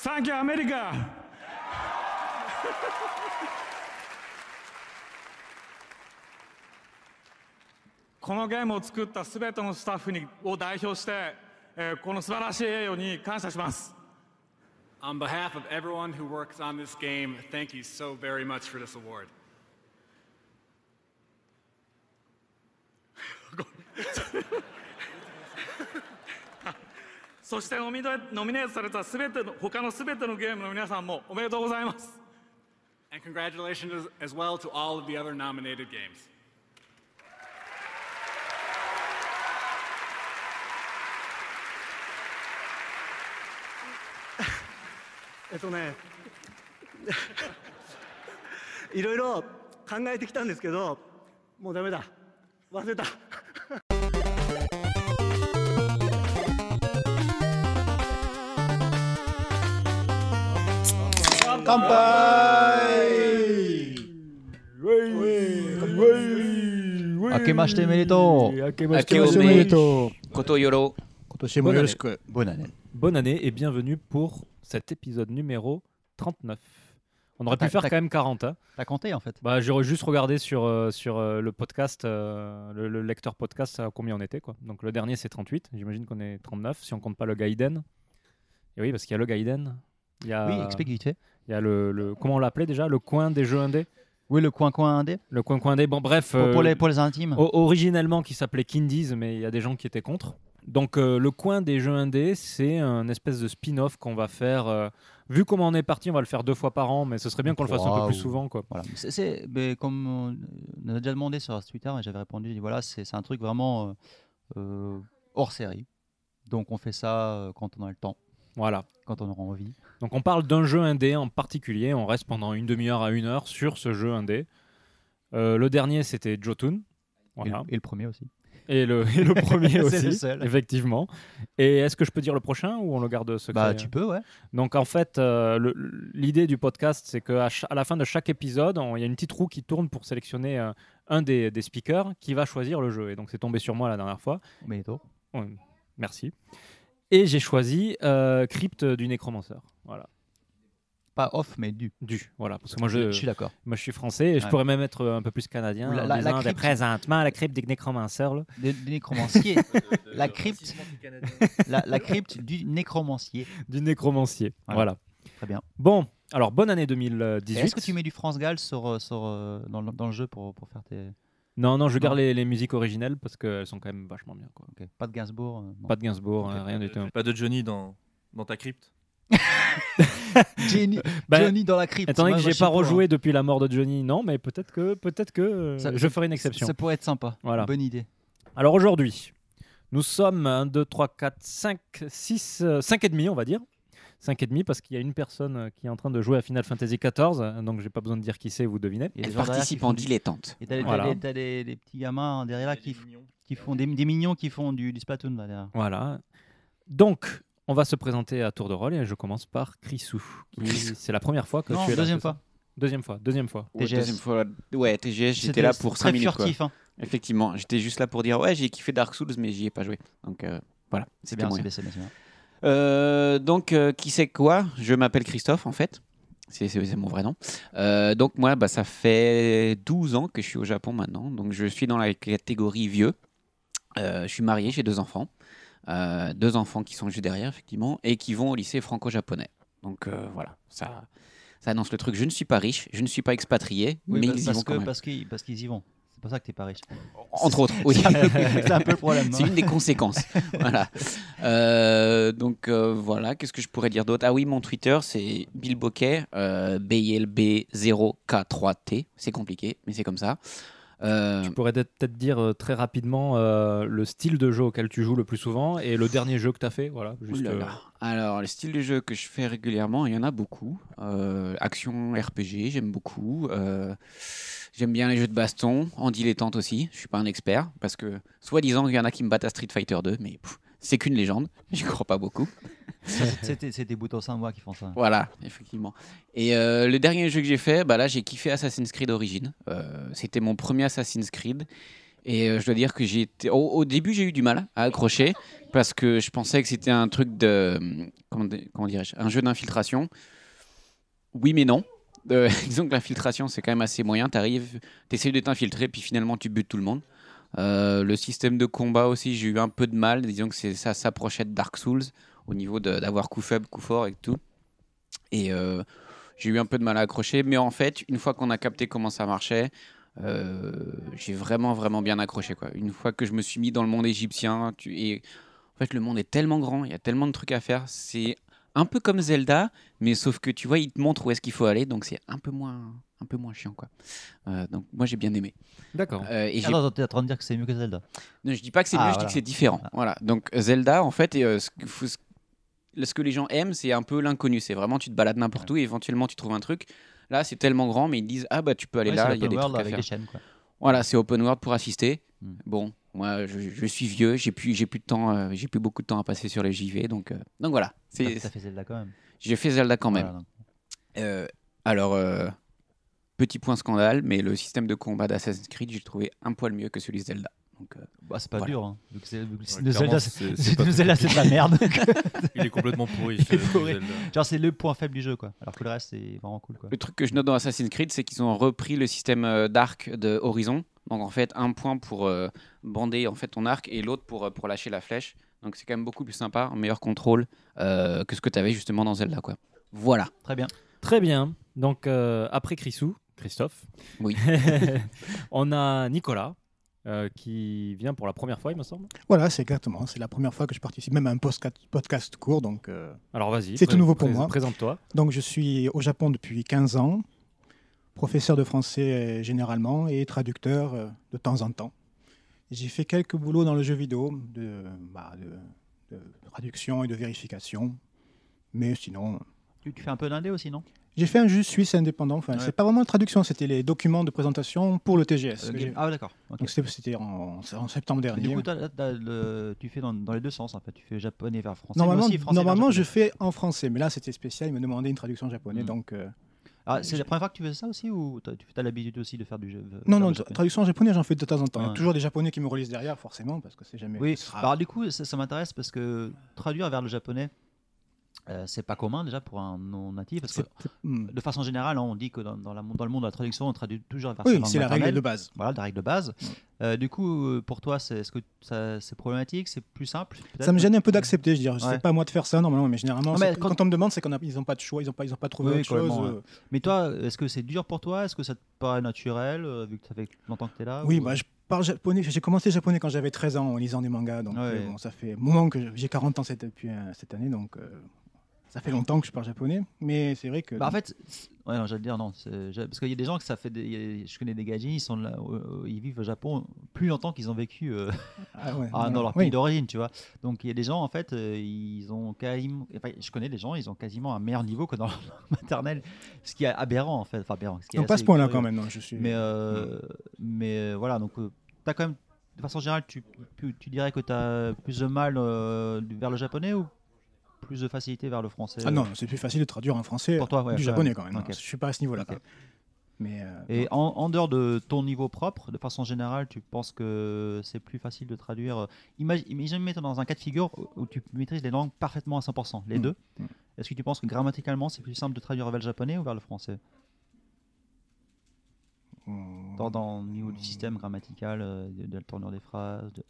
サンキューアメリカこのゲームを作ったすべてのスタッフにを代表して、えーこの素晴らしい栄誉に感謝します On behalf of everyone who works on this game, thank you so very much for this award. そしてノミネノミネートされたすべての他のすべてのゲームの皆さんもおめでとうございます。And congratulations as, well to all of the other nominated games. えっとね いろいろ考えてきたんですけどもうダメだ。忘れた 乾杯明けましておめでとう明けましておめでとことよろ。今年もよろしく Bonne année. Bonne année et bienvenue pour cet épisode numéro 39. On aurait pu Tac, faire tac. quand même 40. Hein. T'as compté en fait Bah, J'aurais juste regardé sur, euh, sur euh, le podcast, euh, le, le lecteur podcast, à combien on était. Quoi. Donc le dernier c'est 38, j'imagine qu'on est 39 si on compte pas le Gaiden. Et oui, parce qu'il y a le Gaiden. il y a, Oui, explique vite fait. il y a le, le- Comment on l'appelait déjà? Le coin des jeux indés? Oui, le coin-coin indé. Le coin-coin indé. Bon, bref. Pour, pour euh, les, pour les intimes. O- originellement qui s'appelait Kindies, mais il y a des gens qui étaient contre. Donc euh, le coin des jeux indés, c'est un espèce de spin-off qu'on va faire. euh, vu comment on est parti, on va le faire deux fois par an, mais ce serait bien qu'on le fasse un peu plus souvent. Quoi. Voilà. C'est- comme on on a déjà demandé sur Twitter et j'avais répondu, dit, voilà, c'est un truc vraiment euh, hors série. Donc on fait ça quand on a le temps, Voilà. quand on aura envie. Donc on parle d'un jeu indé en particulier. On reste pendant une demi-heure à une heure sur ce jeu indé. Euh, le dernier, c'était Jotun. Et, Voilà. le, et le premier aussi. Et le, et le premier aussi, le seul. effectivement. Et est-ce que je peux dire le prochain ou on le garde secret Bah, tu peux, ouais. Donc en fait, euh, l'idée du podcast, c'est qu'à à la fin de chaque épisode, il y a une petite roue qui tourne pour sélectionner euh, un des, des speakers qui va choisir le jeu. Et donc c'est tombé sur moi la dernière fois. Mais toi. Ouais, merci. Et j'ai choisi euh, Crypt du Nécromancer. Voilà. Pas off, mais du. Du, voilà. Parce que moi je, Je suis d'accord. moi, je suis français et je Ouais. pourrais même être un peu plus canadien. Ou la- en la- la disant, crypte. présentement, la crypte du Nécromancer. là. Des, des nécromanciers. la crypte. La, la crypte du nécromancier. Du nécromancier. Voilà. Voilà. Très bien. Bon, alors bonne année Et 2018. Est-ce que tu mets du France Gall sur, euh, sur, euh, dans, le, dans le jeu pour, pour faire tes. Non, non, je garde Non. les, les musiques originales parce qu'elles sont quand même vachement bien. Quoi. Ok. Pas de Gainsbourg euh, non. Pas de Gainsbourg, Ok. hein, rien du tout. Pas de Johnny dans, dans ta crypte Johnny, Bah, Johnny dans la crypte. Étant donné que moi, j'ai pas rejoué depuis la mort de Johnny, non, mais peut-être que, peut-être que euh, Ça- je ferai une hein. exception. Ça pourrait être sympa. Voilà. Bonne idée. Alors aujourd'hui, nous sommes 1, 2, 3, 4, 5, 6, 5 et demi, on va dire. 5 et demi parce qu'il y a une personne euh, qui est en train de jouer à Final Fantasy XIV, euh, donc j'ai pas besoin de dire qui c'est, vous devinez. Il y a des Elle gens derrière qui participe font en du- dilettante. Et t'as des- Voilà. petits gamins derrière là qui, font des, des mignons qui font du, du Splatoon là derrière. Voilà. Donc, on va se présenter à tour de rôle et je commence par Chrisou. C'est la première fois que Non, tu es là. deuxième ça fois. Deuxième fois, deuxième fois. Ouais, TGS. deuxième fois. Ouais, TGS, j'étais là pour 5 très minutes. Quoi. furtif. hein. Effectivement, j'étais juste là pour dire ouais, j'ai kiffé Dark Souls, mais j'y ai pas joué. Donc euh, voilà, C'est c'était bien, bien, c'est bien, c'est bien. Euh, donc, euh, qui c'est quoi? Je m'appelle Christophe, en fait. C'est c'est- c'est mon vrai nom. Euh, donc, moi, bah, ça fait 12 ans que je suis au Japon maintenant. Donc, je suis dans la catégorie vieux. Je suis marié, j'ai deux enfants. Deux enfants qui sont juste derrière, effectivement, et qui vont au lycée franco-japonais. Donc, voilà, ça, ça annonce le truc. Je ne suis pas riche, je ne suis pas expatrié, Oui, mais bah, ils y vont que- quand même. parce qu'ils parce qu'ils y vont. C'est pour ça que t'es pas riche. Entre autres, oui. C'est un peu- le problème. C'est une des conséquences. voilà. Euh, donc euh, voilà, qu'est-ce que je pourrais dire d'autre? Ah oui, mon Twitter, c'est Bill Bokeh, euh, BILB0K3T. C'est compliqué, mais c'est comme ça. Euh, Tu pourrais peut-être dire euh, très rapidement euh, le style de jeu auquel tu joues le plus souvent et le dernier jeu que tu as fait. Voilà, juste, euh, Alors, le style de jeu que je fais régulièrement, il y en a beaucoup. Euh, action RPG, j'aime beaucoup. J'aime bien les jeux de baston, en dilettante aussi. Je suis pas un expert parce que, soi-disant, il y en a qui me battent à Street Fighter 2, mais pff, c'est qu'une légende. J'y crois pas beaucoup. C'était c'est des boutons sans moi qui font ça. Voilà, effectivement. Et euh, le dernier jeu que j'ai fait, bah là j'ai kiffé Assassin's Creed Origins. Euh, C'était mon premier Assassin's Creed. Et euh, je dois dire que j'ai été... au, au début, j'ai eu du mal à accrocher parce que je pensais que c'était un truc de. Comment, di- comment dirais-je Un jeu d'infiltration. Oui, mais non. Euh, disons que l'infiltration, c'est quand même assez moyen. Tu arrives, tu essaies de t'infiltrer, puis finalement, tu butes tout le monde. Euh, le système de combat aussi, j'ai eu un peu de mal. Disons que ça s'approchait de Dark Souls au niveau d'avoir coup faible, coup fort et tout. Et euh, j'ai eu un peu de mal à accrocher. Mais en fait, une fois qu'on a capté comment ça marchait, euh, j'ai vraiment, vraiment bien accroché. Quoi. Une fois que je me suis mis dans le monde égyptien, tu... en fait, le monde est tellement grand, il y a tellement de trucs à faire. C'est un peu comme Zelda, mais sauf que tu vois, il te montre où est-ce qu'il faut aller, donc c'est un peu moins, un peu moins chiant. Quoi. Euh, donc moi, j'ai bien aimé. D'accord. Euh, et attends, t'es en train de dire que c'est mieux que Zelda. non, je dis pas que c'est Ah, mieux, je dis voilà. que c'est différent. Voilà. Donc Zelda, en fait, et, euh, ce, que, faut- ce- ce que les gens aiment, c'est un peu l'inconnu. C'est vraiment, tu te balades n'importe où et éventuellement tu trouves un truc. Là, c'est tellement grand, mais ils disent ah bah tu peux aller Ouais, là, il y a des trucs à avec faire. des chaînes, quoi. Voilà, c'est open world pour assister. Hmm. Bon, moi, je, je suis vieux, j'ai plus, j'ai plus de temps, euh, j'ai plus beaucoup de temps à passer sur les JV, donc, euh, donc voilà. T'as fait Zelda quand même. j'ai fait Zelda quand même. Voilà. Euh, alors, euh, petit point scandale, mais le système de combat d'Assassin's Creed, j'ai trouvé un poil mieux que celui de Zelda. Donc, euh, Bah, c'est pas Voilà. dur. Hein. c'est- Ouais, le Zelda, c'est de la merde. Il est complètement pourri. Il est ce- ce pourri. Zelda. Genre, c'est le point faible du jeu, quoi. Alors que le reste, c'est vraiment cool, quoi. Le truc que je note dans Assassin's Creed, c'est qu'ils ont repris le système euh, d'arc de Horizon. Donc en fait, un point pour euh, bander en fait ton arc et l'autre pour, pour lâcher la flèche. Donc c'est quand même beaucoup plus sympa, un meilleur contrôle euh, que ce que tu avais justement dans Zelda. Quoi. Voilà. Très bien. Très bien. Donc, euh, après Chrisou, Christophe, Oui. on a Nicolas euh, qui vient pour la première fois, il me semble. Voilà, c'est exactement. C'est la première fois que je participe même à un podcast, court. Donc, euh, Alors, vas-y. C'est tout nouveau pour moi. Présente-toi. donc, je suis au Japon depuis 15 ans, professeur de français euh, généralement et traducteur euh, de temps en temps. J'ai fait quelques boulots dans le jeu vidéo de, bah, de- de traduction et de vérification. Mais sinon, Tu, tu fais un peu d'indé aussi, non? J'ai fait un jeu suisse indépendant. Enfin, Ouais. c'est pas vraiment une traduction, c'était les documents de présentation pour le TGS. Euh, Ah, d'accord. Donc, c'était en, en septembre dernier. Du coup, le- tu fais dans, dans les deux sens, en fait. Tu fais japonais vers français. Normalement, aussi français normalement je fais en français, mais là c'était spécial, il me demandait une traduction japonais, Mm. donc euh, Ah, c'est la première fois que tu fais ça aussi ou tu as l'habitude aussi de faire du jeu non non du tra- japonais? traduction japonais j'en fais de temps en temps. Il y a toujours des japonais qui me relisent derrière forcément parce que c'est jamais. Oui, alors du coup, ça, ça m'intéresse parce que traduire vers le japonais, euh, c'est pas commun déjà pour un non natif. Parce que Hmm. de façon générale, hein, on dit que dans, dans la- dans le monde de la traduction, on traduit toujours vers Oui, c'est la règle de base. Voilà, la règle de base. Euh, du coup, pour toi, c'est, est-ce que c'est problématique C'est plus simple Ça me gêne un peu d'accepter, je dirais. Ouais. C'est pas à moi de faire ça normalement, mais généralement, Non, mais quand- quand... on me demande, c'est qu'ils n'ont pas de choix, ils n'ont pas, ils ont pas trouvé Oui, autre chose. euh. Mais toi, est-ce que c'est dur pour toi? Est-ce que ça te paraît naturel vu que ça fait longtemps que tu es là Oui, ou- bah, je parle japonais. J'ai commencé le japonais quand j'avais 13 ans en lisant des mangas, donc Ouais. euh, bon, ça fait un moment que j'ai 40 ans cette, depuis euh, cette année, donc euh, ça fait longtemps que je parle japonais. Mais c'est vrai que Bah, en fait, ouais, j'allais dire non. Parce qu'il y a des gens que ça fait. des- je connais des gaijins, ils, sont là, ils vivent au Japon plus longtemps qu'ils ont vécu euh, ah, ouais, ah, dans leur Oui. pays d'origine, tu vois. Donc il y a des gens, en fait, euh, ils ont quasiment. enfin, je connais des gens, ils ont quasiment un meilleur niveau que dans leur maternelle. Ce qui est aberrant, en fait. Enfin, aberrant. Ce qui est Donc pas ce point-là quand même, non, je suis. Mais, euh, mais voilà, donc tu as quand même. De façon générale, tu, tu, tu dirais que tu as plus de mal euh, vers le japonais ou plus de facilité vers le français Ah non, c'est plus facile de traduire en français Pour toi, ouais, du japonais quand même. Ok. Je suis pas à ce niveau-là. Mais euh, Et en, en dehors de ton niveau propre, de façon générale, tu penses que c'est plus facile de traduire. euh, Imagine, imagine mettre dans un cas de figure où, tu maîtrises les langues parfaitement à 100%, les Mm. deux. Mm. Est-ce que tu penses que grammaticalement, c'est plus simple de traduire vers le japonais ou vers le français? Dans, dans le niveau du système grammatical, euh, de, de la tournure des phrases de-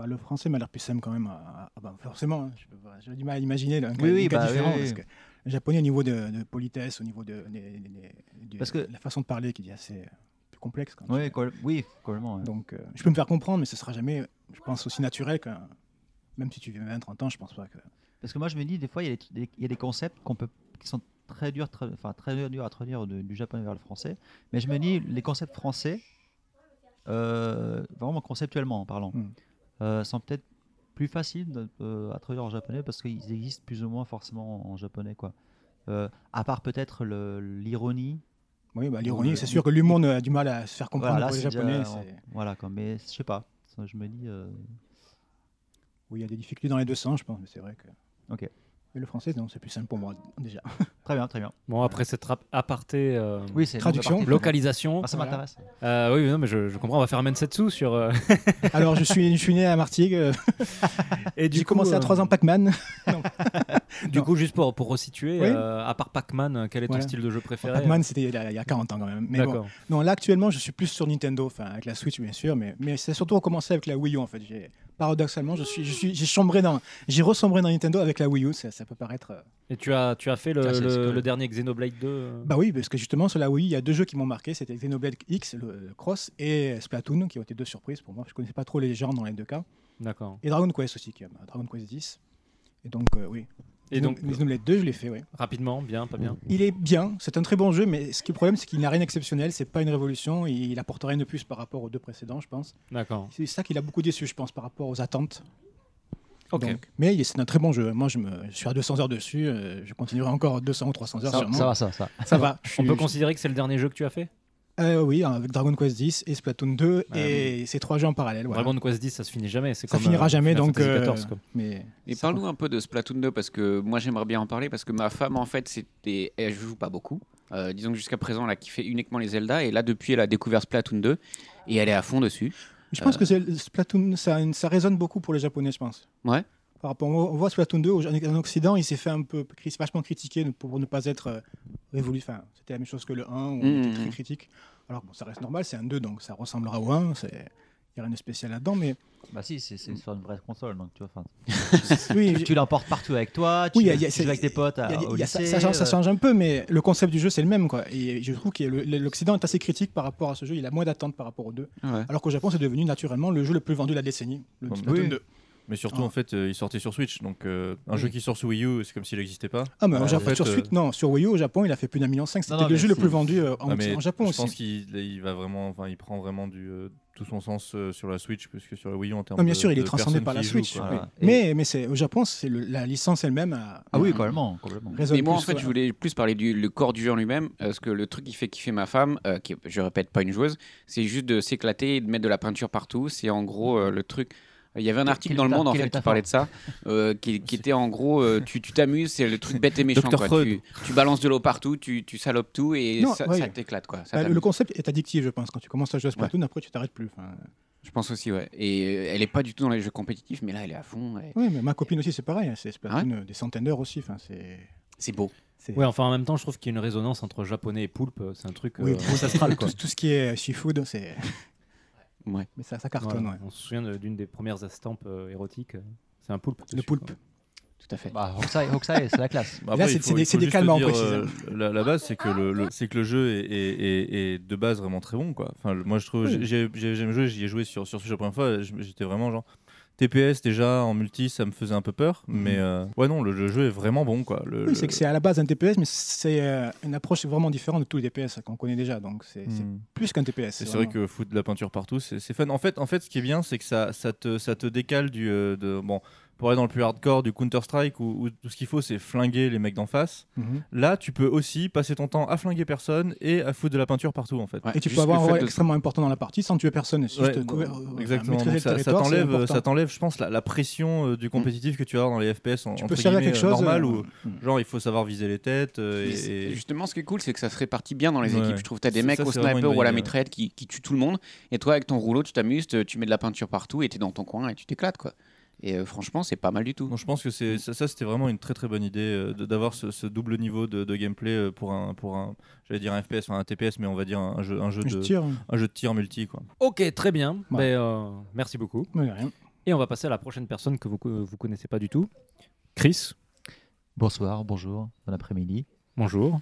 bah, le français m'a l'air plus simple quand même. à- à- bah, forcément, hein, j'ai du mal à imaginer un cas, Oui, oui, cas bah, différent. oui, oui. parce que le japonais, au niveau de, de politesse, au niveau de, Parce que- la façon de parler qui est assez euh, plus complexe. Quand Oui, oui, complètement. ouais. Donc, euh, je peux me faire comprendre, mais ce sera jamais, je pense, aussi naturel qu'un. Même si tu vis 20-30 ans, je pense pas que. Parce que moi, je me dis, des fois, il y a des, des- il y a des concepts qu'on peut, qui sont très durs, très, enfin, très durs à traduire du japonais vers le français. Mais je me dis, les concepts français, euh, vraiment conceptuellement en parlant, Mm. Euh, sont peut-être plus faciles euh, à traduire en japonais parce qu'ils existent plus ou moins forcément en japonais. Quoi. Euh, à part peut-être l'ironie. Oui, bah, l'ironie, c'est sûr que l'humour a du mal à se faire comprendre Voilà, pour les déjà- japonais. on- voilà, quoi. mais je sais pas. Je me dis. euh, Oui, il y a des difficultés dans les deux sens, je pense, mais c'est vrai que. Ok. Mais le français, non, c'est plus simple pour moi, déjà. Très bien, très bien. Bon, après cette aparté. euh, Oui, c'est Traduction. Localisation. Ah, ça Voilà. m'intéresse. Euh, oui, non, mais je, je comprends. On va faire un Mensetsu sur. euh, Alors, je suis, je suis né à Martigues. Et du J'ai coup, commencé à euh, 3 ans Pac-Man. Du Non. coup, juste pour, pour resituer, Oui. euh, à part Pac-Man, quel est ton Voilà. style de jeu préféré Pac-Man, c'était il y a il y a 40 ans quand même. Mais bon. D'accord. Non, là actuellement, je suis plus sur Nintendo, enfin avec la Switch bien sûr, mais, mais c'est surtout recommencé avec la Wii U en fait. J'ai- Paradoxalement, je suis, je suis, j'ai chambré dans, j'ai ressombré dans Nintendo avec la Wii U. Ça, ça peut paraître. euh, Et tu as, tu as fait le, Ah, c'est- le- c'est cool. le dernier Xenoblade 2 euh, Bah oui, parce que justement sur la Wii, il y a deux jeux qui m'ont marqué. C'était Xenoblade X, le, le Cross, et Splatoon, qui ont été deux surprises pour moi. Je connaissais pas trop les genres dans les deux cas. D'accord. Et Dragon Quest aussi, qui bah, Dragon Quest 10. Et donc euh, oui. Et donc, Xenoblade 2, je l'ai fait, oui. rapidement, bien, pas bien Il est bien, c'est un très bon jeu, mais ce qui est le problème, c'est qu'il n'a rien d'exceptionnel. C'est pas une révolution, il apporte rien de plus par rapport aux deux précédents, je pense. D'accord. C'est ça qui l'a beaucoup déçu, je pense, par rapport aux attentes. Ok. Donc, mais c'est un très bon jeu. Moi, je, me, je suis à 200 heures dessus. euh, je continuerai encore 200 ou 300 heures Ça, sûrement. ça va, ça, ça. Ça va. je On suis- peut considérer que c'est le dernier jeu que tu as fait? Euh, oui, avec Dragon Quest 10 et Splatoon 2 Ouais, et ces trois jeux en parallèle. voilà. Dragon Quest 10, ça se finit jamais. c'est Ça comme, finira euh, jamais, Final donc. Fantasy euh, 14, quoi. mais Et parle-nous un peu de Splatoon 2 parce que moi j'aimerais bien en parler parce que ma femme en fait c'était elle joue pas beaucoup. Euh, disons que jusqu'à présent elle a kiffé uniquement les Zelda et là depuis elle a découvert Splatoon 2 et elle est à fond dessus. Je pense que Splatoon, ça, ça résonne beaucoup pour les Japonais, je pense. Ouais. Par rapport, on voit Splatoon 2 au- en Occident, il s'est fait un peu vachement critiqué pour ne pas être euh, révolu. Enfin, c'était la même chose que le 1, où on était très critique. Alors bon, ça reste normal, c'est un 2, donc ça ressemblera au 1. Il n'y a rien de spécial là-dedans, mais Bah si, c'est sur une vraie console, donc tu vois. oui, tu l'emportes partout avec toi, tu, Oui, il y a- il y a- tu c'est- joues avec tes potes à- y a- au ça, lycée. ça change, ça euh, change un peu, mais le concept du jeu, c'est le même. Quoi. Et je trouve que l'Occident est assez critique par rapport à ce jeu. Il a moins d'attentes par rapport aux deux. Ouais. Alors qu'au Japon, c'est devenu naturellement le jeu le plus vendu de la décennie. Le Oui. 2. Mais surtout, Ah. en fait, euh, il sortait sur Switch. Donc, euh, un Oui. jeu qui sort sur Wii U, c'est comme s'il n'existait pas. Ah, mais en Japon, fait, sur, euh, Switch- non, sur Wii U, au Japon, il a fait plus d'un million cinq. C'était le jeu le plus vendu euh, en, Ah, en Japon je aussi. pense qu'il il va vraiment, enfin, il prend vraiment du, euh, tout son sens euh, sur la Switch, parce que sur la Wii U, en termes Non, bien de- sûr, il est transcendé par la Switch. oui. Et- Mais, mais c'est, au Japon, c'est la licence elle-même. a- Ah oui, complètement, complètement. Mais moi en plus, fait ouais. je voulais plus parler du le corps du jeu en lui-même parce que le truc qui fait kiffer ma femme, euh, qui est, je répète pas une joueuse, c'est juste de s'éclater et de mettre de la peinture partout. C'est en gros euh, le truc. Il y avait un Quel- article dans le monde en fait qui parlait de ça, euh, qui, qui était en gros euh, tu tu t'amuses, c'est le truc bête et méchant. Quoi. Freud. Tu, tu balances de l'eau partout, tu, tu salopes tout et Non, ça, ouais. ça t'éclate quoi. Ça Bah, le concept est addictif, je pense. Quand tu commences à jouer à Splatoon, après, tu t'arrêtes plus. Je pense aussi ouais. Et euh, elle est pas du tout dans les jeux compétitifs, mais là elle est à fond. et oui, mais ma copine aussi, c'est pareil. hein, C'est Ah Splatoon euh, des centaines d'heures aussi. C'est. C'est beau. Ouais, enfin en même temps, je trouve qu'il y a une résonance entre japonais et poulpe. C'est un truc Oui, euh, ancestral, quoi. tout, tout ce qui est seafood, c'est. Ouais. Mais ça, ça cartonne, Voilà. ouais. On se souvient d'une des premières estampes euh, érotiques. euh, C'est un poulpe. Le dessus, poulpe. quoi. Tout à fait. Bah, Hokusai, c'est la classe. Bah Là, après, c'est- des- des juste calmants dire, précis, euh, la, la base, c'est que le, le- c'est que le jeu est, est- est- est de base vraiment très bon, quoi. Enfin, le- moi, je trouve, Oui. j'ai jamais joué, j'y ai joué sur sur Switch la première fois. J'étais vraiment genre TPS déjà en multi, ça me faisait un peu peur, mais euh, ouais non, le, le jeu est vraiment bon, quoi. Le- Mhm. Oui, c'est que c'est à la base un TPS, mais c'est euh, une approche vraiment différente de tous les TPS qu'on connaît déjà. Donc, c'est Hmm. plus qu'un TPS. C'est vrai que foutre de la peinture partout, c'est c'est fun. En fait, en fait, ce qui est bien, c'est que ça, ça, te, ça te décale du. euh, de, bon, pour aller dans le plus hardcore du Counter-Strike, où, où tout ce qu'il faut, c'est flinguer les mecs d'en face. Mhm. Là, tu peux aussi passer ton temps à flinguer personne et à foutre de la peinture partout, en fait. Ouais, Et tu juste peux avoir un rôle de- extrêmement important dans la partie sans tuer personne. Ouais, juste couvert- euh, Exactement. maîtriser Donc ça, ça t'enlève, important. ça t'enlève, je pense, la, la pression euh, du compétitif que tu as dans les FPS en, Tu peux servir quelque euh, chose. normal euh, où hmm. genre il faut savoir viser les têtes euh, et, Justement, ce qui est cool, c'est que ça se répartit bien dans les Ouais. équipes. Je trouve que tu as des mecs ça, au sniper ou à la mitraillette qui, qui tuent tout le monde. Et toi, avec ton rouleau, tu t'amuses, tu mets de la peinture partout et tu es dans ton coin et tu t'éclates. quoi. Et euh, franchement, c'est pas mal du tout. Je pense que c'est ça, ça, c'était vraiment une très très bonne idée euh, de- d'avoir ce, ce double niveau de, de gameplay euh, pour un pour un j'allais dire un FPS enfin un TPS mais on va dire un, un jeu un jeu Je de tire. un jeu de tir multi quoi. Ok, très bien. Ouais. Ben, euh, merci beaucoup. Ouais, rien. Et on va passer à la prochaine personne que vous ne vous connaissez pas du tout. Chris, Bonsoir, bonjour, bon après-midi. bonjour.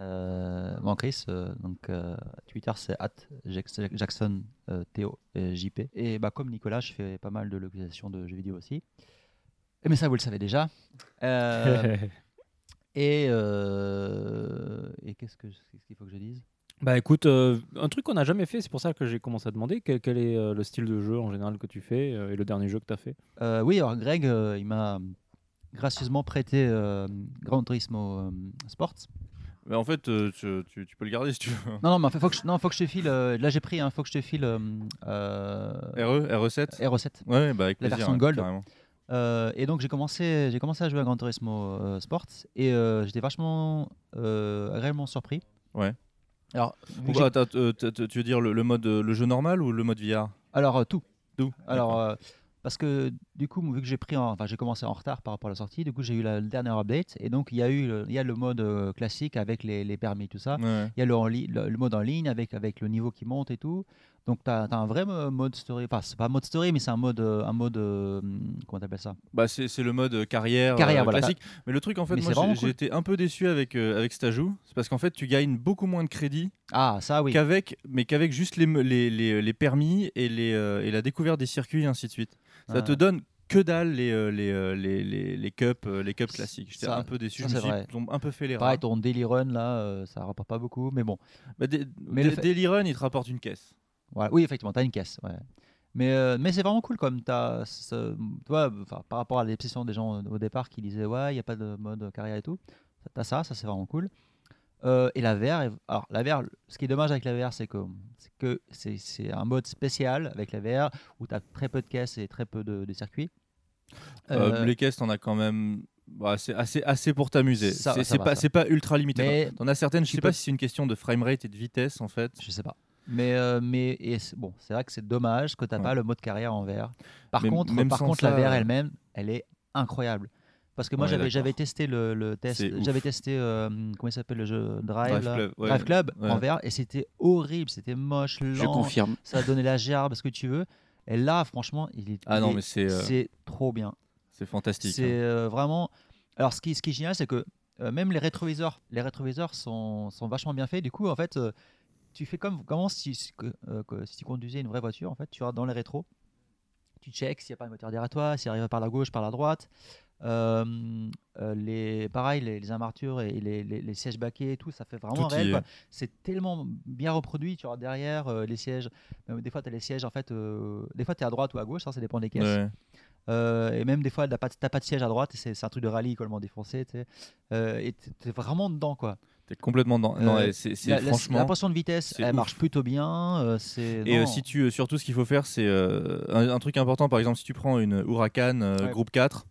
Euh, bon, Chris, euh, donc euh, Twitter c'est at Jackson Théo JP. Et bah, comme Nicolas, je fais pas mal de localisation de jeux vidéo aussi. Mais ça, vous le savez déjà. Et et qu'est-ce que qu'est-ce qu'il faut que je dise? Bah écoute, euh, un truc qu'on n'a jamais fait, c'est pour ça que j'ai commencé à demander quel, quel est euh, le style de jeu en général que tu fais euh, et le dernier jeu que tu as fait. Oui, alors Greg, il m'a gracieusement prêté euh, Gran Turismo Sports. Mais en fait euh, tu, tu- tu peux le garder si tu veux. Non, non, mais faut que je, non, faut que je te file. euh, là, j'ai pris. Hein, faut que je te file euh, RE RE7. RE7. Ouais bah avec La plaisir. version ouais, Gold. carrément. Euh, et donc j'ai commencé, j'ai commencé à jouer à Gran Turismo euh, Sport et euh, j'étais vachement euh, agréablement surpris. Ouais. Alors, vu que Ou- j'ai- attends, euh, t- t- tu veux dire le, le mode, euh, le jeu normal ou le mode VR alors euh, tout. Tout. Alors euh, parce que du coup vu que j'ai pris, en- enfin j'ai commencé en retard par rapport à la sortie, du coup j'ai eu la, le dernier update et donc il y a eu, le- il y a le mode euh, classique avec les, les permis tout ça. Ouais. Il y a le, en li- le, le mode en ligne avec, avec le niveau qui monte et tout. Donc, tu as, un vrai mo- mode story. Enfin, c'est pas mode story, mais c'est un mode. euh, Un mode euh, comment t'appelles ça? Bah, c'est le mode euh, carrière, Carrière, euh, voilà. classique. Mais le truc, en fait, Mais moi, j'ai cool. été un peu déçu avec, avec cet ajout. C'est parce qu'en fait, tu gagnes beaucoup moins de crédits Ah, ça, oui. qu'avec, mais qu'avec juste les, les, les, les permis et, les, et la découverte des circuits et ainsi de suite. Ça Ah. te donne que dalle les, euh, les, euh, les, les, les cups, euh, les cups classiques. J'étais un peu déçu. ça, je me c'est suis vrai. un peu fait les. Pareil, ton Daily Run, là, euh, ça rapporte pas beaucoup, mais bon. Bah, Mais le fait- Daily Run, il te rapporte une caisse. Voilà. Oui, effectivement, tu as une caisse. Ouais. Mais, euh, mais c'est vraiment cool comme as. Vois, enfin, par rapport à l'obsession des gens au départ qui disaient Ouais, il n'y a pas de mode carrière et tout. Tu as ça, ça c'est vraiment cool. Euh, et la VR, alors la VR, ce qui est dommage avec la VR, c'est que c'est un mode spécial avec la VR où tu as très peu de caisses et très peu de, de circuits. Euh, Euh, les caisses, t'en as quand même. bah, c'est assez, assez pour t'amuser. C'est pas, pas ultra limité. Mais T'en as certaines, je sais pas si c'est une question de framerate et de vitesse en fait. Je sais pas. Mais, euh, mais et c'est- bon, c'est vrai que c'est dommage que tu n'as Ouais. pas le mode carrière en VR. Par Mais contre, par contre ça, la VR elle-même, elle est incroyable. Parce que moi, Ouais, j'avais, testé le, le test. J'avais testé, euh, comment il s'appelle le jeu Drive, Drive Club, ouais. Drive Club Ouais. en VR et c'était horrible. C'était moche, Je lent. confirme. Ça donnait la gerbe, ce que tu veux. Et là, franchement, il est, Ah il non, mais c'est euh, c'est trop bien. c'est fantastique. C'est hein. euh, vraiment. Alors, ce qui, ce qui est génial, c'est que euh, même les rétroviseurs, les rétroviseurs sont, sont vachement bien faits. Du coup, en fait, euh, tu fais comme comment si, si- que- euh, que- si tu conduisais une vraie voiture. En fait, tu vas dans les rétros, tu checks s'il n'y a pas de moteur derrière toi, s'il arrive par la gauche, par la droite. Euh, euh, les, pareil, les, les armatures et les, les- les sièges baquets et tout, ça fait vraiment Tout réel. C'est tellement bien reproduit. Tu vois derrière euh, les sièges. Des fois, tu as les sièges, en fait, des fois, tu es à droite ou à gauche, ça, ça dépend des caisses. Ouais. Euh, et même des fois, t'as pas, pas de siège à droite, c'est un truc de rallye complètement défoncé. Euh, et t'es- vraiment dedans, quoi. T'es complètement dans. Non, Euh, c'est franchement. la portion de vitesse, elle ouf. marche plutôt bien. Et si tu, surtout, ce qu'il faut faire, c'est un, un truc important. Par exemple, si tu prends une Huracan Ouais. Groupe 4,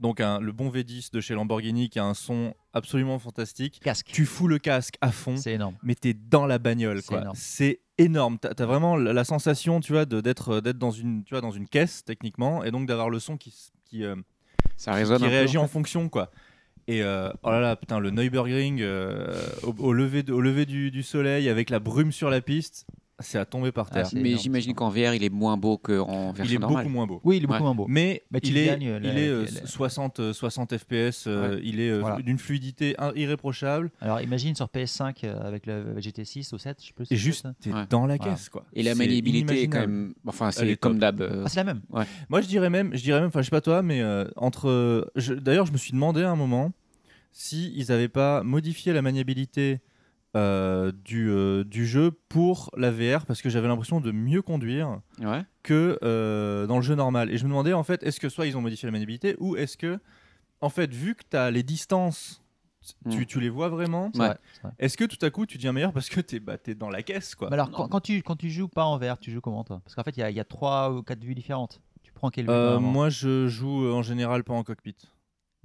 donc un- le bon V10 de chez Lamborghini qui a un son absolument fantastique, casque, tu fous le casque à fond, c'est énorme. mais t'es dans la bagnole. C'est quoi. énorme. C'est énorme. T'as as vraiment la, sensation, tu vois, de- d'être d'être dans une, tu vois, dans une caisse techniquement, et donc d'avoir le son qui, qui, euh, Ça résonne qui un peu, réagit en fonction, quoi. Et euh, oh là là, putain, le Nürburgring euh, au, au lever, de- au lever du, du soleil avec la brume sur la piste, c'est à tomber par Ah, terre. Mais j'imagine qu'en VR, il est moins beau qu'en version il est normale. beaucoup moins beau. Oui, il est beaucoup Ouais. moins beau. Mais, Mais tu il, est, gagnes, il la- est euh, la- 60, euh, 60 FPS, euh, il est euh, Voilà. d'une fluidité irréprochable. Alors imagine sur PS5 euh, avec le GT6 ou 7, je sais plus. si Et c'est juste, t'es Ouais. dans la Voilà. caisse, quoi. Et la maniabilité est quand même. Enfin, c'est comme d'hab. euh, Ah, c'est la même. Moi, je dirais même, je dirais même, enfin, je sais pas toi, mais euh, entre. D'ailleurs, je me suis demandé à un moment si ils n'avaient pas modifié la maniabilité euh, du, euh, du jeu pour la VR parce que j'avais l'impression de mieux conduire Ouais. que euh, dans le jeu normal. Et je me demandais en fait, est-ce que soit ils ont modifié la maniabilité ou est-ce que, en fait, vu que tu as les distances, tu, Mm. tu les vois vraiment, Ouais. vrai, est-ce que tout à coup tu deviens meilleur parce que tu es, bah, t'es dans la caisse quoi? Mais alors, quand, quand tu, quand tu joues pas en VR, tu joues comment toi? Parce qu'en fait, il y, a- il y a trois ou quatre vues différentes. Tu prends quelle vue Euh, Moi, je joue en général pas en cockpit.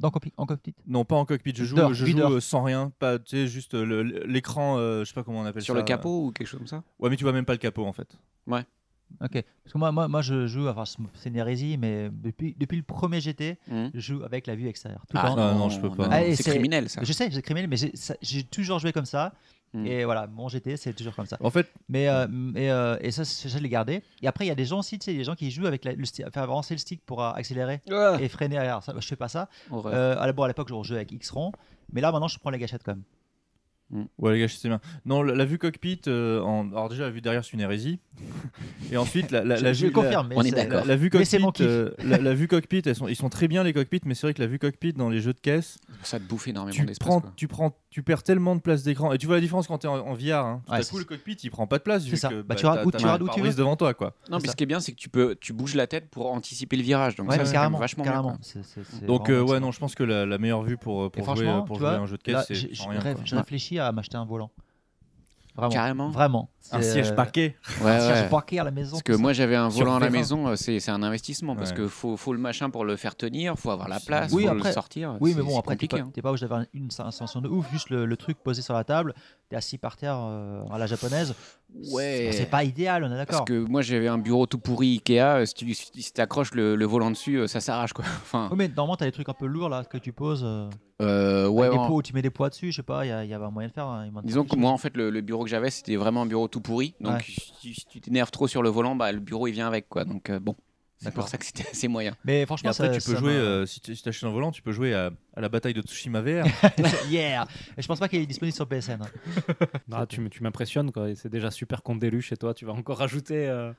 Dans cockpit, en cockpit Non, pas en cockpit. Je joue, je joue euh, sans rien. Pas, tu sais, juste euh, l'écran, euh, je sais pas comment on appelle Sur ça. le capot ou quelque chose comme ça Ouais, mais tu vois même pas le capot en fait. Ok. Parce que moi, moi, moi je joue, enfin, c'est une hérésie, mais depuis, depuis le premier GT, Hmm. je joue avec la vue extérieure. Tout le Ah temps. non, non, je peux pas. Allez, c'est criminel ça. Je sais, c'est criminel, mais j'ai toujours joué comme ça. Hmm. Et voilà, mon GT, c'est toujours comme ça. En fait, Mais, euh, et, euh, et ça, c'est- je l'ai gardé. Et après, il y a des gens aussi, tu sais, des gens qui jouent avec la- le stick, faire avancer le stick pour euh, accélérer Ah, et freiner arrière. Ça, je fais pas ça. Euh, à la- bon, à l'époque, je jouais avec X-Ron. Mais là, maintenant, je prends les gâchettes quand même. Ouais, les gars, je sais bien. Non, la, la vue cockpit, euh, en... alors déjà, la vue derrière, c'est une hérésie. Et ensuite, la, la, je, la je vue. confirme. on est d'accord. La, vue cockpit, euh, la, vue cockpit, elles sont, ils sont très bien les cockpits, mais c'est vrai que la vue cockpit dans les jeux de caisse, Ça te bouffe énormément tu d'espace. tu prends, tu perds tellement de place d'écran. Et tu vois la différence quand tu es en, en VR. Hein. Tout Ouais, à coup, le cockpit, il prend pas de place. C'est ça. que, Bah, tu regardes où- t'as- tu regardes un où tu veux. devant toi, quoi. Non, mais ce qui est bien, c'est que tu peux, tu bouges la tête pour anticiper le virage. Donc Ouais, ça, carrément. vachement carrément. Donc, euh, ouais, non, je pense que la, meilleure vue pour, jouer, tu un jeu de caisse, c'est je réfléchis à m'acheter un volant. Vraiment. Carrément. Vraiment. Un siège euh, paquet. Ouais, un siège ouais. parquet à la maison. Parce que moi j'avais un volant à la maison, c'est c'est un investissement parce Ouais. que faut, faut le machin pour le faire tenir, faut avoir la place, Oui, faut après- le sortir. Oui, mais bon, après, t'es pas, hein. pas obligé d'avoir une sensation de ouf. Juste le, le truc posé sur la table, t'es assis par terre euh, à la japonaise. Ouais. C'est pas idéal, on est Parce d'accord. que moi j'avais un bureau tout pourri Ikea, si tu si t'accroches le, le volant dessus, euh, ça s'arrache quoi. Enfin, Oui, mais normalement, t'as des trucs un peu lourds là que tu poses. euh, euh, ouais, des poids où tu mets des poids dessus, je sais pas, il y, a- y avait un moyen de faire. hein, Disons que moi en fait le, le bureau que j'avais c'était vraiment un bureau tout pourri, donc Ouais. si, si tu t'énerves trop sur le volant, bah, le bureau il vient avec quoi. Donc euh, bon, c'est D'accord. pour ça que c'était assez moyen. Mais Et franchement, après, ça, tu peux ça jouer, euh, si tu si t'achètes un volant, tu peux jouer à, à la bataille de Tsushima VR. yeah Et je pense pas qu'il est disponible sur PSN. hein. Ah, tu m'impressionnes, quoi. et C'est déjà super condélu chez toi. Tu vas encore rajouter euh,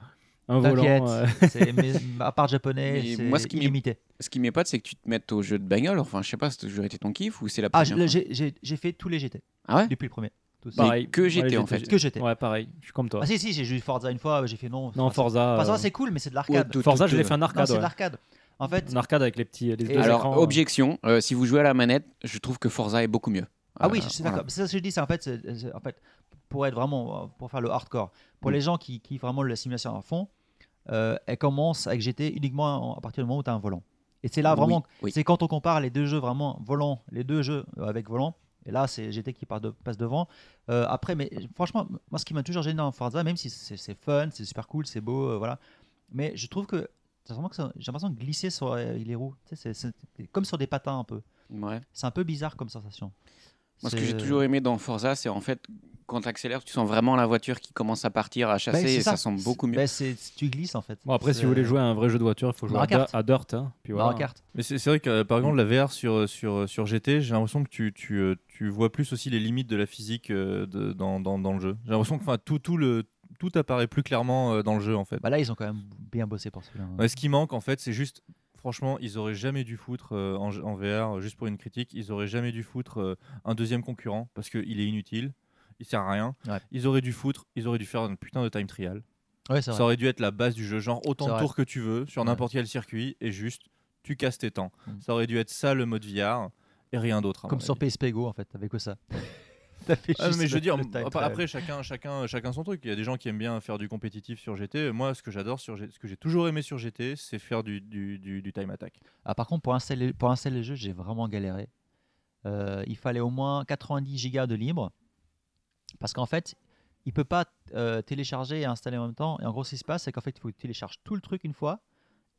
un volant. euh. c'est- mais à part japonais, c'est moi, ce qui illimité. Ce qui m'épate c'est que tu te mettes au jeu de bagnole, enfin je sais pas, si ça a toujours été ton kiff ou c'est la Ah, première j'ai- j'ai fait tous les GT Ah ouais? Depuis le premier. Pareil. que Ouais, en fait. Que GT. Ouais, pareil. Je suis comme toi. Ah si, si, j'ai joué Forza une fois, j'ai fait non. non, enfin, Forza. Forza, euh, c'est cool, mais c'est de l'arcade. Forza, je l'ai fait en Non, arcade. c'est de l'arcade. En fait, En arcade avec les petits les deux Alors écrans, euh. objection, euh, si vous jouez à la manette, je trouve que Forza est beaucoup mieux. Ah oui, Euh, je suis voilà. d'accord. C'est ça que je dis, c'est en fait, c'est- c'est- en fait, pour être vraiment, pour faire le hardcore, pour Mm. les gens qui kiffent vraiment la simulation à fond, euh, elle commence avec GT uniquement à partir du moment où tu as un volant. Et c'est là Oui, vraiment, oui. c'est quand on compare les deux jeux vraiment volant, les deux jeux avec volant. Et là, c'est GT qui de- passe devant. Euh, après, mais franchement, moi, ce qui m'a toujours gêné dans Forza, même si c'est fun, c'est super cool, c'est beau, euh, voilà. Mais je trouve que j'ai l'impression de glisser sur euh, les roues. Tu sais, c'est c'est comme sur des patins un peu. Ouais. C'est un peu bizarre comme sensation. Moi, ce que j'ai toujours aimé dans Forza, c'est en fait quand tu accélères, tu sens vraiment la voiture qui commence à partir, à Ben, chasser, c'est et ça, sent beaucoup mieux. Ben, tu glisses en fait. Bon, après, si vous voulez jouer à un vrai jeu de voiture, il faut jouer à, à Dirt. hein, puis voilà. Mais c'est vrai que euh, par exemple la VR sur, sur, sur GT, j'ai l'impression que tu, tu, euh, tu vois plus aussi les limites de la physique euh, de- dans, dans, dans le jeu. J'ai l'impression que enfin, tout, tout, le, tout apparaît plus clairement euh, dans le jeu en fait. Bah là, ils ont quand même bien bossé pour celui-là. hein. Ouais, ce qui manque en fait, c'est juste, franchement, ils auraient jamais dû foutre euh, en, en VR, euh, juste pour une critique, ils auraient jamais dû foutre euh, un deuxième concurrent parce qu'il est inutile, il sert à rien. Ouais. Ils auraient dû foutre, ils auraient dû faire un putain de time trial. Ouais, Ça aurait dû être la base du jeu, genre autant de tours que tu veux sur n'importe quel circuit et juste tu casses tes temps. Mm. Ça aurait dû être ça le mode VR et rien d'autre. Comme sur. PSP Go en fait, avec que ça. T'as fait Ah, juste mais je veux dire, après, chacun, chacun, chacun son truc. Il y a des gens qui aiment bien faire du compétitif sur GT. Moi, ce que j'adore sur G- ce que j'ai toujours aimé sur GT, c'est faire du, du, du- du time attack. Ah, par contre, pour installer, pour installer le jeu, j'ai vraiment galéré. Euh, il fallait au moins 90 gigas de libre. Parce qu'en fait, il peut pas euh, télécharger et installer en même temps. Et en gros, ce qui se passe, c'est qu'en fait, il faut que tu télécharges tout le truc une fois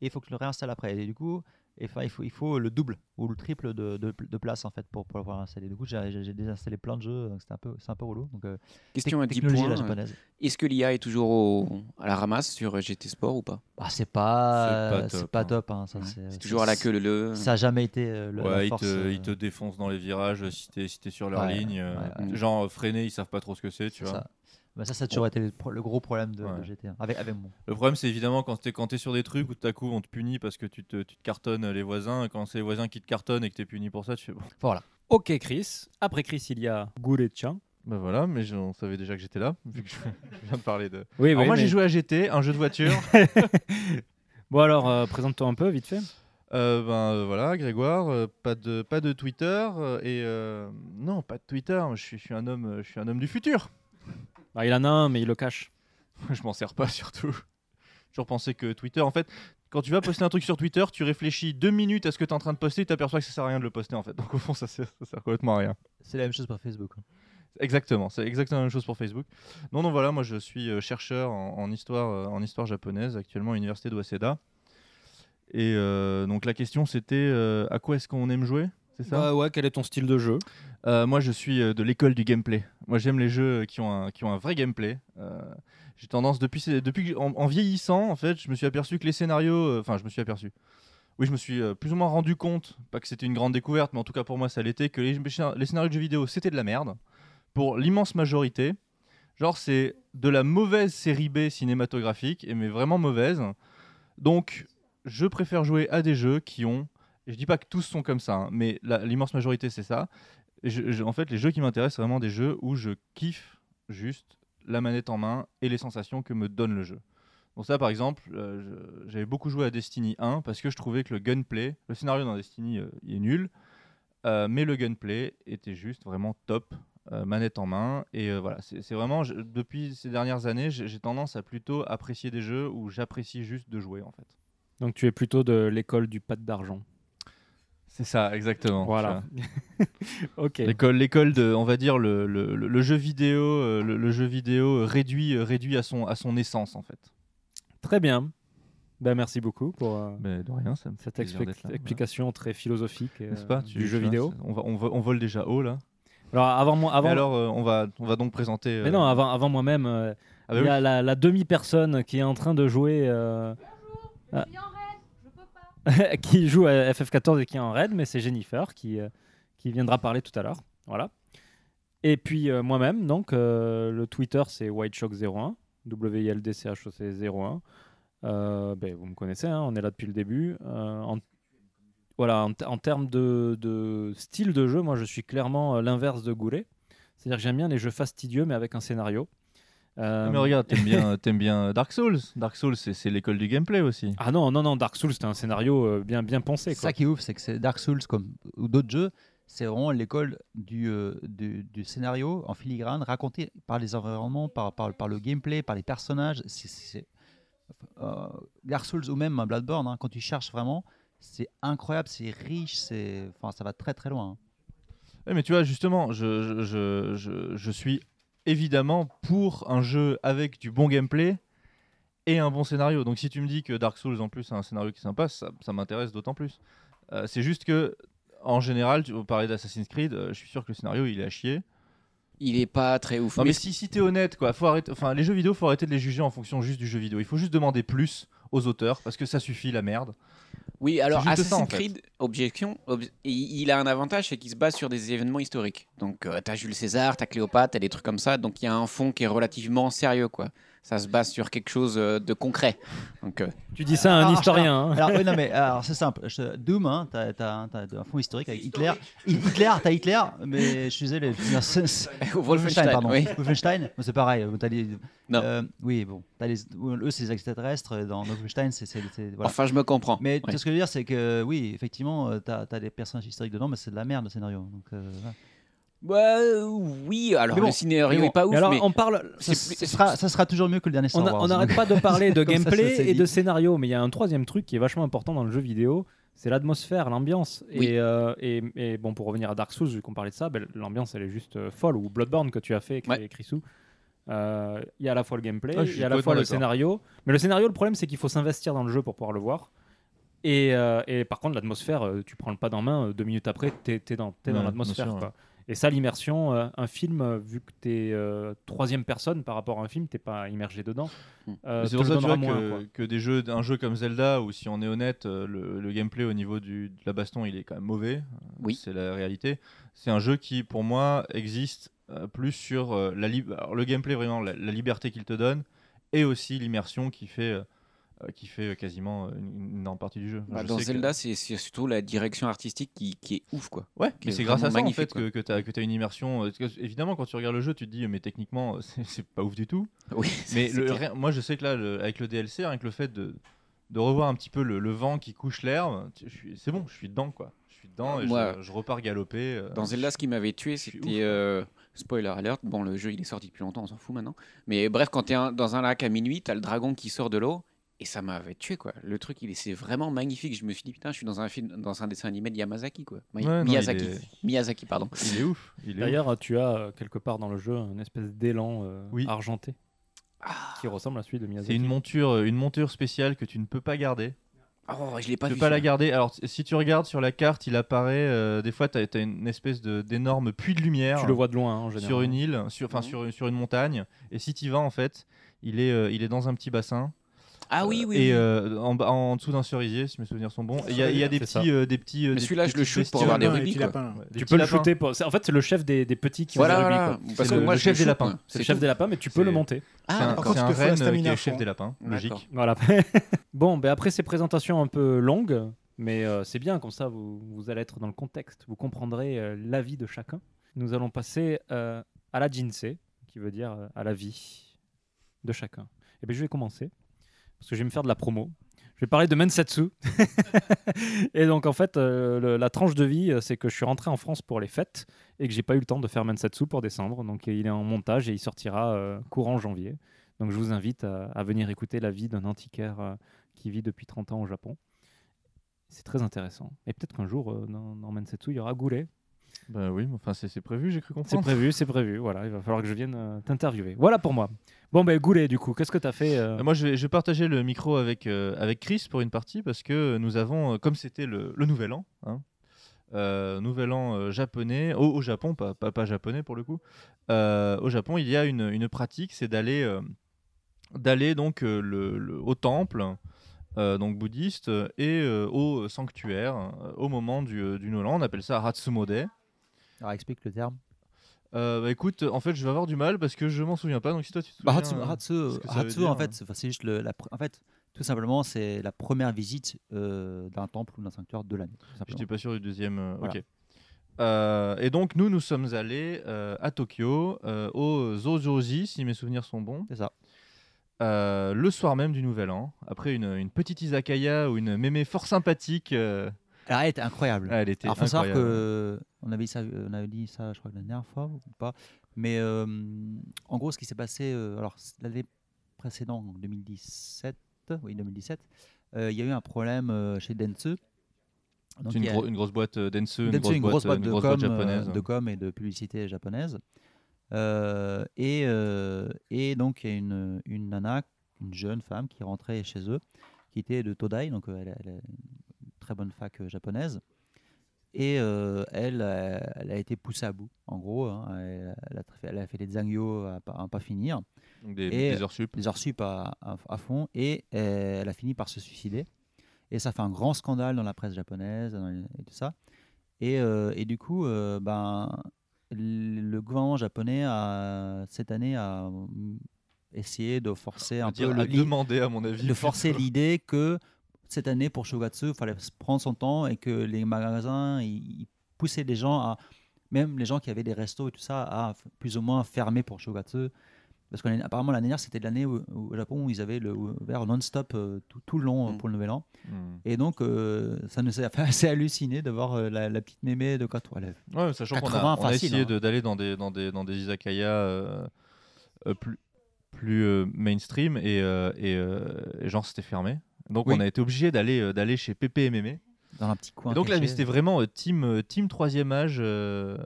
et il faut que tu le réinstalles après. Et du coup, et, enfin, il, faut, il faut le double ou le triple de, de, de place en fait pour, pour pouvoir installer. Du coup, j'ai désinstallé plein de jeux, donc c'était un peu, c'est un peu relou. Donc, euh, Question à tec- 10 technologie à points. la euh, japonaise. Est-ce que l'IA est toujours au- à la ramasse sur GT Sport ou pas? Bah, c'est pas, C'est pas c'est top, hein. hein, Ouais. c'est C'est toujours à la queue le le. Ça a jamais été euh, le, ouais, ils te, euh, ils te défoncent dans les virages si t'es si t'es sur leur Ouais, ligne. ouais, ouais. Genre freiner, ils savent pas trop ce que c'est, tu C'est vois. ça. Bah, ça, ça a toujours été le, gros problème de, de Ouais. GTA. Avec, avec moi. Le problème, c'est évidemment quand t'es quand t'es sur des trucs où tout à coup on te punit parce que tu te, tu te cartonnes les voisins. Quand c'est les voisins qui te cartonnent et que t'es puni pour ça, tu fais bon. Voilà. Ok, Chris. Après Chris, il y a Goulet-chan. Bah voilà, mais on savait déjà que j'étais là, vu que je, viens de parler de. Oui, Alors oui, moi mais- j'ai joué à GT, un jeu de voiture. Bon, alors, euh, présente-toi un peu, vite fait. Euh, ben euh, voilà, Grégoire, euh, pas de pas de Twitter euh, et euh, non pas de Twitter. Je suis, je suis un homme, je suis un homme du futur. Ah, il en a un, mais il le cache. je m'en sers pas surtout. J'ai toujours pensé que Twitter, en fait, quand tu vas poster un truc sur Twitter, tu réfléchis deux minutes à ce que tu es en train de poster, tu t'aperçois que ça sert à rien de le poster en fait. Donc au fond, ça sert, ça sert complètement à rien. C'est la même chose pour Facebook. hein. Exactement, c'est exactement la même chose pour Facebook. Non, non, voilà, moi je suis euh, chercheur en, en histoire, euh, en histoire japonaise, actuellement à l'université de Waseda. Et euh, donc la question c'était euh, à quoi est-ce qu'on aime jouer? C'est ça? Bah ouais, quel est ton style de jeu? Euh, moi, je suis euh, de l'école du gameplay. Moi, j'aime les jeux qui ont un, qui ont un vrai gameplay. Euh, j'ai tendance, depuis, depuis en, en vieillissant, en fait, je me suis aperçu que les scénarios. Enfin, je me suis aperçu. Oui, je me suis plus ou moins rendu compte, pas que c'était une grande découverte, mais en tout cas pour moi, ça l'était, que les, scénarios de jeux vidéo, c'était de la merde. Pour l'immense majorité. Genre, c'est de la mauvaise série B cinématographique, mais vraiment mauvaise. Donc, je préfère jouer à des jeux qui ont. et Je dis pas que tous sont comme ça, hein, mais l'immense majorité, c'est ça. En fait, les jeux qui m'intéressent, c'est vraiment des jeux où je kiffe juste la manette en main et les sensations que me donne le jeu. Donc ça, par exemple, euh, j'avais beaucoup joué à Destiny 1 parce que je trouvais que le gunplay, le scénario dans Destiny, euh, il est nul, euh, mais le gunplay était juste vraiment top. manette en main. Et voilà, c'est vraiment, depuis ces dernières années, j'ai tendance à plutôt apprécier des jeux où j'apprécie juste de jouer en fait. Donc tu es plutôt de l'école du pâte d'argent. C'est ça, exactement. Voilà. ok. L'école, l'école de, on va dire le, le- le- jeu vidéo, euh, le, le jeu vidéo réduit, euh, réduit à son à son essence en fait. Très bien. Ben, merci beaucoup pour euh, Mais de rien, ça me fait cette expli- là, explication très philosophique euh, pas? Tu- du jeu vois, vidéo. on, va, on, va- on vole déjà haut là. Alors avant moi, avant. Et alors, euh, on va, on va donc présenter. Mais euh, non, avant, avant moi-même, euh, ah bah il y a la, la demi-personne qui est en train de jouer. euh, ah, qui joue à FF14 et qui est en raid, mais c'est Jennifer qui, euh, qui viendra parler tout à l'heure. Voilà. Et puis euh, moi-même, donc euh, le Twitter c'est WhiteShock01, W-I-L-D-C-H-O-C 01. Euh, ben, vous me connaissez, hein, on est là depuis le début. En, voilà, en, termes de, de style de jeu, moi je suis clairement l'inverse de Goulet. C'est-à-dire que j'aime bien les jeux fastidieux mais avec un scénario. Euh, mais regarde, t'aimes bien, t'aimes bien Dark Souls. Dark Souls, c'est c'est l'école du gameplay aussi. Ah non, non, non, Dark Souls, c'était un scénario euh, bien, bien pensé. Quoi. ça qui est ouf, c'est que c'est Dark Souls comme ou d'autres jeux, c'est vraiment l'école du, euh, du, du scénario en filigrane, raconté par les environnements, par, par, par le gameplay, par les personnages. C'est- c'est- euh, Dark Souls ou même Bloodborne, hein, quand tu cherches vraiment, c'est incroyable, c'est riche, c'est, enfin, ça va très très loin. hein. Ouais, mais tu vois, justement, je, je, je, je- je suis évidemment pour un jeu avec du bon gameplay et un bon scénario. Donc si tu me dis que Dark Souls en plus a un scénario qui est sympa, ça, ça m'intéresse d'autant plus. Euh, c'est juste que, en général, tu parler d'Assassin's Creed, euh, je suis sûr que le scénario il est à chier. Il est pas très ouf. Non, mais, Mais si, si t'es honnête, quoi, faut arrêter. Enfin, les jeux vidéo, faut arrêter de les juger en fonction juste du jeu vidéo. Il faut juste demander plus aux auteurs parce que ça suffit la merde. Oui, alors ça, Assassin's en fait. Creed, objection, ob- il il a un avantage, c'est qu'il se base sur des événements historiques. Donc, euh, t'as Jules César, t'as Cléopâtre, t'as des trucs comme ça. Donc, il y a un fond qui est relativement sérieux, quoi. Ça se base sur quelque chose euh, de concret. Donc, euh, Tu dis ça à un historien. hein. Alors, oui, non, mais alors, c'est simple. Je- Doom, hein, t'as, t'as- t'as un fond historique avec Hitler. Hi- Hitler, t'as Hitler, mais je c'est- c'est- Wolfenstein, pardon. oui. Wolfenstein, c'est pareil. T'as les, Non. euh, oui, bon. T'as les, eux, c'est les extraterrestres. Dans Wolfenstein, c'est. voilà. Enfin, je me comprends. mais Ouais. ce que je veux dire, c'est que oui, effectivement, euh, t'as as des personnages historiques dedans, mais c'est de la merde le scénario. Donc, euh, voilà. Bah, euh, oui, alors bon, le scénario mais est pas ouf, Mais alors, mais on parle. ça, sera, ça sera toujours mieux que le dernier Star On a- Wars. on n'arrête pas de parler de Comme ça, ça gameplay et de scénario, mais il y a un troisième truc qui est vachement important dans le jeu vidéo, c'est l'atmosphère, l'ambiance. Oui. Et, euh, et, et bon, pour revenir à Dark Souls, vu qu'on parlait de ça, ben, l'ambiance elle est juste euh, folle. Ou Bloodborne que tu as fait, Ouais. Chrisou. Euh, Il y a à la fois le gameplay, Ah, il y a à la fois le scénario. Mais le scénario, le problème, c'est qu'il faut s'investir dans le jeu pour pouvoir le voir. Et, euh, et par contre, l'atmosphère, tu prends le pas dans main, deux minutes après, t'es es dans, t'es dans Ouais, l'atmosphère. Et ça, l'immersion, euh, un film, euh, vu que t'es euh, troisième personne par rapport à un film, t'es pas immergé dedans. Hmm. euh, c'est pour ça tu vois, moins, que, quoi. que des jeux, un jeu comme Zelda, où si on est honnête, le, le gameplay au niveau du, de la baston, il est quand même mauvais. Oui. C'est la réalité. C'est un jeu qui, pour moi, existe euh, plus sur euh, la lib- alors, le gameplay, vraiment, la, la liberté qu'il te donne, et aussi l'immersion qui fait, qui fait quasiment une, une énorme partie du jeu. bah, Je dans sais Zelda, c'est c'est surtout la direction artistique qui, qui est ouf, quoi. Ouais, qui mais est c'est grâce à ça en fait magnifique, que, que tu as, une immersion. euh, évidemment, quand tu regardes le jeu, tu te dis, mais techniquement, c'est pas ouf du tout. Oui, Mais le- rien- moi, je sais que là, le- avec le DLC, que le fait de, de revoir un petit peu le, le vent qui couche l'herbe, c'est bon, je suis dedans, quoi. Je suis dedans et Moi- je, je repars galoper. euh, Dans Zelda, ce qui m'avait tué, c'était. euh, spoiler alert, bon, le jeu il est sorti depuis longtemps, on s'en fout maintenant. Mais bref, quand tu es dans un lac à minuit, tu as le dragon qui sort de l'eau. Et ça m'avait tué, quoi. Le truc, il est, c'est vraiment magnifique. Je me suis dit, putain, je suis dans un film, dans un dessin animé de Yamazaki, quoi. Ouais, non, Miyazaki. est- Miyazaki, pardon. Il est ouf. Il est ouf. D'ailleurs, tu as euh, quelque part dans le jeu une espèce d'élan euh, Oui. argenté qui ressemble à celui de Miyazaki. C'est une monture, une monture spéciale que tu ne peux pas garder. Oh, je l'ai pas tu vu. peux pas la garder. Alors, si tu regardes sur la carte, il apparaît. euh, des fois, tu as, une espèce de- d'énorme puits de lumière. Tu le vois de loin, hein, en général. sur une île, sur, enfin Mhm. sur, sur une montagne. Et si tu y vas, en fait, il est, euh, il est dans un petit bassin. Ah oui, oui. Et oui. euh, en, dessous d'un cerisier, si mes souvenirs sont bons. Il y a, il y a des petits, euh, des petits. euh, Mais celui-là, je le shoot pour avoir des rubis, petit quoi. lapin. Ouais, des Tu peux le lapins. shooter. Pour... En fait, c'est le chef des, des petits qui Voilà, ont des rubis, quoi. Parce C'est que le- moi, le je chef des shoot, lapins. C'est le chef des lapins, mais tu peux le monter. Ah, C'est un, contre, renne qui est chef des lapins, logique. Voilà. bon, ben après ces présentations un peu longues, mais euh, c'est bien, comme ça vous, vous allez être dans le contexte, vous comprendrez euh, l'avis de chacun. Nous allons passer euh, à la jinsei, qui veut dire euh, à la vie de chacun. Et bien je vais commencer, parce que je vais me faire de la promo. Je vais parler de Mensetsu. et donc, en fait, euh, la tranche de vie, euh, c'est que je suis rentré en France pour les fêtes et que j'ai pas eu le temps de faire Mensetsu pour décembre. Donc, il est en montage et il sortira euh, courant janvier. Donc, je vous invite à, venir écouter la vie d'un antiquaire qui vit depuis 30 ans au Japon. C'est très intéressant. Et peut-être qu'un jour, dans, dans Mensetsu, il y aura Goulet. Bah oui, mais enfin c'est c'est prévu, j'ai cru C'est comprendre. prévu, c'est prévu. Voilà, il va falloir que je vienne euh, t'interviewer. Voilà pour moi. Bon, ben Goulet, du coup, qu'est-ce que tu as fait euh, Moi, je vais, je vais partager le micro avec, euh, avec Chris pour une partie parce que nous avons, comme c'était le, le nouvel an, hein, euh, nouvel an euh, japonais, au, au Japon, pas, pas, pas japonais pour le coup, euh, au Japon, il y a une, une pratique, c'est d'aller euh, d'aller donc euh, le, le- au temple. euh, donc bouddhiste et euh, au sanctuaire euh, au moment du, du Nouvel An, on appelle ça Hatsumode. Alors explique le terme. Euh, bah, écoute, en fait, je vais avoir du mal parce que je m'en souviens pas. Donc si toi tu te Bah, souviens, Hatsu, euh, Hatsu- Hatsu, dire, en fait, c'est juste le, la, en fait, tout simplement, c'est la première visite euh, d'un temple ou d'un sanctuaire de l'année. simplement. J'étais pas sûr du deuxième. euh, Voilà. Ok. Euh, et donc nous, nous sommes allés à Tokyo au Zojoji, si mes souvenirs sont bons. C'est ça. Le soir même du Nouvel An, après une, une petite izakaya ou une mémé fort sympathique. Euh, Alors, elle était incroyable. ah, elle était Alors, faut savoir incroyable. que on avait, dit ça, on avait dit ça, je crois, la dernière fois ou pas. Mais euh, en gros, ce qui s'est passé, euh, alors l'année précédente, en 2017, oui 2017, euh, il y a eu un problème euh, chez Dentsu. C'est une, il y a- gro- une grosse boîte euh, Dentsu, une Dentsu, grosse, une grosse boîte, une de, com, boîte japonaise. euh, de com et de publicité japonaise. Euh, et, euh, et donc, il y a une, une nana, une jeune femme qui rentrait chez eux, qui était de Todai, donc euh, elle, très bonne fac euh, japonaise. Et euh, elle, euh, elle a été poussée à bout, en gros. hein. elle, elle a, fait, elle a fait zangyo à, pas- à pas finir, Donc des, et- des heures sup. des heures sup à, à- à fond, et elle a fini par se suicider. Et ça fait un grand scandale dans la presse japonaise les- et tout ça. Et, euh, et du coup, euh, ben, le gouvernement japonais a, cette année a mm, essayé de forcer un peu à le, demander à mon avis. de forcer l'idée que cette année pour Shogatsu, il fallait prendre son temps et que les magasins ils, poussaient les gens à, même les gens qui avaient des restos et tout ça, à plus ou moins fermer pour Shogatsu. Parce qu'apparemment l'année dernière, c'était l'année au Japon où ils avaient le ouvert non-stop euh, tout, tout le long euh, Mm. pour le Nouvel An. Hmm. Et donc, euh, ça nous a fait assez halluciné de voir la, la petite mémé de 4 elle Ouais, sachant qu'on a, 80 on a essayé hein. d'aller dans des, dans, des, dans des izakaya plus, plus mainstream et, et, et genre c'était fermé. Donc Oui. on a été obligé d'aller euh, d'aller chez PP MMA. dans un petit coin. Et donc là, c'était vraiment euh, team, euh, team troisième âge euh,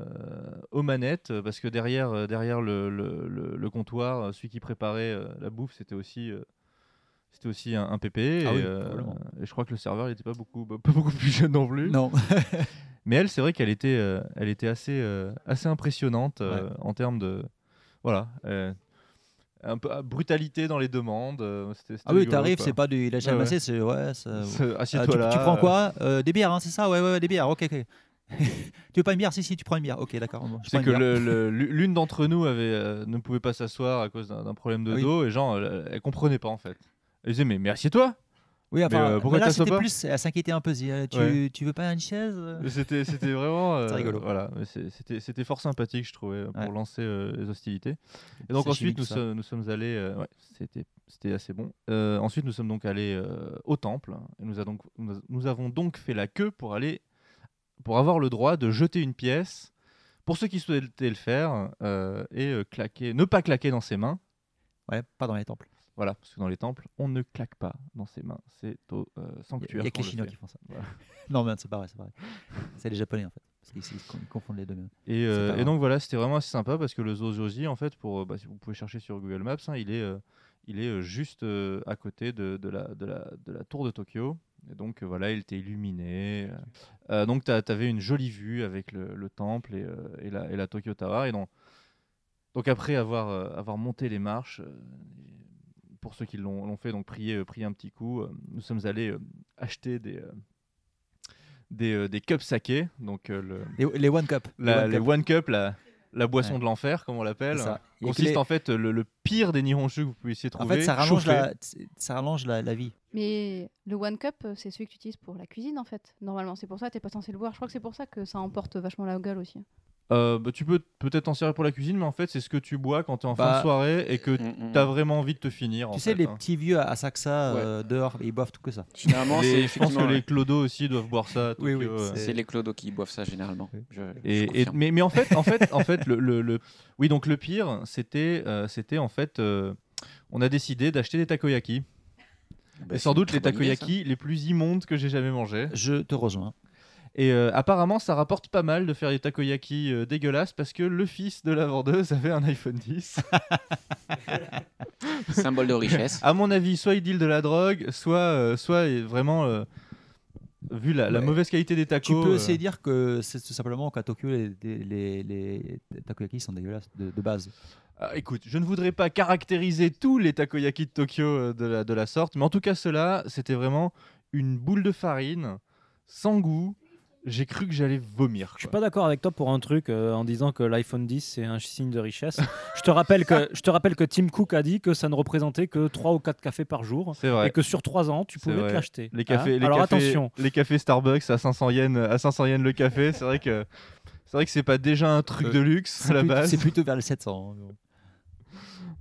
aux manettes, parce que derrière, derrière le, le, le- le comptoir, celui qui préparait la bouffe, c'était aussi, euh, c'était aussi un, un PP. Ah et, oui, euh, probablement. et je crois que le serveur, il n'était pas beaucoup, bah, pas beaucoup plus jeune non plus. Non. Mais elle, c'est vrai qu'elle était, elle était assez, assez impressionnante en termes de, voilà, un peu ah, brutalité dans les demandes. euh, c'était- c'était ah oui, t'arrives, c'est pas du lâcher Ouais, ouais. amassé, c'est ouais. ça- C'est- Ah, tu, là. tu prends euh, quoi? Euh, Des bières, hein, c'est ça? Ouais, ouais, ouais, des bières. Ok, ok. tu veux pas une bière? Si, si, tu prends une bière. Ok, d'accord. bon, je C'est que le- le- l'une d'entre nous avait, euh, ne pouvait pas s'asseoir à cause d'un d'un problème de Ah oui. dos et genre elle, elle comprenait pas en fait. Elle disait mais, mais assieds-toi. Oui, enfin, euh, pourquoi mais là, c'était pas plus, elle s'inquiétait un peu. euh, tu, Ouais. tu veux pas une chaise? Euh Mais C'était c'était vraiment euh, C'est rigolo. Voilà, mais c'était c'était fort sympathique je trouvais pour Ouais. lancer euh, les hostilités. Et donc ensuite nous sommes, nous sommes allés, euh, ouais, c'était c'était assez bon. Euh, ensuite nous sommes donc allés euh, au temple et nous, a donc, nous, a- nous avons donc fait la queue pour aller pour avoir le droit de jeter une pièce pour ceux qui souhaitaient le faire euh, et euh, claquer, ne pas claquer dans ses mains. Ouais, pas dans les temples. Voilà, parce que dans les temples, on ne claque pas dans ses mains. C'est au euh, Il sanctuaire. n'y a que les le Chinois qui font ça. Voilà. non, mais c'est vrai, c'est vrai. C'est les Japonais en fait. Parce qu'ils ils confondent les deux. Et, euh, et donc voilà, c'était vraiment assez sympa parce que le Zojoji, en fait, pour, euh, bah, si vous pouvez chercher sur Google Maps, hein, il est, euh, il est juste à côté de, de la, de, la, de la tour de Tokyo. Et donc euh, voilà, il était illuminé. euh. Donc tu avais une jolie vue avec le, le temple et, euh, et, la, et la Tokyo Tower. Et donc, donc après avoir, avoir monté les marches, pour ceux qui l'ont fait, donc prier, euh, prier un petit coup, euh, nous sommes allés euh, acheter des, euh, des, euh, des cups saké. Donc euh, le, Les, les One Cup. la, One les Cup. One Cup, la, la boisson Ouais. de l'enfer, comme on l'appelle, consiste les- en fait le, le pire des nihonshu que vous puissiez En trouver. fait, ça rallonge, la, ça rallonge la, la vie. Mais le One Cup, c'est celui que tu utilises pour la cuisine en fait. Normalement, c'est pour ça que t'es pas censé le boire. Je crois que c'est pour ça que ça emporte vachement la gueule aussi. Euh, bah, tu peux peut-être t'en servir pour la cuisine, mais en fait, c'est ce que tu bois quand tu es en fin Bah, de soirée et que Mm, mm. tu as vraiment envie de te finir. en Tu sais, fait, les hein. petits vieux à Saxa euh, dehors, ils boivent tout que ça. Généralement, c'est Les- je pense que les clodos aussi doivent boire ça. Oui, oui, euh. C'est les clodos qui boivent ça généralement. Je Et, mais, mais en fait, en fait, en fait, le, le- le- oui, donc le pire, c'était, euh, c'était en fait, euh, on a décidé d'acheter des takoyaki. Bah, et sans doute les idée, takoyaki les plus immondes que j'ai jamais mangés. Je te rejoins. Et euh, apparemment, ça rapporte pas mal de faire des takoyaki euh, dégueulasses parce que le fils de la vendeuse avait un iPhone 10. Symbole de richesse. à mon avis, soit il deal de la drogue, soit, euh, soit vraiment, euh, vu la, la Ouais. mauvaise qualité des tacos. Tu peux euh, essayer de dire que c'est tout simplement qu'à Tokyo, les, les, les, les takoyaki sont dégueulasses de, de base. Ah, écoute, je ne voudrais pas caractériser tous les takoyaki de Tokyo euh, de la, de la sorte, mais en tout cas, ceux-là, c'était vraiment une boule de farine, sans goût. J'ai cru que j'allais vomir. Je suis pas d'accord avec toi pour un truc euh, en disant que l'iPhone 10 c'est un signe de richesse. je te rappelle que je te rappelle que Tim Cook a dit que ça ne représentait que 3 ou 4 cafés par jour C'est vrai. et que sur 3 ans tu pouvais te l'acheter. Les cafés, Hein les Alors cafés- attention. les cafés Starbucks à 500 yens, à 500 yens le café, c'est vrai que c'est vrai que c'est pas déjà un truc Euh, de luxe à C'est la plutôt- base. C'est plutôt vers les 700. hein.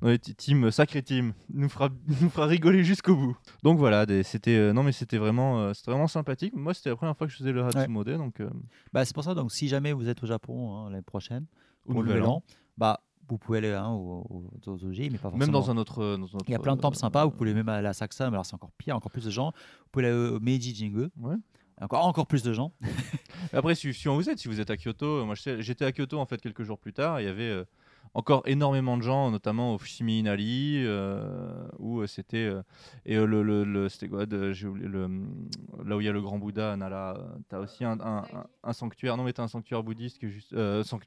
Ouais, t- team, sacré team, nous fera, nous fera rigoler jusqu'au bout. Donc voilà, c'était euh, non mais c'était vraiment, euh, c'était vraiment sympathique. Moi, c'était la première fois que je faisais le Hatsumode, donc euh, Bah, c'est pour ça, donc si jamais vous êtes au Japon hein, l'année prochaine, Au Nouvel An. Bah, vous pouvez aller hein, au, au, au Zoji, mais pas forcément. même dans un autre, dans Il y a plein de temples sympas, vous pouvez même aller à Saxa, mais alors c'est encore pire, encore plus de gens. Vous pouvez aller au Meiji Jingu, Ouais. encore, encore plus de gens. Après, si, si on vous êtes, si vous êtes à Kyoto, euh, moi j'étais à Kyoto en fait quelques jours plus tard, il y avait euh, encore énormément de gens, notamment au Fushimi Inari, euh, où euh, c'était euh, et le, c'était quoi là où il y a le grand Bouddha à Nara, tu as aussi un, sanctuaire, non mais t'as un sanctuaire bouddhiste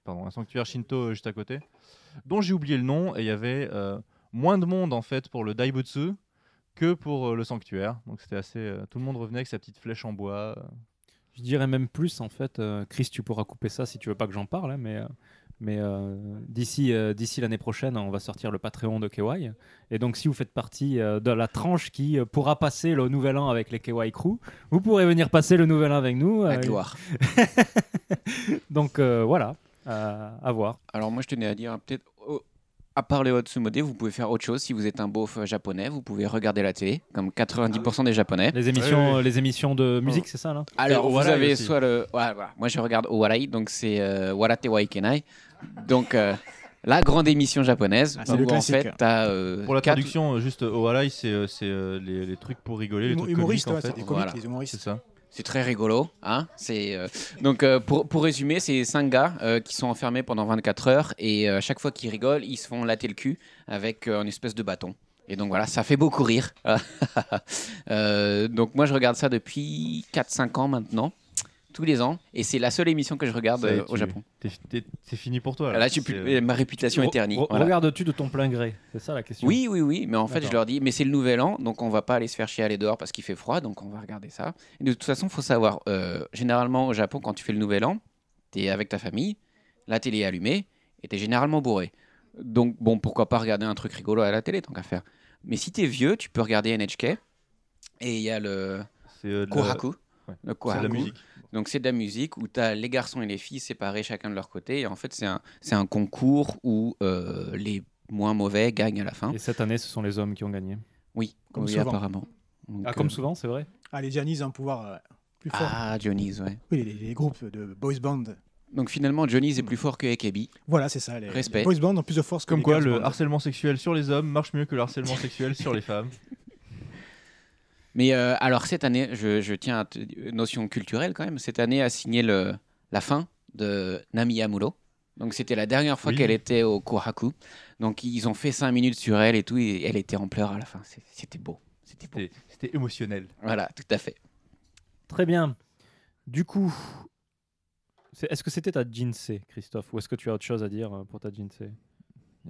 pardon, un sanctuaire Shinto juste à côté, dont j'ai oublié le nom et il y avait moins de monde en fait pour le Daibutsu que pour le sanctuaire, donc c'était assez, tout le monde revenait avec sa petite flèche en bois. Je dirais même plus en fait. Chris, tu pourras couper ça si tu veux pas que j'en parle, hein, mais. Mais euh, d'ici euh, d'ici l'année prochaine, on va sortir le Patreon de KY. Et donc, si vous faites partie euh, de la tranche qui euh, pourra passer le nouvel an avec les KY Crew, vous pourrez venir passer le nouvel an avec nous. Euh, gloire. donc euh, voilà, euh, à voir. Alors moi je tenais à dire peut-être oh, à part les Hatsumode, vous pouvez faire autre chose si vous êtes un beauf japonais, vous pouvez regarder la télé comme 90% des japonais. Les émissions, les émissions de musique, c'est ça là? Alors Et vous Owarai avez aussi. soit le voilà. moi je regarde Owarai donc c'est euh, Warate wa Ikenai. Donc euh, la grande émission japonaise Ah, c'est où en classique. fait t'as euh, Pour la quatre- traduction, euh, juste au Walai, c'est euh, c'est, euh, les, les trucs pour rigoler, les Humo- trucs Humoriste, comiques, ouais, en c'est fait. des comiques, Voilà. les humoristes. C'est ça. C'est très rigolo. Hein c'est, euh, Donc, euh, pour, pour résumer, c'est cinq gars euh, qui sont enfermés pendant 24 heures et euh, chaque fois qu'ils rigolent, ils se font latter le cul avec euh, une espèce de bâton. Et donc voilà, ça fait beaucoup rire. Euh, donc moi, je regarde ça depuis 4-5 ans maintenant, tous les ans. Et c'est la seule émission que je regarde euh, au Japon. t'es- t'es- C'est fini pour toi. Là, euh, ma réputation est ternie. re- Voilà. Regardes-tu de ton plein gré? C'est ça la question. Oui, oui, oui, mais en fait, je leur dis, mais c'est le nouvel an, donc on va pas aller se faire chier à aller dehors parce qu'il fait froid, donc on va regarder ça. Et de toute façon, faut savoir, euh, généralement au Japon, quand tu fais le nouvel an, tu es avec ta famille, la télé est allumée, et tu es généralement bourré. Donc, bon, pourquoi pas regarder un truc rigolo à la télé, tant qu'à faire. Mais si tu es vieux, tu peux regarder NHK, et il y a le euh, Kohaku. ouais, Le c'est de Kohaku. la musique. Donc c'est de la musique où tu as les garçons et les filles séparés chacun de leur côté. Et en fait, c'est un, c'est un concours où euh, les moins mauvais gagnent à la fin. Et cette année, ce sont les hommes qui ont gagné. Oui, Comme oui, souvent. apparemment. Donc, Ah, comme euh, souvent, c'est vrai Ah, les Giannis ont un pouvoir euh, plus fort. Ah, Johnny's, ouais. Oui, les, les groupes de boys band. Donc finalement, Johnny's est plus fort que AKB. Voilà, c'est ça. Les, Respect. les boys band ont plus de force que Comme les quoi, girls le band. harcèlement sexuel sur les hommes marche mieux que le harcèlement sexuel sur les femmes. Mais euh, alors cette année, je, je tiens à te, notion culturelle quand même. Cette année a signé le, la fin de Nami Yamuro. Donc c'était la dernière fois Oui. qu'elle était au Kohaku. Donc ils ont fait 5 minutes sur elle et tout. Et elle était en pleurs à la fin. C'était beau. C'était beau. C'était c'était émotionnel. Voilà, tout à fait. Très bien. Du coup, est-ce que c'était ta Jinsei, Christophe? Ou est-ce que tu as autre chose à dire euh, pour ta Jinsei?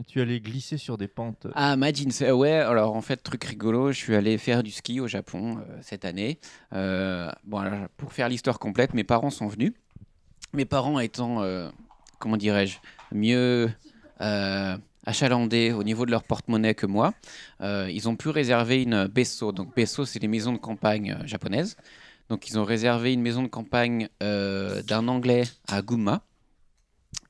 Tu allais glisser sur des pentes. Ah, ma jeans, euh, ouais, alors en fait, truc rigolo, je suis allé faire du ski au Japon euh, cette année. Euh, bon, alors, pour faire l'histoire complète, mes parents sont venus. Mes parents étant, euh, comment dirais-je, mieux euh, achalandés au niveau de leur porte-monnaie que moi, euh, ils ont pu réserver une Besso. Donc, Besso, c'est les maisons de campagne euh, japonaises. Donc, ils ont réservé une maison de campagne euh, d'un Anglais à Gunma.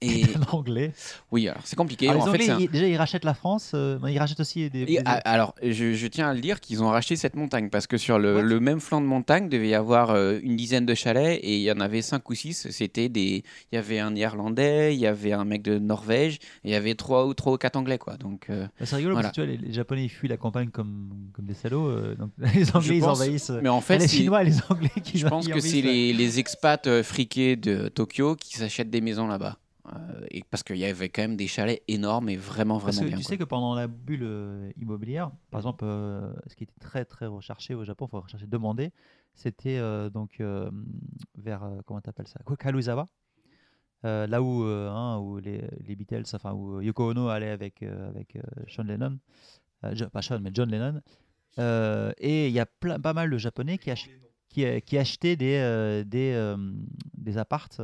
Et L'anglais. oui, alors c'est compliqué. Alors, en les fait, Anglais, un- déjà, ils rachètent la France. euh, ils rachètent aussi des. Et, des- a- alors, je, je tiens à le dire qu'ils ont racheté cette montagne parce que sur le, même flanc de montagne, devait y avoir euh, une dizaine de chalets et il y en avait cinq ou six. C'était des, il y avait un Néerlandais, il y avait un mec de Norvège et il y avait trois ou trois ou quatre Anglais quoi. Donc, euh, Bah, c'est rigolo Voilà. parce que tu vois, les, les Japonais ils fuient la campagne comme, comme des salauds. euh, donc les Anglais ils pense- envahissent. mais en fait, les Chinois les Anglais qui je pense que c'est les, les expats friqués de Tokyo qui s'achètent des maisons là-bas. Euh, et parce qu'il y avait quand même des chalets énormes et vraiment Parce vraiment que bien. tu quoi. sais que pendant la bulle euh, immobilière, par exemple, euh, ce qui était très très recherché au Japon, il faut rechercher, demander, c'était donc vers comment t'appelles ça, Kaluizawa, euh, là où euh, hein, où les, les Beatles, enfin où Yoko Ono allait avec euh, avec Sean Lennon, pas Sean mais John Lennon, et il y a plein, pas mal de Japonais qui, ach- qui, qui achetaient des des des appartes.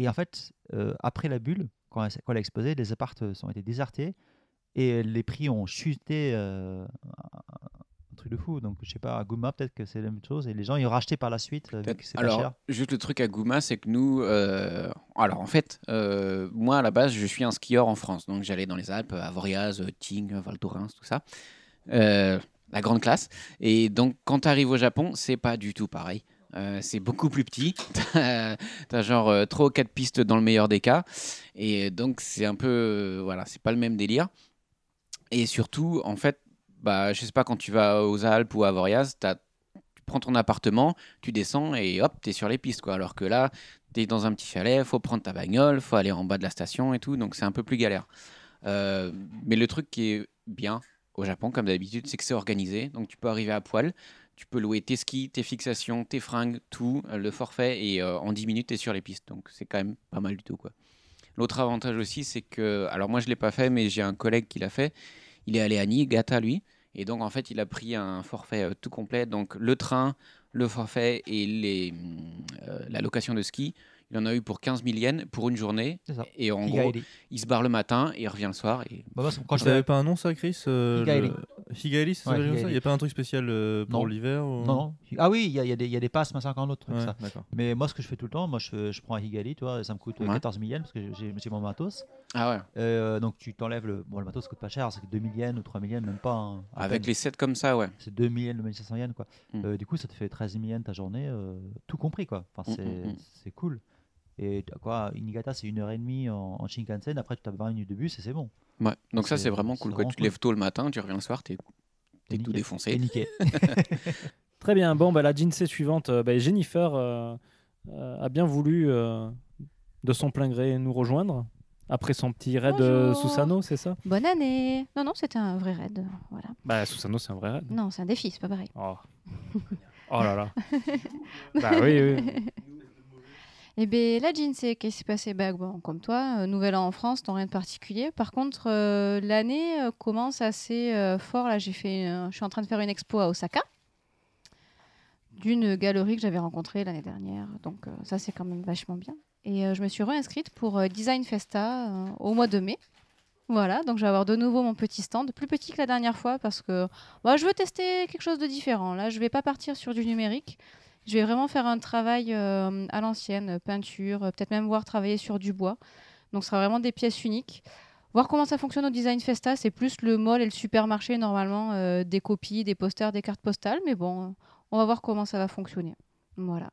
Euh, et en fait, euh, après la bulle, quand elle, quand elle a explosé, les appartes ont été désertés et les prix ont chuté. euh, un, truc de fou. Donc, je sais pas, à Guma, peut-être que c'est la même chose. Et les gens, ils ont racheté par la suite, euh, vu Peut-être. que c'est pas Alors, cher. juste le truc à Gouma, c'est que nous, euh, alors en fait, euh, moi à la base, je suis un skieur en France, donc j'allais dans les Alpes, à Voriaz, Tignes, Val Thorens, tout ça, Euh, la grande classe. Et donc, quand tu arrives au Japon, c'est pas du tout pareil. Euh, c'est beaucoup plus petit. T'as as genre euh, trois ou quatre pistes dans le meilleur des cas. Et donc, c'est un peu. euh, voilà, c'est pas le même délire. Et surtout, en fait, bah, je sais pas, quand tu vas aux Alpes ou à Voriaz, t'as- tu prends ton appartement, tu descends et hop, tu es sur les pistes. Quoi. Alors que là, tu es dans un petit chalet, faut prendre ta bagnole, faut aller en bas de la station et tout, donc c'est un peu plus galère. Euh, mais le truc qui est bien au Japon, comme d'habitude, c'est que c'est organisé. Donc tu peux arriver à poil, tu peux louer tes skis, tes fixations, tes fringues, tout, euh, le forfait, et euh, en 10 minutes, tu es sur les pistes. Donc c'est quand même pas mal du tout. quoi. L'autre avantage aussi, c'est que, alors moi je l'ai pas fait, mais j'ai un collègue qui l'a fait. Il est allé à Niigata, lui, et donc en fait il a pris un forfait euh, tout complet, donc le train, le forfait et la location de ski. Il en a eu pour 15 000 yens pour une journée. Et en gros, il se barre le matin et il revient le soir. Et... Bah, quand je T'avais vais- pas un nom ça, Chris euh, Higairi. le- ça Ouais. Il n'y a pas un truc spécial euh, pour l'hiver ou- Non. Ah oui, il y, a- il y des- il y a des passes, machin, encore d'autres trucs. Ouais, ça. Mais moi, ce que je fais tout le temps, moi, je, je prends un Higali, tu vois, ça me coûte euh, Ouais. 14 000 yens parce que j'ai mon matos. Ah ouais. Euh, donc, tu t'enlèves le. Bon, le matos, ça coûte pas cher, c'est que 2 000 yens ou 3 000 yens, même pas. hein, Avec peine. les sets comme ça, ouais. C'est 2 000 yens, 2 500 yens, quoi. Mm. Euh, du coup, ça te fait 13 000 yens ta journée, euh, tout compris, quoi. Enfin, Mm, c'est mm, mm. c'est cool. Et quoi, Inigata, c'est une heure et demie en, en Shinkansen, après, tu tapes 20 minutes de bus et c'est bon. ouais. Donc ça, C'est- vraiment cool. Quoi. vraiment Tu te cool. lèves tôt le matin, tu reviens le soir, tu es, T'es tout défoncé. T'es niqué. Très bien. Bon, bah, la Jinsei suivante, euh, bah, Jennifer euh, euh, a bien voulu, euh, de son plein gré, nous rejoindre. Après son petit raid Bonjour. Susano, c'est ça? Bonne année Non, non, c'était un vrai raid. Voilà. Bah, Susano, c'est un vrai raid. Non, c'est un défi, c'est pas pareil. Oh, oh là là. bah oui, oui. Eh bien, la Jinsei, qu'est-ce qui s'est passé? Bon, Comme toi, euh, nouvel an en France, non rien de particulier. Par contre, euh, l'année euh, commence assez fort. Là, j'ai fait, je suis en train de faire une expo à Osaka d'une galerie que j'avais rencontrée l'année dernière. Donc, ça, c'est quand même vachement bien. Et je me suis réinscrite pour Design Festa au mois de mai. Voilà, donc je vais avoir de nouveau mon petit stand, plus petit que la dernière fois parce que bah, je veux tester quelque chose de différent. Là, je vais pas partir sur du numérique. Je vais vraiment faire un travail euh, à l'ancienne, peinture, euh, peut-être même voir travailler sur du bois. Donc, ce sera vraiment des pièces uniques. Voir comment ça fonctionne au Design Festa, c'est plus le mall et le supermarché, normalement, euh, des copies, des posters, des cartes postales. Mais bon, on va voir comment ça va fonctionner. Voilà.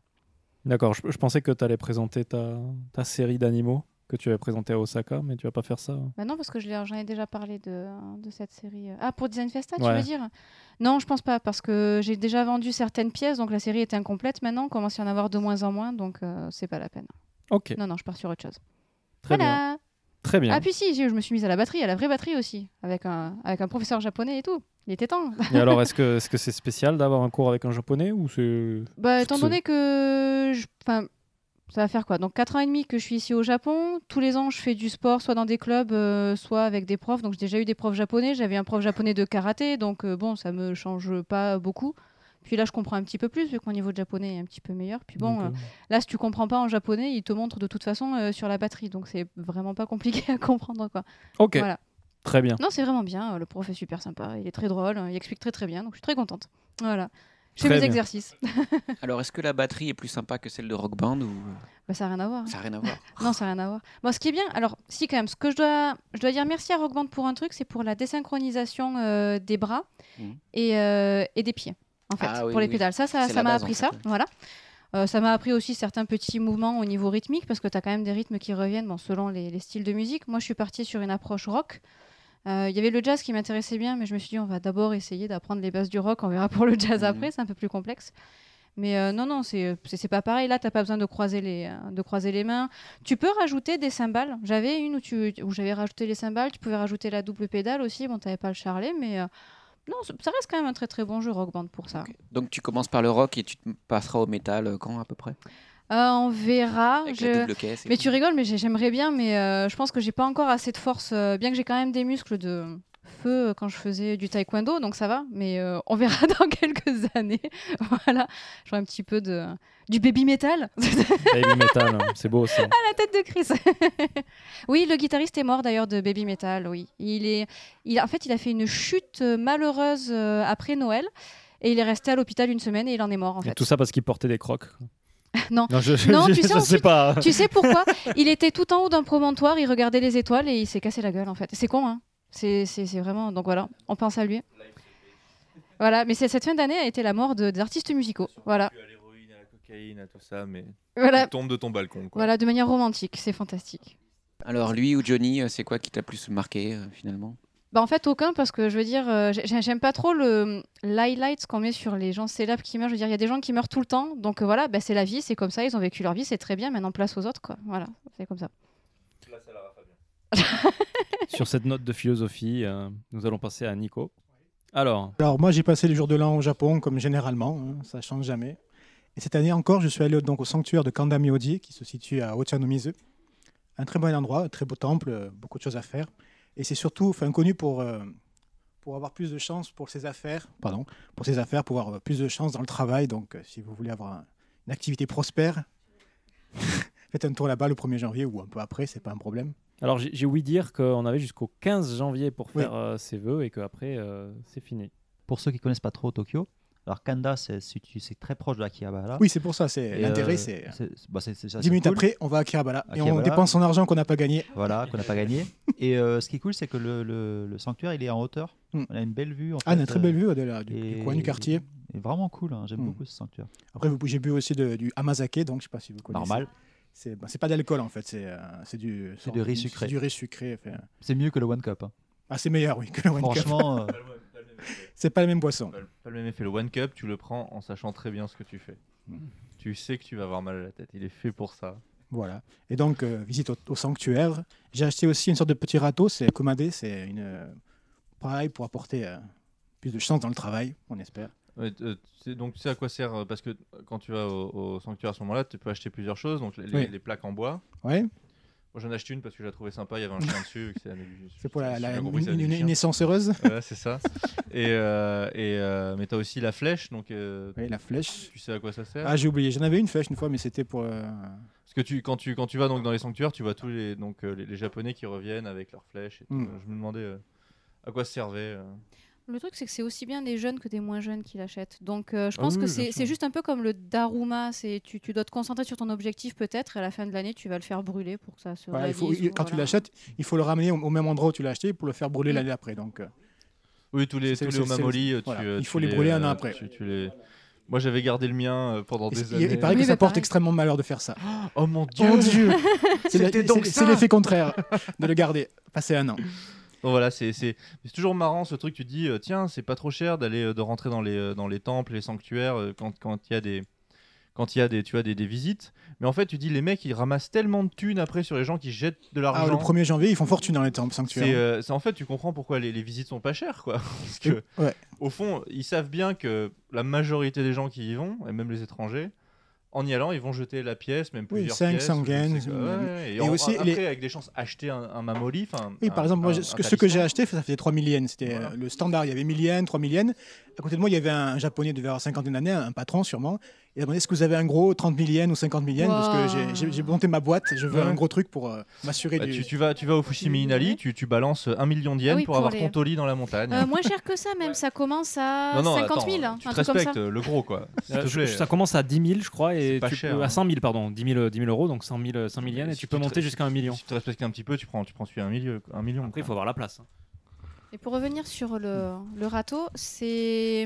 D'accord, je, pensais que tu allais présenter ta série d'animaux que tu avais présentée à Osaka, mais tu vas pas faire ça. Bah non, parce que je j'en ai déjà parlé de, de cette série. Ah, pour Design Festa, tu veux dire? Non, je pense pas, parce que j'ai déjà vendu certaines pièces, donc la série est incomplète maintenant. On commence à y en avoir de moins en moins, donc euh, c'est pas la peine. Ok, Non, non, je pars sur autre chose. très bien. Très bien. Ah, puis si, je me suis mise à la batterie, à la vraie batterie aussi, avec un, avec un professeur japonais et tout. Il était temps. Et alors, est-ce que c'est spécial d'avoir un cours avec un japonais ou c'est Bah, étant donné que. je- Enfin, ça va faire quoi? Donc, 4 ans et demi que je suis ici au Japon. Tous les ans, je fais du sport, soit dans des clubs, euh, soit avec des profs. Donc, j'ai déjà eu des profs japonais. J'avais un prof japonais de karaté. Donc, euh, bon, ça me change pas beaucoup. Puis là, je comprends un petit peu plus, vu que mon niveau de japonais est un petit peu meilleur. Puis bon, euh, là, si tu comprends pas en japonais, il te montre de toute façon sur la batterie. Donc, c'est vraiment pas compliqué à comprendre, quoi. Ok, Voilà. très bien. Non, c'est vraiment bien. Le prof est super sympa. Il est très drôle. Il explique très très bien. Donc, je suis très contente. Voilà. Je fais mes bien. exercices. Alors, est-ce que la batterie est plus sympa que celle de Rock Band ou Bah, ça n'a rien à voir. ça n'a rien à voir Non, ça n'a rien à voir. Bon, ce qui est bien, alors, si quand même, ce que je dois, je dois dire merci à Rock Band pour un truc, c'est pour la désynchronisation euh, des bras et, euh, et des pieds, en fait, Ah oui, pour les oui. pédales. Ça, ça m'a appris en ça, fait, voilà. Euh, ça m'a appris aussi certains petits mouvements au niveau rythmique, parce que tu as quand même des rythmes qui reviennent bon, selon les, les styles de musique. Moi, je suis partie sur une approche rock. Euh, Il y avait le jazz qui m'intéressait bien, mais je me suis dit, on va d'abord essayer d'apprendre les bases du rock, on verra pour le jazz Mhm. après, c'est un peu plus complexe. Mais euh, non, non, c'est pas pareil. Là, t'as pas besoin de croiser les, euh, de croiser les mains. Tu peux rajouter des cymbales. J'avais une où, tu, où j'avais rajouté les cymbales. Tu pouvais rajouter la double pédale aussi. Bon, t'avais pas le charlet, mais euh, non, ça reste quand même un très très bon jeu Rock Band pour ça. Donc, tu commences par le rock et tu te passeras au métal euh, quand à peu près? Euh, on verra. Je- caisse. Mais tout. tu rigoles, mais j'ai- j'aimerais bien, mais euh, je pense que j'ai pas encore assez de force, euh, bien que j'ai quand même des muscles de feu quand je faisais du taekwondo, donc ça va. Mais euh, on verra dans quelques années. voilà, j'aurai un petit peu de du baby metal. Baby Metal, hein, c'est beau ça. la tête de Chris. oui, le guitariste est mort d'ailleurs de Baby Metal. Oui, il est, il, en fait, il a fait une chute malheureuse après Noël et il est resté à l'hôpital une semaine et il en est mort en Et fait. tout ça parce qu'il portait des crocs. Non. je, je- Non, je- tu sais, je sais ensuite- pas. Tu sais pourquoi Il était tout en haut d'un promontoire, il regardait les étoiles et il s'est cassé la gueule en fait. C'est con, hein C'est vraiment. Donc voilà, on pense à lui. Voilà, mais c'est- cette fin d'année a été la mort de- des artistes musicaux. Voilà, à l'héroïne, à la cocaïne, à tout ça, mais voilà, tu tombes de ton balcon. Quoi. voilà, de manière romantique, c'est fantastique. Alors, lui ou Johnny, euh, c'est quoi qui t'a plus marqué euh, finalement? Bah en fait aucun parce que je veux dire euh, j'ai- j'aime pas trop le l'highlight qu'on met sur les gens célèbres qui meurent. Je veux dire il y a des gens qui meurent tout le temps donc euh, voilà bah, c'est la vie c'est comme ça ils ont vécu leur vie c'est très bien maintenant place aux autres quoi voilà c'est comme ça. Sur cette note de philosophie, euh, nous allons passer à Nico. Alors, Alors moi j'ai passé les jours de l'an au Japon comme généralement, hein, ça change jamais. Et cette année encore, je suis allé donc au sanctuaire de Kandamioji qui se situe à Ochanomizu. Un très bon endroit, un très beau temple, beaucoup de choses à faire. Et c'est surtout enfin, connu pour, euh, pour avoir plus de chance pour ses affaires, pardon, pour ses affaires, pour avoir plus de chance dans le travail. Donc euh, si vous voulez avoir un- une activité prospère, faites un tour là-bas le 1er janvier ou un peu après, c'est pas un problème. alors j'ai ouï dire qu'on avait jusqu'au 15 janvier pour Oui. faire euh, ses vœux et qu'après euh, c'est fini. Pour ceux qui connaissent pas trop Tokyo, alors Kanda, c'est très proche de Akihabara. Oui, c'est pour ça, c'est Et, l'intérêt, euh, c'est c'est- bah, c'est- c'est- ça, 10 c'est minutes cool. après, on va à Kiribati et on Akihabara. dépense son argent qu'on n'a pas gagné. Voilà, qu'on n'a pas gagné. Et euh, ce qui est cool, c'est que le, le- le sanctuaire, il est en hauteur. Mm. On a une belle vue. En Ah, on a fait, une très euh, belle vue de la- du, du et- coin du quartier. Et vraiment cool, hein, j'aime Mm. beaucoup ce sanctuaire. Après, vous- j'ai bu aussi de- du amazake, donc je sais pas si vous connaissez. Normal. C'est bah, pas d'alcool en fait, c'est euh, du, C'est du riz c'est sucré. du riz sucré. enfin. C'est mieux que le One Cup. hein. Ah, c'est meilleur, oui, que le One Cup. Franchement, euh, C'est pas la même boisson. Pas le- pas le même effet. Le One Cup, tu le prends en sachant très bien ce que tu fais. Mm. Tu sais que tu vas avoir mal à la tête. Il est fait pour ça. Voilà. Et donc, euh, visite au, au sanctuaire. J'ai acheté aussi une sorte de petit râteau, c'est commandé, c'est une. euh, pareil pour apporter euh, plus de chance dans le travail, on espère. Ouais, euh, donc tu sais à quoi sert Parce que quand tu vas au, au sanctuaire à ce moment-là, tu peux acheter plusieurs choses. Donc les, les- Oui. les plaques en bois. Ouais, Moi j'en ai acheté une parce que je la trouvais sympa. Il y avait un chien dessus. c'est pour la, compris, une, essence heureuse. Ouais, c'est ça. Et, euh, et euh, mais t'as aussi la flèche, donc euh, Oui, la flèche. tu sais à quoi ça sert. Ah, j'ai oublié, j'en avais une flèche une fois, mais c'était pour. euh, Parce que tu, quand tu quand tu vas donc dans les sanctuaires, tu vois tous les donc les, les japonais qui reviennent avec leurs flèches. Et tout. Mm. Je me demandais à quoi ça servait. Le truc, c'est que c'est aussi bien des jeunes que des moins jeunes qui l'achètent. Donc, euh, je Ah pense oui, que c'est juste un peu comme le Daruma. C'est tu, tu dois te concentrer sur ton objectif peut-être, et à la fin de l'année, tu vas le faire brûler pour que ça se voilà, il faut, il- quand tu l'achètes, il faut le ramener au, au même endroit où tu l'as acheté pour le faire brûler Mm. l'année après. Donc, euh, Oui, tous les tous les tu, voilà. Il tu faut les brûler un an euh, après. tu- tu les- Moi j'avais gardé le mien pendant il, des années. il paraît Oui, que ça porte pareil. extrêmement malheur de faire ça. Oh mon dieu. C'est l'effet contraire de le garder, passer un an. Donc voilà, c'est toujours marrant ce truc. Tu dis euh, tiens, c'est pas trop cher d'aller euh, de rentrer dans les euh, dans les temples, les sanctuaires euh, quand quand il y a des quand il y a des tu vois des, des visites. Mais en fait, tu dis les mecs ils ramassent tellement de thunes après sur les gens qui jettent de Ah, l'argent. le 1er janvier, ils font fortune dans les temples sanctuaires. euh, en fait tu comprends pourquoi les, les visites sont pas chères quoi. Parce que Ouais. au fond, ils savent bien que la majorité des gens qui y vont, et même les étrangers, en y allant, ils vont jeter la pièce, même Oui, plusieurs cinq, pièces. cent ou je ne gains, sais quoi. euh, Ouais, et, et en- aussi, après, les- avec des chances, acheter un, un mamoli. Oui, un- par exemple, moi, un- je- un ce que, ce que j'ai acheté, ça fait 3000 yens. C'était euh, Voilà. le standard. Il y avait 1000 yens, 3000 yens. À côté de moi, il y avait un japonais de vers cinquantaine d'années, un patron sûrement. Demandé est-ce que vous avez un gros 30 000 yens ou 50 000 yens Parce que Wow. j'ai- monté ma boîte, je veux Ouais. un gros truc pour euh, m'assurer Bah, du. tu, tu vas, tu vas au Fushimi Inari, tu, tu balances un million de yens Ah oui, pour, pour avoir les- ton toli dans la montagne. Euh, moins cher que ça, même. Ça commence à non, non, 50 attends, 000. hein, tu un te truc comme respectes, ça. le gros quoi. Euh, ça commence à 10 000, je crois, et tu cher, peux- hein. à 100 000, pardon. 10 000, 10 000 euros, donc 100 000, 100 000 yens, et Si tu peux monter jusqu'à un million. Si tu te respectes un petit peu, tu prends, tu prends celui à un million. Un million Après, il faut avoir la place. hein. Et pour revenir sur le, le râteau, c'est.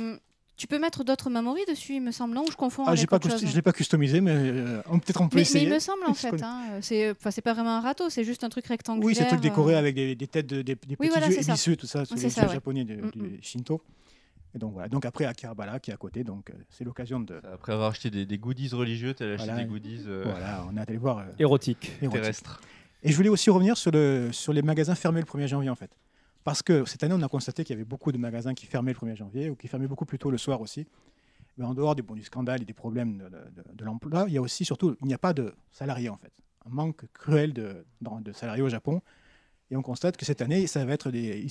Tu peux mettre d'autres memories dessus, il me semble, non? Ou je confonds Ah, j'ai avec pas autre cust- chose je l'ai pas customisé, mais euh, on- peut-être on peut mais, mais essayer. il me semble en fait, hein, c'est enfin, c'est pas vraiment un râteau, c'est juste un truc rectangulaire. Oui, c'est un truc décoré euh, avec des, des têtes de des, des Oui, petits voilà, yeux c'est ça. émisseux, tout ça, c'est ça, ouais. japonais du, Mm, du mm. Shinto. Et donc voilà. Donc après Akihabara qui est à côté, donc euh, c'est l'occasion de. Après avoir acheté des, des goodies religieux, tu as acheté Voilà. des goodies euh, Voilà, on est allé voir. euh, Érotique. érotique. terrestres. Et je voulais aussi revenir sur, le, sur les magasins fermés le 1er janvier en fait. Parce que cette année, on a constaté qu'il y avait beaucoup de magasins qui fermaient le 1er janvier ou qui fermaient beaucoup plus tôt le soir aussi. Mais en dehors du, scandale et des problèmes de, l'emploi, il y a aussi surtout, il n'y a pas de salariés en fait. Un manque cruel de, salariés au Japon. Et on constate que cette année, ça va être les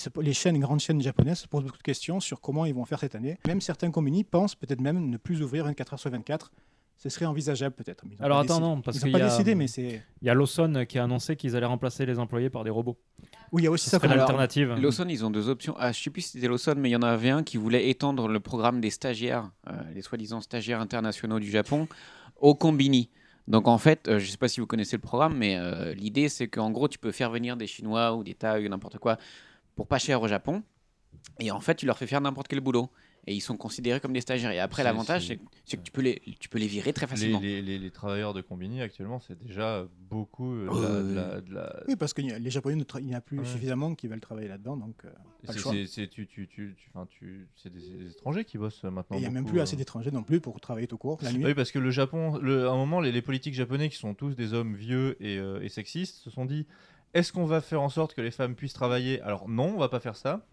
grandes chaînes japonaises se posent beaucoup de questions sur comment ils vont faire cette année. Même certains communis pensent peut-être même ne plus ouvrir 24 heures sur 24. Ce serait envisageable peut-être. Alors attends, décidé. non, parce ils qu'il n'ont pas y a- décidé, mais c'est. Il y a Lawson qui a annoncé qu'ils allaient remplacer les employés par des robots. Oui, il y a aussi ça comme Alors, l'alternative. Lawson, ils ont deux options. Ah, je sais plus si c'était Lawson, mais il y en avait un qui voulait étendre le programme des stagiaires, euh, les soi-disant stagiaires internationaux du Japon, au combini. Donc en fait, euh, je ne sais pas si vous connaissez le programme, mais euh, l'idée c'est qu'en gros, tu peux faire venir des Chinois ou des Thaïs ou n'importe quoi pour pas cher au Japon. Et en fait, tu leur fais faire n'importe quel boulot. Et ils sont considérés comme des stagiaires. Et après, l'avantage, c'est- que tu peux, les, tu peux les virer très facilement. les, les- les travailleurs de Combini actuellement, c'est déjà beaucoup euh, de la- de la- de la, Oui, parce que les Japonais, ne il n'y en a plus Ouais. suffisamment qui veulent travailler là-dedans, donc euh, C'est tu, tu, tu, des, des étrangers qui bossent maintenant. Et il n'y a même plus euh. assez d'étrangers non plus pour travailler tout court la nuit. Oui, parce que le Japon, le- à un moment, les, les politiques japonais, qui sont tous des hommes vieux et, euh, et sexistes, se sont dit est-ce qu'on va faire en sorte que les femmes puissent travailler? Alors non, on va pas faire ça.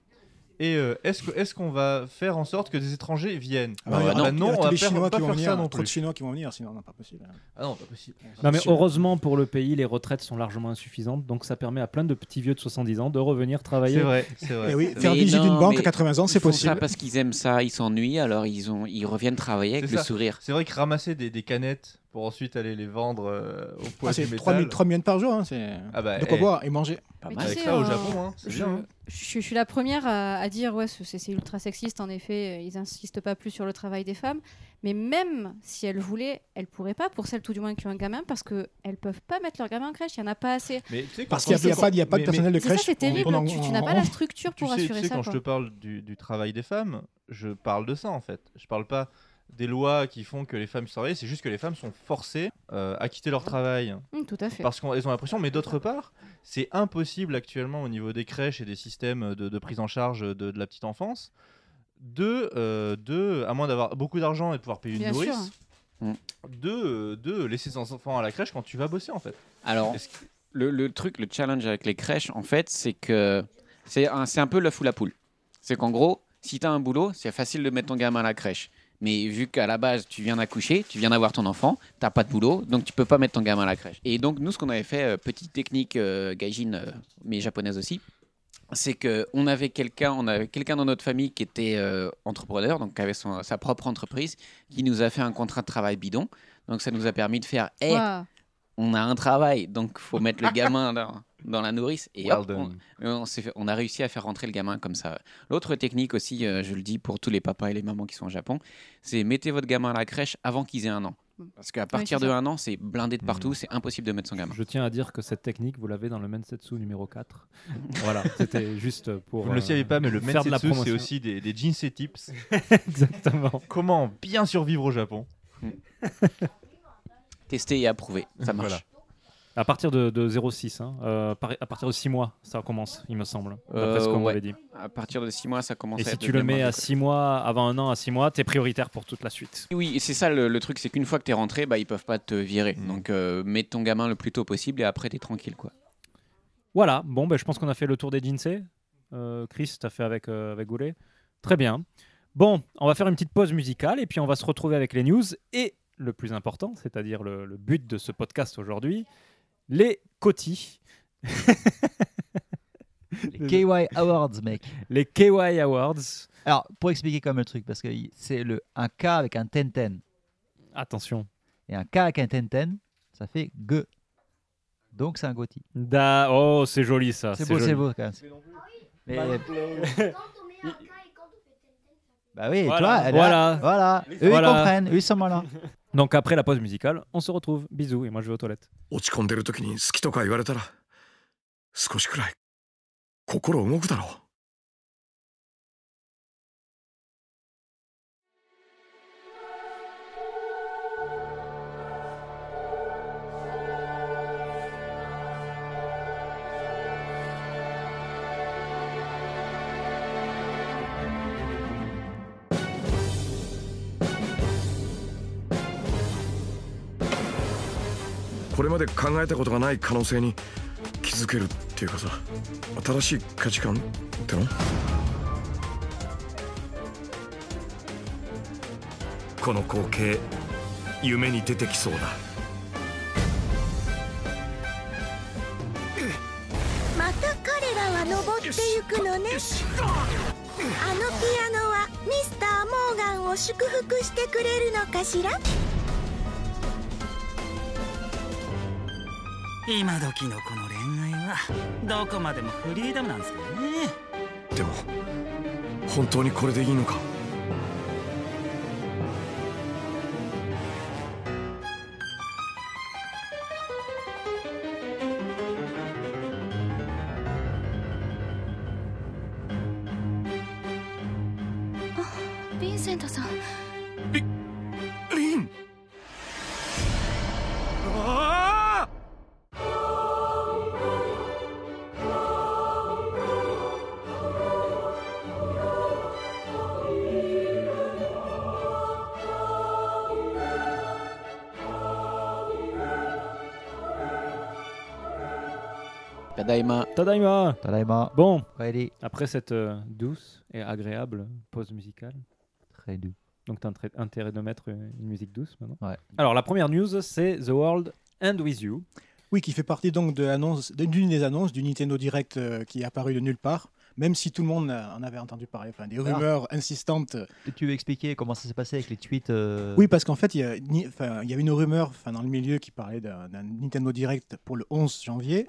Et euh, est-ce que- est-ce qu'on va faire en sorte que des étrangers viennent Ah bah, Ah il y a- bah non, on va les faire- Chinois pas qui vont faire venir, ça non trop de. Chinois qui vont venir, sinon non, pas possible. Ah non, pas possible. Non mais heureusement pour le pays, les retraites sont largement insuffisantes, donc ça permet à plein de petits vieux de 70 ans de revenir travailler. C'est vrai, c'est vrai. Et oui, c'est faire Mais visite d'une non, banque à 80 ans, Ils c'est font ça possible. parce qu'ils aiment ça, ils s'ennuient, alors ils, ont, ils reviennent travailler avec le ça. sourire. C'est vrai que ramasser des, des canettes pour ensuite aller les vendre euh, au poids Ah, du métal. 3000 3000 yens par jour, hein, c'est Ah bah, de quoi eh. boire et manger. Pas Mais mal. tu Avec sais, ça au euh, Japon, hein, c'est Je, bien. hein. je- je suis la première à, à dire ouais ce- c'est c'est ultra sexiste en effet euh, ils insistent pas plus sur le travail des femmes mais même si elles voulaient elles pourraient pas pour celles tout du moins qui ont un gamin parce que elles peuvent pas mettre leur gamin en crèche il y en a pas assez Mais tu sais, Parce qu'il n'y a, pas, il y a pas de mais- personnel de c'est ça crèche. c'est terrible pendant- tu, tu n'as pas la structure Tu pour tu assurer sais, ça quand quoi. je te parle du, du travail des femmes, je parle de ça en fait. Je parle pas des lois qui font que les femmes travaillent, c'est juste que les femmes sont forcées euh, à quitter leur travail Hum, tout à fait parce qu'elles ont l'impression, mais d'autre part, c'est impossible actuellement au niveau des crèches et des systèmes de, de prise en charge de, de la petite enfance de, euh, de à moins d'avoir beaucoup d'argent et de pouvoir payer Bien une sûr. nourrice, Mm. de, euh, de laisser ses enfants à la crèche quand tu vas bosser en fait. Alors, le, le truc, le challenge avec les crèches, en fait, c'est que c'est un, c'est un peu l'œuf ou la poule. C'est qu'en gros, si tu as un boulot, c'est facile de mettre ton gamin à la crèche. Mais vu qu'à la base, tu viens d'accoucher, tu viens d'avoir ton enfant, t'as pas de boulot, donc tu peux pas mettre ton gamin à la crèche. Et donc, nous, ce qu'on avait fait, euh, petite technique euh, gaijin, euh, mais japonaise aussi, c'est que on avait quelqu'un, on avait quelqu'un dans notre famille qui était entrepreneur, donc qui avait son- sa propre entreprise, qui nous a fait un contrat de travail bidon. Donc, ça nous a permis de faire, Eh, Ouah. on a un travail, donc faut mettre le gamin dans, dans la nourrice. Et Well hop, on, a réussi à faire rentrer le gamin comme ça. L'autre technique aussi, euh, je le dis pour tous les papas et les mamans qui sont au Japon, c'est mettez votre gamin à la crèche avant qu'ils aient un an. Parce qu'à partir de ça. un an, c'est blindé de partout, Mhm. c'est impossible de mettre son gamin. Je tiens à dire que cette technique, vous l'avez dans le Mensetsu numéro 4. voilà, c'était juste pour. Vous ne le euh, saviez pas, mais le faire de la Mensetsu, c'est aussi des, des Jinsei tips. Exactement. Comment bien survivre au Japon Tester et approuver, ça marche. Voilà. À partir de, de 0,6, hein, euh, par- à partir de 6 mois, ça commence, il me semble, d'après ce Euh, qu'on m'avait dit. À partir de 6 mois, ça commence Et à si être tu le mets à d'école. 6 mois, avant un an à 6 mois, t'es prioritaire pour toute la suite. Oui, et c'est ça le, le truc, c'est qu'une fois que tu es rentré, bah, ils peuvent pas te virer. Mhm. Donc euh, mets ton gamin le plus tôt possible et après tu es tranquille. quoi. Voilà, bon, ben, je pense qu'on a fait le tour des Jinsei. Euh, Chris, t'as fait avec, avec Goulet. Très bien. Bon, on va faire une petite pause musicale et puis on va se retrouver avec les news et le plus important, c'est-à-dire le, le but de ce podcast aujourd'hui, les cotis. Les KY Awards, mec. Les KY Awards. Alors, pour expliquer comme le truc, parce que c'est le un K avec un ten-ten. Attention. Et un K avec un Tenten, ça fait G. Donc c'est un Gotti. Da... Oh, c'est joli ça. C'est beau, c'est beau quand même. Mais- Bah oui, Voilà, tu vois, elle a- voilà. voilà. Eux, Voilà. ils comprennent, eux, ils sont malins. Donc après la pause musicale, on se retrouve. Bisous et moi je vais aux toilettes. 落ち込んでる時に好きとか言われたら少しくらい心動くだろう れまで考えたことがない可能性に気づけるっていうかさ新しい価値観っての？この光景夢に出てきそうだ。また彼らは登ってゆくのね。あのピアノはミスター・モーガンを祝福してくれるのかしら？今時のこの恋愛はどこまでもフリーダムなんですかね。でも本当にこれでいいのか？ヴィンセントさん。Tadaima. Tadaima. Tadaima. Bon, Ready. après cette euh, douce et agréable pause musicale. Très doux. Donc tu as intérêt de mettre une une musique douce maintenant. Ouais. Alors la première news, c'est The World End With You. Oui, qui fait partie donc de l'annonce- d'une des annonces du Nintendo Direct euh, qui est apparu de nulle part, même si tout le monde euh, en avait entendu parler, enfin des Alors. rumeurs insistantes. Tu veux expliquer comment ça s'est passé avec les tweets euh, Oui, parce qu'en fait, il y, a, ni- enfin, il y avait une rumeur enfin, dans le milieu qui parlait d'un d'un Nintendo Direct pour le 11 janvier.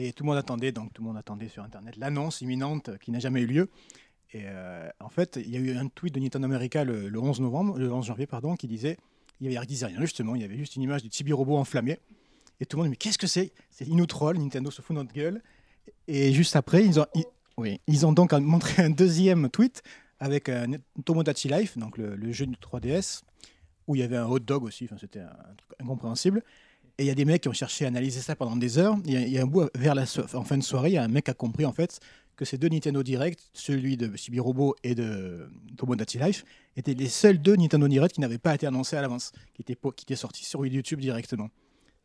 Et tout le monde attendait, donc tout le monde attendait sur Internet l'annonce imminente qui n'a jamais eu lieu. Et euh, en fait, il y a eu un tweet de Nintendo America le, le 11 novembre, le 11 janvier, pardon, qui disait, il y avait, disait rien justement, il y avait juste une image du Chibi Robot enflammé. Et tout le monde, mais qu'est-ce que c'est? C'est ils nous Nintendo se fout de notre gueule. Et juste après, ils ont, oui, ils ont donc montré un deuxième tweet avec un Tomodachi Life, donc le, jeu de 3DS, où il y avait un hot dog aussi, enfin, c'était un truc incompréhensible. Et il y a des mecs qui ont cherché à analyser ça pendant des heures. Il y a, un bout, vers la, en fin de soirée, il y a un mec qui a compris en fait que ces deux Nintendo Direct, celui de Chibi Robo et de Tomodachi Life, étaient les seuls deux Nintendo Direct qui n'avaient pas été annoncés à l'avance, qui étaient, sortis sur YouTube directement.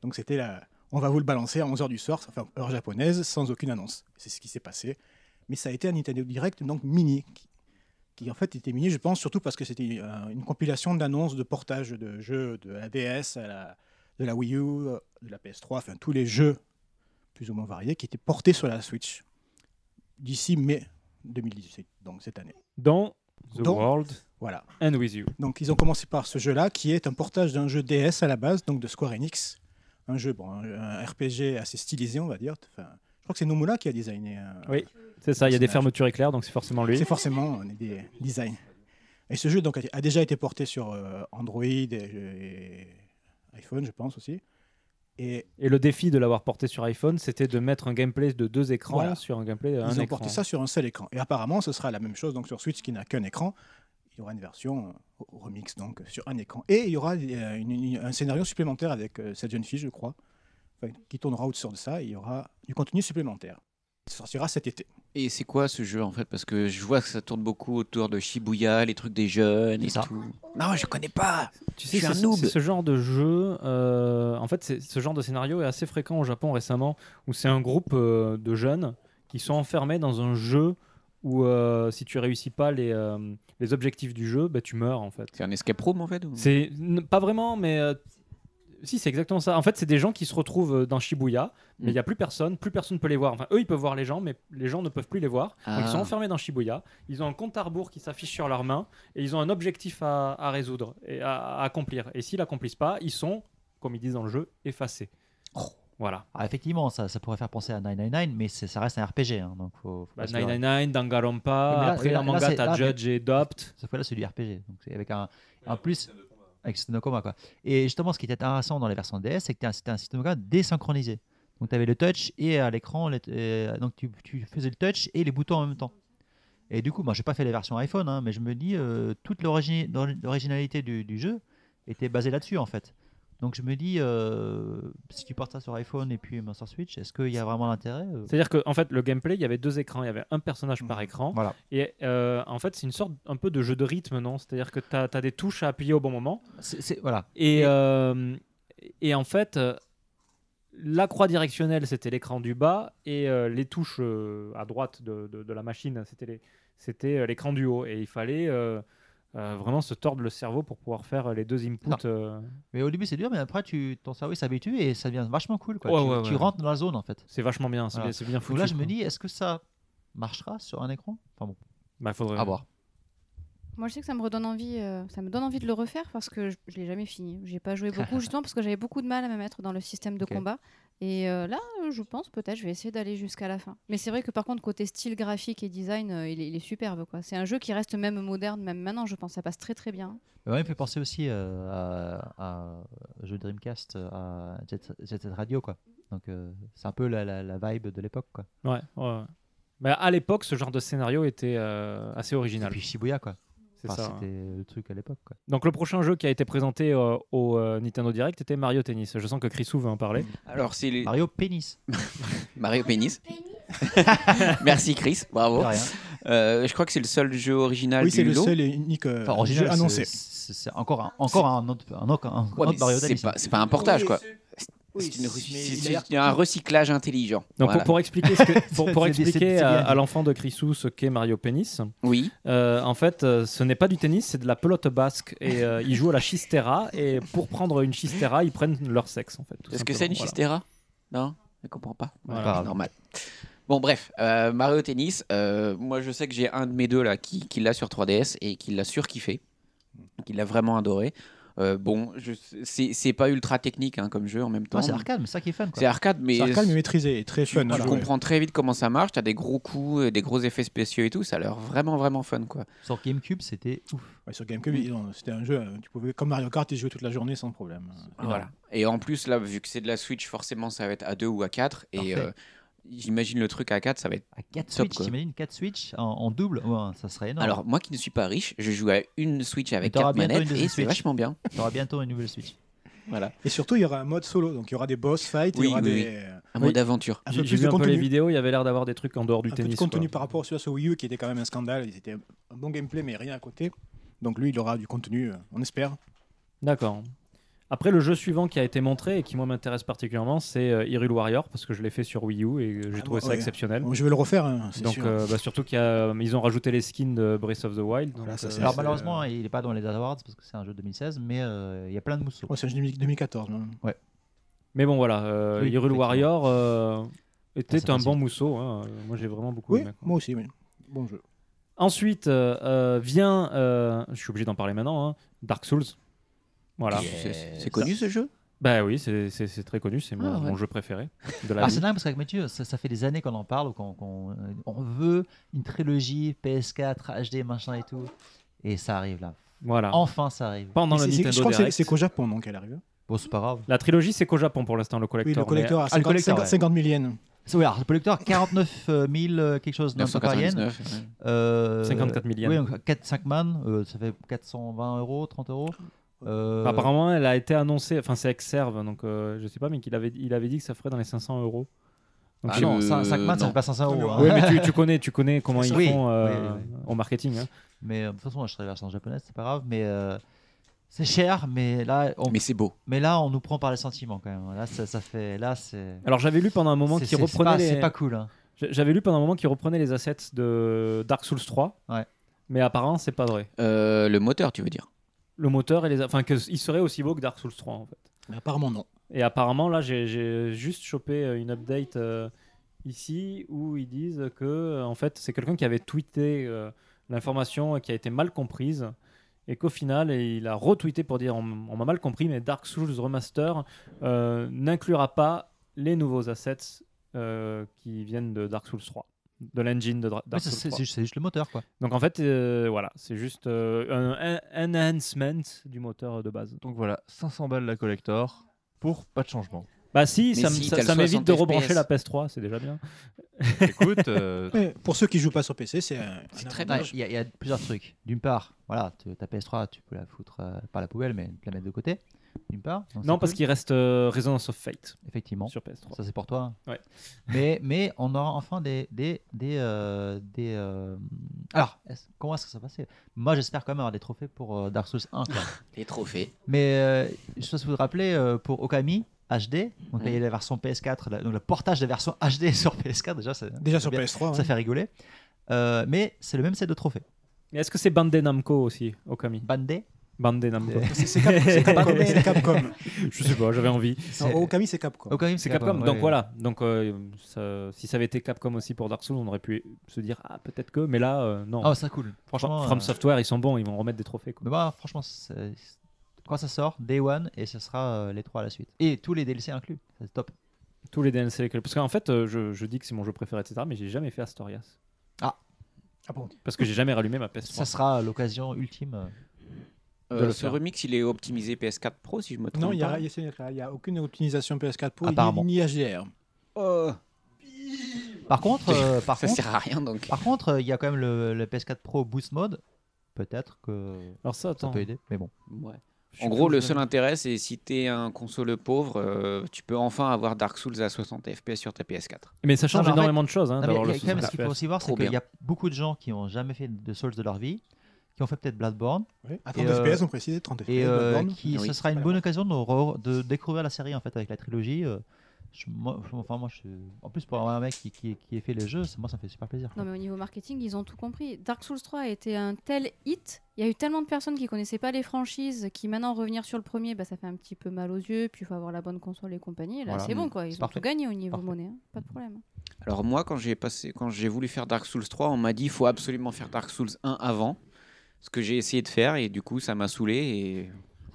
Donc c'était la, on va vous le balancer à 11h du soir, enfin heure japonaise, sans aucune annonce. C'est ce qui s'est passé. Mais ça a été un Nintendo Direct donc mini, qui, en fait était mini, je pense, surtout parce que c'était euh, une compilation d'annonces de portage de jeux de la DS, à la, de la Wii U, de la PS3, enfin tous les jeux plus ou moins variés qui étaient portés sur la Switch d'ici mai 2018, donc cette année. Dans The Donc, World Voilà. End With You. Donc ils ont commencé par ce jeu-là, qui est un portage d'un jeu DS à la base, donc de Square Enix. Un jeu, bon, un, un RPG assez stylisé, on va dire. Enfin, je crois que c'est Nomura qui a designé. euh, Oui, c'est ça, il y a des fermetures éclairs, donc c'est forcément lui. C'est forcément euh, des designs. Et ce jeu donc, a- a déjà été porté sur euh, Android et, et iPhone, je pense aussi. Et Et le défi de l'avoir porté sur iPhone, c'était de mettre un gameplay de deux écrans Voilà. sur un gameplay d'un ils ont écran. porté ça sur un seul écran. Et apparemment, ce sera la même chose donc sur Switch qui n'a qu'un écran. Il y aura une version euh, remix donc sur un écran. Et il y aura euh, une- une- un scénario supplémentaire avec euh, cette jeune fille, je crois, qui tournera autour de ça. Et il y aura du contenu supplémentaire. Ça sortira cet été. Et c'est quoi ce jeu en fait? Parce que je vois que ça tourne beaucoup autour de Shibuya, les trucs des jeunes et ça. tout. Non, je connais pas. Tu sais, je suis c'est un noob. ce genre de jeu. euh, en fait, ce genre de scénario est assez fréquent au Japon récemment, où c'est un groupe euh, de jeunes qui sont enfermés dans un jeu où euh, si tu réussis pas les, euh, les objectifs du jeu, bah, tu meurs en fait. C'est un escape room en fait ou- C'est pas vraiment, mais euh, Si, c'est exactement ça. En fait, c'est des gens qui se retrouvent euh, dans Shibuya, mais il Mm. n'y a plus personne, plus personne ne peut les voir. Enfin, eux, ils peuvent voir les gens, mais les gens ne peuvent plus les voir. Donc, Ah. ils sont enfermés dans Shibuya. Ils ont un compte à rebours qui s'affiche sur leurs mains et ils ont un objectif à, à résoudre et à, à accomplir. Et s'ils l'accomplissent pas, ils sont, comme ils disent dans le jeu, effacés. Voilà. Ah, effectivement, ça, ça pourrait faire penser à 999, mais ça reste un RPG. hein, donc faut, faut Bah, pas se leurrer. 999, Danganronpa, Oui, mais là- après là- là, manga, t'as Judge et Dopt. Sauf que là, c'est du RPG. Donc c'est avec un, en plus, avec système de combat. Quoi. Et justement, ce qui était intéressant dans les versions DS, c'est que c'était un système de combat désynchronisé. Donc tu avais le touch et à l'écran, les- euh, donc tu, faisais le touch et les boutons en même temps. Et du coup, moi, j'ai pas fait les versions iPhone, hein, mais je me dis, euh, toute l'origi- l'originalité du jeu était basée là-dessus, en fait. Donc je me dis, euh, si tu portes ça sur iPhone et puis sur Switch, est-ce qu'il y a vraiment l'intérêt euh? C'est-à-dire qu'en en fait, le gameplay, il y avait deux écrans. Il y avait un personnage par écran. Voilà. Et euh, en fait, c'est une sorte un peu de jeu de rythme, non? C'est-à-dire que tu as, des touches à appuyer au bon moment. C'est- voilà. Et, Et- euh, et en fait, la croix directionnelle, c'était l'écran du bas. Et euh, les touches euh, à droite de, de- de la machine, c'était l'écran du haut. Et il fallait euh, euh, vraiment se tordre le cerveau pour pouvoir faire les deux inputs. euh. Mais au début, c'est dur, mais après, tu, ton cerveau il s'habitue et ça devient vachement cool. Quoi. Ouais, tu, ouais, tu ouais. rentres dans la zone, en fait. C'est vachement bien, c'est bien- bien Donc foutu, là, je me dis, est-ce que ça marchera sur un écran? Enfin bon. Bah, faudrait À voir. Moi, je sais que ça me redonne envie, euh, ça me donne envie de le refaire parce que je, je l'ai jamais fini. J'ai pas joué beaucoup justement parce que j'avais beaucoup de mal à me mettre dans le système de combat. Et euh, là, euh, je pense peut-être je vais essayer d'aller jusqu'à la fin. Mais c'est vrai que par contre côté style graphique et design, euh, il, est, il est superbe quoi. C'est un jeu qui reste même moderne même maintenant. Je pense ça passe très très bien. Mais ouais, il me fait penser aussi euh, à, à un jeu Dreamcast, à Jet, Jet Radio, quoi. Donc euh, c'est un peu la, la, la vibe de l'époque, quoi. Ouais, ouais. ouais. Mais à l'époque, ce genre de scénario était euh, assez original. Et puis Shibuya, quoi. C'est Enfin, ça. C'était le truc à l'époque, quoi. Donc le prochain jeu qui a été présenté euh, au euh, Nintendo Direct était Mario Tennis. Je sens que Chrisou veut en parler. Alors, c'est les- Mario Pénis. Mario Pénis. Merci Chris, bravo. Euh, je crois que c'est le seul jeu original Oui, du c'est le seul et unique euh, Enfin, original, jeu annoncé. c'est- C'est encore un, encore un autre, un autre, un Ouais, autre mais Mario c'est Tennis. pas, c'est pas un portage Oui, quoi. C'est- une- un recyclage intelligent. Donc Voilà. pour, pour expliquer, ce que- pour, expliquer c'est à, l'enfant de Chrisou ce qu'est Mario Pénis, Oui. euh, en fait, euh, ce n'est pas du tennis, c'est de la pelote basque. Et euh, ils jouent à la chistera. Et pour prendre une chistera, ils prennent leur sexe en fait. Est-ce que c'est une chistera? Non, je comprends pas. Voilà. Voilà, c'est normal. Bon, bref, euh, Mario Tennis, euh, moi je sais que j'ai un de mes deux là qui, qui l'a sur 3DS et qui l'a surkiffé, qui l'a vraiment adoré. Euh, bon, c'est c'est pas ultra technique hein, comme jeu en même temps. Ouais, c'est arcade, mais ça qui est fun. C'est arcade, mais C'est arcade, mais maîtrisé et très tu, fun. à tu comprends très vite comment ça marche. T'as des gros coups, des gros effets spéciaux et tout. Ça a l'air vraiment vraiment fun quoi. Sur GameCube, c'était ouf. Ouais, sur GameCube, ont- c'était un jeu, euh, tu pouvais, comme Mario Kart, y jouer toute la journée sans problème. Voilà. Et en plus là, vu que c'est de la Switch, forcément ça va être à 2 ou à 4 et euh, j'imagine le truc à 4 ça va être À 4 top Switch, t'imagines 4 Switch en, en double Ouais, Ça serait énorme. Alors moi qui ne suis pas riche, je joue à une Switch avec Mais t'auras 4 bientôt manettes et c'est vachement bien. T'auras bientôt une nouvelle Switch. Voilà. Et surtout, il y aura un mode solo, donc il y aura des boss fights, Oui, il y aura oui, des, oui. Un mode aventure. un peu J'ai plus j'ai de vu un peu les contenu. vidéos, il y avait l'air d'avoir des trucs en dehors du un peu de tennis. contenu quoi. par rapport à celui sur Wii U qui était quand même un scandale. Ils étaient un bon gameplay, mais rien à côté. Donc lui, il aura du contenu, euh, on espère. D'accord. Après, le jeu suivant qui a été montré et qui moi m'intéresse particulièrement, c'est euh, Hyrule Warrior parce que je l'ai fait sur Wii U et j'ai Ah, trouvé ça ouais. exceptionnel. Bon, je vais le refaire, hein, c'est Donc sûr. euh, bah, surtout qu'ils ont rajouté les skins de Breath of the Wild. donc, Voilà, ça, euh, Alors c'est, malheureusement, il n'est pas dans les Awards parce que c'est un jeu 2016, mais euh, il y a plein de mousseaux. Ouais, c'est un jeu 2014. non Mais bon voilà, euh, Oui, Hyrule. Warrior euh, était c'est un possible. bon mousseau. hein. Moi j'ai vraiment beaucoup Oui, aimé. quoi. moi aussi, oui. Bon jeu. Ensuite euh, euh, vient, euh, je suis obligé d'en parler maintenant, hein, Dark Souls. Voilà. C'est- C'est connu ce jeu? Bah oui, c'est- très connu, c'est mon, Ah, ouais. mon jeu préféré de la Ah, c'est dingue parce qu'avec Mathieu, ça, ça fait des années qu'on en parle, qu'on qu'on- on veut une trilogie PS4, HD, machin et tout. Et ça arrive là. Voilà. Enfin, ça arrive. Pendant le Nintendo je crois que c'est- qu'au Japon, donc elle arrive. Bon, c'est pas grave. La trilogie, c'est qu'au Japon pour l'instant, le Oui, collector. le collector à Ah, le 50, collector, 50 ouais. 50 000 yens. Oui, alors, le collector, 49 000 euh, quelque chose dans par yen. 999. ouais. Euh, 54 000 yens. Oui, donc 4, 5 man, euh, ça fait 420 euros, 30 euros. Euh, Apparemment, elle a été annoncée, enfin c'est Exerve, donc euh, je sais pas, mais qu'il avait, il avait dit que ça ferait dans les 500 euros. Donc, Ah non, 5, man, ça non. fait pas 500 euros. hein. Oui, mais tu, tu connais, tu connais comment ils Oui, font euh, oui, oui. au marketing. hein. Mais euh, de toute façon, je serai version japonaise, c'est pas grave. Mais euh, c'est cher, mais là, on, Mais c'est beau. mais là, on nous prend par les sentiments quand même. Là, ça, ça fait, là, c'est. Alors j'avais lu pendant un moment c'est- qu'il c'est- reprenait pas- les... C'est pas cool. hein. J'avais lu pendant un moment qu'il reprenait les assets de Dark Souls 3. Ouais. Mais apparemment, c'est pas vrai. Euh, le moteur, tu veux dire? Le moteur et les, enfin que il serait aussi beau que Dark Souls 3 en fait. Mais apparemment, non. Et apparemment, là, j'ai- juste chopé euh, une update euh, ici où ils disent que, euh, en fait, c'est quelqu'un qui avait tweeté euh, l'information et qui a été mal comprise. Et qu'au final, et il a retweeté pour dire on, on m'a mal compris, mais Dark Souls Remaster euh, n'inclura pas les nouveaux assets qui viennent de Dark Souls 3, de l'engine de Oui, Dark c'est- Souls c'est 3. c'est juste le moteur, quoi. Donc en fait, euh, voilà, c'est juste euh, un, enhancement du moteur de base. Donc voilà, 500 balles la collector pour pas de changement. Bah si, Mais ça, si, m'évite 60 de rebrancher la PS3, c'est déjà bien. Écoute, euh, pour ceux qui jouent pas sur PC, c'est avantage. Il y, a- il y a plusieurs trucs. D'une part, voilà, tu- ta PS3, tu peux la foutre euh, par la poubelle, mais tu la mettre de côté. D'une part. donc Non, parce cool. qu'il reste euh, Resonance of Fate. Effectivement. Sur PS3. Ça, c'est pour toi. Ouais. Mais, mais on aura enfin des. des, des, euh, des euh, Alors, est-ce- comment est-ce que ça va passer? Moi, j'espère quand même avoir des trophées pour euh, Dark Souls 1. quoi. Les trophées. Mais euh, je sais pas si vous vous rappelez, euh, pour Okami HD, donc là, il y a la version PS4, la- donc le portage de la version HD sur PS4, déjà, ça, Déjà ça sur bien- PS3, ça ouais. fait rigoler. Euh, mais c'est le même set de trophées. Et est-ce que c'est Bandai Namco aussi, Okami? Bandai? Bandai Namco. C'est- c'est Cap- c'est Capcom. Je sais pas, j'avais envie. Non, Okami, c'est Capcom. Okami, C'est Capcom, donc voilà. Donc euh, ça- si ça avait été Capcom aussi pour Dark Souls, on aurait pu se dire ah peut-être que, mais là euh, non. Ah, c'est cool. Franchement, From euh, Software, ils sont bons, ils vont remettre des trophées. Quoi. Mais moi, franchement, quand ça sort, Day One, et ce sera les trois à la suite. Et tous les DLC inclus, c'est top. Tous les DLC, lesquels- parce qu'en fait, je, je dis que c'est mon jeu préféré, etc. Mais j'ai jamais fait Astorias. Ah. Ah bon? Parce que j'ai jamais rallumé ma PS3. Ça sera l'occasion ultime. Euh, ce faire. remix, il est optimisé PS4 Pro, si je me trompe Non, il n'y pas. a, il y a- aucune optimisation PS4 Pro Apparemment. ni, HDR. Par contre, euh, par Ça contre, sert à rien, donc. Par contre, euh, il y a quand même le, le PS4 Pro Boost Mode. Peut-être que Alors ça, peut aider, mais bon. Ouais. En gros, le seul intérêt, c'est si t'es un console pauvre, euh, tu peux enfin avoir Dark Souls à 60 FPS sur ta PS4. Mais ça change Non, mais énormément fait- de choses. Hein, non, mais d'avoir il y a le quand même 60 ce qu'il faut aussi voir, c'est qu'il y a beaucoup de gens qui n'ont jamais fait de Souls de leur vie, qui ont fait peut-être Bloodborne. Oui, à et, 30 FPS, on précise, 30 FPS, Et euh, Bloodborne. qui, Oui. ce sera une bonne occasion de, re- de découvrir la série en fait avec la trilogie. euh, je- moi, enfin, moi, je, en plus, pour avoir un mec qui, qui, qui ait fait les jeux, ça- moi, ça me fait super plaisir. Non, mais au niveau marketing, ils ont tout compris. Dark Souls 3 a été un tel hit. Il y a eu tellement de personnes qui connaissaient pas les franchises, qui maintenant revenir sur le premier, bah, ça fait un petit peu mal aux yeux. Puis il faut avoir la bonne console et compagnie. Et là, Voilà. c'est bon, quoi. Ils ont parfait. tout gagné au niveau Parfait. monnaie. hein. Pas de problème. Alors moi, quand j'ai passé, quand j'ai voulu faire Dark Souls 3, on m'a dit il faut absolument faire Dark Souls 1 avant. Ce que j'ai essayé de faire et du coup, ça m'a saoulé et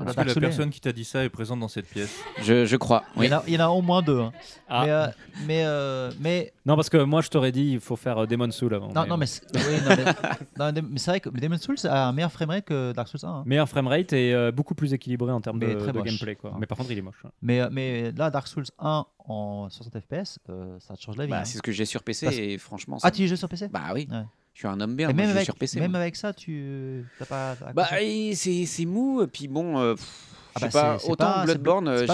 Est-ce que la personne qui t'a dit ça est présente dans cette pièce je, je crois. Il, y en a, il y en a au moins deux. hein. Ah. Mais, euh, mais, euh, mais Non, parce que moi, je t'aurais dit il faut faire euh, Demon Soul avant. Non, non, mais c'est oui, non, mais- non, mais- mais c'est vrai que Demon's Souls a un meilleur framerate que Dark Souls 1. hein. Meilleur framerate et euh, beaucoup plus équilibré en termes de, Mais très de moche. gameplay. Quoi. Mais par contre, il est moche. hein. Mais, euh, mais là, Dark Souls 1 en 60 FPS, euh, ça te change la vie. Bah, hein. c'est ce que j'ai sur PC Parce- et franchement. Ah, tu y joues sur PC Bah oui. Ouais. Je suis un homme bien. Moi, même je avec, sur PC. même moi. avec ça, tu t'as pas. Bah, c'est c'est mou, et puis bon, euh, pff, Ah je sais bah, pas, c'est- c'est autant pas- Bloodborne, euh,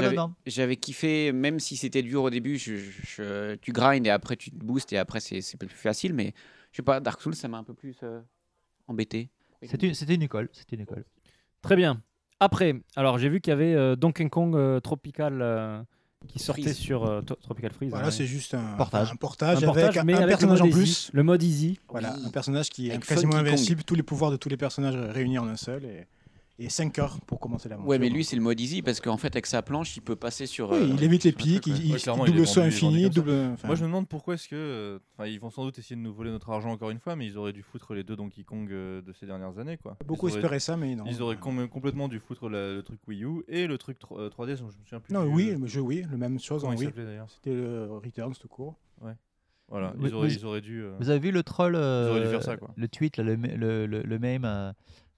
j'avais- kiffé, même si c'était dur au début, je, je- tu grindes et après tu te boostes et après c'est c'est plus facile, mais je sais pas, Dark Souls ça m'a un peu plus euh, embêté. C'était une, école. C'était une école. Très bien. Après, alors j'ai vu qu'il y avait euh, Donkey Kong euh, Tropical euh, qui sortait Freeze. sur euh, Tropical Freeze. Voilà, ouais. c'est juste un Portage. un portage, Un portage, avec un, mais un avec le personnage en plus. easy. Le mode easy. Voilà, Oui. un personnage qui est quasiment invincible, tous les pouvoirs de tous les personnages réunis en un seul, et, et 5 heures pour commencer l'aventure. Ouais, mais lui c'est le mode easy parce qu'en fait avec sa planche il peut passer sur. Oui, euh, il évite les pics, il, Ouais, il il double saut infini, double. enfin, Moi, je me demande pourquoi est-ce que. euh, Enfin, ils vont sans doute essayer de nous voler notre argent encore une fois, mais ils auraient dû foutre les deux Donkey Kong euh, de ces dernières années, quoi. Beaucoup Ils auraient- espéraient ça, mais non. Ils auraient com- complètement dû foutre la- le truc Wii U et le truc tro- euh, 3DS, dont je me souviens plus. Non, oui, le jeu oui, le même chose en Comment il oui. s'appelait, d'ailleurs C'était le Returns tout court. Ouais. Voilà, Vous- ils auraient, ils auraient dû. euh, Vous avez vu le troll euh, Ils auraient dû faire ça, quoi. Le tweet, là, le, le, le, le meme euh,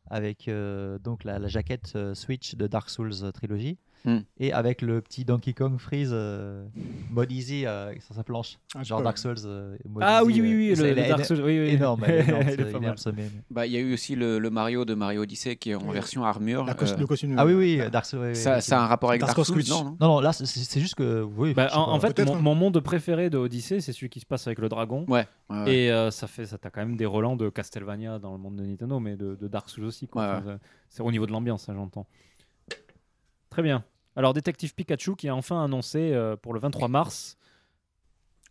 avec euh, donc la, la jaquette euh, Switch de Dark Souls euh, Hmm. et avec le petit Donkey Kong Freeze euh, mode easy euh, sur sa planche, Ah, genre Dark Souls. euh, mode Ah easy, oui, oui, euh, oui, c'est- le- Dark éno- Souls, oui, oui. énorme, Il est énorme, pas ce- il. Bah il y a eu aussi le, le Mario de Mario Odyssey qui est en version armure. La cos- euh, le costume. Ah oui, oui, Dark Souls. oui, oui, ça, ça a un rapport avec Dark Dark, Souls non, non Non, non, là, c'est- juste que. Oui, Bah, en, fait, mon, hein. mon monde préféré de Odyssey, c'est celui qui se passe avec le dragon. Ouais. ouais, ouais. Et euh, ça fait, ça t'as quand même des relents de Castlevania dans le monde de Nintendo, mais de, de Dark Souls aussi. quoi. Ouais, C'est au niveau de l'ambiance, ça, j'entends. Très bien. Alors, Détective Pikachu qui a enfin annoncé euh, pour le 23 mars.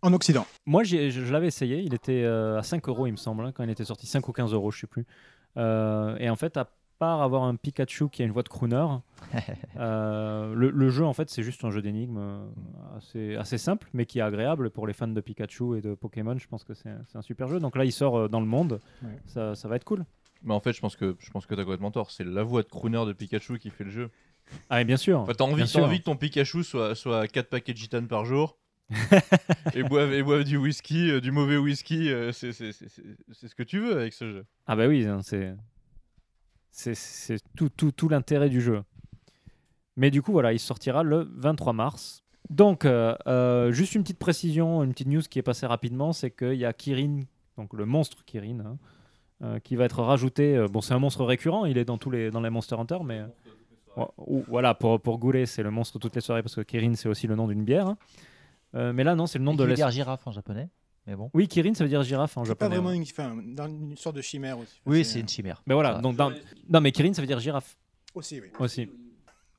En Occident. Moi, j'ai- je, je l'avais essayé. Il était euh, à 5 euros, il me semble, hein, quand il était sorti. 5 ou 15 euros, je sais plus. Euh, et en fait, apparemment, part avoir un Pikachu qui a une voix de crooner. Euh, le, le jeu, en fait, c'est juste un jeu d'énigmes euh, assez, assez simple, mais qui est agréable pour les fans de Pikachu et de Pokémon. Je pense que c'est c'est un super jeu. Donc là, il sort euh, dans le monde. Ouais. Ça, ça va être cool. Mais en fait, je pense que je pense que t'as complètement tort. C'est la voix de crooner de Pikachu qui fait le jeu. Ah, bien sûr. Enfin, t'as envie, Bien t'as sûr. envie que ton Pikachu soit soit à 4 paquets de gitane par jour. et boive et boive du whisky, euh, du mauvais whisky. euh, c'est c'est- c'est- c'est- c'est ce que tu veux avec ce jeu. Ah bah oui, hein, c'est c'est c'est tout, tout, tout l'intérêt du jeu. Mais du coup, voilà, il sortira le 23 mars. Donc, euh, euh, juste une petite précision, une petite news qui est passée rapidement, c'est qu'il y a Kirin, donc le monstre Kirin, hein, euh, qui va être rajouté. euh, bon, c'est un monstre récurrent, il est dans tous les dans les Monster Hunter, mais euh, voilà, pour pour Goulet, c'est le monstre toutes les soirées parce que Kirin, c'est aussi le nom d'une bière. Euh, mais là, non, c'est le nom Et de dire girafe en japonais. Mais bon. Oui, Kirin, ça veut dire girafe en C'est pas japonais. vraiment une, enfin, dans une sorte de chimère aussi. Oui, c'est une chimère. Mais voilà, Ça. donc dans- non, mais Kirin, ça veut dire girafe. Aussi, oui. Aussi.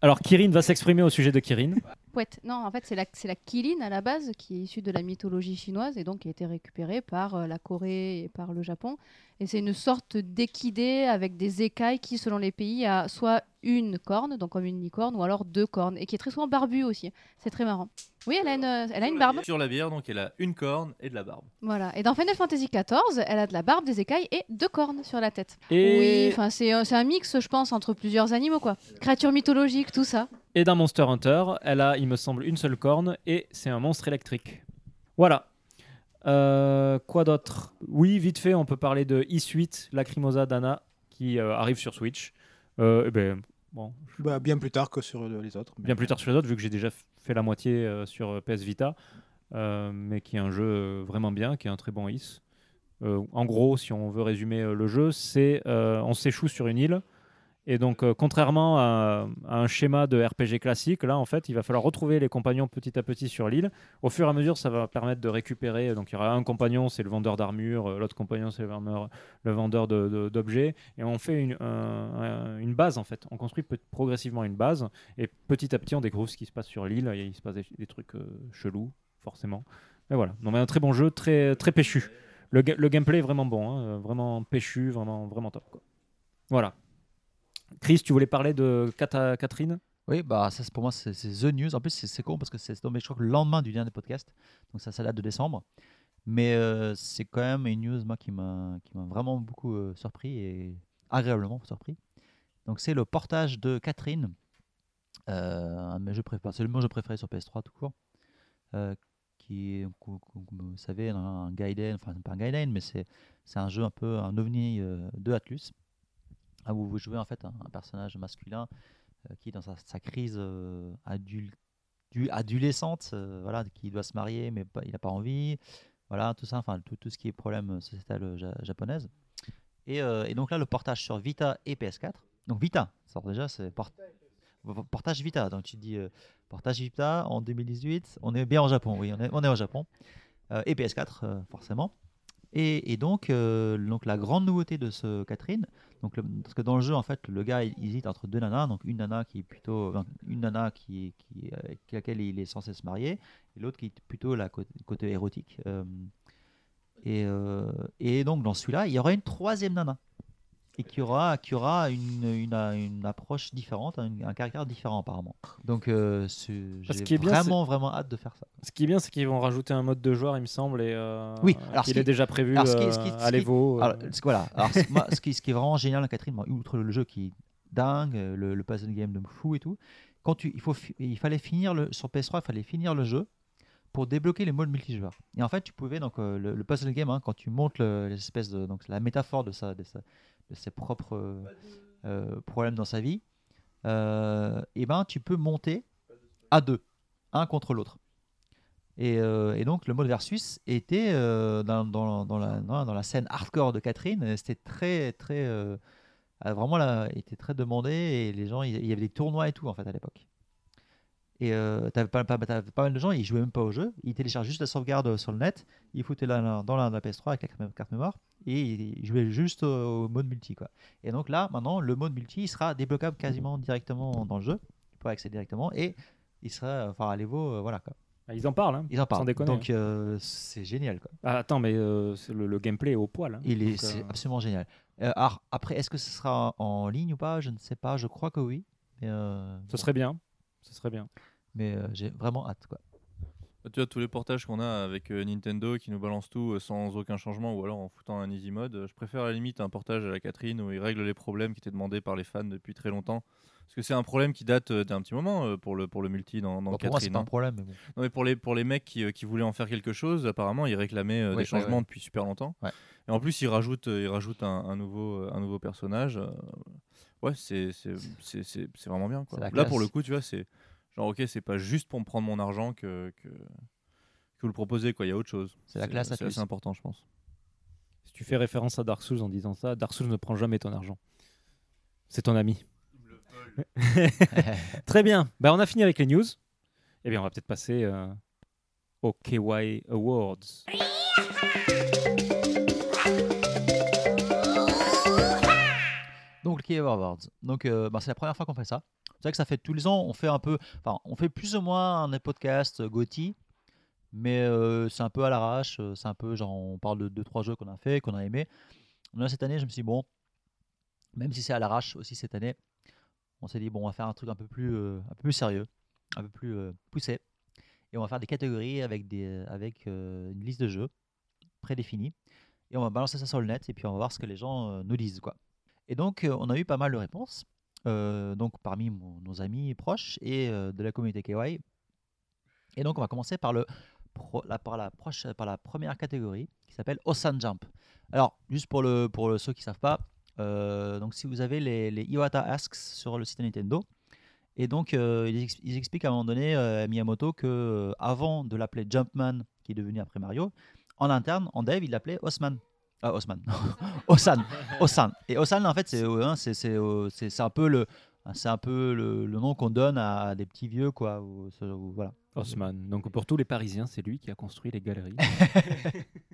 Alors, Kirin va s'exprimer au sujet de Kirin. Pouette. Non, en fait, c'est la, c'est la Kilin à la base qui est issue de la mythologie chinoise et donc qui a été récupérée par euh, la Corée et par le Japon. Et c'est une sorte d'équidé avec des écailles qui, selon les pays, a soit une corne, donc comme une licorne, ou alors deux cornes, et qui est très souvent barbue aussi. C'est très marrant. Oui, elle a une, euh, elle a une barbe. Sur la bière, donc elle a une corne et de la barbe. Voilà. Et dans Final Fantasy XIV, elle a de la barbe, des écailles et deux cornes sur la tête. Et- Oui, enfin c'est euh, c'est un mix, je pense, entre plusieurs animaux, quoi. Créatures mythologiques, tout ça. Et dans Monster Hunter, elle a, il me semble, une seule corne et c'est un monstre électrique. Voilà. Euh, quoi d'autre? Oui, vite fait, on peut parler de E-Suite, Lacrimosa Dana, qui euh, arrive sur Switch. Euh, eh ben, bon, Bah, bien plus tard que sur les autres. bien plus tard sur les autres, vu que j'ai déjà fait la moitié euh, sur euh, PS Vita, euh, mais qui est un jeu vraiment bien, qui est un très bon is. En gros, si on veut résumer le jeu, c'est on s'échoue sur une île. Et donc, euh, contrairement à, un schéma de RPG classique, là, en fait, il va falloir retrouver les compagnons petit à petit sur l'île. Au fur et à mesure, ça va permettre de récupérer. Donc, il y aura un compagnon, c'est le vendeur d'armure, euh, l'autre compagnon, c'est le vendeur, le vendeur de- de- d'objets. Et on fait une, un- un- une base, en fait. On construit progressivement une base. Et petit à petit, on découvre ce qui se passe sur l'île. Il se passe des, trucs euh, chelous, forcément. Mais voilà. Donc, un très bon jeu, très, très péchu. Le, ga- le gameplay est vraiment bon, hein, euh, vraiment péchu, vraiment, vraiment top. Voilà. Chris, tu voulais parler de Catherine? Oui, bah ça pour moi c'est the news. En plus c'est con parce que c'est tombé je crois que le lendemain du dernier podcast, donc ça ça date de décembre. Mais euh, c'est quand même une news moi qui m'a vraiment beaucoup euh, surpris et agréablement surpris. Donc c'est le portage de Catherine, euh, un de jeux préférés, sur PS3 tout court, qui vous savez un, Gaiden, enfin pas un Gaiden mais c'est un jeu un peu un ovni de Atlus ah, où vous jouez en fait un, personnage masculin euh, qui dans sa, crise euh, adul- du- adolescente, euh, voilà, qui doit se marier mais il n'a pas envie, voilà, tout ça, enfin tout, tout ce qui est problème sociétal ja- japonaise. Et, donc là, le portage sur Vita et PS4. Donc Vita, ça déjà, c'est port- portage Vita. Donc tu dis portage Vita en 2018, on est bien au Japon, oui, on est, on est au Japon. Et PS4, euh, forcément. Et, donc, euh, donc la grande nouveauté de ce Catherine, donc parce que dans le jeu en fait le gars il hésite entre deux nanas, donc une nana qui plutôt une nana qui, qui avec laquelle il est censé se marier et l'autre qui est plutôt la côté, érotique. euh, et, euh, et donc dans celui-là il y aura une troisième nana et qui aura qui aura une, une, une approche différente, un, un caractère différent apparemment. Donc euh, j'ai est vraiment vraiment hâte de faire ça. Ce qui est bien, c'est qu'ils vont rajouter un mode de joueur, il me semble, et euh, Oui, alors ce est qui- déjà prévu alors, ce qui- ce qui- euh, à l'Evo. euh. alors, ce- voilà. Alors, ce- moi, ce qui, ce qui est vraiment génial à Catherine, outre le jeu qui est dingue, euh, le, le puzzle game de fou et tout, quand tu, il, faut, il fallait finir le, sur PS3, il fallait finir le jeu pour débloquer les modes multijoueurs. Et en fait, tu pouvais donc euh, le, le puzzle game hein, quand tu montes le- l'espèce de donc la métaphore de sa- de ses propres euh, euh, problèmes dans sa vie, euh, et ben tu peux monter à deux, un contre l'autre. Et, et donc le mode versus était dans, dans- dans la, dans, la scène hardcore de Catherine, c'était très très vraiment là, était très demandé et les gens il il y avait des tournois et tout en fait à l'époque. Et euh, t'avais pas, pas, t'avais pas mal de gens, ils jouaient même pas au jeu, ils téléchargeaient juste la sauvegarde sur le net, ils foutaient la- dans la, la PS3 avec la carte- mémoire et ils jouaient juste au, mode multi quoi. Et donc là maintenant le mode multi il sera débloquable quasiment directement dans le jeu, tu pourras accéder directement et il sera enfin à l'Evo euh, voilà quoi. Ah, Ils en parlent, hein, Ils en sans parlent. déconner. Donc euh, c'est génial quoi. Ah, attends, mais euh, le, le gameplay est au poil. hein. Il est c'est euh, absolument génial. Euh, alors, après, est-ce que ce sera en ligne ou pas? Je ne sais pas. Je crois que oui. Mais, euh, Ce serait bien. Ce serait bien. Mais euh, j'ai vraiment hâte. Quoi. Bah, Tu vois, tous les portages qu'on a avec euh, Nintendo qui nous balance tout euh, sans aucun changement ou alors en foutant un easy mode, euh, je préfère à la limite un portage à la Catherine où il règle les problèmes qui étaient demandés par les fans depuis très longtemps. Parce que c'est un problème qui date d'un petit moment pour, le, pour le multi dans, dans Bon, pour moi, c'est Catherine. pas un hein. problème. Mais bon. Non, mais pour les, pour les mecs qui, qui voulaient en faire quelque chose, apparemment, ils réclamaient Ouais, des changements ouais. depuis super longtemps. Ouais. Et en plus, ils rajoutent, ils rajoutent un, un nouveau, un nouveau personnage. ouais, c'est vraiment bien. Quoi. Là, pour le coup, tu vois, c'est genre, ok, c'est pas juste pour me prendre mon argent que, que, que vous le proposez, quoi. Il y a autre chose. C'est la classe à C'est important, je pense. Si tu fais référence à Dark Souls en disant ça, Dark Souls ne prend jamais ton argent. C'est ton ami. Très bien. Bah, on a fini avec les news. Eh bien, on va peut-être passer euh, aux KY Awards. Donc, le Key Awards. Donc, euh, bah, c'est la première fois qu'on fait ça. C'est vrai que ça fait tous les ans, on fait un peu, enfin, on fait plus ou moins un podcast euh, GOTY, mais euh, c'est un peu à l'arrache. euh, C'est un peu genre, on parle de deux trois jeux qu'on a fait, qu'on a aimé. Là, cette année, je me suis dit, bon, même si c'est à l'arrache aussi cette année, on s'est dit, bon, on va faire un truc un peu plus, un peu plus sérieux, un peu plus poussé. Et on va faire des catégories avec, des, avec une liste de jeux prédéfinie. Et on va balancer ça sur le net et puis on va voir ce que les gens nous disent. Quoi. Et donc, on a eu pas mal de réponses. Euh, donc, parmi nos amis proches et euh, de la communauté KY. Et donc, on va commencer par, la, première catégorie qui s'appelle Osan Jump. Alors, juste pour, ceux qui ne savent pas, euh, donc si vous avez les, Iwata Asks sur le site Nintendo, et donc ils, ex- ils expliquent à un moment donné à Miyamoto que avant de l'appeler Jumpman, qui est devenu après Mario, en interne, en dev, il l'appelait Osman. Ah, Osman. Osan. Osan. Et Osan, en fait, c'est euh, hein, c'est- c'est, euh, un peu le. C'est un peu le, le nom qu'on donne à des petits vieux, quoi. ou ce- ou voilà. Osman. Donc, pour tous les Parisiens, c'est lui qui a construit les galeries.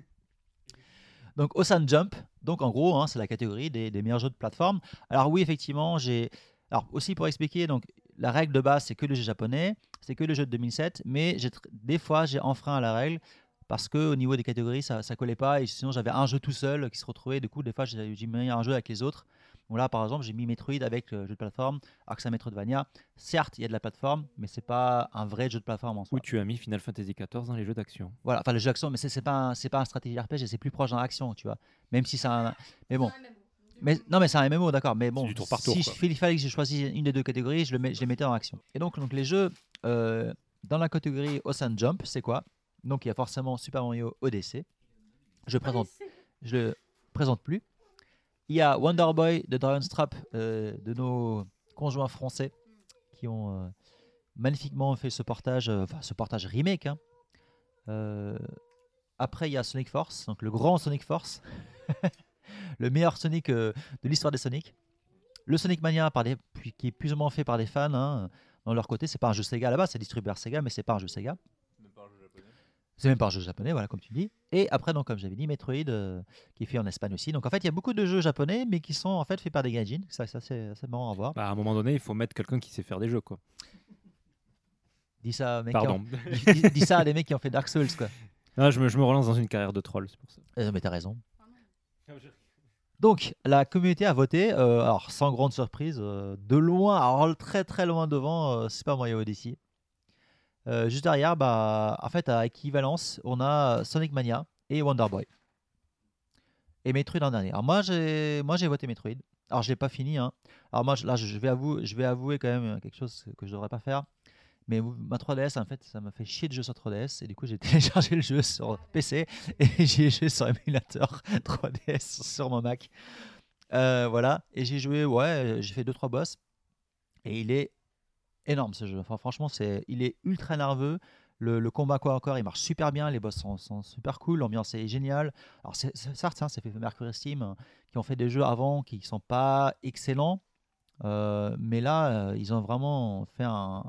Donc Osan Jump, donc en gros, hein, c'est la catégorie des, des meilleurs jeux de plateforme. Alors oui, effectivement, j'ai. Alors aussi pour expliquer, donc la règle de base, c'est que le jeu japonais, c'est que le jeu de 2007, mais des fois, j'ai enfreint à la règle parce que au niveau des catégories, ça, ça collait pas et sinon j'avais un jeu tout seul qui se retrouvait. Du coup, des fois, j'ai mis un jeu avec les autres. Bon là, par exemple, j'ai mis Metroid avec le jeu de plateforme, alors que c'est un Metroidvania. Certes, il y a de la plateforme, mais c'est pas un vrai jeu de plateforme en soi. Où tu as mis Final Fantasy XIV dans les jeux d'action. Voilà, enfin le jeu d'action, mais c'est pas un- c'est pas un stratégie RPG, c'est plus proche d'un action, tu vois. Même si c'est un, mais bon. Mais non, mais c'est un MMO, d'accord. Mais bon, du tour par tour, si il fallait que j'ai choisi une des deux catégories, je, le mets- je les mettais en action. Et donc, donc les jeux euh, dans la catégorie Ocean Jump, c'est quoi? Donc il y a forcément Super Mario Odyssey. Je présente, je le présente plus. Il y a Wonder Boy de Dragon's Trap euh, de nos conjoints français qui ont euh, magnifiquement fait ce portage, euh, enfin ce portage remake. hein. Après, il y a Sonic Force, donc le grand Sonic Force, le meilleur Sonic de l'histoire des Sonic. Le Sonic Mania, par des, qui est plus ou moins fait par des fans. hein. Dans leur côté, c'est pas un jeu Sega là-bas, c'est distribué par Sega, mais c'est pas un jeu Sega. C'est même pas un jeu japonais, voilà, comme tu dis. Et après, donc, comme j'avais dit, Metroid, euh, qui est fait en Espagne aussi. Donc en fait, il y a beaucoup de jeux japonais, mais qui sont en fait faits par des gaijins. Ça, ça c'est assez marrant à voir. Bah, à un moment donné, il faut mettre quelqu'un qui sait faire des jeux, quoi. Dis ça, à mec qui Pardon. ont- dis, dis ça à des mecs qui ont fait Dark Souls, quoi. Ah, je, me, je me relance dans une carrière de troll, c'est pour ça. Euh, mais t'as raison. Donc, la communauté a voté, euh, alors sans grande surprise, euh, de loin, alors très très loin devant euh, Super Mario Odyssey. Euh, juste derrière, bah, en fait, à équivalence, on a Sonic Mania et Wonder Boy. Et Metroid en dernier. Alors moi, j'ai voté Metroid. Alors je l'ai pas fini. Hein. Alors moi, là, je vais, avouer, je vais avouer quand même quelque chose que je devrais pas faire. Mais ma 3DS, en fait, ça m'a fait chier de jouer sur 3DS. Et du coup, j'ai téléchargé le jeu sur PC et j'ai joué sur émulateur 3DS sur mon Mac. Euh, voilà. Et j'ai joué, ouais, j'ai fait 2-3 boss. Et il est énorme ce jeu. Enfin, franchement, c'est, il est ultra nerveux. Le, le combat quoi encore, il marche super bien. Les boss sont, sont super cool. L'ambiance est géniale. Alors, c'est, c'est- certes, hein, c'est fait Mercury Steam hein, qui ont fait des jeux avant qui sont pas excellents. Euh, mais là, euh, ils ont vraiment fait un,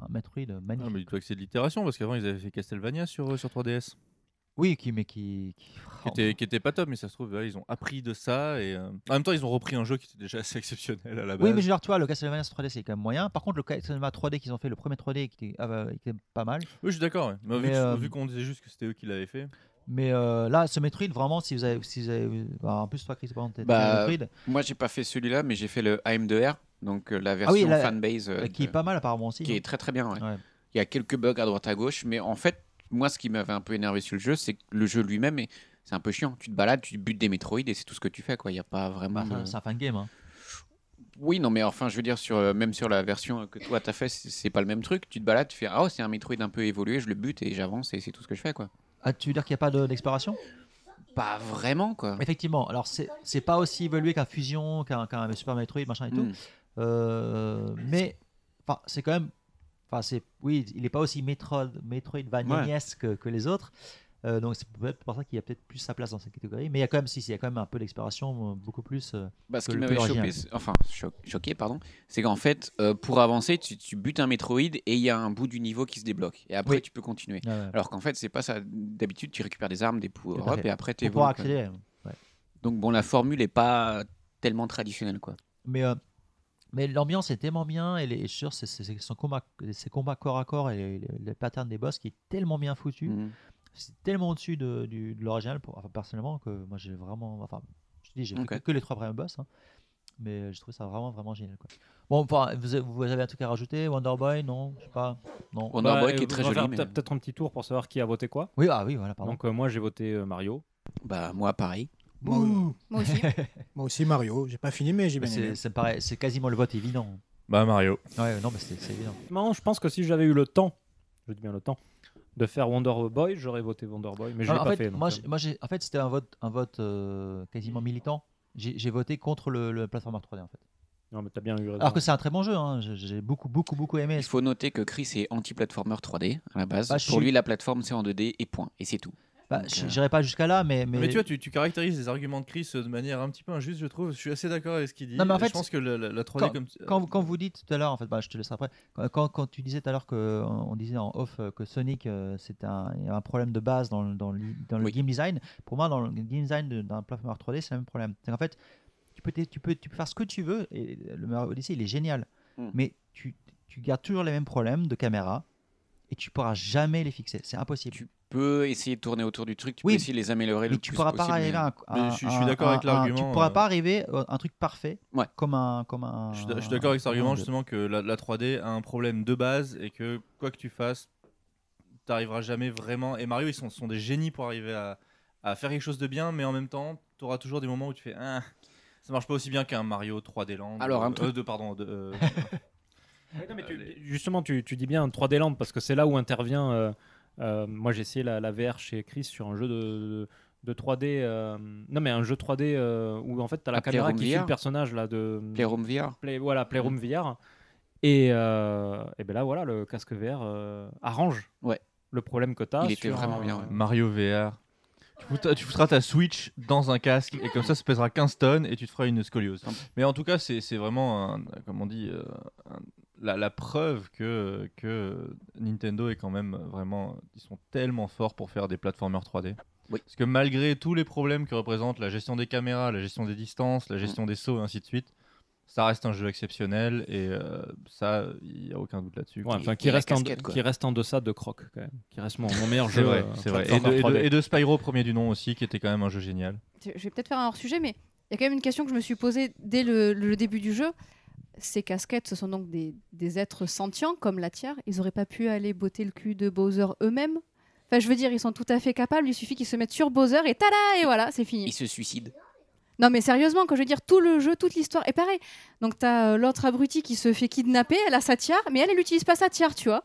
un Metroid magnifique. Ah, mais dis-toi que c'est de l'itération parce qu'avant ils avaient fait Castlevania sur, euh, sur 3DS. Oui, qui, mais qui. qui... Qui était, qui était pas top, mais ça se trouve, ils ont appris de ça. Et euh, en même temps, ils ont repris un jeu qui était déjà assez exceptionnel à la base. Oui, mais je veux dire, tu vois, le Castlevania sur 3D, c'est quand même moyen. Par contre, le Castlevania 3D qu'ils ont fait, le premier 3D, qui était, ah bah, qui était pas mal. Oui, je suis d'accord. ouais. Mais euh, vu qu'on disait juste que c'était eux qui l'avaient fait. Mais euh, là, ce Metroid, vraiment, si vous avez. Si vous avez bah, en plus, toi, Chris, par exemple, t'es- t'es Bah, Metroid. moi, j'ai pas fait celui-là, mais j'ai fait le AM2R, donc euh, la version Ah oui, la- fanbase. euh, qui est pas mal, apparemment aussi. Qui est très très bien, ouais. Ouais. Il y a quelques bugs à droite à gauche, mais en fait, moi, ce qui m'avait un peu énervé sur le jeu, c'est que le jeu lui-même, est- c'est un peu chiant. Tu te balades, tu butes des Metroid et c'est tout ce que tu fais, quoi. Il n'y a pas vraiment. Bah, c'est un fan game. Hein. Oui, non, mais enfin, je veux dire, sur, euh, même sur la version que toi t'as fait, c'est pas le même truc. Tu te balades, tu fais Ah, oh, c'est un Metroid un peu évolué, je le bute et j'avance et c'est tout ce que je fais, quoi. Ah, tu veux dire qu'il n'y a pas de- d'exploration? Pas vraiment, quoi. Effectivement. Alors, c'est pas aussi évolué qu'un Fusion, qu'un Super Metroid, machin et tout. Mm. Euh, mais c'est quand même. Enfin, c'est oui, il n'est pas aussi Metroid, Metroidvania-esque que, que les autres. Euh, donc, c'est peut-être pour ça qu'il y a peut-être plus sa place dans cette catégorie. Mais il y a quand même, si, si, il y a quand même un peu d'exploration, euh, beaucoup plus. euh, Bah, ce que qui m'avait c'est- enfin cho- choqué, pardon, c'est qu'en fait, euh, pour avancer, tu, tu butes un Metroid et il y a un bout du niveau qui se débloque. Et après, Oui. tu peux continuer. Ouais. Alors qu'en fait, c'est pas ça. D'habitude, tu récupères des armes, des Tout à power-up fait. et après, tu évolues. accéder. ouais. Donc, bon, la formule est pas tellement traditionnelle, quoi. Mais, mais l'ambiance est tellement bien et les, je suis sûr, c'est, c'est- son combat, ses combats corps à corps et les, les- patterns des boss qui est tellement bien foutu. Mhm. C'est tellement au-dessus de, l'original, pour, enfin, personnellement, que moi j'ai vraiment. Enfin, je te dis, j'ai fait Ok. que, que les trois premiers boss, hein, mais je trouve ça vraiment, vraiment génial. Quoi. Bon, enfin, vous, avez- vous avez un truc à rajouter? Wonder Boy? Non Je sais pas. Non. Wonder Bah, Boy qui euh, est très on va joli. mais- peut- peut-être un petit tour pour savoir qui a voté quoi. Oui, ah oui, voilà, pardon. Donc euh, moi j'ai voté euh, Mario. Bah, moi, pareil. Moi, Moi aussi. moi aussi Mario. J'ai pas fini, mais j'ai bien c'est, aimé. c'est pareil, c'est quasiment le vote évident. Bah Mario. Ouais, non, mais c'est, évident. Non, je pense que si j'avais eu le temps, je dis bien le temps, de faire Wonder Boy, j'aurais voté Wonder Boy, mais je l'ai pas fait, fait. donc, moi, euh, j'ai- moi, j'ai- en fait, c'était un vote, un vote euh, quasiment militant. J'ai, voté contre le, le platformer 3D en fait. Non, mais t'as bien eu raison. Alors que c'est un très bon jeu, hein. j'ai, beaucoup, beaucoup, beaucoup aimé. Il faut noter que Chris est anti-platformer 3D à la base. Bah, Pour suis- lui, la plateforme, c'est en 2D et point. Et c'est tout. Bah, euh, J'irai pas jusqu'à là, mais, mais... Mais, tu vois, tu, tu caractérises les arguments de Chris de manière un petit peu injuste, je trouve. Je suis assez d'accord avec ce qu'il dit. Non, mais en je fait, pense que la, la- la 3D quand, comme quand, quand vous dites tout à l'heure, en fait, bah, je te laisserai après. Quand, quand, quand tu disais tout à l'heure que on disait en off euh, que Sonic, euh, c'est un, il y a un problème de base dans, le- dans, le, dans le Oui. game design. Pour moi, dans le game design de- d'un platformer 3D, c'est le même problème. C'est qu'en fait, tu peux, tu peux, tu peux faire ce que tu veux. Et le Mario Odyssey, il est génial, Mm. mais tu, tu gardes toujours les mêmes problèmes de caméra et tu pourras jamais les fixer. C'est impossible. Tu peux essayer de tourner autour du truc, tu Oui, peux essayer de les améliorer mais le tu plus pourras pas possible, arriver mais- à un, Mais un- je suis- je un- suis d'accord avec un- un- l'argument, Tu pourras euh. pas arriver à un truc parfait Ouais. comme un comme un. Je suis, d'accord avec cet argument justement que la, la 3D a un problème de base et que quoi que tu fasses, t'arriveras jamais vraiment. Et Mario, ils sont, sont des génies pour arriver à, à faire quelque chose de bien, mais en même temps, tu auras toujours des moments où tu fais ah, ça marche pas aussi bien qu'un Mario 3D Land. Alors, un euh, truc- euh, de pardon. De, euh, Ouais, non, mais tu- justement, tu, tu dis bien 3D Land parce que c'est là où intervient. Euh, moi, j'ai essayé la, la VR chez Chris sur un jeu de, de 3D. euh, non, mais un jeu 3D euh, où en fait, tu as la Ah, caméra Playroom qui suit le personnage là, de. Playroom VR. Play- voilà, Playroom VR. Et, euh, et ben là, voilà, le casque VR euh, arrange Ouais. le problème que tu as. Il était vraiment bien, ouais. Mario VR. Tu foutras, tu foutras ta Switch dans un casque et comme ça, ça pèsera 15 tonnes et tu te feras une scoliose. Mais en tout cas, c'est c'est vraiment, un- comme on dit, un- la, la preuve que, que Nintendo est quand même vraiment. Ils sont tellement forts pour faire des platformers 3D. Oui. Parce que malgré tous les problèmes que représente la gestion des caméras, la gestion des distances, la gestion des sauts et ainsi de suite, ça reste un jeu exceptionnel et euh, ça, il n'y a aucun doute là-dessus. Ouais, enfin, qui, reste en, casquette, quoi. qui reste en deçà de Croc, quand même. Qui reste mon, mon meilleur jeu. vrai, euh, c'est vrai. Et de, et, de, 3D. et de Spyro, premier du nom aussi, qui était quand même un jeu génial. Je vais peut-être faire un hors-sujet, mais il y a quand même une question que je me suis posée dès le, le début du jeu. Ces casquettes, ce sont donc des, des êtres sentients comme la tiare. Ils auraient pas pu aller botter le cul de Bowser eux-mêmes Enfin, je veux dire, ils sont tout à fait capables. Il suffit qu'ils se mettent sur Bowser et tada Et voilà, c'est fini. Il se suicide. Non, mais sérieusement, quand je veux dire, tout le jeu, toute l'histoire est pareil. Donc, t'as euh, l'autre abruti qui se fait kidnapper, elle a sa tiare, mais elle, elle n'utilise pas sa tiare, tu vois.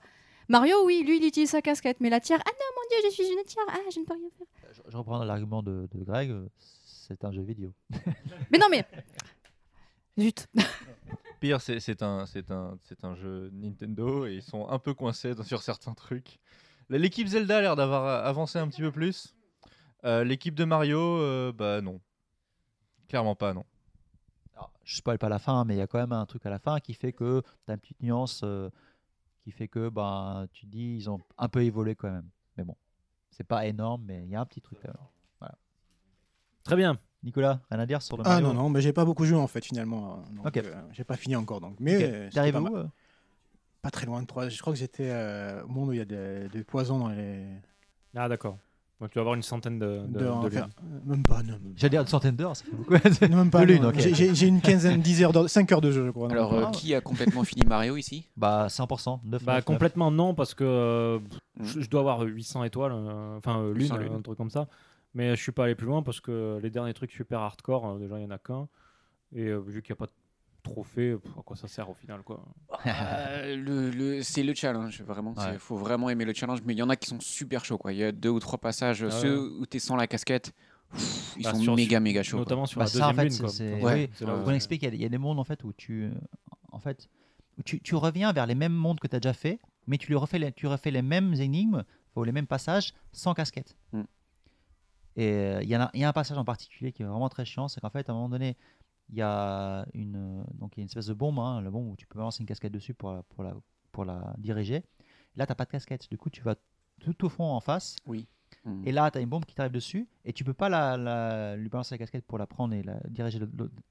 Mario, oui, lui, il utilise sa casquette, mais la tiare, ah non, mon dieu, je suis une tiare, ah, je ne peux rien faire. Je, je reprends l'argument de, de Greg, c'est un jeu vidéo. Mais non, mais. Zut. Pire, c'est un, c'est un, c'est un jeu Nintendo et ils sont un peu coincés sur certains trucs. L'équipe Zelda a l'air d'avoir avancé un petit peu plus. Euh, L'équipe de Mario, euh, bah non. Clairement pas, non. Alors, je spoil pas la fin, mais il y a quand même un truc à la fin qui fait que tu as une petite nuance euh, qui fait que bah, tu te dis ils ont un peu évolué quand même. Mais bon, c'est pas énorme, mais il y a un petit truc. Voilà. Très bien. Nicolas, rien à dire sur le Ah Mario non, non, mais j'ai pas beaucoup joué en fait finalement. Donc, Ok. euh, j'ai pas fini encore donc. Mais Ok. c'était T'arrives pas où, euh Pas très loin de 3. Je crois que j'étais euh, au monde où il y a des, des poisons dans les. Ah, d'accord. Donc tu vas avoir une centaine de, de, D'heures, de lunes. même pas. non. J'allais dire une centaine d'heures, ça fait beaucoup. Non, même pas. De lune, non. ok. J'ai- une quinzaine, 10 heures, d'heures- 5 heures de jeu, je crois. Alors, euh, qui a complètement fini Mario ici? Bah 100%. 9, Bah, complètement non, parce que euh, Mm. je, je dois avoir 800 étoiles, enfin euh, lune, 800 lunes. un truc comme ça. Mais je suis pas allé plus loin parce que les derniers trucs super hardcore, euh, déjà il y en a qu'un. Et euh, vu qu'il n'y a pas de trophée, pff, à quoi ça sert au final quoi? Euh, le, le- c'est le challenge, vraiment. Il Ouais. faut vraiment aimer le challenge, mais il y en a qui sont super chauds. Quoi. Il y a deux ou trois passages, Ah ceux ouais. où tu es sans la casquette, pff, ils Bah, sont sur- méga méga chauds. quoi. Notamment sur Bah, la ça, en deuxième fait, lune. quoi. c'est- Ouais. c'est On explique qu'il y a des- il y, a des mondes en fait où tu, en fait, où tu, tu reviens vers les mêmes mondes que tu as déjà fait, mais tu, les refais les, tu refais les mêmes énigmes ou les mêmes passages sans casquette. Mm. Et euh, il y, a- il y a un passage en particulier qui est vraiment très chiant, c'est qu'en fait, à un moment donné, il y a une, donc y a une espèce de bombe, hein, la bombe où tu peux balancer une casquette dessus pour la, pour la, pour la diriger. Là, tu n'as pas de casquette. Du coup, tu vas tout au fond en face. Oui. Et là, tu as une bombe qui t'arrive dessus et tu peux pas la, la- lui balancer la casquette pour la prendre et la diriger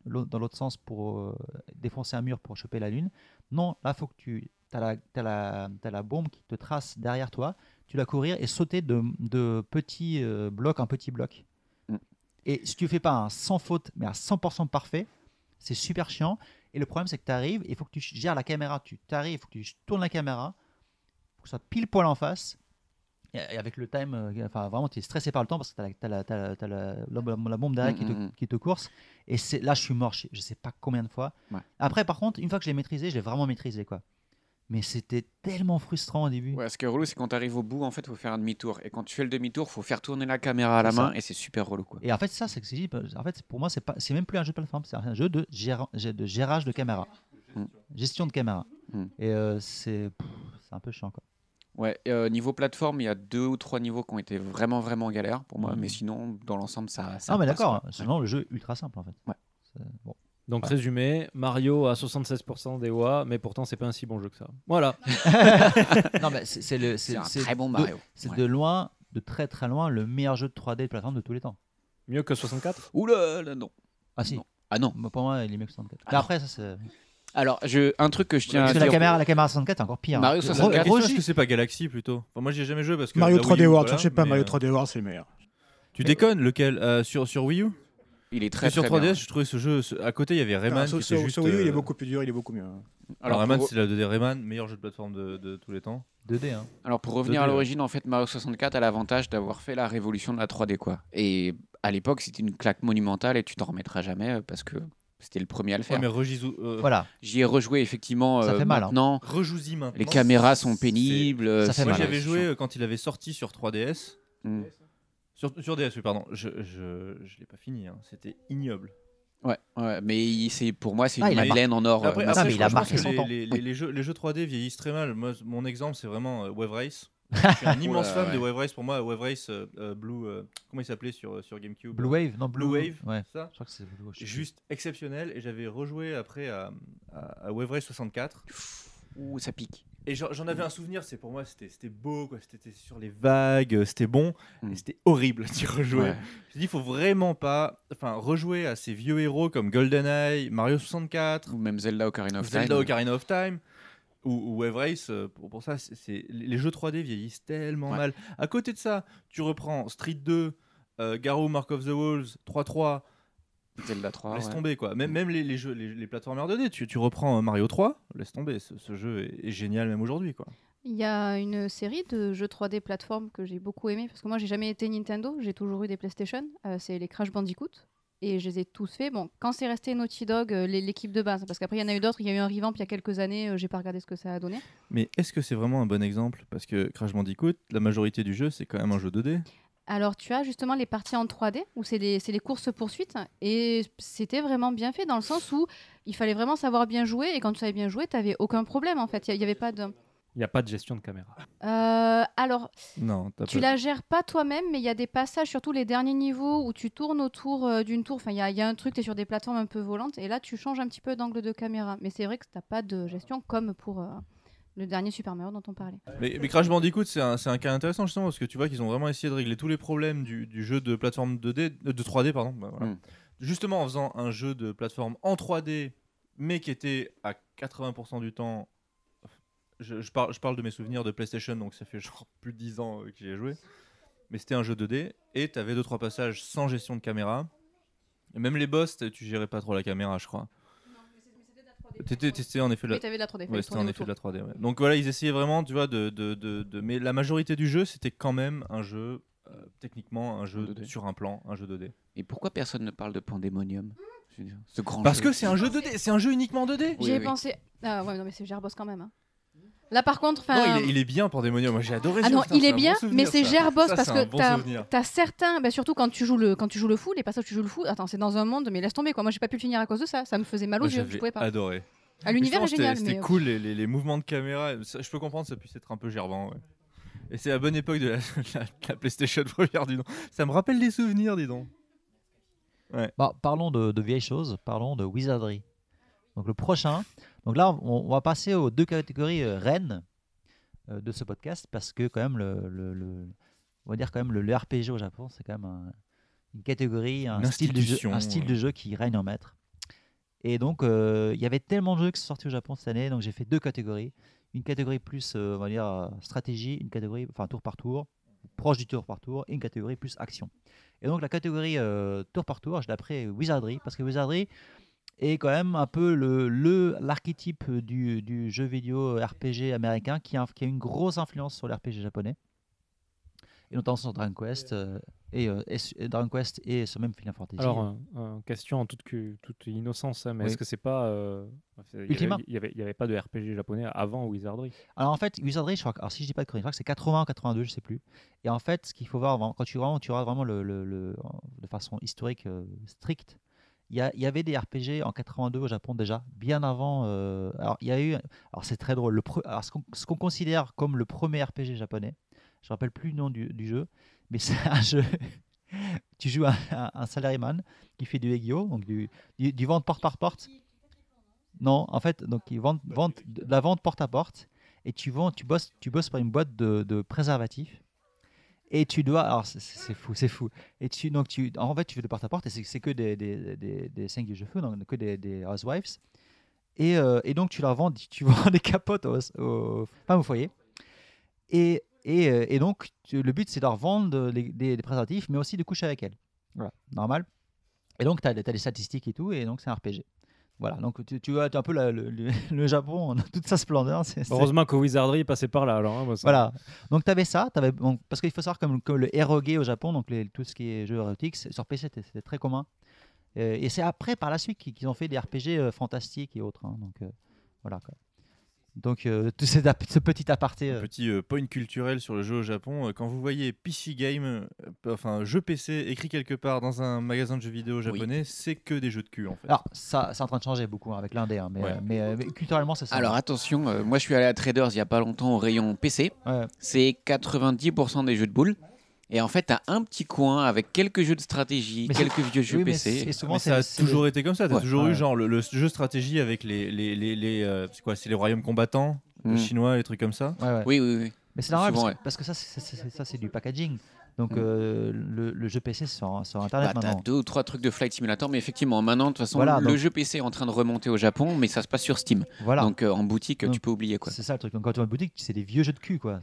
dans l'autre sens pour euh, défoncer un mur pour choper la lune. Non, là, faut que tu as la, t'as la, t'as la bombe qui te trace derrière toi. Tu dois courir et sauter de, de petits euh, blocs en petits blocs. Mm. Et si tu fais pas un sans faute, mais un 100% parfait, c'est super chiant. Et le problème, c'est que tu arrives, il faut que tu gères la caméra. Tu arrives, il faut que tu tournes la caméra pour que ça pile poil en face. Et et avec le time, euh, enfin vraiment, tu es stressé par le temps parce que tu as, la, la- bombe derrière qui, te, Mm, mm, mm. qui te course. Et c'est là, je suis mort, je, je sais pas combien de fois. Ouais. Après, par contre, une fois que je l'ai maîtrisé, je l'ai vraiment maîtrisé. quoi. Mais c'était tellement frustrant au début. Ouais, ce qui est relou, c'est quand tu arrives au bout, en fait, il faut faire un demi-tour. Et quand tu fais le demi-tour, il faut faire tourner la caméra à la ça. main, et c'est super relou. Quoi. Et en fait, ça, c'est que c'est- en fait, pour moi, c'est pas, c'est même plus un jeu de plateforme, c'est un jeu de, géra- de gérage de caméra, Mm. gestion de caméra. Mm. Et euh, c'est, un peu chiant, quoi. Ouais, euh, niveau plateforme, il y a deux ou trois niveaux qui ont été vraiment, vraiment galères pour moi. Mhm. Mais sinon, dans l'ensemble, ça. ça Non, mais d'accord. quoi. Sinon, le jeu est ultra simple, en fait. Ouais. Bon. Donc Ouais. résumé, Mario a 76% des OA, mais pourtant c'est pas un si bon jeu que ça. Voilà. non, mais c'est, c'est le, C'est un c'est très bon de- Mario. C'est Ouais. de loin, de très très loin, le meilleur jeu de 3D de plateforme de tous les temps. Mieux que 64 Oula, là, non. Ah si. Non. Ah non. Moi, Pour moi, il est mieux que 64. Ah après, ça c'est. Alors, je, un truc que je tiens Parce à que la dire. caméra, la caméra 64 est encore pire. Mario Re- 64. La question, est-ce que c'est pas Galaxy plutôt? Enfin, Moi, j'y ai jamais joué parce que. Mario la Wii 3D U, World, voilà, cherchez pas Mario euh, 3D World, c'est le meilleur. Tu déconnes, lequel? Euh, sur, sur Wii U? Il est très sur très 3DS, bien. je trouvais ce jeu. ce- À côté, il y avait Rayman. Qui sur, était sur- juste, sur Wii U, il est euh, beaucoup plus dur, il est beaucoup mieux. Alors, Alors, Rayman, pour- c'est la 2D Rayman, meilleur jeu de plateforme de, de tous les temps. 2D, hein. Alors pour revenir 2D, à ouais. l'origine, en fait, Mario 64 a l'avantage d'avoir fait la révolution de la 3D, quoi. Et à l'époque, c'était une claque monumentale et tu t'en remettras jamais euh, parce que c'était le premier à le Ouais, faire. mais Regisou- euh, Voilà. J'y ai rejoué effectivement Ça euh, fait mal, hein. maintenant. Rejoue-y maintenant. Les caméras sont pénibles. Ça fait Moi, mal, j'y avais c'est joué quand il avait sorti sur 3DS. Mm. Sur, sur DS, oui, pardon. Je, je, je l'ai pas fini. hein. C'était ignoble. Ouais, ouais, mais il- c'est pour moi, c'est Ah, une il a Madeleine en or. euh, Après, Non, après, mais il a marqué son les, temps. Les, Oui. jeux, les jeux 3D vieillissent très mal. Moi, mon exemple, c'est vraiment euh, Wave Race. Je suis un immense Oula, fan de. Wave Race. Pour moi, Wave Race euh, euh, Blue. euh, comment il s'appelait sur, sur GameCube? Blue Wave, non Blue Wave, Ouais. ça? Je crois que c'est Blue Wave. Juste exceptionnel. Et j'avais rejoué après à, à- à Wave Race 64. Ouh, ça pique. Et j'en avais un souvenir, c'est pour moi, c'était beau, quoi. C'était sur les vagues, euh, c'était bon, Mm. et c'était horrible d'y rejouer. Ouais. Je dis, il faut vraiment pas, enfin, rejouer à ces vieux héros comme GoldenEye, Mario 64, Ou même Zelda Ocarina of Zelda Time. Ocarina of Time, ou, ou Wave Race. euh, Pour, pour ça, c'est les jeux 3D vieillissent tellement Ouais. mal. À côté de ça, tu reprends Street 2, euh, Garou Mark of the Wolves, 3-3, Zelda 3. laisse ouais. tomber quoi. Même, même les, les jeux, les, les plateformeurs 2D, tu, tu reprends euh, Mario 3, laisse tomber. Ce, ce jeu est, est génial même aujourd'hui quoi. Il y a une série de jeux 3D plateforme que j'ai beaucoup aimé parce que moi j'ai jamais été Nintendo, j'ai toujours eu des PlayStation. Euh, c'est les Crash Bandicoot et je les ai tous faits. Bon, quand c'est resté Naughty Dog, euh, l'é- l'équipe de base, parce qu'après il y en a eu d'autres. Il y a eu un revamp il y a quelques années, euh, j'ai pas regardé ce que ça a donné. Mais est-ce que c'est vraiment un bon exemple? Parce que Crash Bandicoot, la majorité du jeu, c'est quand même un jeu 2D. Alors tu as justement les parties en 3D où c'est les courses poursuites et c'était vraiment bien fait dans le sens où il fallait vraiment savoir bien jouer et quand tu savais bien jouer, tu n'avais aucun problème en fait. Il n'y avait pas de. Il n'y a pas de gestion de caméra. Euh, alors, Non, tu la gères pas toi-même, mais il y a des passages, surtout les derniers niveaux, où tu tournes autour euh, d'une tour. Enfin, il y, a- il y a un truc, tu es sur des plateformes un peu volantes, et là, tu changes un petit peu d'angle de caméra. Mais c'est vrai que tu n'as pas de gestion comme pour euh, le dernier Super Mario dont on parlait. Mais, mais Crash Bandicoot, c'est un, cas intéressant justement parce que tu vois qu'ils ont vraiment essayé de régler tous les problèmes du, du jeu de plateforme 2D, euh, de 3D, pardon. bah voilà. Mm. Justement en faisant un jeu de plateforme en 3D, mais qui était à 80% du temps. Je, je parle, je parle de mes souvenirs de PlayStation, donc ça fait genre plus de 10 ans euh, que j'y ai joué. mais c'était un jeu 2D et tu avais 2-3 passages sans gestion de caméra. Et même les boss, tu gérais pas trop la caméra, je crois. T'étais testé en effet de Oui, t'avais de la 3D, fallait Ouais, c'était en effet de la autour. 3D. ouais. Donc voilà, ils essayaient vraiment, tu vois, de, de, de, de- Mais la majorité du jeu, c'était quand même un jeu, euh, techniquement, un jeu 2D. sur un plan, un jeu 2D. Et pourquoi personne ne parle de Pandemonium? Ce grand Parce jeu. que c'est un jeu 2D, c'est un jeu uniquement 2D. J'y ai pensé. Ah ouais, non, mais c'est Gerbos quand même. hein. Là, par contre, Non, enfin. il est, il est bien Pandemonium. Moi, j'ai adoré. Ah ce non, putain, il est bien, bon souvenir, mais c'est ça. Gerbos Ça, parce que bon t'as as certains, bah, surtout quand tu joues le quand tu joues le fou, les passages où tu joues le fou. Attends, c'est dans un monde, mais laisse tomber quoi. Moi, j'ai pas pu le finir à cause de ça. Ça me faisait mal aux Moi, yeux. Je j'avais pouvais pas. adoré. Ah, l'univers est génial, C'était mais, euh, cool, les, les- les mouvements de caméra. ça- je peux comprendre, ça puisse être un peu gerbant. ouais. Et c'est la bonne époque de la, PlayStation première, dis donc. Ça me rappelle des souvenirs, dis donc. Ouais. Bah, parlons de, de vieilles choses, parlons de Wizardry. Donc le prochain. Donc là, on, on va passer aux deux catégories euh, reines euh, de ce podcast parce que quand même le, le- le- on va dire quand même le, le RPG au Japon, c'est quand même un- une catégorie, un Une style de jeu, institution, un style ouais. de jeu qui règne en maître. Et donc euh, il y avait tellement de jeux qui sont sortis au Japon cette année, donc j'ai fait deux catégories. Une catégorie plus, euh, on va dire stratégie, une catégorie, enfin tour par tour, proche du tour par tour, et une catégorie plus action. Et donc la catégorie euh, tour par tour, je l'ai appelée Wizardry, parce que Wizardry est quand même un peu le l'archétype du, du jeu vidéo RPG américain qui a, qui a une grosse influence sur l'RPG japonais, et notamment sur Dragon Quest, euh, et, euh, et Dragon Quest et sur même Final Fantasy. Alors, euh, euh, question en toute, innocence, hein, mais Oui. est-ce que c'est pas. c'est- il y avait- Ultima. Il n'y avait, pas de RPG japonais avant Wizardry? Alors en fait, Wizardry, je crois, alors si je dis pas de conneries, c'est 80 ou 82, je sais plus. Et en fait, ce qu'il faut voir, quand tu, vraiment, tu regardes vraiment le, le- le- de façon historique stricte, il y, avait des RPG en 82 au Japon déjà, bien avant. euh, alors il y a eu, alors c'est très drôle, le pre- alors, ce qu'on qu'on considère comme le premier RPG japonais, je me rappelle plus le nom du, du jeu, mais c'est un jeu. tu joues un, un, un salaryman qui fait du Egyo, donc du, du, vente porte par porte. Non, en fait, donc ils vendent, vendent de la vente porte à porte et tu vends, tu bosses, tu bosses pour une boîte de, de préservatifs et tu dois, alors c'est- fou, c'est fou. Et tu donc tu, en fait tu fais de porte à porte et c'est que des des des, des single jeux feu, donc que des, des housewives et, euh, et donc tu leur vends, tu vends des capotes aux, aux femmes au foyer et et, euh, et donc le but c'est de leur vendre des, des préservatifs mais aussi de coucher avec elles. Voilà, normal. Et donc tu as, des statistiques et tout et donc c'est un RPG. Voilà, donc tu, tu vois tu un peu la- le, Japon dans toute sa splendeur. c'est- Heureusement que Wizardry passait par là. Alors, hein, moi, ça- voilà. Donc tu avais ça, t'avais, bon, parce qu'il faut savoir comme, comme le eroge au Japon, donc les- tout ce qui est jeux érotiques, c'est- sur PC c'était, très commun. Euh, et c'est après, par la suite, qu'ils, qu'ils ont fait des RPG euh, fantastiques et autres. hein. donc euh, voilà. Quoi. Donc euh, ce petit aparté. euh, Petit euh, point culturel sur le jeu au Japon. euh, Quand vous voyez PC Game, euh, enfin jeu PC écrit quelque part dans un magasin de jeux vidéo japonais, c'est que des jeux de cul en fait. Alors ça, c'est en train de changer beaucoup hein, avec l'indé, hein, mais, Ouais. euh, mais, euh, mais culturellement ça. Alors attention, euh, moi je suis allé à Traders il y a pas longtemps au rayon PC. C'est 90% des jeux de boules. Et en fait, t'as un petit coin avec quelques jeux de stratégie, Mais quelques vieux jeux oui, PC. c'est- souvent, Mais ça a toujours été comme ça. T'as Ouais. toujours eu genre le, le jeu stratégie avec les les les, les, euh, c'est quoi C'est les royaumes combattants, les Mm. chinois, les trucs comme ça. Ouais, ouais. Oui, oui, oui. Mais c'est normal Souvent, parce, parce que ça, c'est du packaging. Donc Mm. euh, le, le jeu PC c'est sur, sur Internet Bah, t'as maintenant. deux ou trois trucs de Flight Simulator, mais effectivement, maintenant, de toute façon, Voilà, le donc- jeu PC est en train de remonter au Japon, mais ça se passe sur Steam. Voilà. Donc euh, en boutique, Donc, tu peux oublier quoi. C'est ça le truc. Donc quand tu vas en boutique, c'est des vieux jeux de cul quoi.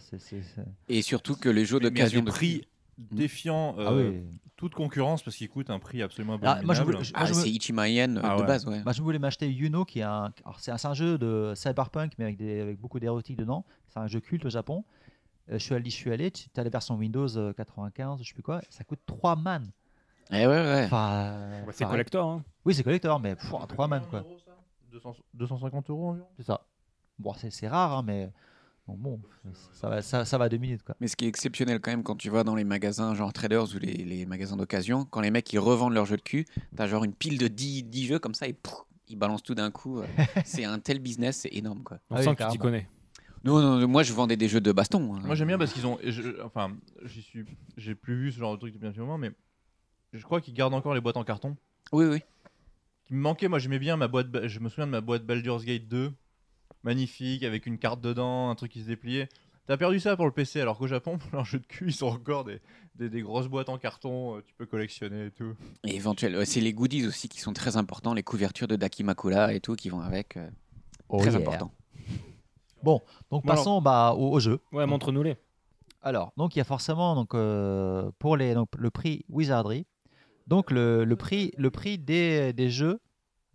Et surtout que les jeux d'occasion des de prix défiant Ah euh, oui. toute concurrence parce qu'ils coûtent un prix absolument Ah, moi, je abominable. voulais- je- moi, Ah, je c'est Ichimayen euh, Ah de ouais. base, ouais. Bah, je voulais m'acheter Yuno, qui est un, c'est un, jeu de cyberpunk, mais avec, des, avec beaucoup d'érotique dedans. C'est un jeu culte au Japon. Euh, je suis allé, je suis allé. Tu as la version Windows euh, 95, je sais plus quoi. Ça coûte 3 man. Eh ouais, ouais. Enfin, euh, c'est enfin, collector. hein. Oui, c'est collector, mais pff, 3 man quoi. 200 250 euros environ? C'est ça. Bon, c'est, c'est rare, hein, mais bon, bon, ça, va, ça, ça va deux minutes quoi. Mais ce qui est exceptionnel quand même quand tu vas dans les magasins genre Traders ou les, les magasins d'occasion, quand les mecs ils revendent leurs jeux de cul, t'as genre une pile de 10, 10 jeux comme ça et ils balancent tout d'un coup. euh, c'est un tel business, c'est énorme quoi. On Ah oui, sent que tu t'y connais. Non, non, moi je vendais des jeux de baston. hein. Moi j'aime bien parce qu'ils ont, je- enfin, j'y suis, j'ai plus vu ce genre de truc depuis un petit moment, mais je crois qu'ils gardent encore les boîtes en carton. Oui, oui. Qui me manquait, moi j'aimais bien ma boîte, je me souviens de ma boîte Baldur's Gate 2, magnifique avec une carte dedans, un truc qui se dépliait. T'as perdu ça pour le PC, alors qu'au Japon, pour leurs jeux de cul, ils ont encore des, des, des grosses boîtes en carton, euh, tu peux collectionner et tout. Et éventuellement, c'est les goodies aussi qui sont très importants, les couvertures de Dakimakura et tout qui vont avec. euh, Oh très yeah. important. Bon, donc Bon, alors- passons bah, au, au jeu. Ouais, montre-nous-les. Alors, donc il y a forcément donc euh, pour les donc, le prix Wizardry, donc le, le prix le prix des, des jeux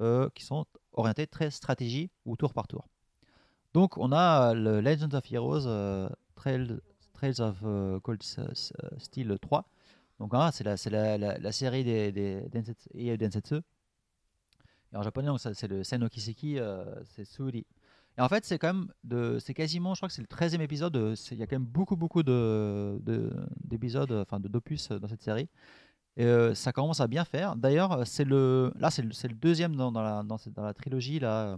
euh, qui sont orientés très stratégie ou tour par tour. Donc on a le Legend of Heroes euh, Trails, Trails of Cold Steel 3. Donc hein, c'est la, la, la, la série des, des Densetsu, et Densetsu. Et en japonais, c'est le Sen no Kiseki, euh, c'est Suri. Et en fait, c'est quand même de, c'est quasiment, je crois que c'est le 13e épisode. euh, Il y a quand même beaucoup, beaucoup de, de- d'épisodes, euh, enfin de d'opus euh, dans cette série. Et euh, ça commence à bien faire. D'ailleurs, c'est le, là, c'est le, c'est le deuxième dans, dans la, dans, la trilogie là,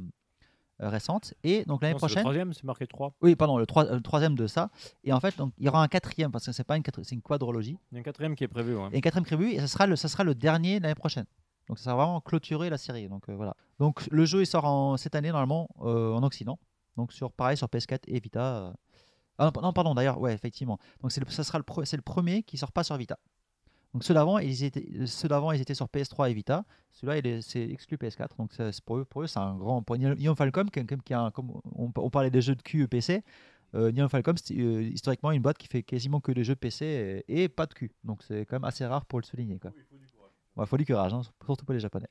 euh, récente. Et donc l'année Non, c'est le prochaine. troisième, c'est marqué 3. Oui, pardon, le, troi- le troisième de ça. Et en fait, donc, il y aura un quatrième parce que c'est pas une, c'est une quadrologie. Il y a un quatrième qui est prévu. ouais. Et un quatrième prévu, et ça sera le, ça sera le dernier l'année prochaine. Donc ça sera vraiment clôturer la série. Donc euh, voilà. Donc le jeu il sort en, cette année normalement euh, en Occident. Donc sur pareil sur PS4 et Vita. euh. Ah, non, pardon d'ailleurs, ouais effectivement. Donc c'est ça sera le, c'est le premier qui sort pas sur Vita. Donc ceux d'avant ils étaient, ceux d'avant ils étaient sur PS3 et Vita. Celui-là il est- c'est exclu PS4. Donc pour eux, pour eux c'est un grand. Pour Ion Falcom, qui, qui a un- on, parlait des jeux de cul PC. Euh, Falcom, c'est historiquement une boîte qui fait quasiment que des jeux PC et, et pas de cul. Donc c'est quand même assez rare pour le souligner. Quoi. Il faut du courage, surtout pour les Japonais.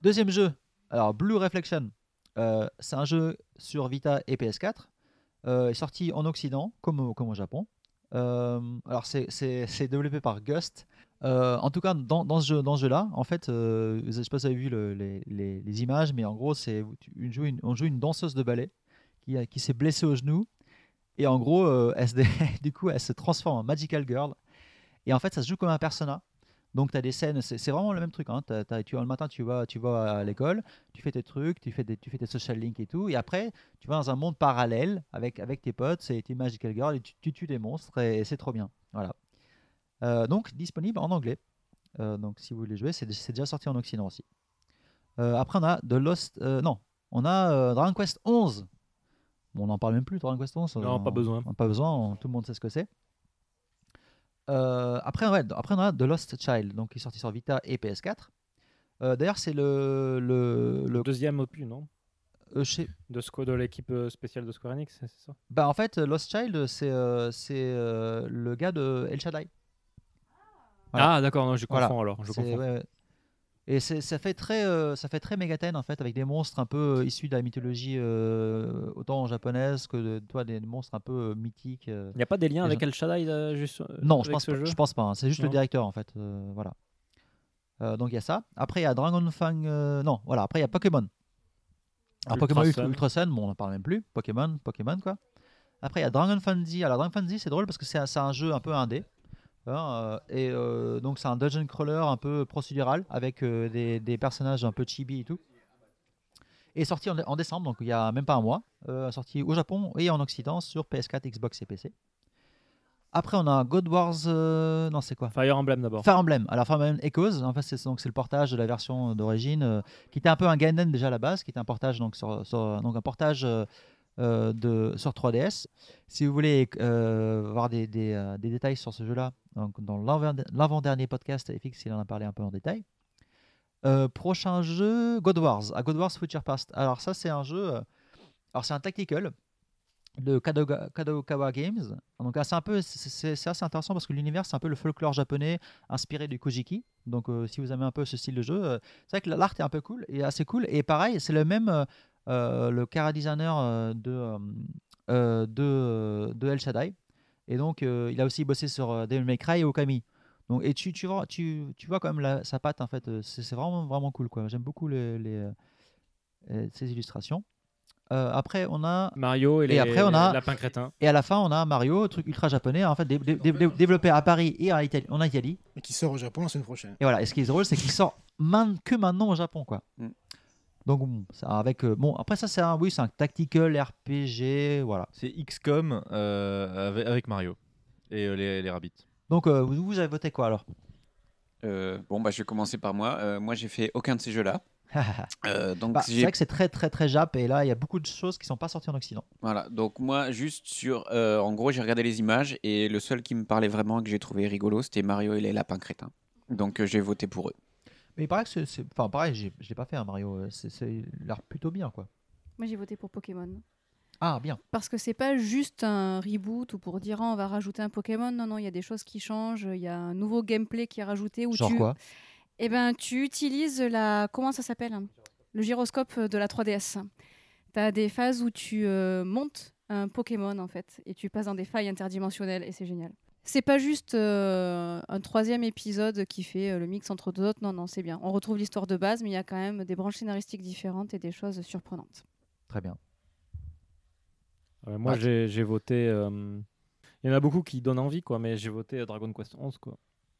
Deuxième jeu, alors Blue Reflection. Euh, c'est un jeu sur Vita et PS4. Euh, est sorti en Occident, comme au, Japon. Euh, alors c'est- développé par Gust. Euh, en tout cas, dans, ce jeu-là, en fait, je sais pas si vous avez vu le- les, images, mais en gros, une- on joue une danseuse de ballet qui, s'est blessée au genou. Et en gros, du coup, elle se transforme en Magical Girl. Et en fait, ça se joue comme un persona. Donc, tu as des scènes, c'est vraiment le même truc. Hein. Tu, le matin, tu vas, tu vas à l'école, tu fais tes trucs, tu fais, des, tu fais tes social links et tout. Et après, tu vas dans un monde parallèle avec, avec tes potes, c'est tes Magical Girl, et tu, tu tues des monstres et c'est trop bien. Voilà. Euh, donc, disponible en anglais. Euh, donc, si vous voulez jouer, c'est déjà sorti en Occident aussi. Euh, après, on a The Lost. non, on a Dragon Quest 11. Bon, on n'en parle même plus, Dragon Quest 11. Non, on- pas besoin. on- Pas besoin, on- tout le monde sait ce que c'est. Euh, après, ouais, après, on a The Lost Child, donc qui est sorti sur Vita et PS4. Euh, D'ailleurs, c'est le, le, le deuxième opus, non? Euh, sais- de, de l'équipe euh, spéciale de Square Enix, c'est ça? Bah, en fait, Lost Child, c'est le gars de El Shaddai. Ah, d'accord, non, je confonds alors, je confonds. ouais. Et ça fait très, euh, ça fait très Megaten en fait, avec des monstres un peu euh, issus de la mythologie euh, autant japonaise que de, toi des monstres un peu euh, mythiques. Il n'y a pas des liens avec gens- El Shaddai juste, Non, je pense, ce pas, jeu je pense pas. hein. C'est juste le directeur en fait. voilà. Donc il y a ça. Après il y a Dragon Fang. non, voilà. Après il y a Pokémon. Alors Ultra Pokémon Ultra, Sun. Ultra Sun, bon, on en parle même plus. Pokémon, Pokémon quoi. Après il y a Dragon Fantasy. Alors Dragon Fantasy c'est drôle parce que c'est un, c'est un jeu un peu indé. Hein, euh, et euh, donc c'est un dungeon crawler un peu procédural avec euh, des, des personnages un peu chibi et tout. Et sorti en, en décembre, donc il y a même pas un mois, sorti au Japon et en Occident sur PS4, Xbox et PC. Après, on a God Wars. euh, non, c'est quoi? Fire Emblem d'abord. Fire Emblem. Alors, Fire Emblem Echoes, en fait, c'est le portage de la version d'origine, euh, qui était un peu un Gaiden déjà à la base, qui était un portage donc sur, sur- donc un portage euh, de sur 3DS. Si vous voulez voir des, des, des détails sur ce jeu-là, donc dans l'avant- l'avant-dernier podcast, FX il en a parlé un peu en détail. Euh, prochain jeu, God Wars, à God Wars Future Past. Alors ça, c'est un jeu. euh, alors c'est un tactical de Kadokawa Games. Donc ah, c'est un peu, c'est- assez intéressant parce que l'univers c'est un peu le folklore japonais inspiré du Kojiki. Donc euh, si vous aimez un peu ce style de jeu, c'est vrai que l'art est un peu cool et assez cool. Et pareil, c'est le même, le cara designer de de, de El Shaddai. Et donc euh, il a aussi bossé sur euh, Devil May Cry et Okami. Donc et tu tu vois tu, tu vois quand même la- sa patte en fait. euh, C'est vraiment vraiment cool quoi. J'aime beaucoup les, les, ces illustrations. Euh, après, on a Mario et les- après on a les lapins crétins. Et à la fin, on a Mario, truc ultra japonais, en fait dé- dé- dé- développé à Paris et en Italie. En Italie. Mais qui sort au Japon la semaine prochaine. Et voilà. Et ce qui est drôle, c'est qu'il sort que maintenant au Japon, quoi. Mm. Donc bon, ça, avec euh, bon après ça c'est un oui c'est un tactical RPG voilà. C'est XCOM euh, avec, avec Mario et euh, les, les rabbits. Donc euh, vous, vous avez voté quoi alors? Euh, bon, bah, je vais commencer par moi. Euh, moi, j'ai fait aucun de ces jeux-là. Euh, donc, Bah, c'est j'ai- vrai que c'est très très très jap et là il y a beaucoup de choses qui sont pas sorties en Occident. Voilà, donc moi, juste sur. euh, en gros, j'ai regardé les images et le seul qui me parlait vraiment, que j'ai trouvé rigolo, c'était Mario et les lapins crétins. Donc, euh, j'ai voté pour eux. Mais il paraît que c'est- enfin pareil j'ai- pas fait hein, Mario euh, c'est l'air plutôt bien quoi. Moi j'ai voté pour Pokémon. Ah, bien. Parce que c'est pas juste un reboot ou pour dire ah, on va rajouter un Pokémon. Non, non, il y a des choses qui changent. Il y a un nouveau gameplay qui est rajouté. Où Genre tu... quoi? Eh ben, tu utilises la. Comment ça s'appelle? Hein Le gyroscope de la 3DS. Tu as des phases où tu euh, montes un Pokémon en fait et tu passes dans des failles interdimensionnelles et c'est génial. C'est pas juste euh, un troisième épisode qui fait euh, le mix entre deux autres. Non, non, c'est bien. On retrouve l'histoire de base, mais il y a quand même des branches scénaristiques différentes et des choses surprenantes. Très bien. Ouais, moi, j'ai voté. euh, Il y en a beaucoup qui donnent envie, quoi, mais j'ai voté Dragon Quest 11, quoi.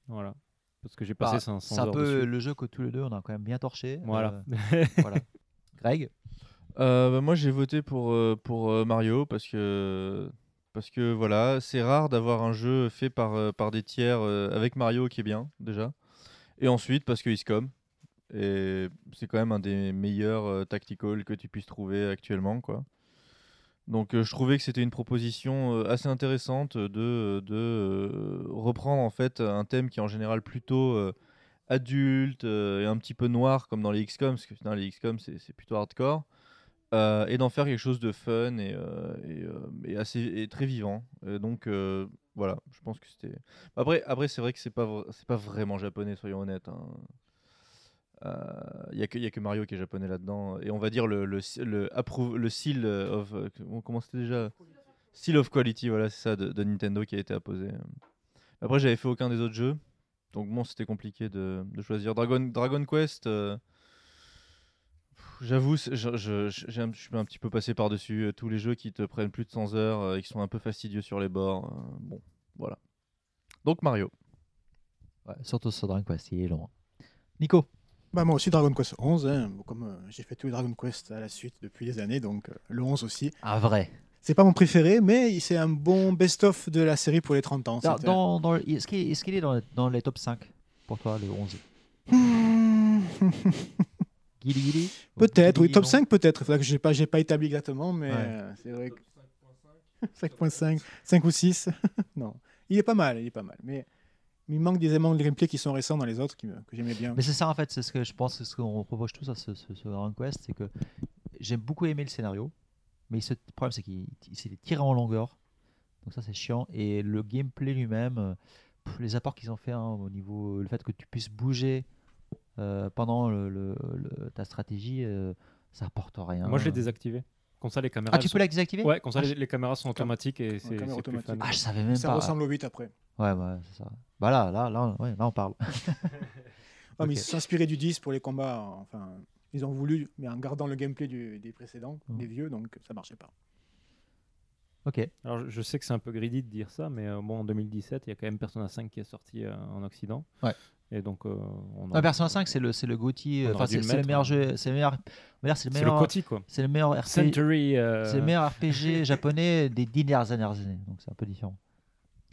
Voilà. Parce que j'ai passé Bah, 500 C'est un heures peu dessus. le jeu que tous les deux, on a quand même bien torché. Voilà. Euh, voilà. Greg? Euh, bah, moi j'ai voté pour, euh, pour euh, Mario parce que parce que voilà c'est rare d'avoir un jeu fait par, euh, par des tiers euh, avec Mario qui est bien déjà. Et ensuite parce que XCOM c'est quand même un des meilleurs euh, tactical que tu puisses trouver actuellement quoi. Donc euh, je trouvais que c'était une proposition assez intéressante de, de reprendre en fait un thème qui est en général plutôt adulte et un petit peu noir comme dans les XCOM parce que finalement les XCOM c'est plutôt hardcore euh, et d'en faire quelque chose de fun et, euh, euh, assez et très vivant. Donc voilà, je pense que c'était. Après, après c'est vrai que c'est pas c'est pas vraiment japonais, soyons honnêtes. Il y a que y a que Mario qui est japonais là-dedans et on va dire le le le, le seal of comment c'était déjà? Seal of quality voilà c'est ça de, Nintendo qui a été apposé. Après j'avais fait aucun des autres jeux donc bon c'était compliqué de, de choisir Dragon Dragon Quest. J'avoue, je, je, je- j'ai un- je suis un petit peu passé par-dessus euh, tous les jeux qui te prennent plus de 100 heures euh, et qui sont un peu fastidieux sur les bords. euh, bon, voilà. Donc Mario. Ouais, surtout sur Dragon Quest, il est long. Nico Bah, moi aussi, Dragon Quest 11. hein, comme euh, j'ai fait tous les Dragon Quest à la suite depuis des années, donc euh, le 11 aussi. Ah, vrai C'est pas mon préféré, mais c'est un bon best-of de la série pour les 30 ans. Dans, c'était- dans, dans le- Est-ce qu'il est, dans, les top 5 pour toi, le 11 Guili Guili Peut-être, oui, top non 5 peut-être. Il faudra que j'ai pas, j'ai pas établi exactement, mais Ouais. euh, c'est vrai que 5.5, 5 ou 6. non, il est pas mal, il est pas mal. Mais il manque des éléments de gameplay qui sont récents dans les autres qui me- que j'aimais bien. Mais c'est ça en fait, c'est ce que je pense, c'est ce qu'on reproche tous à ce, ce, ce Dragon Quest, c'est que j'aime beaucoup aimer le scénario, mais ce- le problème c'est qu'il il s'est tiré en longueur, donc ça c'est chiant, et le gameplay lui-même, euh, les apports qu'ils ont fait hein, au niveau, le fait que tu puisses bouger euh, pendant le, le- le- ta stratégie, euh, ça apporte rien. Moi, je l'ai désactivé. Comme ça, les caméras. Ah, tu peux sont- la désactiver Ouais, comme ça, Ah, les, caméras sont automatiques et c'est plus automatique. fun. Ah, je savais même Ça pas. ressemble au 8 après. Ouais, ouais, c'est ça. Bah là, là, là, ouais, là on parle. Ah, mais Ok. ils se sont inspirés du 10 pour les combats. Enfin, ils ont voulu, mais en gardant le gameplay du- des précédents, Mm. des vieux, donc ça marchait pas. Ok. Alors, je- je sais que c'est un peu greedy de dire ça, mais euh, bon, en 2017, il y a quand même Persona 5 qui est sorti euh, en Occident. Ouais. Et donc, euh, on Ah, en- Persona 5, c'est le, c'est le aurait Enfin, c'est le c'est le mettre, meilleur hein. jeu. C'est le meilleur. c'est le C'est le meilleur. Quoi. C'est le meilleur RPG. Century, euh, C'est le meilleur RPG japonais des dix dernières années. Donc c'est un peu différent.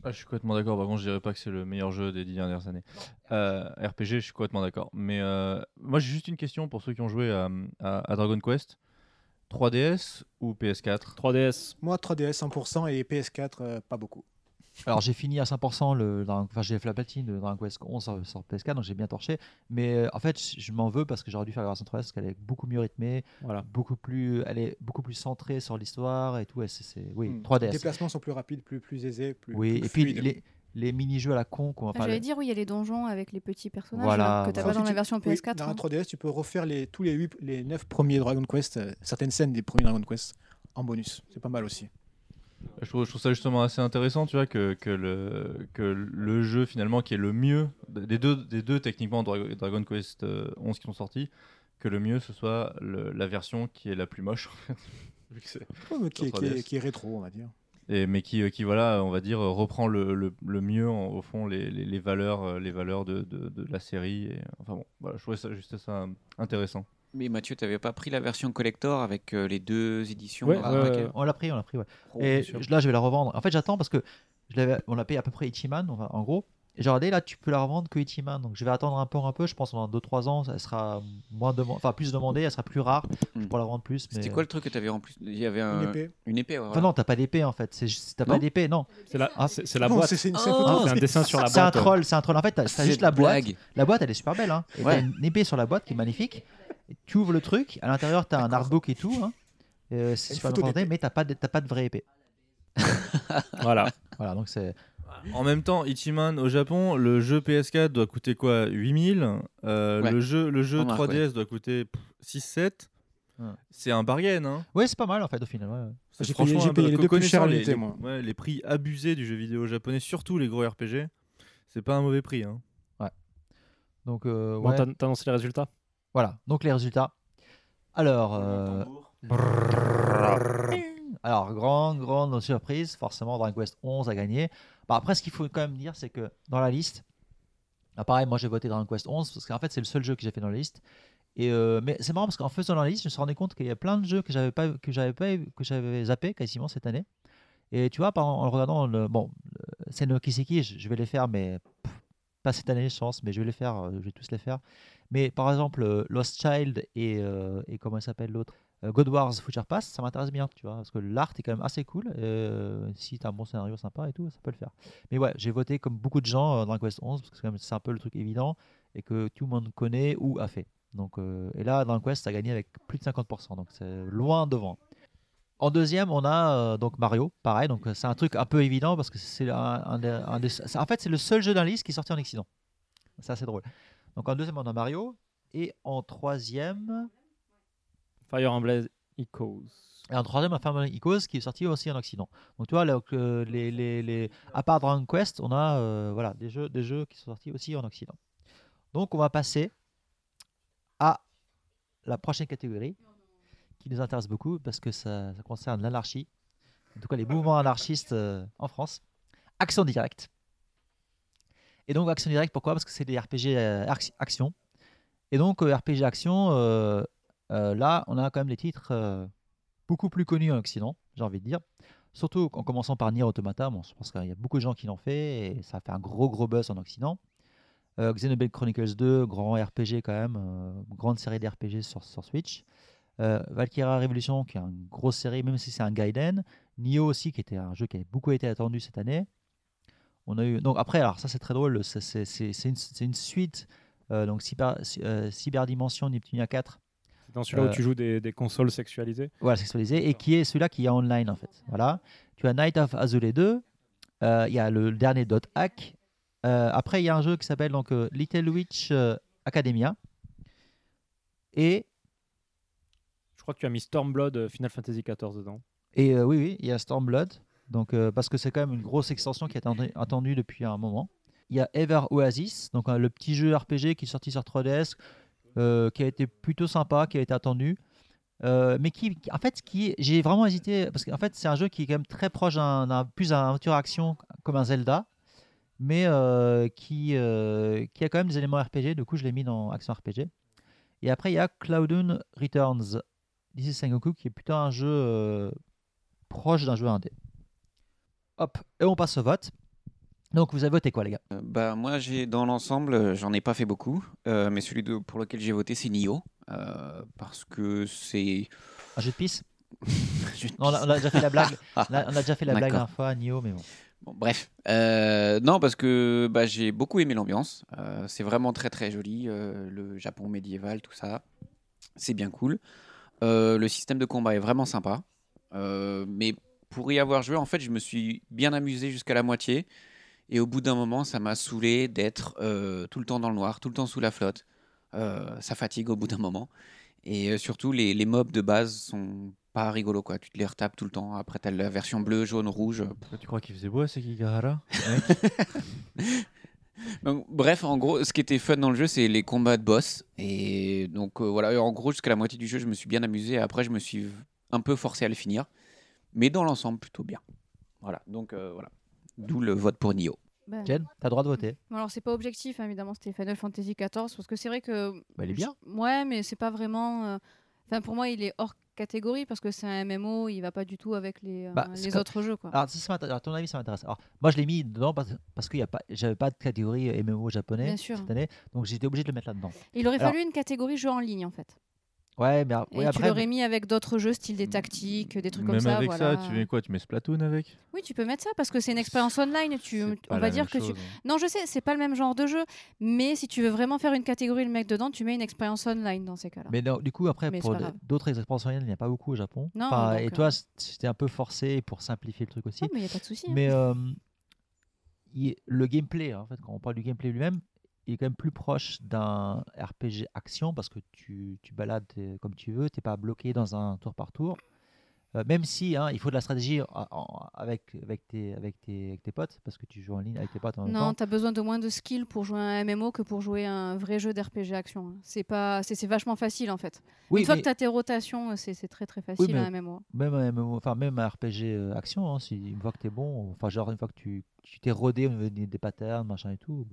Ah, je suis complètement d'accord. Par contre, je dirais pas que c'est le meilleur jeu des dix dernières années. Euh, RPG, je suis complètement d'accord. Mais euh, moi, j'ai juste une question pour ceux qui ont joué à, à- à Dragon Quest 3DS ou PS4 3DS. Moi, 3DS 100% et PS4, euh, pas beaucoup. Alors j'ai fini à 100% le Dragon- enfin j'ai fait la platine de Dragon Quest 11 sur, sur PS4 donc j'ai bien torché mais euh, en fait je m'en veux parce que j'aurais dû faire la version 3DS parce qu'elle est beaucoup mieux rythmée Voilà. beaucoup plus elle est beaucoup plus centrée sur l'histoire et tout et c'est- c'est oui Hmm. 3DS Les déplacements sont plus rapides, plus, plus aisés, plus. oui plus et puis les, les mini-jeux à la con qu'on va parler J'allais dire, oui, il y a les donjons avec les petits personnages Voilà, que tu voilà. pas dans la version oui, PS4. dans la hein. 3DS, tu peux refaire les, tous les, 8, les 9 premiers Dragon Quest, euh, certaines scènes des premiers Dragon Quest en bonus. C'est pas mal aussi. Je trouve, je trouve ça justement assez intéressant, tu vois, que, que, le, que le jeu finalement qui est le mieux des deux, des deux techniquement Dra- Dragon Quest euh, 11 qui sont sortis, que le mieux ce soit le- la version qui est la plus moche, mais qui, est, qui est- 3DS. qui est rétro, on va dire. Et, mais qui, euh, qui voilà, on va dire, euh, reprend le, le, le mieux en- au fond les, les, les valeurs, euh, les valeurs de, de, de la série. Et, enfin bon, voilà, je trouvais ça juste ça intéressant. Mais Mathieu, tu n'avais pas pris la version collector avec euh, les deux éditions Ouais, on l'a pris on l'a pris ouais Oh, et je- là je vais la revendre en fait j'attends parce que je on l'a payé à peu près Ichiman enfin, en gros et j'ai regardé là tu peux la revendre que Ichiman donc je vais attendre un peu un peu je pense dans 2-3 ans elle sera moins demandée enfin plus demandée elle sera plus rare je pourrai la vendre plus mais Hmm. C'était quoi le truc que tu avais en plus? Il y avait un... épée. Une épée, ouais, Enfin voilà. non, t'as pas d'épée en fait. C'est t'as Non pas d'épée, non. C'est la, ah, c'est c'est la Non, boîte. c'est- une- c'est une photo. c'est un dessin sur la boîte. C'est un troll, c'est un troll. En fait, t'as juste une la boîte. blague. La boîte, elle est super belle. Hein. Et Ouais. t'as une épée sur la boîte qui est magnifique. Et tu ouvres le truc. À l'intérieur, t'as un artbook et tout. hein. Euh, c'est Super mais t'as pas, de- t'as pas de vraie épée. Voilà. Voilà, donc c'est. En même temps, Ichiman au Japon, le jeu PS4 doit coûter quoi 8000 Euh, Ouais. Le jeu, le jeu Remarque, 3DS ouais. doit coûter 6-7. Ouais. C'est un bargain, hein Ouais, c'est pas mal en fait au final. ouais, ouais. C'est J'ai payé- franchement j'ai un- payé les deux plus chers les, les- moi. ouais, les prix abusés du jeu vidéo japonais, surtout les gros RPG, c'est pas un mauvais prix. Hein. Ouais. Donc, euh, Bon, t'as annoncé les résultats? Voilà, donc les résultats. Alors, euh, alors grande, grande surprise, forcément Dragon Quest 11 a gagné. Bah, après, ce qu'il faut quand même dire, c'est que dans la liste, ah, pareil, moi j'ai voté Dragon Quest 11 parce qu'en fait c'est le seul jeu que j'ai fait dans la liste. Et euh, mais c'est marrant parce qu'en faisant la liste, je me suis rendu compte qu'il y a plein de jeux que j'avais pas, que j'avais pas, que j'avais zappé quasiment cette année. Et tu vois, par, en regardant, le, bon, c'est no Kiseki, je, je vais les faire, mais pff, pas cette année, je pense, mais je vais les faire, euh, je vais tous les faire. Mais par exemple, euh, Lost Child et, euh, et comment s'appelle l'autre Euh, God Wars Future Past, ça m'intéresse bien, tu vois, parce que l'art est quand même assez cool. euh, si tu as un bon scénario sympa et tout, ça peut le faire. Mais ouais, j'ai voté comme beaucoup de gens dans Quest 11, parce que c'est quand même- un peu le truc évident et que tout le monde connaît ou a fait. Donc, et là, dans Quest, a gagné avec plus de 50%, donc c'est loin devant. En deuxième, on a donc Mario, pareil, donc c'est un truc un peu évident parce que c'est un, des- en fait c'est le seul jeu d'un liste qui est sorti en Occident. C'est assez drôle. Donc en deuxième, on a Mario et en troisième, Fire Emblem Echoes. et en troisième, Fire Emblem Echoes qui est sorti aussi en Occident. Donc tu vois, là, que les, les, les- à part Dragon Quest, on a euh, voilà, des, jeux, des jeux qui sont sortis aussi en Occident. Donc on va passer à la prochaine catégorie qui nous intéresse beaucoup parce que ça, ça concerne l'anarchie, en tout cas les mouvements anarchistes euh, en France. Action directe. Et donc action directe, pourquoi? Parce que c'est des RPG euh, ac- action. Et donc euh, RPG action, euh, là on a quand même des titres beaucoup plus connus en Occident, j'ai envie de dire. Surtout en commençant par Nier Automata, bon, je pense qu'il y a beaucoup de gens qui l'ont fait et ça a fait un gros gros buzz en Occident. Xenoblade Chronicles 2, grand RPG quand même, grande série d'RPG sur, sur Switch. Euh, Revolution, qui est une grosse série, même si c'est un Gaiden. Nioh aussi, qui était un jeu qui avait beaucoup été attendu cette année. On a eu donc après, alors ça c'est très drôle, c'est- une, une suite, euh, donc Cyber, euh, Cyberdimension Neptunia 4. C'est dans celui-là Euh, où tu joues des, des consoles sexualisées? voilà, sexualisé, et qui est celui-là qui est online en fait. Voilà. Tu as Night of Azule 2, euh, il y a le dernier Dot Hack. Euh, après, il y a un jeu qui s'appelle donc euh, Little Witch euh, Academia. Et, Je crois que tu as mis Stormblood euh, Final Fantasy XIV dedans. et euh, oui, oui, il y a Stormblood, donc, euh, parce que c'est quand même une grosse extension qui est attendu- attendue depuis un moment. Il y a Ever Oasis, donc euh, le petit jeu RPG qui est sorti sur 3DS, euh, qui a été plutôt sympa, qui a été attendu. Euh, mais qui, en fait, qui j'ai vraiment hésité parce qu'en fait, c'est un jeu qui est quand même très proche d'un plus d'un aventure action comme un Zelda, mais qui, qui a quand même des éléments RPG. Du coup, je l'ai mis dans action RPG. Et après, il y a Cloudun Returns, This is qui est plutôt un jeu proche d'un jeu indé. Hop, et on passe au vote. Donc, vous avez voté quoi, les gars? Euh, Bah moi j'ai dans l'ensemble euh, j'en ai pas fait beaucoup euh, mais celui de- pour lequel j'ai voté c'est Nioh euh, parce que c'est Un jeu de pisse? On a, on a déjà fait la blague. On a, on a déjà fait la blague dernière fois à Nioh, mais bon. Bon, bref, non parce que bah, j'ai beaucoup aimé l'ambiance. C'est vraiment très très joli, le Japon médiéval, tout ça, c'est bien cool. Le système de combat est vraiment sympa, mais pour y avoir joué, en fait, je me suis bien amusé jusqu'à la moitié, et au bout d'un moment, ça m'a saoulé d'être euh, tout le temps dans le noir, tout le temps sous la flotte. Euh, ça fatigue au bout d'un moment, et euh, surtout les, les mobs de base sont pas rigolos quoi. Tu te les retapes tout le temps. Après, t'as la version bleue, jaune, rouge. Tu crois qu'il faisait beau à Sekigahara Donc, bref, en gros, ce qui était fun dans le jeu, c'est les combats de boss. Et donc, euh, voilà, en gros, jusqu'à la moitié du jeu, je me suis bien amusé. Après, je me suis un peu forcé à le finir. Mais dans l'ensemble, plutôt bien. Voilà, donc euh, voilà. D'où le vote pour Nioh. Ben, Jen, t'as le droit de voter. Bon, alors c'est pas objectif hein, évidemment c'était Final Fantasy XIV parce que c'est vrai que Bah, il est bien. ouais mais c'est pas vraiment euh, enfin pour moi il est hors catégorie parce que c'est un MMO il va pas du tout avec les, euh, Bah, les autres jeux quoi Alors, ça, ça m'intéresse. Alors, à ton avis, ça m'intéresse. Alors, moi, je l'ai mis dedans parce, parce que y a pas, j'avais pas de catégorie MMO japonais Bien sûr. cette année, donc j'étais obligé de le mettre là-dedans. il aurait Alors, fallu une catégorie jeu en ligne en fait Ouais, mais, Et ouais, tu après, l'aurais mis avec d'autres jeux, style des tactiques, des trucs Même comme ça. avec voilà. ça, tu mets quoi? Tu mets Splatoon avec? Oui, tu peux mettre ça parce que c'est une expérience online. Tu, on va dire même que tu. hein. Non, je sais, c'est pas le même genre de jeu, mais si tu veux vraiment faire une catégorie le mec dedans, tu mets une expérience online dans ces cas-là. Mais non, du coup, après, Mais pour d'autres expériences online, il n'y a pas beaucoup au Japon. Non, Enfin, donc, et euh, toi, c- c'était un peu forcé pour simplifier le truc aussi. Non, mais y a pas de souci, hein. Mais euh, il- le gameplay, hein, en fait, quand on parle du gameplay lui-même, il est quand même plus proche d'un RPG action parce que tu, tu balades tes- comme tu veux, tu n'es pas bloqué dans un tour par tour. Euh, même si hein, il faut de la stratégie en- en- avec, avec, tes, avec, tes, avec tes potes, parce que tu joues en ligne avec tes potes en même Non, tu as besoin de moins de skills pour jouer à un MMO que pour jouer à un vrai jeu d'RPG action. hein. C'est pas, c'est c'est vachement facile en fait. Oui, Une fois mais- que tu as tes rotations, c'est c'est très très facile à un MMO. Même un MMO, enfin même un RPG euh, action, hein, si, une fois que tu es bon, enfin genre une fois que tu tu t'es rodé au niveau des patterns, machin et tout.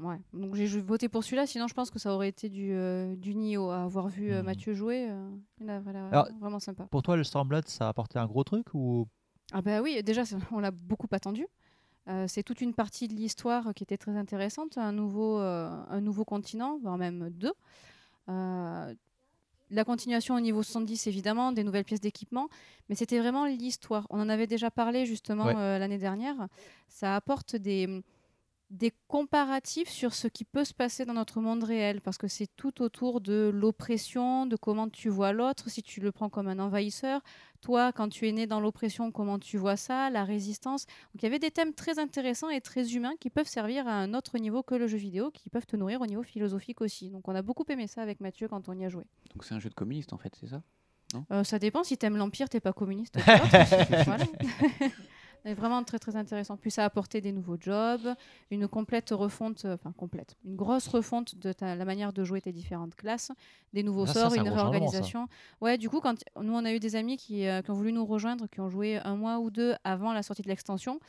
Ouais. Donc j'ai voté pour celui-là, sinon je pense que ça aurait été du, euh, du Nioh. À avoir vu euh, Mathieu jouer, euh, il a Hmm. Alors, vraiment sympa. Pour toi, le Stormblood, ça a apporté un gros truc ou? Ah bah oui, déjà on l'a beaucoup attendu. Euh, c'est toute une partie de l'histoire qui était très intéressante, un nouveau, un nouveau continent, voire même deux. La continuation au niveau 70 évidemment, des nouvelles pièces d'équipement, mais c'était vraiment l'histoire. On en avait déjà parlé justement Ouais. l'année dernière. Ça apporte des, des comparatifs sur ce qui peut se passer dans notre monde réel, parce que c'est tout autour de l'oppression, de comment tu vois l'autre, si tu le prends comme un envahisseur. Toi, quand tu es né dans l'oppression, comment tu vois ça, la résistance. Donc il y avait des thèmes très intéressants et très humains qui peuvent servir à un autre niveau que le jeu vidéo, qui peuvent te nourrir au niveau philosophique aussi. Donc on a beaucoup aimé ça avec Mathieu quand on y a joué. Donc c'est un jeu de communiste en fait, c'est ça? Non? Euh, ça dépend, si t'aimes l'Empire, t'es pas communiste. t'es autre. Voilà. C'est vraiment très très intéressant. Puis ça a apporté des nouveaux jobs, une complète refonte, euh, enfin complète, une grosse refonte de ta- la manière de jouer tes différentes classes, des nouveaux Ah, sorts, un une ça. réorganisation. Ouais, du coup, quand nous on a eu des amis qui, euh, qui ont voulu nous rejoindre, qui ont joué un mois ou deux avant la sortie de l'extension,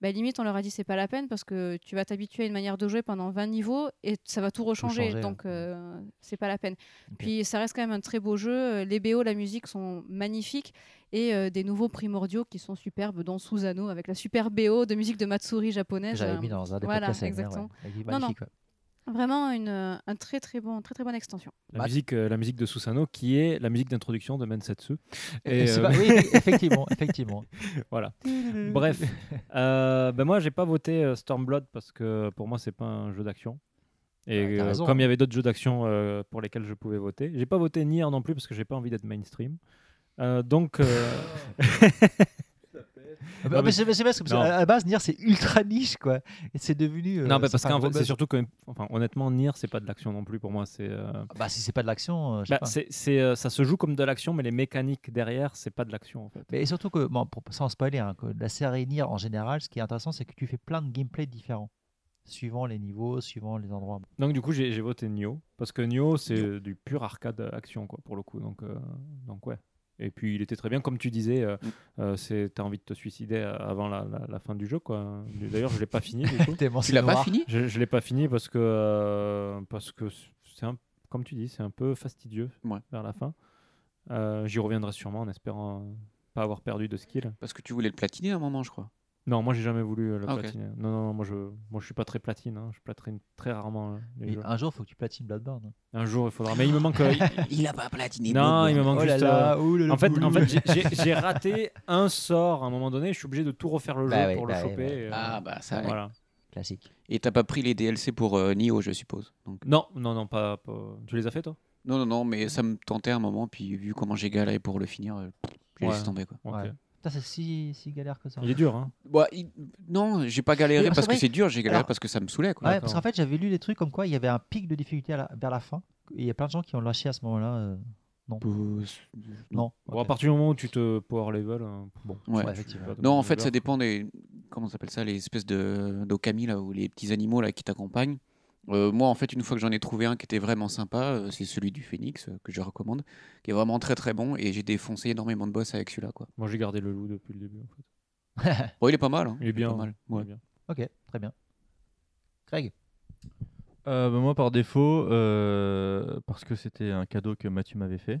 bah, limite on leur a dit c'est pas la peine parce que tu vas t'habituer à une manière de jouer pendant 20 niveaux et ça va tout rechanger, changer, donc euh, c'est pas la peine. Puis ça reste quand même un très beau jeu. Euh, Les BO, la musique sont magnifiques et euh, des nouveaux primordiaux qui sont superbes, dont Susano avec la super BO de musique de Matsuri japonaise. J'avais mis dans un des voilà, exactement. ouais. Non, non. ouais. Vraiment une, euh, un très très bon, très très bonne extension. La, musique, euh, la musique de Susano, qui est la musique d'introduction de Mensetsu. Et pas- oui, effectivement, effectivement. voilà. Bref, euh, ben moi, j'ai pas voté euh, Stormblood parce que pour moi, c'est pas un jeu d'action. Et euh, raison, comme il y hein. avait d'autres jeux d'action euh, pour lesquels je pouvais voter, j'ai pas voté Nier non plus parce que j'ai pas envie d'être mainstream. Euh, donc. Ah bah, mais c'est parce que à la base, Nier, c'est ultra niche, quoi. Et c'est devenu. euh, non, mais parce qu'en c'est surtout que, enfin, honnêtement, Nier, c'est pas de l'action non plus pour moi. C'est. euh, Bah, si c'est pas de l'action, euh, bah, c'est- ça se joue comme de l'action, mais les mécaniques derrière, c'est pas de l'action en fait. Mais et surtout que, bon, pour, sans spoiler, hein, que la série Nier en général, ce qui est intéressant, c'est que tu fais plein de gameplay différents, suivant les niveaux, suivant les endroits. Donc du coup j'ai j'ai voté Nioh parce que Nioh c'est du pur arcade action quoi pour le coup donc euh, donc ouais et puis il était très bien comme tu disais euh, euh, c'est t'as envie de te suicider euh, avant la, la- la fin du jeu quoi. D'ailleurs je l'ai pas fini du coup. Tu l'as pas fini je, je l'ai pas fini parce que euh, parce que c'est un comme tu dis c'est un peu fastidieux vers la fin. Euh, j'y reviendrai sûrement en espérant euh, pas avoir perdu de skill. Parce que tu voulais le platiner à un moment, je crois. Non, moi j'ai jamais voulu euh, le Ah, ok. platiner. Non, non, non, moi je, moi je suis pas très platine. hein. Je platine très rarement. euh, les un jour, il faut que tu platines Bloodborne. Un jour, il faudra. Mais il me manque. euh, Il a pas platiné Non, il me manque Oh là juste. là, euh, ouh là là, en fait, en fait, j'ai- raté un sort à un moment donné. Je suis obligé de tout refaire le jeu Bah oui, pour bah le oui, choper. ouais. et, euh, Ah bah ça. Voilà. Classique. Et t'as pas pris les DLC pour euh, Nioh, je suppose. Donc... Non, non, non, pas, pas- Tu les as fait toi? Non, non, non, mais ça me tentait un moment, puis vu comment j'ai galéré pour le finir, j'ai Ouais. laissé tomber quoi. Ok. C'est si, si galère que ça. Il est dur, hein. Bah, il- Non, j'ai pas galéré parce que c'est dur, j'ai galéré Alors- parce que ça me saoulait quoi. Ouais, parce qu'en fait, j'avais lu des trucs comme quoi il y avait un pic de difficulté à la- vers la fin. Il y a plein de gens qui ont lâché à ce moment-là. euh, Non. Non. Bon, à partir du moment où tu te power level, bon. Ouais. Non, en fait, ça dépend des. Comment on s'appelle ça Les espèces de d'okami, là, ou les petits animaux là, qui t'accompagnent. Euh, moi, en fait, une fois que j'en ai trouvé un qui était vraiment sympa, euh, c'est celui du Phoenix, euh, que je recommande, qui est vraiment très très bon, et j'ai défoncé énormément de boss avec celui-là. quoi. Moi j'ai gardé le loup depuis le début en fait. Bon, il est pas mal. hein. Il est bien. pas mal. il est Ouais. bien. Ok, très bien. Craig? Euh, bah, moi, par défaut, euh, parce que c'était un cadeau que Mathieu m'avait fait.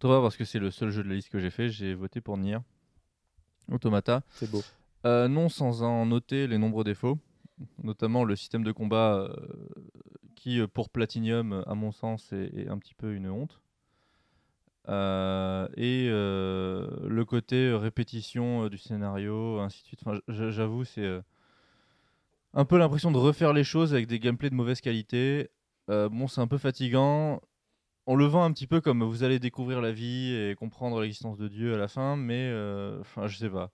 Toi, parce que c'est le seul jeu de la liste que j'ai fait, j'ai voté pour Nier Automata. C'est beau. Euh, non, sans en noter les nombreux défauts, notamment le système de combat euh, qui euh, pour Platinum, à mon sens, est, un petit peu une honte. Euh, et le côté répétition du scénario, ainsi de suite. J'avoue, c'est un peu l'impression de refaire les choses avec des gameplays de mauvaise qualité. Bon, c'est un peu fatigant. On le vend un petit peu comme vous allez découvrir la vie et comprendre l'existence de Dieu à la fin, mais enfin, je sais pas.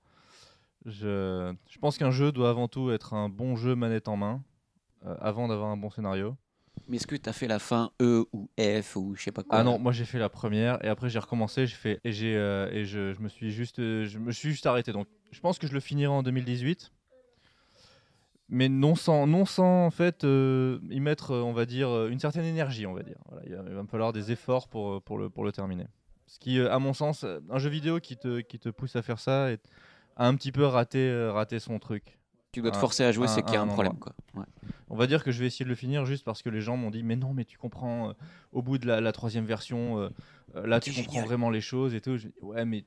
Je, je pense qu'un jeu doit avant tout être un bon jeu manette en main euh, avant d'avoir un bon scénario. Mais est-ce que tu as fait la fin E ou F ou je sais pas quoi? Ah non, moi j'ai fait la première et après j'ai recommencé, j'ai fait et j'ai euh, et je, je me suis juste euh, je me suis juste arrêté. Donc je pense que je le finirai en 2018. Mais non sans non sans en fait euh, y mettre on va dire une certaine énergie, on va dire. Voilà, il, va, me falloir des efforts pour pour le pour le terminer. Ce qui à mon sens un jeu vidéo qui te qui te pousse à faire ça est, a un petit peu raté euh, raté son truc. Tu dois te forcer à jouer, c'est qu'il y a un problème, quoi. Ouais. On va dire que je vais essayer de le finir juste parce que les gens m'ont dit mais non mais tu comprends euh, au bout de la, la troisième version euh, là tu comprends génial. vraiment les choses et tout. Je dis, ouais mais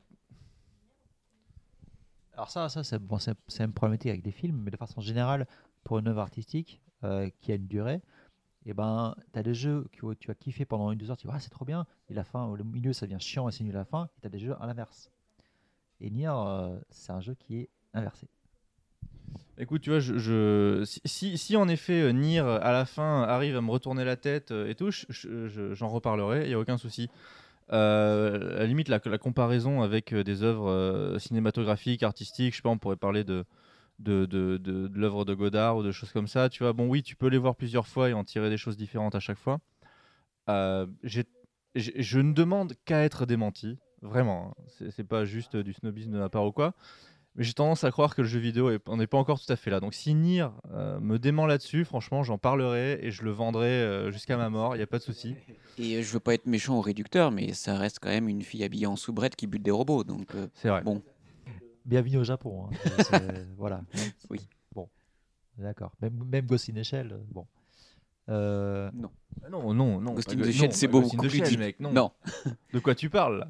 Alors ça, ça c'est bon, une problématique avec des films, mais de façon générale, pour une œuvre artistique euh, qui a une durée, et ben, tu as des jeux que tu as kiffé pendant une deux heures, tu dis ah, c'est trop bien, et la fin, au milieu ça devient chiant et c'est nul à la fin, et tu as des jeux à l'inverse. Et Nier, euh, c'est un jeu qui est inversé. Écoute, tu vois, si, en effet euh, Nier à la fin arrive à me retourner la tête euh, et tout, je- je- je- j'en reparlerai, il n'y a aucun souci. À la limite, la, comparaison avec des œuvres cinématographiques, artistiques, je sais pas, on pourrait parler de, l'œuvre de Godard ou de choses comme ça. Tu vois, bon, oui, tu peux les voir plusieurs fois et en tirer des choses différentes à chaque fois. Je ne demande qu'à être démenti, vraiment. hein. C'est pas juste du snobisme de ma part ou quoi. Mais j'ai tendance à croire que le jeu vidéo, est- on n'est pas encore tout à fait là. Donc si Nier euh, me dément là-dessus, franchement, j'en parlerai et je le vendrai euh, jusqu'à ma mort, il n'y a pas de souci. Et euh, je veux pas être méchant au réducteur, mais ça reste quand même une fille habillée en soubrette qui bute des robots. Donc, euh, C'est vrai. Bon. Bienvenue au Japon. hein. Voilà. Oui. Bon, d'accord. Même, même Ghost in the Shell, euh, bon. Euh, Non. Ah non, non, non. Ghost in the Shell, c'est pas beau, Ghost in beaucoup the plus mec, non. Non. De quoi tu parles? là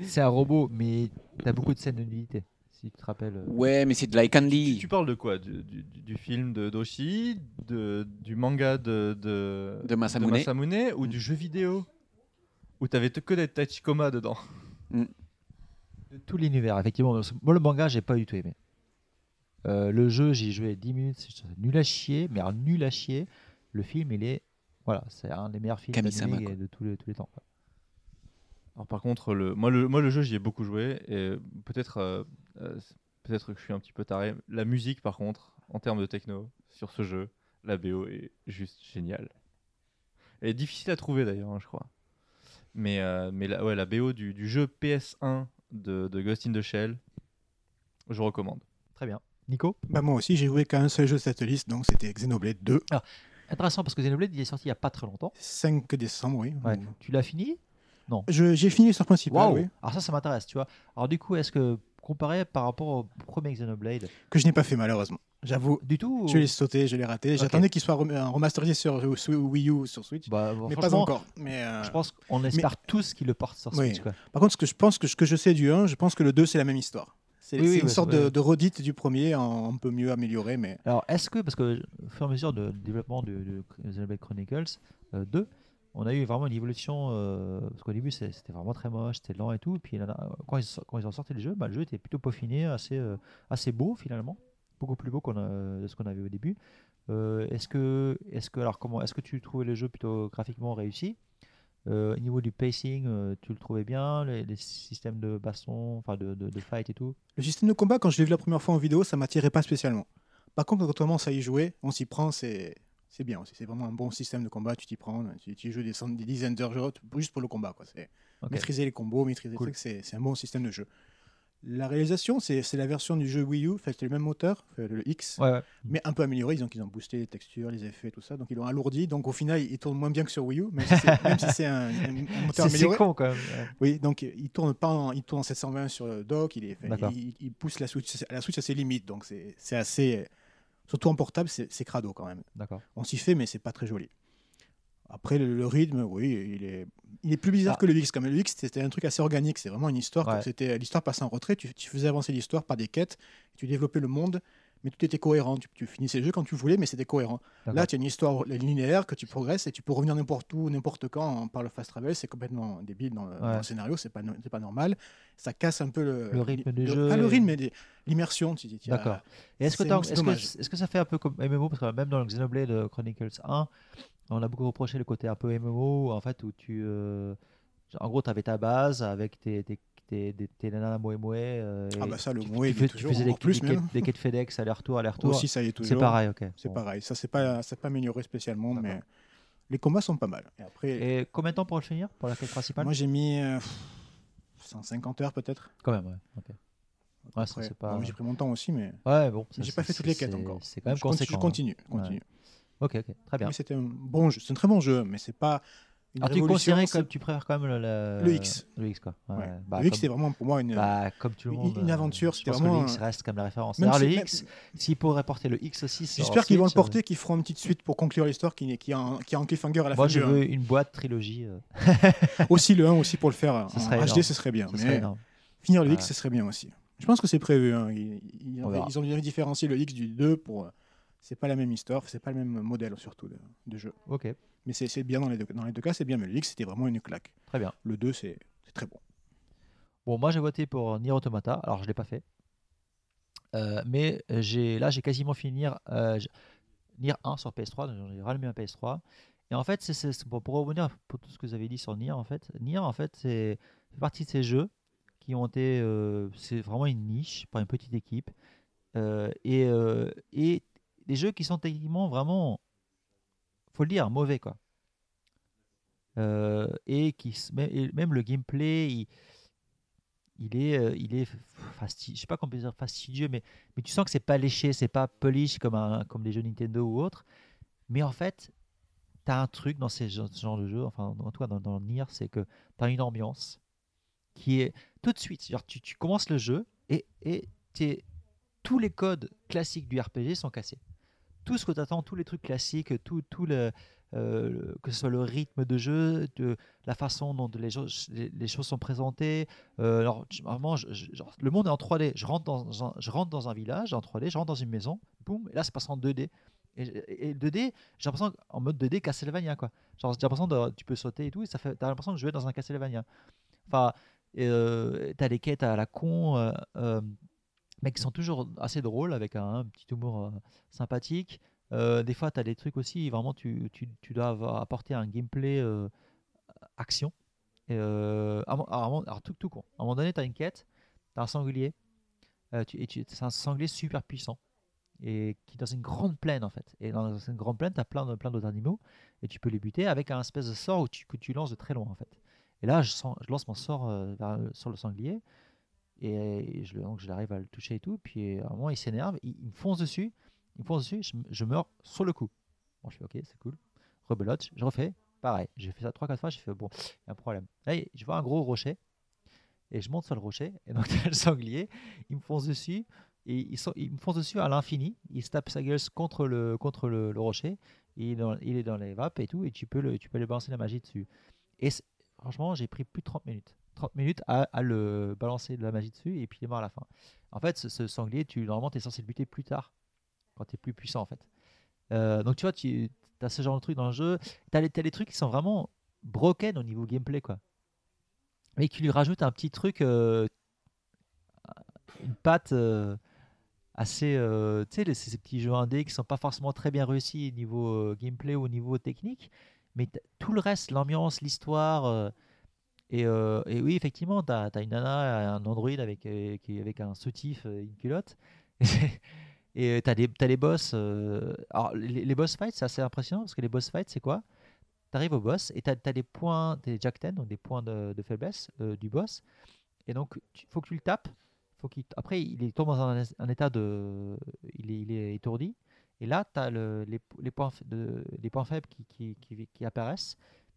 C'est un robot, mais t'as beaucoup de scènes de nudité, si tu te rappelles. euh. Ouais, mais c'est de la candy. tu, tu parles de quoi? Du, du- du film de Doshi, de, du manga de, de, De Masamune. Masamune ou du jeu vidéo? Où t'avais que des Tachikoma dedans De tout l'univers, effectivement. Moi, le manga, j'ai pas du tout aimé. Euh, le jeu, j'y joué 10 minutes, c'est nul à chier, mais alors nul à chier. Le film, il est. Voilà, c'est un des meilleurs films de tous les, tous les temps. quoi. Alors par contre, le, moi, le, moi le jeu j'y ai beaucoup joué et peut-être euh, euh, peut-être que je suis un petit peu taré. La musique par contre, en termes de techno, sur ce jeu, la BO est juste géniale. Elle est difficile à trouver d'ailleurs, hein, je crois. Mais, euh, mais la, ouais, la BO du, du jeu PS1 de, de Ghost in the Shell, je recommande. Très bien. Nico? Bah, moi aussi, j'ai joué qu'à un seul jeu de cette liste, donc c'était Xenoblade 2. Intéressant parce que Xenoblade, il est sorti il y a pas très longtemps. 5 décembre, oui. Ouais. Tu l'as fini? Non. J'ai fini l'histoire principale, Waouh oui. Alors ça, ça m'intéresse, tu vois. Alors du coup, est-ce que comparé par rapport au premier Xenoblade, Que je n'ai pas fait malheureusement. J'avoue. du tout Je l'ai sauté, je l'ai raté. J'attendais qu'il soit rem- euh, remasterisé sur, sur Wii U, sur Switch. Bah, mais pas encore. Mais, euh, je pense qu'on mais- espère tous qu'il le porte sur Oui. Switch. Quoi. Par contre, ce que je pense que ce que je sais du 1, je pense que le 2 c'est la même histoire. C'est Oui, c'est oui, une sorte de, de redite du premier, en un peu mieux amélioré, mais Alors, est-ce que, parce que au fur et à mesure de développement de, de Xenoblade Chronicles euh, 2, on a eu vraiment une évolution, euh, parce qu'au début c'était vraiment très moche, c'était lent et tout, puis a- quand, ils, ont sorti le jeu, bah, le jeu était plutôt peaufiné, assez, euh, assez beau finalement, beaucoup plus beau qu'on de ce qu'on avait au début. Euh, est-ce que, est-ce que, alors comment, est-ce que tu trouvais le jeu plutôt graphiquement réussi? Euh, Au niveau du pacing, euh, tu le trouvais bien, les, systèmes de baston, enfin de fight et tout? Le système de combat, quand je l'ai vu la première fois en vidéo, ça m'attirait pas spécialement. Par contre, quand on commence à y jouer, on s'y prend, c'est c'est bien aussi. C'est vraiment un bon système de combat, tu t'y prends, tu, tu joues des, des dizaines d'heures juste pour le combat. Quoi. C'est Ok. Maîtriser les combos, maîtriser Cool. les trucs, c'est un bon système de jeu. La réalisation, c'est la version du jeu Wii U, fait, c'est le même moteur, le X, Ouais, ouais. mais un peu amélioré. Ils ont, ils ont boosté les textures, les effets, tout ça. Donc ils l'ont alourdi. Donc au final, il tourne moins bien que sur Wii U, même si c'est si un, un- moteur C'est- c'est amélioré. con, quand même, ouais. Oui, donc il tourne pas en, il tourne en 720 sur le dock. Il, est, il, il pousse la Switch, la Switch à ses limites. Donc c'est c'est assez. Surtout en portable, c'est crado quand même. D'accord. On s'y fait, mais c'est pas très joli. Après, le, le rythme, oui, il est, il est plus bizarre Ah. que le X. Comme le X, c'était un truc assez organique. C'est vraiment une histoire. Ouais. C'était l'histoire passait en retrait. Tu, tu faisais avancer l'histoire par des quêtes. Tu développais le monde, mais tout était cohérent. Tu, tu finissais le jeu quand tu voulais, mais c'était cohérent. Là, tu as une histoire linéaire que tu progresses et tu peux revenir n'importe où, n'importe quand par le fast travel. C'est complètement débile dans le, dans le Ouais. scénario, c'est pas, pas normal. Ça casse un peu le, Le rythme du jeu Pas le rythme, mais l'immersion. D'accord. Et est-ce que, est-ce, que, est-ce que ça fait un peu comme MMO Parce que même dans le Xenoblade Chronicles 1, on a beaucoup reproché le côté un peu MMO, en fait, où tu. euh, en gros, tu avais ta base avec tes, tes, tes, tes, tes nanas moé moé. Ah bah ça, le tu, moé, tu il est fais- tu toujours, faisais des, plus des, quêtes, des quêtes FedEx, aller-retour, aller-retour. Aussi, ça y est toujours. C'est pareil, ok. C'est Bon. pareil. Ça, c'est pas, c'est pas amélioré spécialement, mais les combats sont pas mal. Et après, Et combien de temps pour le finir Pour la quête principale? Moi, j'ai mis euh, 150 heures peut-être. Quand même, ouais. ok. Ouais, ça, Après, c'est pas... bon, j'ai pris mon temps aussi, mais Ouais, bon. ça, j'ai pas c'est- fait toutes les c'est- quêtes encore. C'est quand même je continue. Je hein. continue. Ok, ok, très bien. C'était un bon jeu. C'est un très bon jeu, mais c'est pas une Alors tu considérais comme tu préfères quand même le, le, Le X. Le X quoi. Ouais. Ouais. Bah, le X, comme- c'était vraiment pour moi une, bah, comme tout le une- monde. une euh, aventure. je C'était que vraiment. le X reste comme la référence. Même Alors si- le X, s'ils pourraient porter le X aussi. J'espère qu'ils vont le Switch, euh, porter, qu'ils feront une petite suite pour conclure l'histoire qui, qui, a un, qui a un cliffhanger à la Moi fin je du veux une boîte trilogie. euh. 1. aussi le 1 aussi pour le faire Ce en HD, énorme. ce serait bien. Ce mais finir le. X, ce serait bien aussi. Je pense que c'est prévu. hein. Ils, ils On ont, bien différencié le X du 2 pour. euh, C'est pas la même histoire, c'est pas le même modèle surtout de, de jeu. Ok. Mais c'est bien dans les deux, dans les deux cas, c'est bien. Mais le X, c'était vraiment une claque. Très bien. Le 2, c'est très bon. Bon, moi j'ai voté pour Nier Automata. Alors je l'ai pas fait. Euh, mais là j'ai quasiment fini Nier, euh, Nier 1 sur PS3. donc J'ai rallumé ma PS3. Et en fait, c'est pour, revenir pour tout ce que vous avez dit sur Nier, en fait, Nier, en fait, c'est fait partie de ces jeux qui ont été, euh, c'est vraiment une niche par une petite équipe, euh, et, euh, et des jeux qui sont techniquement vraiment, faut le dire, mauvais quoi. Euh, et qui même, le gameplay, il, il est, euh, il est fastidieux, mais, tu sens que c'est pas léché, c'est pas polish comme, comme les jeux Nintendo ou autres. Mais en fait, tu as un truc dans ces ce genre de jeux, enfin, en cas dans, dans Nier, c'est que tu as une ambiance qui est tout de suite. Genre, tu, commences le jeu et, et tous les codes classiques du RPG sont cassés. Tout ce que tu attends, tous les trucs classiques, tout, tout le, euh, que ce soit le rythme de jeu, de la façon dont les, choses- les, choses sont présentées. Euh, alors, vraiment, le monde est en 3D. Je rentre, dans un, je rentre dans un village en 3D, je rentre dans une maison, boum, et là, ça passe en 2D. Et, et- et 2D, j'ai l'impression en mode 2D Castlevania, quoi. J'ai l'impression de, tu peux sauter et tout, et ça fait, t'as l'impression de jouer dans un Castlevania. Enfin, euh, t'as les quêtes à la con, euh, mais qui sont toujours assez drôles, avec un, petit humour euh, sympathique. Euh, des fois, tu as des trucs aussi, vraiment, tu, tu, tu dois apporter un gameplay euh, action. Et, alors, alors, tout, tout con. À un moment donné, tu as une quête, tu as un sanglier, c'est un sanglier super puissant, et qui est dans une grande plaine, en fait. Et dans une grande plaine, tu as plein plein d'autres animaux, et tu peux les buter avec un espèce de sort que tu lances de très loin, en fait. Et là, je, sens- je lance mon sort sur le sanglier, et je, le- donc je l'arrive à le toucher et tout. Puis à un moment, il s'énerve, il, me fonce dessus, il me fonce dessus, je, me- je meurs sur le coup. Bon, je fais ok, c'est cool. Rebelote, je refais, pareil. J'ai fait ça 3-4 fois, j'ai fait bon, il y a un problème. Là, je vois un gros rocher, et je monte sur le rocher, et donc le sanglier, il me fonce dessus, et il, me fonce dessus à l'infini, il se tape sa gueule contre le, contre le, le rocher, et il, est dans, il est dans les vapes et tout, et tu peux, le, tu peux aller balancer la magie dessus. Et franchement, j'ai pris plus de 30 minutes. 30 minutes à, le balancer de la magie dessus, et puis il est mort à la fin. En fait, ce, sanglier, tu, normalement, tu es censé le buter plus tard, quand tu es plus puissant, en fait. Euh, donc, tu vois, tu as ce genre de truc dans le jeu. Tu as, les trucs qui sont vraiment broken au niveau gameplay, quoi. Mais qui lui rajoutent un petit truc, euh, une patte euh, assez. tu sais, ces petits jeux indés qui sont pas forcément très bien réussis au niveau gameplay ou au niveau technique. Mais tout le reste, l'ambiance, l'histoire. Euh, et, et oui, effectivement, tu as, une nana, un android avec, euh, avec un soutif, euh, une culotte. et tu as, les boss. alors, les, boss fights, c'est assez impressionnant parce que les boss fights, c'est quoi? Tu arrives au boss et tu as, des points, des Jack 10, donc des points de, faiblesse du boss. Et donc, il faut que tu le tapes. Faut qu'il après, il tombe dans un, état de. Il est, il étourdi. Et là, tu as les, les, points, de, les points faibles qui, qui- qui apparaissent.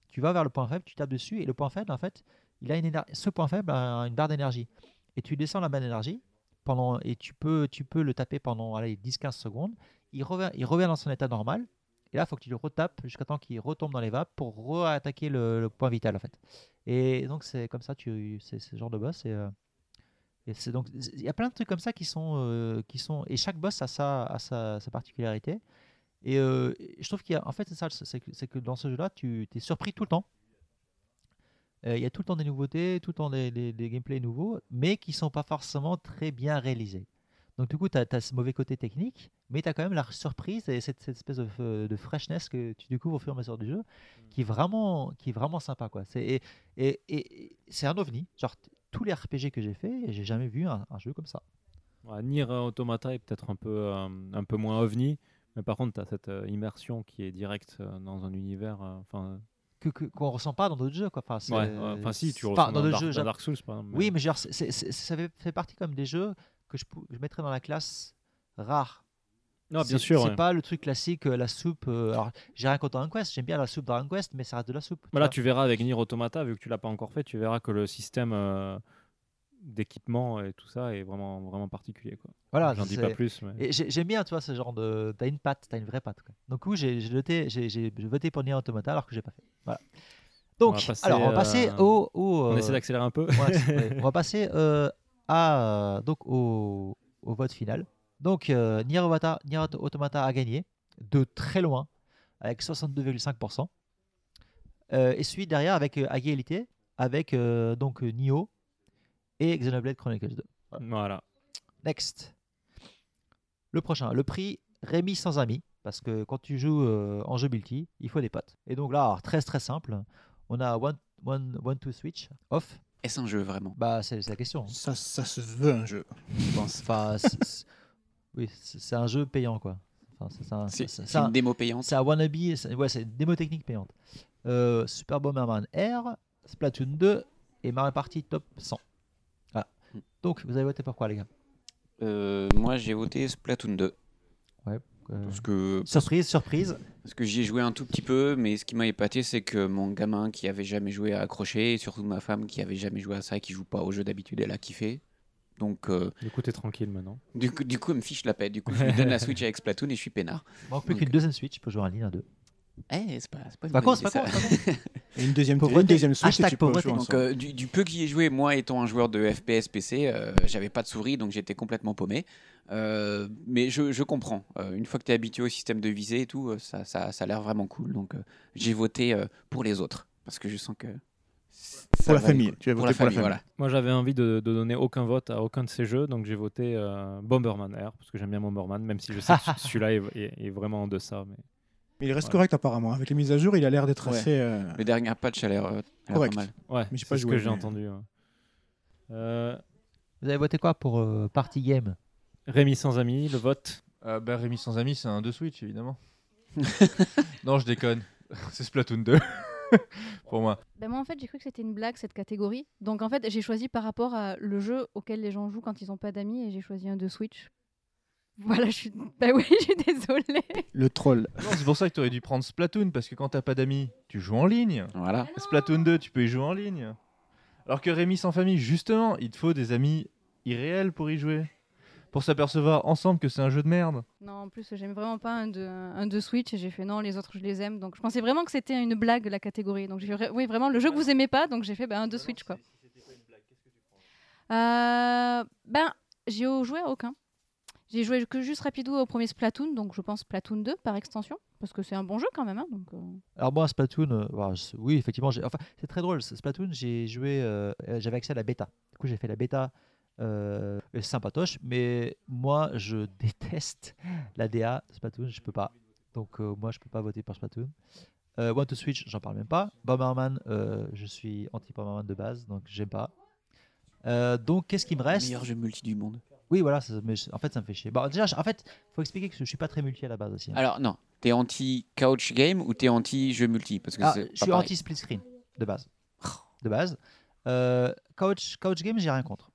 Tu vas vers le point faible, tu tapes dessus. Et le point faible, en fait, il a une ce point faible a une barre d'énergie. Et tu descends la barre d'énergie. Pendant, et tu peux, tu peux le taper pendant allez, 10-15 secondes. Il revient, il revient dans son état normal. Et là, il faut que tu le retapes jusqu'à temps qu'il retombe dans les vapes pour re-attaquer le, le point vital, en fait. Et donc, c'est comme ça, tu, c'est ce genre de boss. Et, euh, c'est donc il y a plein de trucs comme ça qui sont euh, qui sont et chaque boss a sa a sa particularité. Et euh, je trouve qu'il y a en fait c'est ça c'est que, dans ce jeu-là tu es surpris tout le temps. Euh, Il y a tout le temps des nouveautés, tout le temps des, des, des gameplays nouveaux, mais qui sont pas forcément très bien réalisés. Donc du coup, tu as, ce mauvais côté technique, mais tu as quand même la surprise et cette, cette espèce de, de freshness que tu découvres au fur et à mesure du jeu, qui est vraiment, qui est vraiment sympa. Quoi. C'est, et et, et- et c'est un ovni. Genre, tous les RPG que j'ai fait, j'ai jamais vu un, un jeu comme ça. Ouais, Nier Automata est peut-être un peu, euh, un peu moins ovni, mais par contre, tu as cette euh, immersion qui est directe euh, dans un univers. euh, Enfin, Que, que- qu'on ressent pas dans d'autres jeux. Quoi. Enfin, Ouais, ouais, enfin, si, tu ressens dans dans Dark- jeux, dans Dark Souls, par exemple, mais- Oui, mais genre, c'est- c'est- c'est- ça fait, partie comme des jeux que je, je mettrais dans la classe rare. Ah, bien sûr, C'est ouais. pas le truc classique, la soupe. euh, alors, j'ai rien contre Dragon Quest, j'aime bien la soupe Dragon Quest, mais ça reste de la soupe. Voilà, vois. tu verras avec Nier Automata, vu que tu l'as pas encore fait, tu verras que le système euh, d'équipement et tout ça est vraiment, vraiment particulier. Quoi. Voilà, J'en dis pas plus. Mais... J'aime bien, tu vois, ce genre de. T'as une patte, t'as une vraie patte. Quoi. Donc, oui, j'ai voté, pour Nier Automata alors que j'ai pas fait. Voilà. On Donc, passer, alors, on va passer euh, au. au, on euh, essaie d'accélérer un peu. on va passer euh, à, donc au, au vote final. Donc, euh, Nier, Automata, Nier Automata a gagné de très loin, avec 62,5%. Euh, et suit derrière avec euh, à égalité avec euh, donc euh, Nioh et Xenoblade Chronicles 2. Voilà. Next. Le prochain, le prix Rémi sans amis, parce que quand tu joues euh, en jeu multi, il faut des potes. Et donc là, alors, très très simple, on a One, one, one to Switch, off. Est-ce un jeu vraiment? Bah, c'est la question. hein. Ça, ça se veut un jeu, je pense. Enfin, oui, c'est un jeu payant, quoi. Enfin, c'est un- une un- démo payante C'est un wannabe, c'est ouais, c'est une démo technique payante. Euh, Super Bomberman R, Splatoon 2 et Mario Party Top 100. Voilà. Donc, vous avez voté pour quoi, les gars? Euh, Moi, j'ai voté Splatoon 2. Ouais. euh, Parce que, Surprise, surprise. parce que j'y ai joué un tout petit peu, mais ce qui m'a épaté, c'est que mon gamin qui avait jamais joué a accroché, et surtout ma femme qui avait jamais joué à ça et qui joue pas aux jeux d'habitude, elle a kiffé. Donc, euh, Du coup, t'es tranquille maintenant. du, coup, du coup, elle me fiche la paix. Du coup, je lui donne la Switch avec Splatoon et je suis peinard. Manque plus qu'une deuxième Switch pour jouer en ligne à deux. Eh, c'est pas, c'est pas une Pas con, idée, pas. Et une deuxième, Pauvreté. une deuxième Switch et Hashtag tu peux pauvreté. jouer Donc, ensemble. euh, du, du peu j'y ai joué, moi étant un joueur de FPS PC, euh, j'avais pas de souris, donc j'étais complètement paumé. Euh, mais je, je comprends. Euh, une fois que tu es habitué au système de visée et tout, euh, ça, ça, ça a l'air vraiment cool. Donc euh, j'ai voté euh, pour les autres, parce que je sens que... Pour la famille, tu as voté pour la famille. voilà. Moi, j'avais envie de, de donner aucun vote à aucun de ces jeux, donc j'ai voté euh, Bomberman R, parce que j'aime bien Bomberman, même si je sais que celui-là est, est- est vraiment en deçà. Mais... Mais il reste Voilà. correct apparemment. Avec les mises à jour, il a l'air d'être Ouais. assez. euh, Le dernier patch a l'air euh, Correct. pas mal. Ouais, Mais j'ai c'est pas ce joué, que j'ai mais- entendu. ouais. Euh, Vous avez voté quoi pour euh, Party Game? Rémi sans amis, le vote. Euh, bah, Rémi sans amis, c'est un 2 Switch, évidemment. non, je déconne. c'est Splatoon 2. Pour moi. Ben moi en fait j'ai cru que c'était une blague cette catégorie. Donc en fait j'ai choisi par rapport à le jeu auquel les gens jouent quand ils n'ont pas d'amis et j'ai choisi un de Switch. Voilà, je suis. Bah oui, je suis désolée. Le troll. Non, c'est pour ça que tu aurais dû prendre Splatoon, parce que quand t'as pas d'amis, tu joues en ligne. Voilà. Splatoon 2, tu peux y jouer en ligne. Alors que Rémi sans famille, justement, il te faut des amis irréels pour y jouer. Pour s'apercevoir ensemble que c'est un jeu de merde. Non, en plus j'aime vraiment pas un de, un de Switch et j'ai fait non, les autres je les aime. Donc je pensais vraiment que c'était une blague la catégorie. Donc j'ai fait, oui, vraiment le jeu que vous aimez pas, donc j'ai fait ben, un de Switch quoi. Euh, ben, j'ai joué à aucun. J'ai joué que juste rapidement au premier Splatoon, donc je pense Splatoon 2 par extension, parce que c'est un bon jeu quand même. hein, donc, euh, Alors moi, Splatoon, euh, je- oui, effectivement, enfin, c'est très drôle. Splatoon, j'ai joué, euh, j'avais accès à la bêta. Du coup, j'ai fait la bêta, euh, sympatoche, mais moi, je déteste la DA de Splatoon, je peux pas. Donc euh, moi, je peux pas voter pour Splatoon. Euh, One to Switch, j'en parle même pas. Bomberman, euh, je suis anti-Bomberman de base, donc j'aime pas. Euh, donc, qu'est-ce qui me Le reste? meilleur jeu multi du monde. Oui, voilà, ça- mais en fait, ça me fait chier. Bon, déjà, je- en fait, faut expliquer que je suis pas très multi à la base aussi. hein. Alors non, t'es anti couch game ou t'es anti jeu multi? Parce que Ah, je suis pareil. anti split screen de base. De base. Euh, couch, couch game, j'ai rien contre.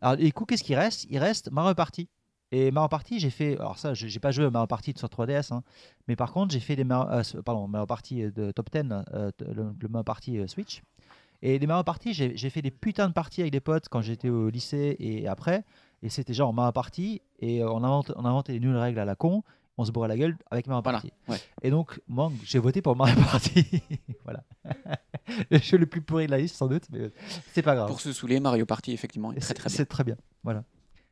Alors, du coup, qu'est-ce qui reste? Il reste Mario Party. Et Mario Party, j'ai fait. Alors, ça, j'ai pas joué à Mario Party sur 3DS, hein, mais par contre, j'ai fait des Mario, euh, pardon, Mario Party de top 10, euh, t- le, le Mario Party euh, Switch. Et les Mario Party, j'ai fait des putains de parties avec des potes quand j'étais au lycée et après. Et c'était genre Mario Party, et euh, on, invente, on inventait des nouvelles règles à la con, on se bourrait la gueule avec Voilà, Party. ouais. Et donc, moi, j'ai voté pour Mario Party. voilà. le jeu le plus pourri de la liste, sans doute, mais c'est pas grave. Pour se saouler, Mario Party, effectivement, est très très bien. C'est très bien. Voilà.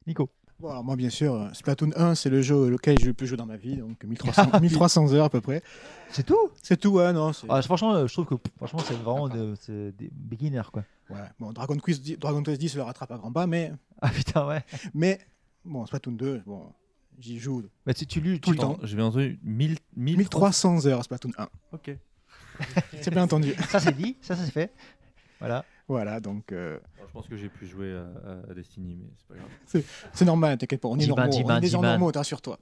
Nico. Bon, alors moi, bien sûr, euh, Splatoon 1, c'est le jeu auquel j'ai le plus joué dans ma vie, donc 1300, 1300 heures à peu près. C'est tout? C'est tout, ouais, non. Ah, franchement, euh, je trouve que franchement, c'est vraiment de- c'est des beginners, quoi. Ouais, bon, Dragon Quest, 10 Dragon Quest 10 le rattrape à grands pas, mais. Ah putain, ouais. Mais, bon, Splatoon 2, bon, j'y joue Bah, tu, tu lues tout le temps. J'ai bien entendu 1000, 1300 heures Splatoon 1. Ok. C'est bien entendu. Ça, c'est dit, ça, ça c'est fait. Voilà. Voilà, donc. euh, Je pense que j'ai plus joué à, Destiny, mais c'est pas grave. c'est normal, t'inquiète pas, on est normaux. On est des gens normaux, rassure-toi.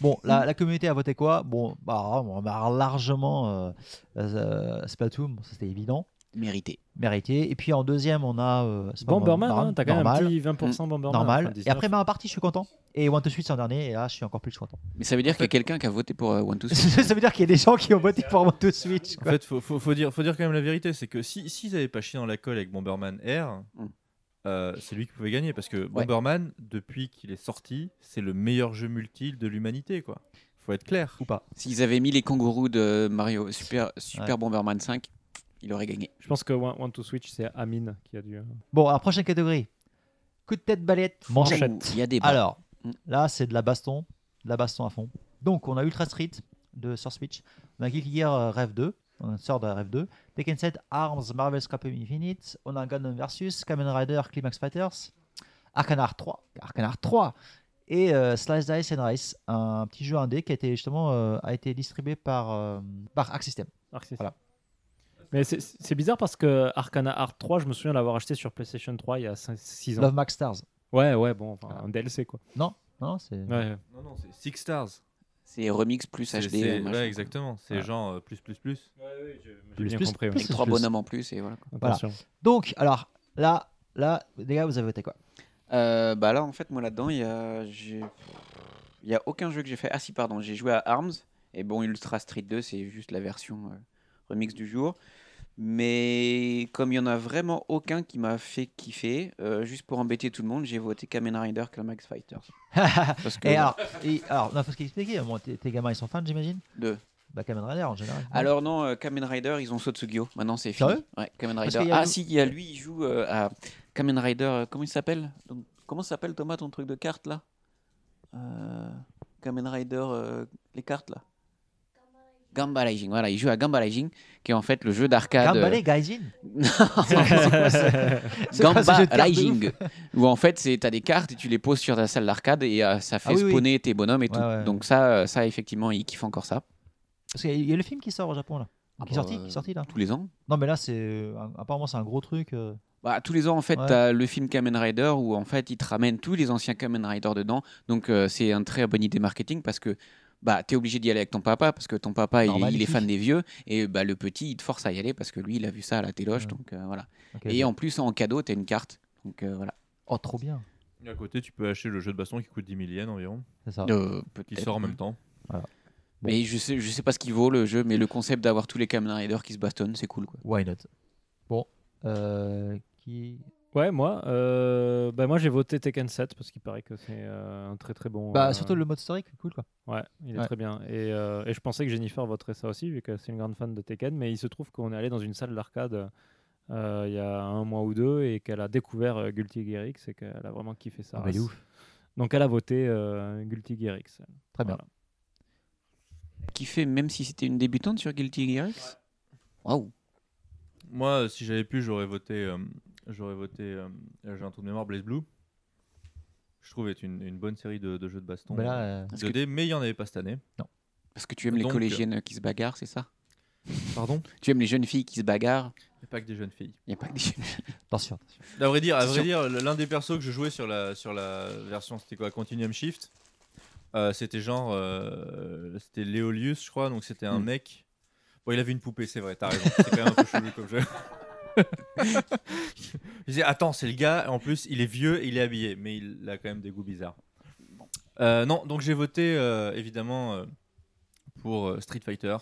Bon, la, la communauté a voté quoi? Bon, bah, on a largement euh, euh, Splatoon, c'était évident. Mérité. Mérité. Et puis en deuxième, on a. euh, Bomberman, hein, t'as quand même un normal. petit 20% Bomberman, Normal. enfin, et 19. après, ma partie, je suis content. Et One to Switch, c'est en dernier. Et là, je suis encore plus content. Mais ça veut dire qu'il y a quelqu'un qui a voté pour euh, One to Switch. ça veut dire qu'il y a des gens qui ont voté pour One to Switch. En fait, faut, faut, faut dire, faut dire quand même la vérité, c'est que si s'ils avaient pas chié dans la colle avec Bomberman Air, Mm. euh, c'est lui qui pouvait gagner parce que Bomberman, depuis qu'il est sorti, c'est le meilleur jeu multi de l'humanité, quoi. Faut être clair. Ou pas. S'ils avaient mis les kangourous de Mario Super, Super Ouais. Bomberman 5, il aurait gagné. Je pense que One, One to Switch, c'est Amine qui a dû. euh, Bon, alors, prochaine catégorie. Coup de tête, balette, manchette. Il y a des bas. Alors. Là, c'est de la baston. De la baston à fond. Donc, on a Ultra Street de sur Switch. On a Guilty Gear euh, Rev 2. On a sort de Rev 2. Tekken 7, Arms, Marvel Scrap Infinite. On a Gundam Versus, Kamen Rider, Climax Fighters. Arcanar 3. Arcanar 3. Et euh, Slice Dice and Rice, un petit jeu indé qui a été justement euh, a été distribué par, euh, par Arc System. Arc System. Voilà. Mais c'est- bizarre parce que Arcana Art 3, je me souviens l'avoir acheté sur PlayStation 3 il y a 6 ans. Love Max Stars. Ouais, ouais, bon, enfin, un DLC quoi. Non, non, c'est. Ouais. Non, non, c'est Six Stars. C'est remix plus HD. c'est- machin. ouais, exactement. C'est Voilà. genre euh, plus, plus, plus. J'ai bien compris. ouais. Avec trois bonhommes en plus et voilà. Voilà. Attention. Donc, alors, là, là, les gars, vous avez voté quoi? Euh, bah là, en fait, moi là-dedans, il y a, j'ai- il y a aucun jeu que j'ai fait. Ah si, pardon, j'ai joué à Arms. Et bon, Ultra Street 2, c'est juste la version euh, remix du jour. Mais comme il y en a vraiment aucun qui m'a fait kiffer, euh, juste pour embêter tout le monde, j'ai voté Kamen Rider Climax Fighters. Parce que- et alors, et, alors, non, faut ce expliquer. Bon, tes, tes gamins, ils sont fans, j'imagine De Bah, Kamen Rider en général. Alors non, euh, Kamen Rider, ils ont Sotsugyo. Maintenant, c'est fini. Ouais, Kamen Parce Rider. Ah le- si, il y a lui, il joue euh, à Kamen Rider. euh, comment il s'appelle? Donc, Comment s'appelle Thomas ton truc de cartes là? Kamen Rider, les cartes là? Gamba voilà, il joue à Gamba qui est en fait le jeu d'arcade. Euh, Non, ce- Gamba Rising, ouf où en fait c'est t'as des cartes et tu les poses sur ta salle d'arcade et euh, ça fait Ah oui, oui. spawner tes bonhommes et Ouais, tout. ouais. Donc ça, euh, ça effectivement, il kiffe encore ça. Parce qu'il y a- il y a le film qui sort au Japon, là. Ah qui est bah, sorti, qui est sorti, là. Tous les ans. Non, mais là, c'est. Apparemment, c'est un gros truc. euh. Bah, tous les ans, en fait, Ouais. tu as le film Kamen Rider où en fait, ils te ramènent tous les anciens Kamen Rider dedans. Donc, euh, c'est une très bonne idée marketing parce que bah, tu es obligé d'y aller avec ton papa parce que ton papa, il, Normal, il est fan des vieux. Et bah, le petit, il te force à y aller parce que lui, il a vu ça à la téloche. Donc, euh, voilà. Et en plus, en cadeau, tu as une carte. Donc, euh, voilà. Oh, trop bien. Et à côté, tu peux acheter le jeu de baston qui coûte 10 000 yens environ. C'est ça. Euh, qui sort en même temps. Voilà. Mais je sais, je sais pas ce qu'il vaut le jeu, mais le concept d'avoir tous les Kamen Rider qui se bastonnent, c'est cool. Quoi. Why not? Bon. Euh, qui. Ouais, moi, euh, bah, moi j'ai voté Tekken 7 parce qu'il paraît que c'est euh, un très très bon. Bah, euh, surtout le mode historique, cool, quoi. Ouais, il est Ouais. très bien. Et, euh, et je pensais que Jennifer voterait ça aussi, vu que c'est une grande fan de Tekken, mais il se trouve qu'on est allé dans une salle d'arcade euh, il y a un mois ou deux et qu'elle a découvert euh, Guilty Gear X et qu'elle a vraiment kiffé ça. Ah bah, il est ouf. Donc elle a voté euh, Guilty Gear X. Très bien. Voilà. Qui fait, même si c'était une débutante sur Guilty Gear X? Waouh Moi, si j'avais pu, j'aurais voté. J'aurais voté. euh, J'ai un trou de mémoire, Blaze Blue. Je trouve est une, une bonne série de, de jeux de baston. Bah là, euh, 2D, mais il n'y en avait pas cette année. Non. Parce que tu aimes les collégiennes qui se bagarrent, c'est ça? Pardon? Tu aimes les jeunes filles qui se bagarrent? Il n'y a pas que des jeunes filles. Il n'y a pas que des jeunes filles. Attention, attention. À vrai dire, à vrai dire, l'un des persos que je jouais sur la, sur la version, c'était quoi Continuum Shift? Euh, c'était genre, euh, c'était Léolius, je crois, donc c'était un Mm. mec. Bon, il avait une poupée, c'est vrai, t'as raison. C'est quand même un peu chelou comme jeu. je disais, attends, c'est le gars, en plus, il est vieux, il est habillé, mais il a quand même des goûts bizarres. Euh, non, donc j'ai voté euh, évidemment euh, pour Street Fighter.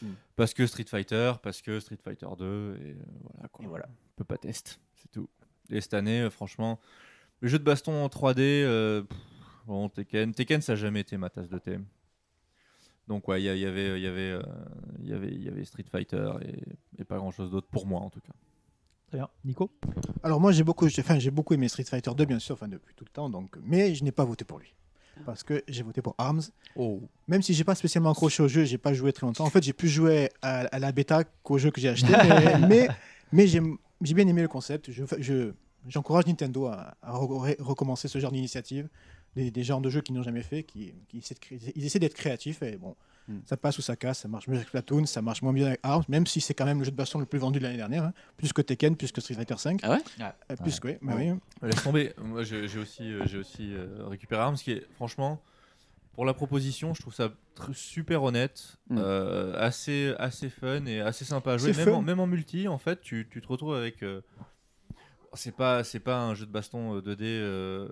Mm. Parce que Street Fighter, parce que Street Fighter 2, et voilà quoi. Et voilà. On peut pas tester, c'est tout. Et cette année, franchement, le jeu de baston en 3D, euh, pff, bon, Tekken, Tekken, ça n'a jamais été ma tasse de thé. Donc ouais, il y, il y avait, il y avait, euh, il y avait, il y avait Street Fighter et, et pas grand chose d'autre pour moi en tout cas. Très bien. Nico? Alors moi j'ai beaucoup, j'ai- enfin, j'ai beaucoup aimé Street Fighter 2 bien sûr, enfin depuis tout le temps, donc, mais je n'ai pas voté pour lui. Parce que j'ai voté pour Arms. Même si j'ai pas spécialement accroché au jeu, j'ai pas joué très longtemps. En fait, j'ai plus joué à, à la bêta qu'au jeu que j'ai acheté. mais mais, mais j'ai j'ai bien aimé le concept. Je, je- j'encourage Nintendo à, à re- recommencer ce genre d'initiative, des, des genres de jeux qu'ils n'ont jamais fait, qui, qui essaient de créer- ils essaient d'être créatifs et bon, ça passe ou ça casse. Ça marche mieux avec Splatoon, ça marche moins bien avec Arms, même si c'est quand même le jeu de baston le plus vendu de l'année dernière, hein. plus que Tekken, plus que Street Fighter 5. Ah ouais? Euh, Plus que oui, bah oui. Laisse tomber. Moi, j'ai aussi, euh, j'ai aussi euh, récupéré Arms, qui est franchement, pour la proposition, je trouve ça super honnête, Mm. euh, assez, assez fun et assez sympa à jouer. En, même en multi, en fait, tu, tu te retrouves avec. Euh, c'est pas, c'est pas un jeu de baston euh, 2D euh,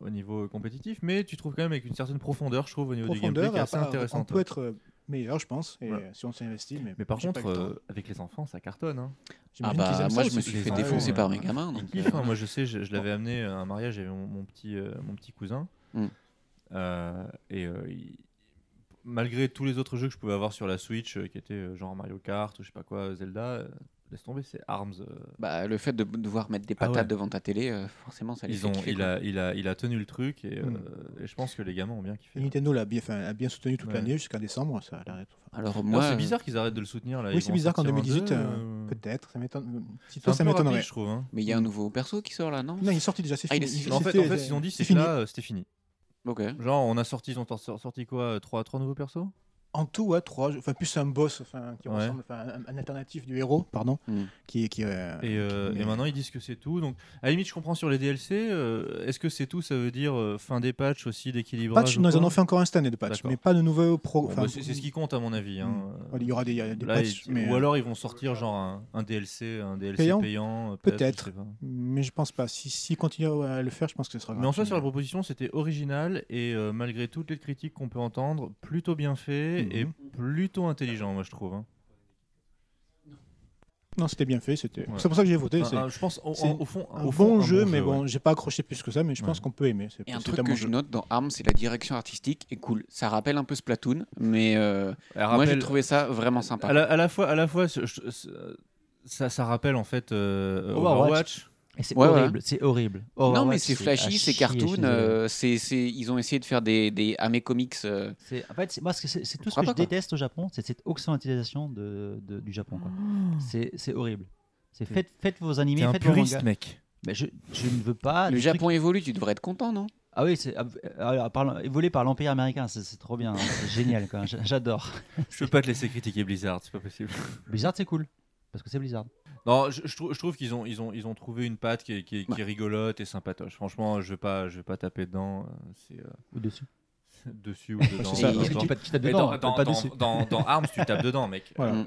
au niveau compétitif, mais tu trouves quand même avec une certaine profondeur, je trouve, au niveau du gameplay, profondeur, qui est assez intéressant. on peut être euh, meilleur, je pense, et, euh, si on s'investit. Mais, Mais par contre, le euh, avec les enfants, ça cartonne. hein. J'imagine qu'ils aiment ça aussi. Les fait défoncer euh, par mes gamins, ils donc, kiffent, euh, hein. Moi, je sais, je, je l'avais amené à un mariage, j'avais mon, mon petit, euh, mon petit cousin. Mm. Euh, et euh, il- malgré tous les autres jeux que je pouvais avoir sur la Switch, euh, qui étaient euh, genre Mario Kart ou je sais pas quoi, Zelda, euh, laisse tomber, c'est Arms. euh, Bah, le fait de devoir mettre des Ah patates ouais. devant ta télé, euh, forcément, ça les ils fait ont, kiffer, il, quoi. a, il, a, il a tenu le truc et, euh, et je pense que les gamins ont bien kiffé. Et Nintendo l'a bien, enfin, a bien soutenu toute Ouais. l'année jusqu'à décembre. Ça a l'air d'être- Alors moi, c'est bizarre qu'ils arrêtent de le soutenir là. Oui, ils c'est vont bizarre qu'en sortir un 2018, deux, euh, euh, peut-être. Ça m'étonne. Si c'est toi, un ça peu rapide, m'étonnerait. je trouve. hein. Mais il y a un nouveau perso qui sort là, non Non, il est sorti déjà, c'est Ah, il fini. est- Il- En fait, c'était- en fait, ils ont dit c'est fini. là, euh, c'était fini. Ok. Genre, on a sorti, ils ont sor- sorti quoi euh, trois, trois nouveaux persos? En tout, ouais, trois. Enfin, plus un boss, enfin, qui Ouais. ressemble, enfin, un, un alternatif du héros, pardon, Mm. qui est qui. euh, Et, euh, qui- et maintenant ils disent que c'est tout. Donc à la limite je comprends sur les DLC. euh, Est-ce que c'est tout Ça veut dire euh, fin des patchs aussi d'équilibrage Patch, non, ils en ont fait encore un stand de patch, mais pas de nouveaux pro. Bon, bah, c'est ce qui compte à mon avis. hein. Mm. Il y aura des, il y a des Là, patchs, ils- mais, ou euh, alors ils vont sortir genre un, un DLC, un DLC Payant payant, Peut-être, mais je pense pas. Si s'ils continuent à le faire, je pense que ce sera. Mais en soi, sur la proposition, c'était original et euh, malgré toutes les critiques qu'on peut entendre, plutôt bien fait Mhm. et plutôt intelligent, moi je trouve. hein. Non, c'était bien fait. C'était. Ouais. C'est pour ça que j'ai voté. C'est- je pense, au- c'est au fond- un au fond, bon un jeu, bon mais jeu, bon, ouais. j'ai pas accroché plus que ça, mais je pense Ouais. qu'on peut aimer. C'est Et un c'est truc un que je jeu. note dans Arms, c'est la direction artistique est cool. Ça rappelle un peu Splatoon, mais euh, moi j'ai trouvé ça vraiment sympa. À la, à la fois, à la fois, je- je- ça, ça rappelle en fait euh, Overwatch. Overwatch. Et c'est Ouais, ouais. horrible, c'est horrible. non, mais Overwatch, c'est flashy, c'est cartoon. euh, c'est, c'est- ils ont essayé de faire des, des Ame Comics. euh, C'est- En fait, moi, c'est tout ce que pas, je quoi. déteste au Japon, c'est cette occidentalisation de, de- du Japon. quoi. C'est c'est horrible. C'est faites, faites vos animés, T'es un faites vos puriste, mangas. mec. Mais je, je ne veux pas. le Japon trucs- évolue, tu devrais être content, non? Ah oui, c'est euh, par- évolué par l'Empire américain, c'est trop bien, hein, c'est génial, j'adore. Je peux pas te laisser critiquer Blizzard, c'est pas possible. Blizzard, c'est cool, parce que c'est Blizzard. Non, je, je trouve, je trouve qu'ils ont, ils ont, ils ont trouvé une patte qui est, qui est- qui est rigolote et sympatoche. Franchement, je vais pas, je vais pas taper dedans. euh, C'est euh, Ou dessus. dessus ou dedans. ça. tu tu tapes dans, dans, pas dans- dessus. dans- dans Arms, tu tapes dedans, mec. Voilà. Mm.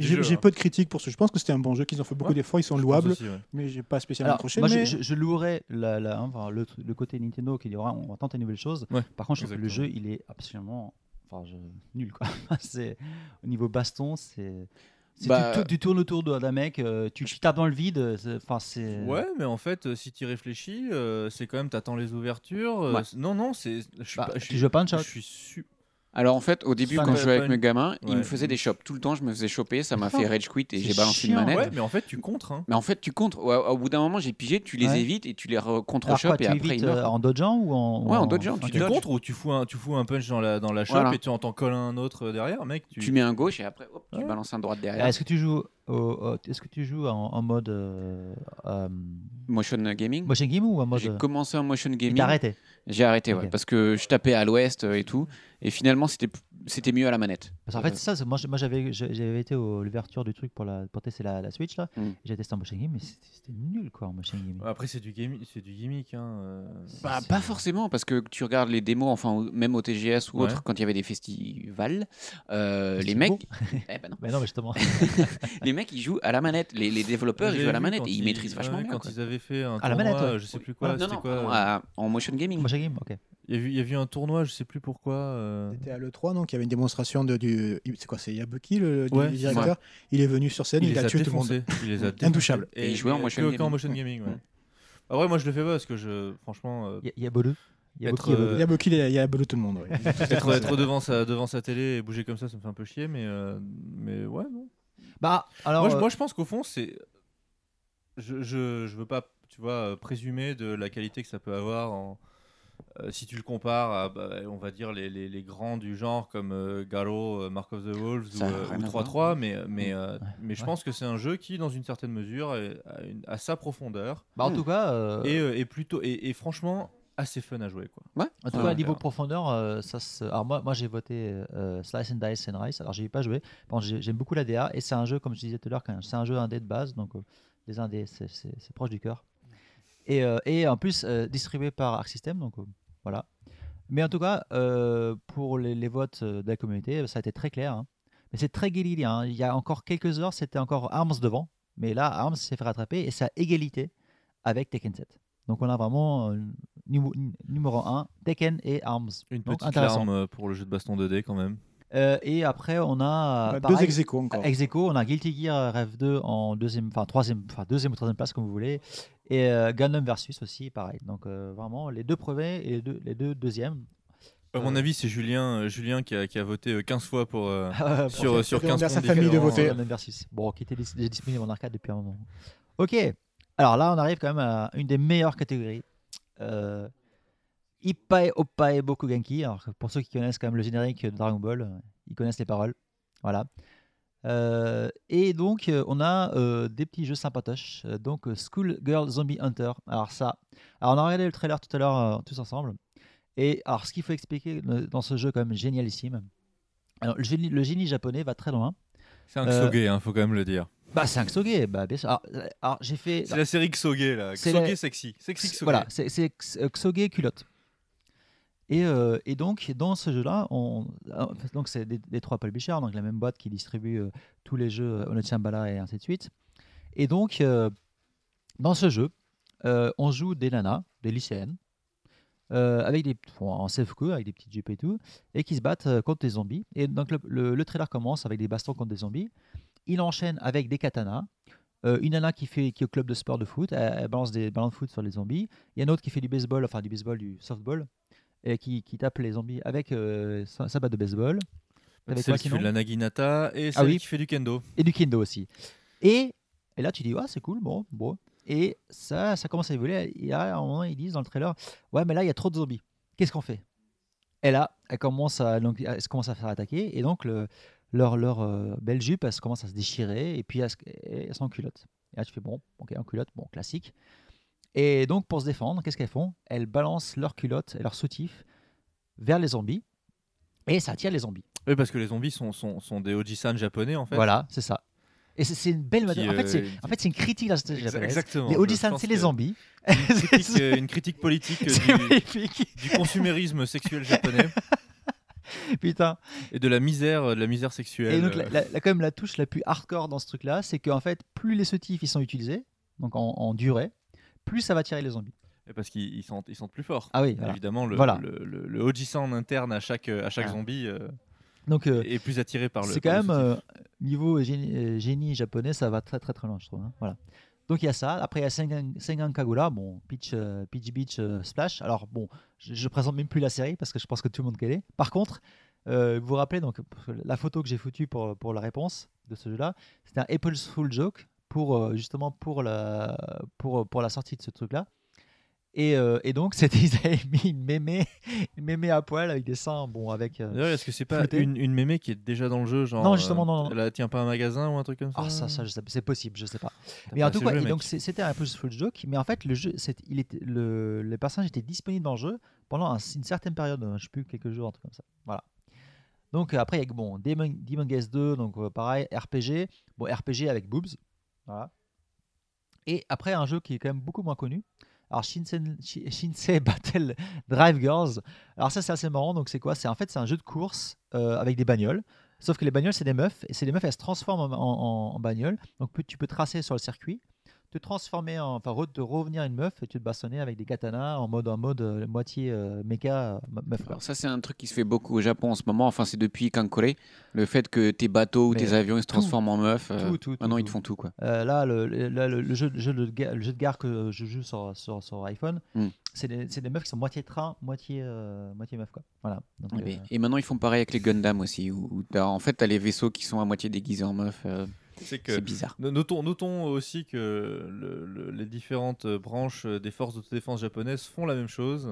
Du j'ai peu de critiques pour ce. Je pense que c'était un bon jeu, qu'ils ont fait beaucoup Ouais. d'efforts, ils sont louables, aussi, ouais. mais j'ai pas spécialement accroché. moi, mais... je, je, je louerais la, la- hein, enfin, le, le côté Nintendo qui dira on va tenter une nouvelle chose. Ouais, Par contre, je trouve que le jeu, il est absolument enfin, je- nul. Quoi. c'est, au niveau baston, c'est. Bah, tu, tu- tu tournes autour de- d'un mec, euh, tu, tu tapes dans le vide. c'est. Ouais, mais en fait, euh, si tu réfléchis, euh, c'est quand même, t'attends les ouvertures. euh, Ouais. Non, non, c'est. Je suis Bah, pas- je suis- Je suis su- Alors en fait, au début, quand je jouais avec mes gamins, ils me faisaient des chops. Tout le temps, je me faisais choper, ça m'a fait rage quit et j'ai balancé une manette. Ouais, mais en fait, tu contres. Hein. Mais en fait, tu contres. Au bout d'un moment, j'ai pigé, tu les Ouais. évites et tu les contre-chopes et après évites ils euh, meurent. en dodgeant ou en. Ouais, en dodgeant, tu contres ou tu fous un, tu fous un punch dans la, dans la shop Voilà. et tu en t'en colles un autre euh, derrière, mec. Tu, Tu mets un gauche et après, hop, tu balances un droite derrière. Est-ce que tu joues, est-ce que tu joues en, en mode euh, euh, Motion gaming. motion game ou en mode. J'ai commencé en motion gaming. t'as arrêté J'ai arrêté, ouais, parce que je tapais à l'ouest euh, et tout. Et finalement, c'était c'était mieux à la manette. Parce qu'en fait, c'est ça, moi, j'avais été à l'ouverture du truc pour, la, pour tester la, la Switch là. Mm. J'ai testé en motion game, mais c'était nul quoi en motion game. Après, c'est du, gimmick- c'est du gimmick. Hein, euh. Bah, pas forcément, parce que tu regardes les démos, enfin, même au TGS ou Ouais. autre, quand il y avait des festivals, euh, les mecs. Eh ben non. Mais non, mais justement. les mecs, ils jouent à la manette. Les, les développeurs, ils jouent à la manette et ils maîtrisent vachement ouais, bien. Quand quoi. ils avaient fait un À la manette, ouais. je sais plus quoi. non, c'était non, quoi pardon, euh, à- en motion gaming. motion game, ok. Il y, a eu, il y a eu un tournoi, je sais plus pourquoi. euh, C'était à l'E3, donc il y avait une démonstration de, du. C'est quoi C'est Yabuki, le, le Ouais, directeur? Il est venu sur scène, il, les a, tué tout le monde. défoncés, Il les a Intouchable. défoncés. Et il jouait en motion gaming. qu'en motion gaming, ouais. Ah ouais, moi je le fais pas parce que je, franchement, euh, Il y, a- il y a Bolu. Il y a Être, Boki, il y a Bolu. euh, Yabuki, il a, il a belou tout le monde. ouais. être, être devant, sa, devant sa télé et bouger comme ça, ça me fait un peu chier, mais, euh, mais ouais, non. Bah, alors, moi, je- euh, moi, je pense qu'au fond, c'est. Je, je, je veux pas, tu vois, présumer de la qualité que ça peut avoir en. Euh, si tu le compares à, bah, on va dire, les, les, les grands du genre comme euh, Galo, euh, Mark of the Wolves Ça ou, euh, rien ou à 3-3, voir. mais, mais, euh, mais je ouais. pense que c'est un jeu qui, dans une certaine mesure, a, une- a sa profondeur. Bah, en tout cas, euh, Et, euh, et plutôt, et, et franchement, assez fun à jouer. Quoi. En tout Ouais, cas, ouais. niveau profondeur, euh, ça se- alors moi, moi j'ai voté euh, Slice and Dice and Rice. Alors, j'ai pas joué. J'ai- j'aime beaucoup la DA et c'est un jeu, comme je disais tout à l'heure, c'est un jeu indé de base, donc euh, les indés, c'est proche du cœur. Et, euh, et en plus, euh, distribué par Arc System, donc euh, voilà. Mais en tout cas, pour les, les votes de la communauté, ça a été très clair. hein. Mais c'est très guérilé. hein. Il y a encore quelques heures, c'était encore Arms devant. Mais là, Arms s'est fait rattraper et c'est à égalité avec Tekken 7. Donc on a vraiment euh, numéro, numéro 1, Tekken et Arms. Une Donc, petite euh, pour le jeu de baston 2D quand même. Euh, et après, on a. Bah, pareil, deux ex aequo encore. ex aequo, on a Guilty Gear Rev 2 en deuxième, enfin troisième, enfin deuxième ou troisième place, comme vous voulez. Et euh, Gundam Versus aussi, pareil. Donc euh, vraiment, les deux premiers et les deux, les deux deuxièmes. À mon Euh, avis, c'est Julien, Julien qui, a, qui a voté euh, 15 fois pour, euh, Pour sur, sur demander 15 à sa famille de voter. Gundam Versus. Bon, qui était disponible en arcade depuis un moment. Ok. Alors là, on arrive quand même à une des meilleures catégories. Euh, Ippai Oppai Bokugenki. Alors, pour ceux qui connaissent quand même le générique de Dragon Ball, ils connaissent les paroles. Voilà. Euh, et donc, euh, on a euh, des petits jeux sympatoches. Donc, School Girl Zombie Hunter. Alors, ça. Alors, on a regardé le trailer tout à l'heure euh, tous ensemble. Et alors, ce qu'il faut expliquer dans ce jeu, quand même génialissime. Alors, le génie, le génie japonais va très loin. C'est un Euh, Xoge, hein, faut quand même le dire. Bah, c'est un Xoge, bah, bien sûr. Alors, alors, j'ai fait. C'est la série Xoge là. Xoge la- sexy. Sexy. Voilà, c'est c'est X- Xoge culotte. Et, euh, et donc, dans ce jeu-là, euh, donc c'est des, trois publishers, donc la même boîte qui distribue euh, tous les jeux euh, Onochan-Bala et ainsi de suite. Et donc, dans ce jeu, on joue des nanas, des lycéennes, avec des, bon, en self-queue, avec des petites jupes et tout, et qui se battent contre des zombies. Et donc, le, le- le trailer commence avec des bastons contre des zombies. Il enchaîne avec des katanas. Une nana qui, fait, qui est au club de sport de foot, elle, elle balance des ballons de foot sur les zombies. Il y a une autre qui fait du baseball, enfin du baseball, du softball, et qui, qui tape les zombies avec euh, sa, sa batte de baseball. Avec Celle quoi qui fait de la Naginata et Ah celle oui. qui fait du Kendo. Et du kendo aussi. Et, et là, tu dis, ouais, c'est cool, bon, bon. Et ça, ça commence à évoluer. Et à un moment, ils disent dans le trailer, ouais, mais là, il y a trop de zombies. Qu'est-ce qu'on fait? Et là, elle commence à, donc, elle se commence à faire attaquer. Et donc, le, leur, leur euh, belle jupe, elle se commence à se déchirer. Et puis, elle, se- elle sont en culotte. Et là, tu fais, bon, ok, en culotte, bon, classique. Et donc, pour se défendre, qu'est-ce qu'elles font? Elles balancent leurs culottes et leurs soutifs vers les zombies. Et ça attire les zombies. Oui, parce que les zombies sont, sont, sont des Ojisan japonais en fait. Voilà, c'est ça. Et c'est- une belle Qui, méthode. En fait, c'est euh, en fait, c'est une critique de la société japonaise. exactement, Les Ojisan, c'est les zombies. Une critique, euh, une critique politique euh, du, consumérisme sexuel japonais Putain. et de la misère, de la misère sexuelle. Et donc, la, la- la- quand même, la touche la plus hardcore dans ce truc-là, c'est qu'en fait, plus les soutifs ils sont utilisés, donc en, en durée, plus ça va tirer les zombies. Et parce qu'ils ils sentent, ils sentent plus fort. Ah oui, voilà. Évidemment, le, Voilà. le, le, interne à chaque, à chaque Ah. zombie euh, Donc, euh, est plus attiré par le. C'est quand même euh, niveau génie, génie japonais, ça va très très très loin, je trouve. hein. Voilà. Donc il y a ça. Après il y a Sengan, Sengan Kagura, bon, Peach, Peach Beach Splash. Alors bon, je, je présente même plus la série parce que je pense que tout le monde connaît. Par contre, vous vous rappelez donc la photo que j'ai foutue pour, pour la réponse de ce jeu-là, c'était un Apple Fool joke pour euh, justement pour la pour, pour la sortie de ce truc-là. Et, euh, et donc, c'était, ils avaient mis une mémé, une mémé à poil avec des seins, bon, avec. euh, D'ailleurs, est-ce que c'est pas une, une mémé qui est déjà dans le jeu genre, Non, justement, euh, non, non. Elle a- tient pas un magasin ou un truc comme ça? Ah, ça, ça, c'est possible, je sais pas. Mais pas en tout cas, donc c'était un peu full joke, mais en fait, le jeu, c'est- il était, le, les personnages étaient disponibles dans le jeu pendant un- une certaine période, euh, je sais plus, quelques jours, un truc comme ça. Voilà. Donc euh, après, il y a bon, Demon, Demon Guest 2, donc euh, pareil, RPG, bon, RPG avec boobs. Et après, un jeu qui est quand même beaucoup moins connu. Alors, Shinsei Battle Drive Girls. Alors, ça, c'est assez marrant. Donc, c'est quoi? C'est en fait, c'est un jeu de course euh, avec des bagnoles. Sauf que les bagnoles, c'est des meufs. Et c'est des meufs, elles se transforment en, en, en bagnoles. Donc, tu peux tracer sur le circuit, te transformer en. Enfin, te revenir une meuf et tu te bastonnais avec des katanas en mode, en mode euh, moitié euh, meuf. Alors ça, c'est un truc qui se fait beaucoup au Japon en ce moment. Enfin, c'est depuis Kankore. Le fait que tes bateaux ou tes avions ils se tout, transforment en meufs. euh, tout, tout, tout, maintenant, ils te font tout. Quoi. Euh, là, le, le- là, le- le jeu, le, jeu de de gare que je joue sur, sur, sur iPhone, Mm. c'est des, des meufs qui sont moitié train, moitié, euh, moitié meuf. Quoi. Voilà. Donc, Et, et maintenant, ils font pareil avec les Gundam aussi. Où, où t'as- en fait, tu as les vaisseaux qui sont à moitié déguisés en meufs. Euh. C'est bizarre. no- Notons, notons aussi que le- le- les différentes branches des forces d'autodéfense japonaises font la même chose.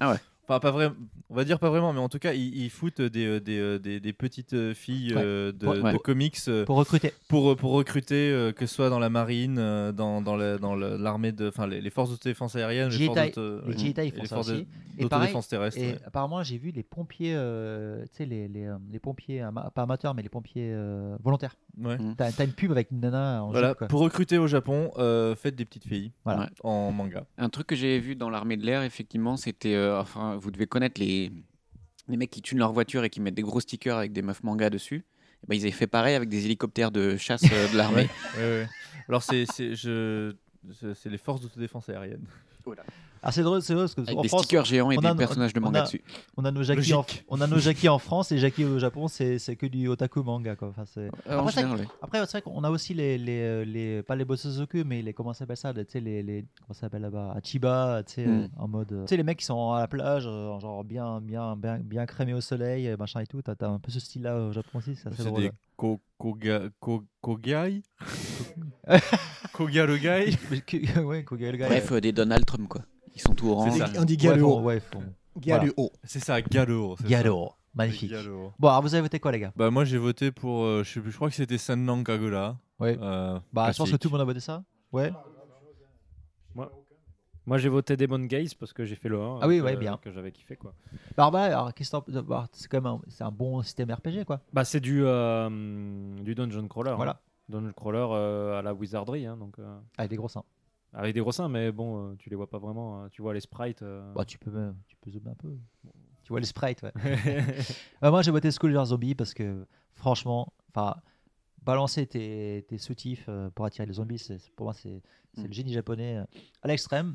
Ah ouais. Enfin, pas vraiment. On va dire pas vraiment, mais en tout cas, ils, ils foutent des, euh, des, euh, des, des petites euh, filles Ouais. euh, de, de comics euh, Pour recruter. pour, pour recruter, euh, que ce soit dans la marine, euh, dans, dans la- dans le- l'armée de, enfin les, les forces d'autodéfense aérienne, les forces Jitai, d'auto- les Jitai, ils et font les ça forces de- aussi. Et pareil, d'autodéfense terrestre. et ouais. apparemment, j'ai vu les pompiers, euh, tu sais, les, les, les pompiers, pas amateurs, mais les pompiers euh, volontaires. Ouais. T'as t'as une pub avec une nana en Voilà, quoi. pour recruter au Japon, euh, faites des petites filles Voilà. Ouais. en manga. Un truc que j'ai vu dans l'armée de l'air, effectivement, c'était. euh, enfin, vous devez connaître les, les mecs qui tunent leur voiture et qui mettent des gros stickers avec des meufs manga dessus. Eh ben, ils avaient fait pareil avec des hélicoptères de chasse euh, de l'armée. Ouais, ouais, ouais. Alors c'est c'est je c'est c'est les forces d'autodéfense aérienne. Ah, c'est drôle, c'est drôle parce que Avec en des France, stickers géants et on des a- personnages de on manga a- dessus. On a nos Jackie, en, on a nos Jackie en France et Jackie au Japon, c'est c'est que du otaku manga quoi. Enfin, c'est. Euh, Après, c'est général, vrai, ouais. après, c'est vrai qu'on a aussi les, les, euh, les pas les Bosozoku mais les comment ça s'appelle ça, tu sais les, les comment ça s'appelle là-bas, Achiba, tu sais Mm. euh, en mode. Tu sais les mecs qui sont à la plage, genre bien bien bien bien crémés au soleil, machin et tout. T'as t'as un peu ce style là au Japon aussi, c'est assez C'est drôle. des ko koga ko kogai? Kogarugai. Ouais, Koga le gars. Bref, euh, des Donald Trump, quoi. Ils sont tout orange. On dit font- ouais, Galuo. C'est ça, Galo. c'est ça. Galo, magnifique. Galo. Bon, alors vous avez voté quoi les gars? Bah moi j'ai voté pour euh, je sais plus, je crois que c'était Senran Kagura. Ouais. Euh, Bah, je pense que classique. tout le monde a voté ça. Ouais. Moi, j'ai voté Demon Gaze parce que j'ai fait le 1. Ah oui, que- ouais, bien. Que j'avais kiffé, quoi. Alors, bah, alors qu'est-ce que t'en- bah, c'est quand même un, c'est un bon système RPG quoi. Bah, c'est du, euh, du dungeon crawler. Voilà. hein. Dungeon crawler euh, à la wizardry. hein, donc, euh, Avec des gros seins. Avec des gros seins, mais bon, euh, tu les vois pas vraiment. hein. Tu vois les sprites. euh. Bah, tu peux, même- tu peux zoomer un peu. Tu vois les sprites, ouais. Bah, moi, j'ai voté Schoolgirl Zombie parce que, franchement, enfin, balancer tes, tes soutifs euh, pour attirer les zombies, c'est, c'est- pour moi, c'est, c'est le génie japonais euh, à l'extrême.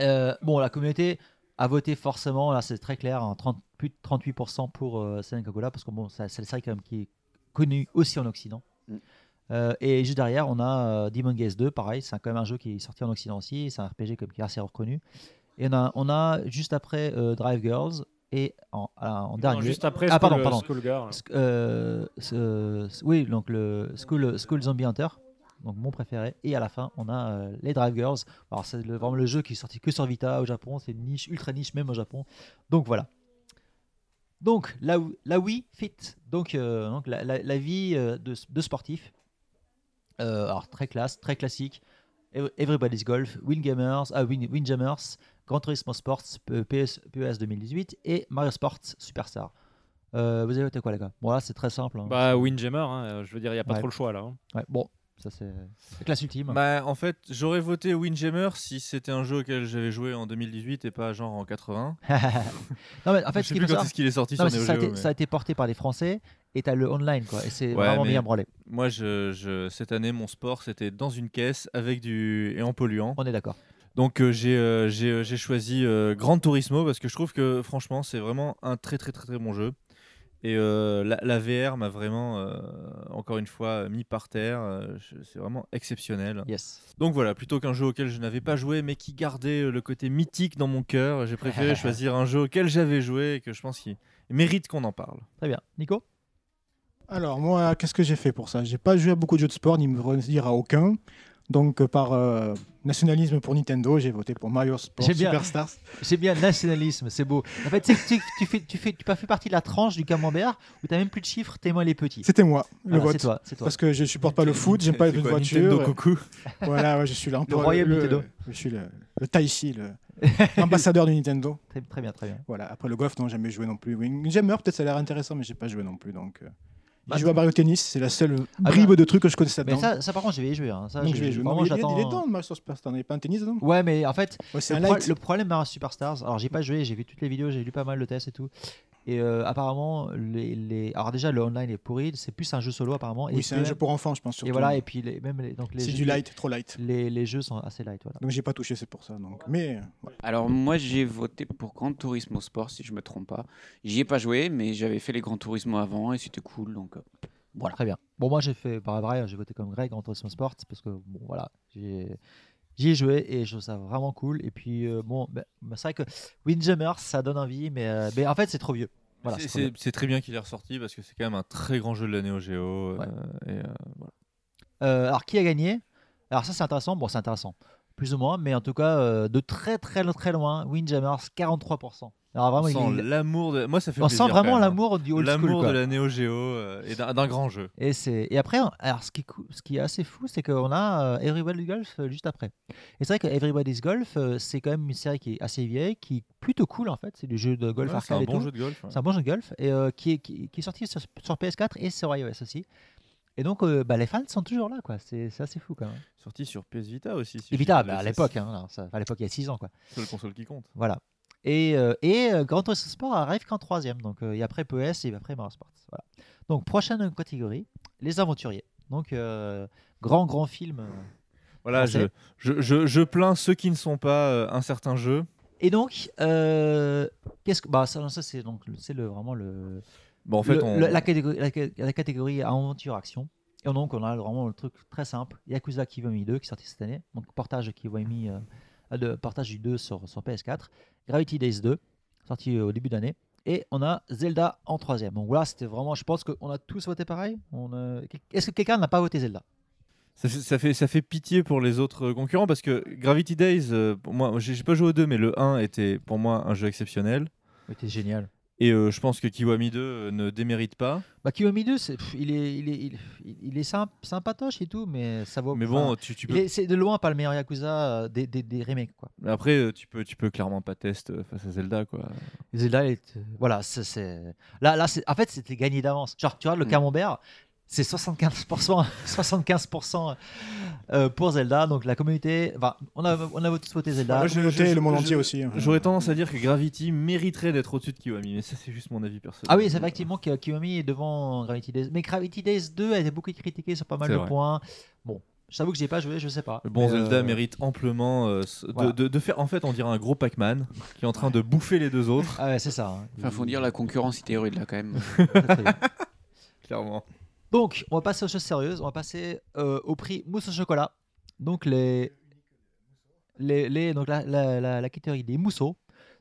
Euh, bon, la communauté a voté forcément, là, c'est très clair, hein, 30 plus de 38% pour euh, Kagura parce que bon, ça- c'est la série quand même qui est connue aussi en Occident. Mm. Euh, et juste derrière, on a euh, Demon Gaze 2, pareil, c'est quand même un jeu qui est sorti en Occident aussi, c'est un RPG comme qui est assez reconnu. Et on a, on a juste après euh, Drive Girls et en, en Non, dernier. juste après ah, pardon, School- pardon. Schoolgirl. Sc- euh, ce- ce- oui, donc le School, School Zombie Hunter, donc mon préféré. Et à la fin, on a euh, les Drive Girls. Alors, c'est vraiment le jeu qui est sorti que sur Vita au Japon, c'est une niche, ultra niche même au Japon. Donc voilà. Donc la, la Wii Fit, donc, euh, donc la, la- la vie de, de sportif. Euh, alors très classe, très classique. Ev- Everybody's Golf, Windgamers, ah, Win- Windjammers, Gran Turismo Sports, PS, PES 2018 et Mario Sports Superstar. Euh, vous avez voté quoi les gars? Bon là c'est très simple. hein. Bah, Windjammer, hein, euh, je veux dire, il n'y a pas Ouais. trop le choix là. hein. Ouais, bon, ça c'est classe ultime. Bah, en fait, j'aurais voté Windjammer si c'était un jeu auquel j'avais joué en 2018 et pas genre en 80. non mais en fait, je ce sais qu'il plus quand est-ce qu'il est sorti Non, sur Neo ça, a Geo, été, mais- ça a été porté par les Français et t'as le online quoi. Et c'est Ouais, vraiment bien branlé. Moi, je, je- cette année, mon sport, c'était dans une caisse avec du et en polluant. On est d'accord. Donc euh, j'ai euh, j'ai euh, j'ai choisi euh, Gran Turismo parce que je trouve que franchement, c'est vraiment un très très très très bon jeu. Et euh, la, la VR m'a vraiment, euh, encore une fois, mis par terre. Euh, c'est vraiment exceptionnel. Yes. Donc voilà, plutôt qu'un jeu auquel je n'avais pas joué, mais qui gardait le côté mythique dans mon cœur, j'ai préféré choisir un jeu auquel j'avais joué et que je pense qu'il mérite qu'on en parle. Très bien. Nico? Alors moi, qu'est-ce que j'ai fait pour ça? J'ai pas joué à beaucoup de jeux de sport, ni me redire à aucun. Donc euh, par euh, nationalisme pour Nintendo, j'ai voté pour Mario Sport J'aime bien. Superstars. C'est bien nationalisme, c'est beau. En fait, tu tu, tu fais, tu fais, tu fais partie de la tranche du camembert où t'as même plus de chiffres, tellement il est petit. C'était moi, le Voilà, vote. C'est toi, c'est toi. Parce que je supporte pas le foot, j'aime pas les voitures. Nintendo coucou Voilà, ouais, je suis là. Le royaume Nintendo. Je suis le, le Taichi, l'ambassadeur de Nintendo. Très, très bien, très bien. Voilà. Après le golf, non, jamais joué non plus. Windjammer, peut-être ça a l'air intéressant, mais j'ai pas joué non plus. Donc, euh, Bah, j'ai joué à Mario Tennis, c'est la seule Ah, bribe bah. de trucs que je connaissais Mais dedans. ça, ça, par contre, je vais y jouer. hein. Ça, Donc je- je vais jouer. vraiment, il, est- il est dedans, Mario Superstars. Il n'y a pas un tennis dedans? Ouais, mais en fait, Ouais, le, pro- problème Mario Superstars, alors j'ai pas joué, j'ai vu toutes les vidéos, j'ai lu pas mal de tests et tout. Et euh, apparemment, les, les- alors déjà le online est pourri, c'est plus un jeu solo apparemment. Oui, et c'est un jeu pour enfants, je pense. Et surtout. voilà, et puis les, même les, donc les C'est jeux- du light, trop light. Les, les jeux sont assez light, voilà. Donc j'ai pas touché, c'est pour ça. Donc. Mais. Alors moi j'ai voté pour Gran Turismo Sport si je me trompe pas. J'y ai pas joué mais j'avais fait les Gran Turismo avant et c'était cool donc euh, voilà. Très bien. Bon, moi j'ai fait, par vrai, j'ai voté comme Greg en Turismo Sport parce que bon, voilà, j'ai. J'y ai joué et je trouve ça vraiment cool. Et puis, euh, bon, ben, c'est vrai que Windjammer, ça donne envie, mais, euh, mais en fait, c'est trop vieux. Voilà, C'est- très bien qu'il est ressorti parce que c'est quand même un très grand jeu de la Neo Geo. et, euh, voilà. Euh, alors, qui a gagné? Alors, ça, c'est intéressant. Bon, c'est intéressant. Plus ou moins, mais en tout cas, euh, de très, très, très loin, Windjammers, 43%. Alors, vraiment, on il sent est- l'amour de. Moi, ça fait On plaisir sent vraiment l'amour du old. L'amour de la Neo Geo euh, et d'un grand jeu. Et, c'est... et après, alors, ce, qui est cou- ce qui est assez fou, c'est qu'on a euh, Everybody's Golf euh, juste après. Et c'est vrai que Everybody's Golf, euh, c'est quand même une série qui est assez vieille, qui est plutôt cool en fait. C'est du jeu de golf Ouais, c'est arcade un et bon jeu de golf. C'est un bon jeu de golf et qui, est, qui, qui est sorti sur, sur PS4 et sur iOS aussi. Et donc, euh, bah, les fans sont toujours là, quoi. C'est, c'est assez fou quand même. Sorti sur PS Vita aussi. si Et Vita, bah, à l'époque, hein, à l'époque il y a 6 ans, quoi. Seule console qui compte. Voilà. Et, euh, et euh, Gran Turismo Sport arrive qu'en troisième. Donc, euh, et après PS et après Mario Sports. Voilà. Donc, prochaine catégorie, les aventuriers. Donc, euh, grand, grand film. Voilà, je, je, je, je plains ceux qui ne sont pas un certain jeu. Et donc, qu'est-ce que. Bah, ça, ça, c'est donc le- c'est le, vraiment le. Bon, en fait, le- on- le- la, catégorie, la, catégorie aventure-action. Et donc, on a vraiment le truc très simple Yakuza Kiwami 2 qui est sorti cette année. Donc, portage Kiwami. Euh, de portage du 2 sur, sur PS4. Gravity Days 2, sorti euh, au début d'année. Et on a Zelda en troisième. Donc voilà, c'était vraiment. Je pense qu'on a tous voté pareil. A- Est-ce que quelqu'un n'a pas voté Zelda? Ça fait, ça, fait, ça fait pitié pour les autres euh, concurrents parce que Gravity Days, euh, pour moi, j'ai pas joué au 2, mais le 1 était pour moi un jeu exceptionnel. C'était génial. Et euh, je pense que Kiwami 2 euh, ne démérite pas. Bah, Kiwami 2, c'est- pff, il est, il est, il, il- il est symp- sympatoche et tout, mais ça vaut. Mais bon, tu- tu il peux- C'est de loin pas le meilleur Yakuza euh, des, des, des remakes, quoi. Mais Après, tu peux, tu peux clairement pas tester euh, face à Zelda. Quoi. Zelda, voilà, c'est- là, là, en fait, c'était gagné d'avance. Genre, tu vois, le Mm. camembert, c'est 75%, 75% euh, pour Zelda. Donc la communauté, enfin, on a, on a tous voté Zelda. Moi, je- je- le monde je- entier aussi, hein. J'aurais tendance à dire que Gravity mériterait d'être au-dessus de Kiwami, mais ça, c'est juste mon avis personnel. Ah oui, c'est effectivement que Kiwami est devant Gravity Days. Mais Gravity Days 2 a été beaucoup critiqué sur pas mal de vrai. points. Bon, je t'avoue que j'ai pas joué, je sais pas. Bon Mais, Zelda euh, mérite amplement euh, de, voilà. de- de faire. En fait, on dirait un gros Pac-Man qui est en train de bouffer les deux autres. Ah ouais, c'est ça. hein. Enfin, faut dire la concurrence était rude là quand même. Clairement. Donc, on va passer aux choses sérieuses. On va passer euh, au prix mousse au chocolat. Donc, les. les, les- la, la, catégorie des mousseaux.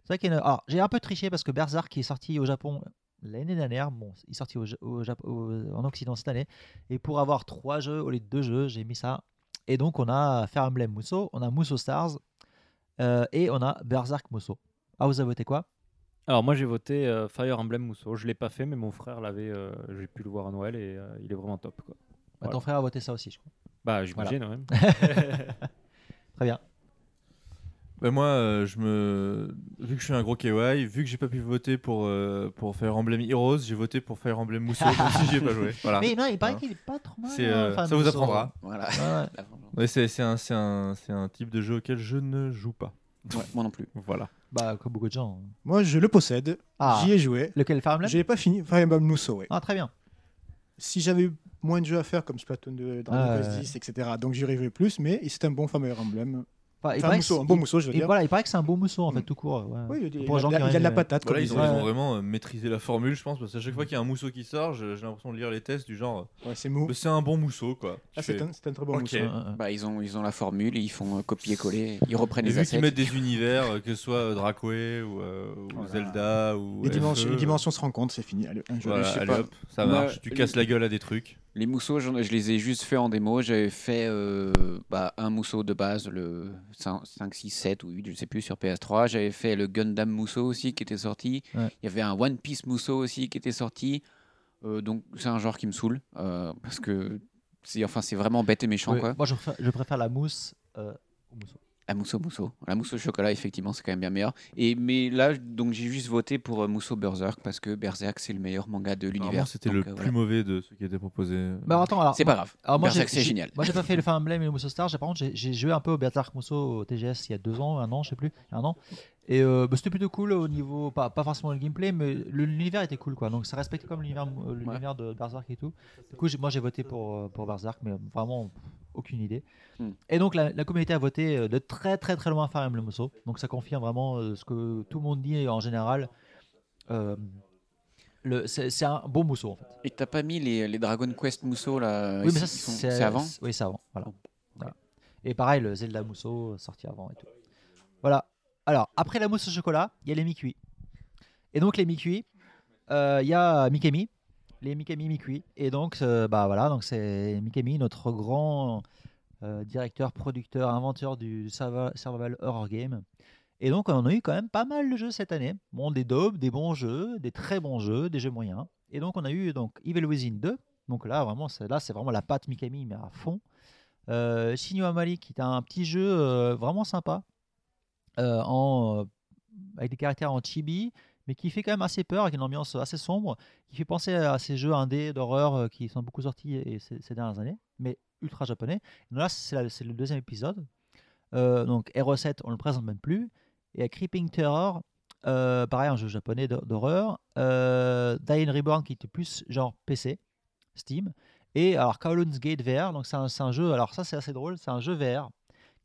A- Alors, j'ai un peu triché parce que Berserk, qui est sorti au Japon l'année dernière, bon, il est sorti au, en Occident cette année. Et pour avoir trois jeux au lieu de deux jeux, j'ai mis ça. Et donc, on a Fire Emblem Musso, on a Musso Stars euh, et on a Berserk Musso. Ah, vous avez voté quoi? Alors moi j'ai voté euh, Fire Emblem Musso. Je l'ai pas fait, mais mon frère l'avait. euh, J'ai pu le voir à Noël et euh, il est vraiment top. Quoi. Bah, Voilà. Ton frère a voté ça aussi, je crois. Bah j'imagine Voilà. ouais. Très bien. Ben moi, euh, je me... vu que je suis un gros KY, vu que j'ai pas pu voter pour, euh, pour Fire Emblem Heroes, j'ai voté pour Fire Emblem Musso, même si j'y ai pas joué. Voilà. Mais non, il paraît qu'il est pas trop mal. C'est, hein, euh, enfin, ça vous Musso. apprendra. Voilà. Ouais. Ouais, c'est, c'est un, c'est, un, c'est un type de jeu auquel je ne joue pas. moi non plus. Voilà. Bah, comme beaucoup de gens. Moi, je le possède. Ah. J'y ai joué. Lequel Fire Emblem J'ai pas fini. Fire Emblem Musso, ouais. Ah, très bien. Si j'avais eu moins de jeux à faire comme Splatoon 2, Dragon Ah, Quest ouais. 10, etc., donc j'y arriverais plus, mais c'est un bon Fire Emblem. Enfin, il Enfin, paraît mousseau, que un bon c'est- mousseau, je veux dire. Voilà, il paraît que c'est un bon mousseau en fait, tout court. ouais. Oui, il y a- Pour les gens il y a- qui il y a de la patate, Voilà, ils, ont, ils vraiment euh, maîtrisé la formule, je pense, parce qu'à chaque fois qu'il y a un mousseau qui sort, j'ai l'impression de lire les tests du genre. Ouais, c'est mou. c'est un bon mousseau, quoi. Ah, c'est fais, un- très bon mousseau. Bah, ils, ont, ils ont la formule, ils font euh, copier-coller, ils reprennent Et les vu assets. qu'ils mettent des univers, euh, que ce soit euh, Dracoué ou, euh, ou Zelda ou. Les dimensions, les dimensions se rencontrent, c'est fini. Allez, un jeu. Allez pas. hop, ça marche. Tu les- casses la gueule à des trucs. Les mousseaux, je les ai juste fait en démo. J'avais fait euh, bah, un mousseau de base, le 5, 6, 7 ou 8, je sais plus, sur PS3. J'avais fait le Gundam Mousseau aussi qui était sorti. Ouais. Il y avait un One Piece Mousseau aussi qui était sorti. Euh, donc c'est un genre qui me saoule euh, parce que c'est enfin, c'est vraiment bête et méchant. Ouais, Quoi. Moi, je préfère, je préfère la mousse euh, au mousseau. La mousse au mousseau. La mousse au chocolat, effectivement, c'est quand même bien meilleur. Et, mais là, donc j'ai juste voté pour euh, Mousse au Berserk parce que Berserk, c'est le meilleur manga de l'univers. c'était Donc, le euh, plus voilà. mauvais de ceux qui étaient proposés. Bah, attends, alors, C'est pas grave. Alors moi, Berserk, j'ai- c'est j'ai- génial. Moi, j'ai pas fait le Fire Emblem et le Mousseau Star. J'ai- Par contre, j'ai- j'ai joué un peu au Berserk Mousseau au TGS il y a deux ans, un an, je sais plus, un an. Et euh, bah, c'était plutôt cool au niveau, pas, pas forcément le gameplay, mais le- l'univers était cool quoi. Donc ça respectait comme l'univers euh, l'univers de Berserk et tout. Du coup, j'ai- moi j'ai voté pour, euh, pour Berserk, mais vraiment pff, aucune idée. Hmm. Et donc la, la communauté a voté euh, de très très très loin Fire Emblem Mousseau. Donc ça confirme vraiment euh, ce que tout le monde dit en général. Euh, le- c'est un bon mousseau en fait. Et t'as pas mis les, les Dragon Quest Mousseau là Oui, mais ça, c'est avant Oui, c'est avant. Voilà. Voilà. Et pareil, le Zelda Mousseau euh, sorti avant et tout. Voilà. Alors, après la mousse au chocolat, il y a les mi-cuits. Et donc, les mi-cuits, Euh, Il y a Mikami, les Mikami Mikui. Et donc, euh, bah voilà, donc c'est Mikami, notre grand euh, directeur, producteur, inventeur du survival horror game. Et donc, on a eu quand même pas mal de jeux cette année. Bon, des daubes, des bons jeux, des très bons jeux, des jeux moyens. Et donc, on a eu donc Evil Within 2. Donc là, vraiment, c'est là, c'est vraiment la patte Mikami, mais à fond. Euh, Amari, qui est un petit jeu euh, vraiment sympa, en, avec des caractères en chibi, mais qui fait quand même assez peur, avec une ambiance assez sombre, qui fait penser à ces jeux indés d'horreur euh, qui sont beaucoup sortis ces, dernières années, mais ultra japonais. Donc là, c'est le deuxième épisode. Euh, donc R7, on le présente même plus. Et Creeping Terror, euh, pareil, un jeu japonais d'hor- d'horreur. Euh, Dying Reborn, qui était plus genre PC, Steam. Et alors Kowloon's Gate VR, donc c'est un, un jeu, alors ça c'est assez drôle, c'est un jeu VR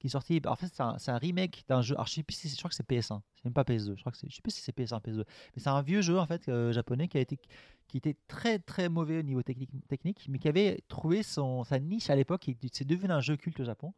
qui est sorti, en fait c'est un, remake d'un jeu, alors je sais plus si je crois que c'est PS1, c'est même pas PS2, je crois que je sais plus si c'est PS1, PS2, mais c'est un vieux jeu en fait euh, japonais qui a été, qui était très très mauvais au niveau technique, technique mais qui avait trouvé son, sa niche à l'époque, c'est devenu un jeu culte au Japon,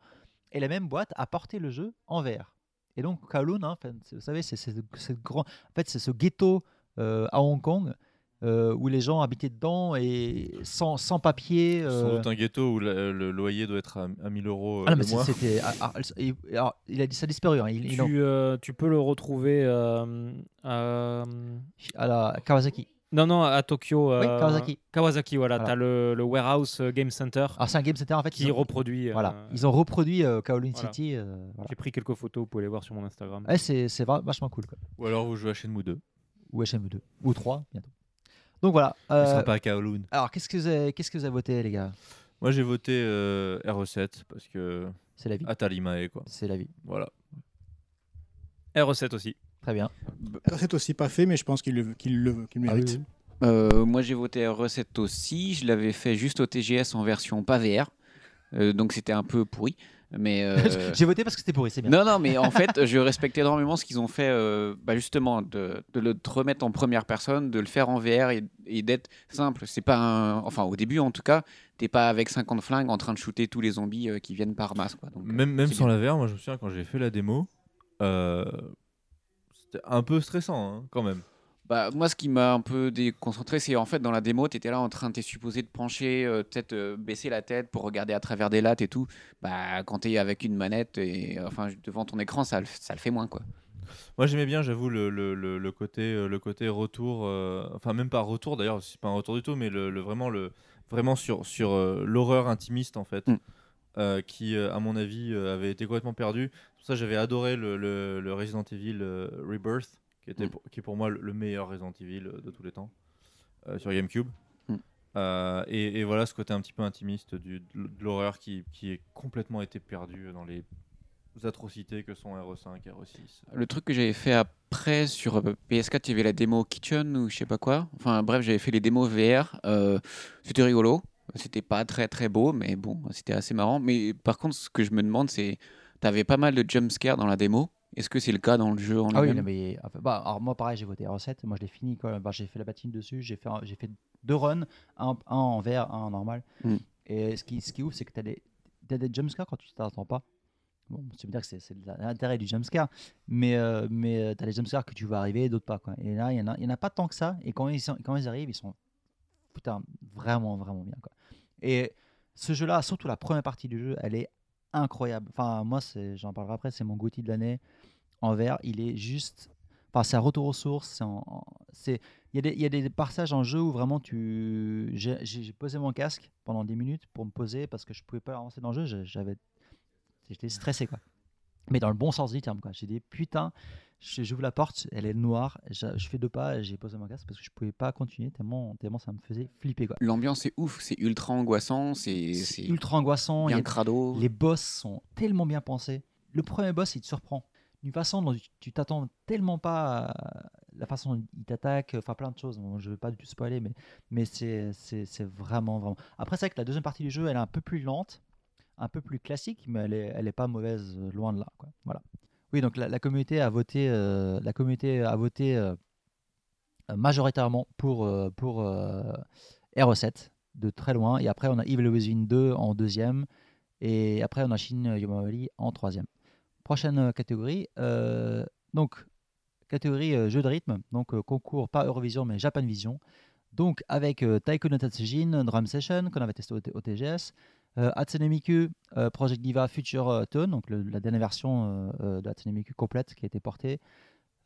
et la même boîte a porté le jeu en VR. Et donc Kowloon, hein, vous savez, c'est c'est grand, en fait c'est ce ghetto euh, à Hong Kong. Euh, où les gens habitaient dedans et sans, sans papier. Sans euh, doute un ghetto où le loyer doit être à, à 1000 euros euh, ah non, mais mois. c'était. ah, ah, et- alors, il a dit ça a disparu. hein, il- il en- Tu, euh, tu peux le retrouver euh, à, à la Kawasaki. Non, non, à Tokyo. Oui, euh, Kawasaki. Kawasaki, voilà. Voilà. Tu as le, le Warehouse Game Center. Alors, c'est un game center en fait. Qui ont- reproduit. euh, Voilà, ils ont reproduit euh, Kowloon voilà. City. euh, voilà. J'ai pris quelques photos, vous pouvez les voir sur mon Instagram. Ouais, c'est c'est vachement cool. Quoi. Ou alors vous jouez à Shenmue 2. Ou HME 2. Ou 3 bientôt. Donc voilà. Il sera euh, pas à Kowloon. Alors, qu'est-ce que vous avez, qu'est-ce que vous avez voté, les gars? Moi j'ai voté euh, RE7 parce que. C'est la vie. Atalimae quoi. C'est la vie. Voilà. R7 aussi. Très bien. C'est aussi pas fait, mais je pense qu'il le, qu'il le, qu'il le Ah mérite. Euh, moi j'ai voté recette aussi. Je l'avais fait juste au TGS en version pas VR. Euh, donc c'était un peu pourri. Mais euh, J'ai voté parce que c'était pourri, c'est bien. Non, non, mais en fait, je respecte énormément ce qu'ils ont fait, euh, bah, justement, de, de le te remettre en première personne, de le faire en VR et, et d'être simple. C'est pas un... Enfin, au début, en tout cas, t'es pas avec 50 flingues en train de shooter tous les zombies euh, qui viennent par masse. Quoi. Donc, Même, sans bien. la VR, moi je me souviens quand j'ai fait la démo, euh, c'était un peu stressant hein, quand même. Bah, moi, ce qui m'a un peu déconcentré, c'est en fait dans la démo, tu étais là en train, t'es supposé de pencher, euh, peut-être euh, baisser la tête pour regarder à travers des lattes et tout. Bah, quand t'es avec une manette et enfin devant ton écran, ça, le- ça le fait moins quoi. Moi j'aimais bien, j'avoue, le, le, le, le côté, euh, le côté retour, euh, enfin même pas retour d'ailleurs, c'est pas un retour du tout, mais le, vraiment, le, vraiment sur, sur l'horreur intimiste en fait, euh, qui euh, à mon avis euh, avait été complètement perdu. C'est pour ça que j'avais adoré le, le, le Resident Evil Rebirth, qui, était pour, qui est pour moi le, le meilleur Resident Evil euh, de tous les temps, euh, sur GameCube. Euh, et, et voilà ce côté un petit peu intimiste du, de l'horreur qui, qui est complètement été perdu dans les atrocités que sont RE5 et RE6. Le truc que j'avais fait après sur euh, PS4, il y avait la démo Kitchen ou je sais pas quoi. Enfin bref, j'avais fait les démos VR. euh, c'était rigolo. C'était pas très très beau, mais bon, c'était assez marrant. Mais par contre, ce que je me demande, c'est t'avais pas mal de jumpscares dans la démo. Est-ce que c'est le cas dans le jeu en Ah oui, non, mais bah, alors moi pareil, j'ai voté R7. Moi je l'ai fini quoi. Bah, j'ai fait la batine dessus. J'ai fait, j'ai fait deux runs, un, un en vert, un en normal. Mm. Et ce qui, ce qui est ouf, c'est que tu as des, t'as des jumpscares quand tu t'attends pas. Bon, tu veux dire que c'est, l'intérêt du jumpscare, mais, euh, mais tu as des jumpscares que tu vois arriver, d'autres pas. Quoi. Et là, il y, en a- il y en a pas tant que ça. Et quand ils, sont- quand ils arrivent, ils sont putain, vraiment, vraiment bien. Quoi. Et ce jeu-là, surtout la première partie du jeu, elle est incroyable. Enfin, moi, j'en parlerai après, c'est mon goût de l'année en vert. Il est juste. Enfin, c'est un retour aux sources. Il y, a des- il y a des passages en jeu où vraiment tu. J'ai, posé mon casque pendant 10 minutes pour me poser parce que je pouvais pas avancer dans le jeu. J'avais. J'étais stressé, quoi. Mais dans le bon sens du terme, quoi. J'ai dit, putain, je- j'ouvre la porte, elle est noire, je, je fais deux pas, et j'ai posé mon casque parce que je pouvais pas continuer tellement, tellement ça me faisait flipper, quoi. L'ambiance est ouf, c'est ultra angoissant, c'est ultra angoissant. bien il y a- crado. Les boss sont tellement bien pensés. Le premier boss, il te surprend. D'une façon dont tu- t'attends tellement pas à la façon dont il t'attaque, enfin plein de choses. Je ne veux pas du tout spoiler, mais, c'est vraiment, vraiment. Après, c'est vrai que la deuxième partie du jeu, elle est un peu plus lente, un peu plus classique, mais elle est, elle est pas mauvaise, euh, loin de là. Voilà. Oui, donc la, communauté a voté, euh, la communauté a voté euh, majoritairement pour, euh, pour euh, RE7 de très loin. Et après, on a Evil Within 2 en deuxième. Et après, on a Shin Yomawari en troisième. Prochaine euh, catégorie. euh, donc, catégorie euh, jeu de rythme, donc concours pas Eurovision mais Japan Vision. Donc avec Taiko no Tatsujin Drum Session qu'on avait testé au, TGS, euh, Hatsune Miku Project Diva Future Tone, donc la dernière version de Hatsune Miku complète qui a été portée.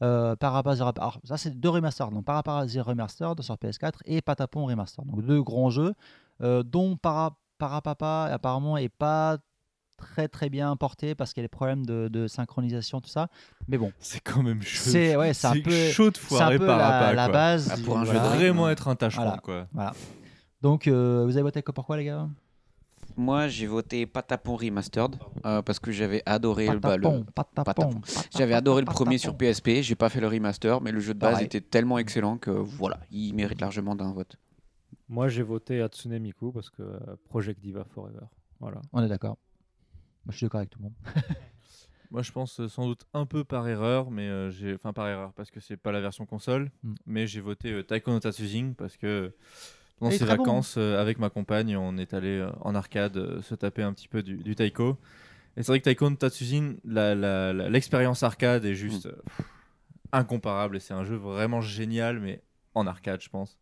Euh, alors, ça c'est deux remasters, donc Parappa Zero Remastered sur PS4 et Patapon Remastered, donc deux grands jeux dont Para, Parapapa apparemment est pas très très bien porté parce qu'il y a des problèmes de, de synchronisation tout ça mais bon C'est quand même chaud. c'est ouais c'est un peu chaud de c'est foirer un peu Parappa, la, la quoi. base Ah, pour un jeu voilà. de vraiment être un tâcheron, Voilà. quoi. voilà donc euh, vous avez voté que pourquoi les gars? Moi, j'ai voté Patapon Remastered euh, parce que j'avais adoré le- bah, le, Patapon, J'avais adoré le premier sur PSP. J'ai pas fait le remaster, mais le jeu de base Pareil. était tellement excellent que voilà, il mérite largement d'un vote. Moi, j'ai voté Hatsune Miku parce que euh, Project Diva Forever. Voilà. on est d'accord Moi, je suis d'accord avec tout le monde Moi, je pense euh, sans doute un peu par erreur, mais euh, j'ai, enfin par erreur parce que c'est pas la version console, Mm. mais j'ai voté euh, Taiko no Tatsujin parce que pendant est ces bon. vacances euh, avec ma compagne, on est allé euh, en arcade euh, se taper un petit peu du, du Taiko. Et c'est vrai que Taiko no Tatsujin, la- la- la- l'expérience arcade est juste euh, pff, incomparable et c'est un jeu vraiment génial, mais en arcade, je pense.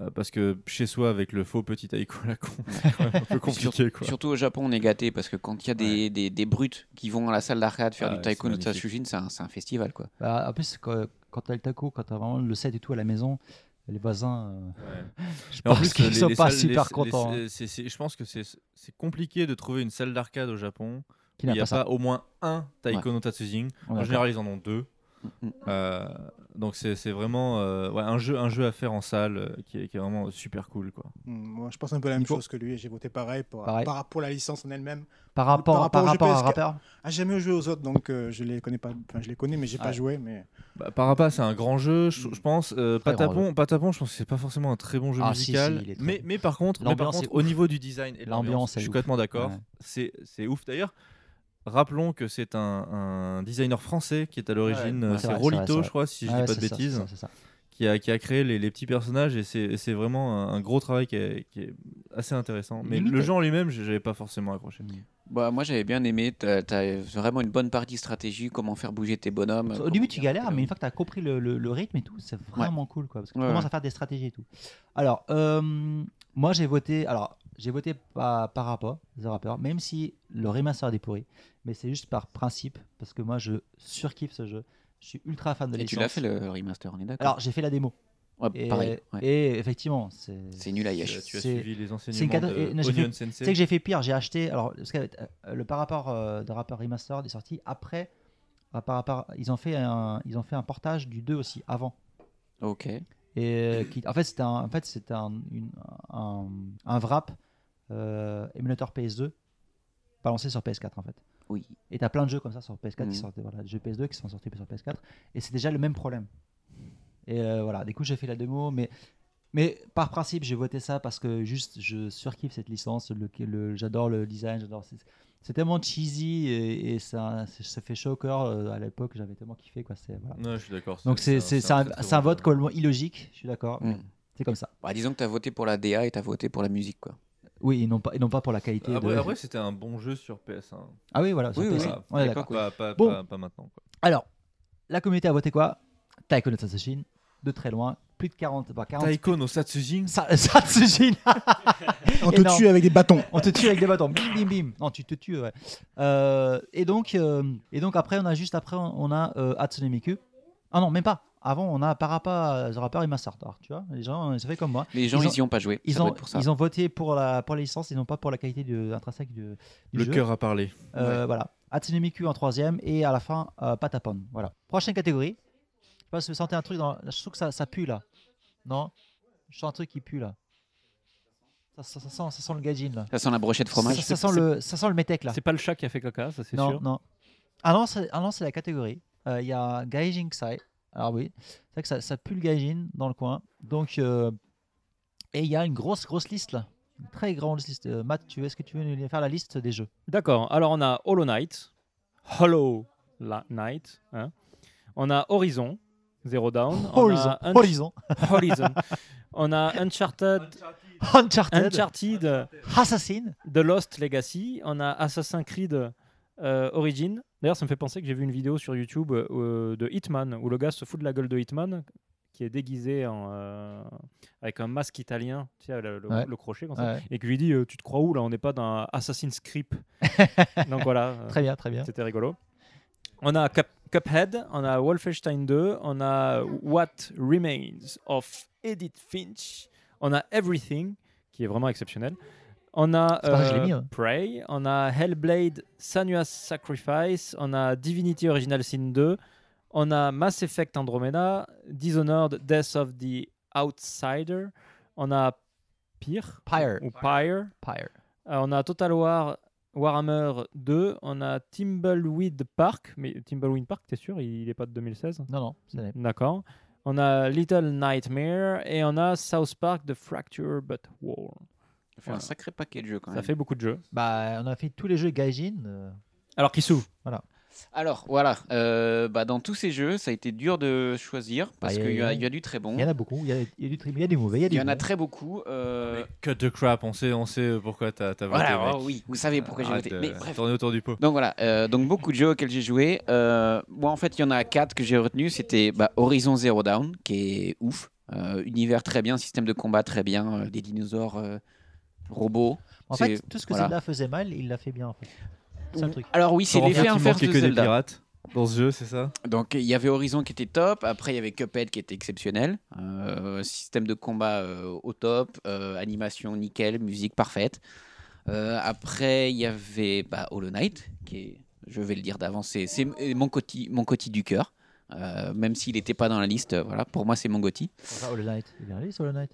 Euh, parce que chez soi, avec le faux petit Taiko à la con, c'est quand même un peu compliqué. Sur- quoi. Surtout au Japon, on est gâté parce que quand il y a des, des, des brutes qui vont à la salle d'arcade faire Ah du ouais, Taiko c'est no. Tatsujin, c'est un, c'est un festival quoi. Bah, en plus quand, quand t'as le taco quand t'as vraiment le set et tout à la maison les voisins euh, je Et en pense plus, qu'ils sont les pas salles- super les- les- contents hein. c'est- c'est- je pense que c'est c'est compliqué de trouver une salle d'arcade au Japon Qui où n'a il n'y a pas au moins un Taiko no Tatsujin. En général, ils en ont deux. Mm, Euh, donc c'est vraiment euh, ouais, un, jeu, un jeu à faire en salle euh, qui, est, qui est vraiment super cool. Quoi. Hmm, Moi, je pense un peu la même Nico chose que lui. et J'ai voté pareil, pour, Pareil. par rapport à la licence en elle-même. par rapport par au jeu rapport à PS4. rappeur Ah, j'ai jamais joué aux autres, donc euh, je les connais pas. Enfin, je les connais, mais j'ai pas Ouais. joué. Mais Bah, Parappa, c'est un grand jeu, je, je pense. Euh, Très grand Patapon, Patapon, je pense que c'est pas forcément un très bon jeu Ah, si, musical. si, mais, mais par contre, mais par contre au niveau du design et de L'ambiance je suis complètement d'accord. Ouais. C'est ouf d'ailleurs. Rappelons que c'est un, un designer français qui est à l'origine, Ouais, euh, ouais, c'est vrai, Rolito, je crois, si je Ouais, dis pas de bêtises, c'est ça, ça. qui a, qui a créé les, les petits personnages et c'est vraiment un, un gros travail qui est, qui est assez intéressant. Mais Limite- le jeu en lui-même, j'avais pas forcément accroché. Bah, moi j'avais bien aimé, t'as as vraiment une bonne partie stratégie, comment faire bouger tes bonhommes. Au début, tu galères, mais une fois que tu as compris le, le- le rythme et tout, c'est vraiment cool. Quoi, parce que tu Ouais, commences à faire des stratégies et tout. Alors, euh, moi, j'ai voté. Alors, j'ai voté par, par rapport, The Rapper, même si le remaster est pourri. Mais c'est juste par principe, parce que moi, je surkiffe ce jeu. Je suis ultra fan de Et tu l'as fait le remaster, on est d'accord Alors, j'ai fait la démo. Ouais, et, pareil, ouais. et effectivement, c'est. C'est nul à Yesh. Tu as suivi les enseignements une de non, Onion fait- Sensei Tu sais que j'ai fait pire, j'ai acheté. Alors, parce que, euh, le par rapport euh, de Rapper Remastered est sorti après. euh, par rapport, ils ont fait un, ils ont fait un portage du 2 aussi avant. Ok. Et euh, qui, en fait, c'était un, en fait, c'était un, un, un wrap euh, émulateur PS2 balancé sur PS4 en fait. Oui. Et t'as plein de jeux comme ça sur PS4 Mhm. qui sortent, voilà, des jeux PS2 qui sont sortis sur PS4. Et c'est déjà le même problème. Et euh, voilà, du coup j'ai fait la démo, mais mais par principe j'ai voté ça parce que juste je surkiffe cette licence, le, le- j'adore le design, j'adore. C'est, c'est tellement cheesy et, et ça, ça fait chaud au cœur. euh, À l'époque j'avais tellement kiffé quoi. C'est, voilà. Ouais, je suis d'accord, Donc c'est- c'est, c'est c'est, un- un, un vote complètement illogique, je suis d'accord. Mm. C'est comme ça. Bah, disons que tu as voté pour la DA et tu as voté pour la musique quoi. Oui, et non pas, et non pas pour la qualité. Après, de... après, c'était un bon jeu sur PS1. Ah oui, voilà, sur Oui, oui, PS1. oui. On est À d'accord. l'époque, Pas, pas- Bon. pas- pas maintenant. quoi. Alors, la communauté a voté quoi? Taiko no Tatsujin, de très loin, plus de 40. Bah 40 Taiko no Satsujin. Sa- Satsujin On te tue avec des bâtons. On te tue avec des bâtons. Bim, bim, bim. Non, tu te tues, ouais. Euh, et, donc, euh, et donc, après, on a juste après, on a euh, Hatsune Miku. Ah non, même pas. Avant, on a Parappa The Rapper et Master. Alors, tu vois, les gens, ils ont fait comme moi. Les gens, ils y ont pas joué. Ils Ça ont, être pour ça. ils ont voté pour la, pour la licence, ils n'ont pas pour la qualité du, intrinsèque du, du Le jeu. cœur a parlé. Euh, Voilà. Hatsune Miku en troisième et à la fin, euh, Patapon. Voilà. Prochaine catégorie. Je sais pas si vous sentez un truc dans. Je trouve que ça, ça pue là. Non? Je sens un truc qui pue là. Ça, ça- ça sent, ça sent le gaijin là. Ça sent la brochette de fromage. Ça, ça sent le, ça sent le métèque là. C'est pas le chat qui a fait caca, ça c'est non, sûr. non. Ah non, c'est ah non, c'est la catégorie. Euh, Il y a Gaijin Sai. Alors oui, c'est vrai que ça, ça pue le Gaijin dans le coin. Donc, euh, et il y a une grosse, grosse liste là. Une très grande liste. Euh, Matt, tu, est-ce que tu veux nous faire la liste des jeux? D'accord, alors on a Hollow Knight, Hollow Knight, hein. on a Horizon, Zero Down, on Horizon, a Horizon. Horizon. on a Uncharted, Uncharted. Uncharted, Assassin, The Lost Legacy, on a Assassin's Creed euh, Origin. D'ailleurs, ça me fait penser que j'ai vu une vidéo sur YouTube euh, de Hitman où le gars se fout de la gueule de Hitman qui est déguisé en, euh, avec un masque italien, tu sais, le, le- Ouais. le crochet comme ça, Ouais. et que lui dit euh, Tu te crois où là? On n'est pas dans Assassin's Creed. Donc voilà. euh, Très bien, très bien. C'était rigolo. On a Cup- Cuphead, on a Wolfenstein 2, on a What Remains of Edith Finch, on a Everything, qui est vraiment exceptionnel. On a C'est euh, mis, hein. Prey, on a Hellblade Senua's Sacrifice, on a Divinity Original Sin 2, on a Mass Effect Andromeda, Dishonored Death of the Outsider, on a Pyre, Pyre. ou Pyre, Pyre. Euh, on a Total War Warhammer 2, on a Timbleweed Park, mais Timbleweed Park, t'es sûr, il n'est pas de 2016 Non, non, ça n'est- D'accord. On a Little Nightmare et on a South Park The Fracture But Wall. Ça fait un sacré paquet de jeux quand Ça même. fait beaucoup de jeux. Bah, on a fait tous les jeux Gaijin. euh, Alors, qui s'ouvre Voilà. Alors voilà, euh, bah, dans tous ces jeux, ça a été dur de choisir parce Bah, qu'il y y, a- y du très bon. Il y en a beaucoup. Il y a, y a du, très- il y a des mauvais. Il y a, Il des y en a très beaucoup. euh, Cut the crap, on sait, on sait pourquoi t'as t'as voté. Voilà, mec. oh oui, vous savez pourquoi j'ai voté. Mais bref. tourner autour du pot. Donc voilà, euh, donc beaucoup de jeux auxquels j'ai joué. Euh, moi en fait, il y en a quatre que j'ai retenu. C'était bah, Horizon Zero Dawn, qui est ouf. Euh, univers très bien, système de combat très bien, euh, des dinosaures robots. En fait, tout ce que voilà. Zelda faisait mal, il l'a fait bien. En fait. C'est le truc. Alors oui, c'est l'effet inverse de que des Zelda. pirates dans ce jeu, c'est ça? Donc il y avait Horizon qui était top, après il y avait Cuphead qui était exceptionnel, Euh, système de combat euh, au top, euh, animation nickel, musique parfaite. Euh, après il y avait bah, Hollow Knight, qui est, je vais le dire d'avance, c'est mon coti, mon coti du cœur. Euh, même s'il n'était pas dans la liste, voilà, pour moi c'est mon Gotti. Hollow Knight. Il est réaliste, Hollow Knight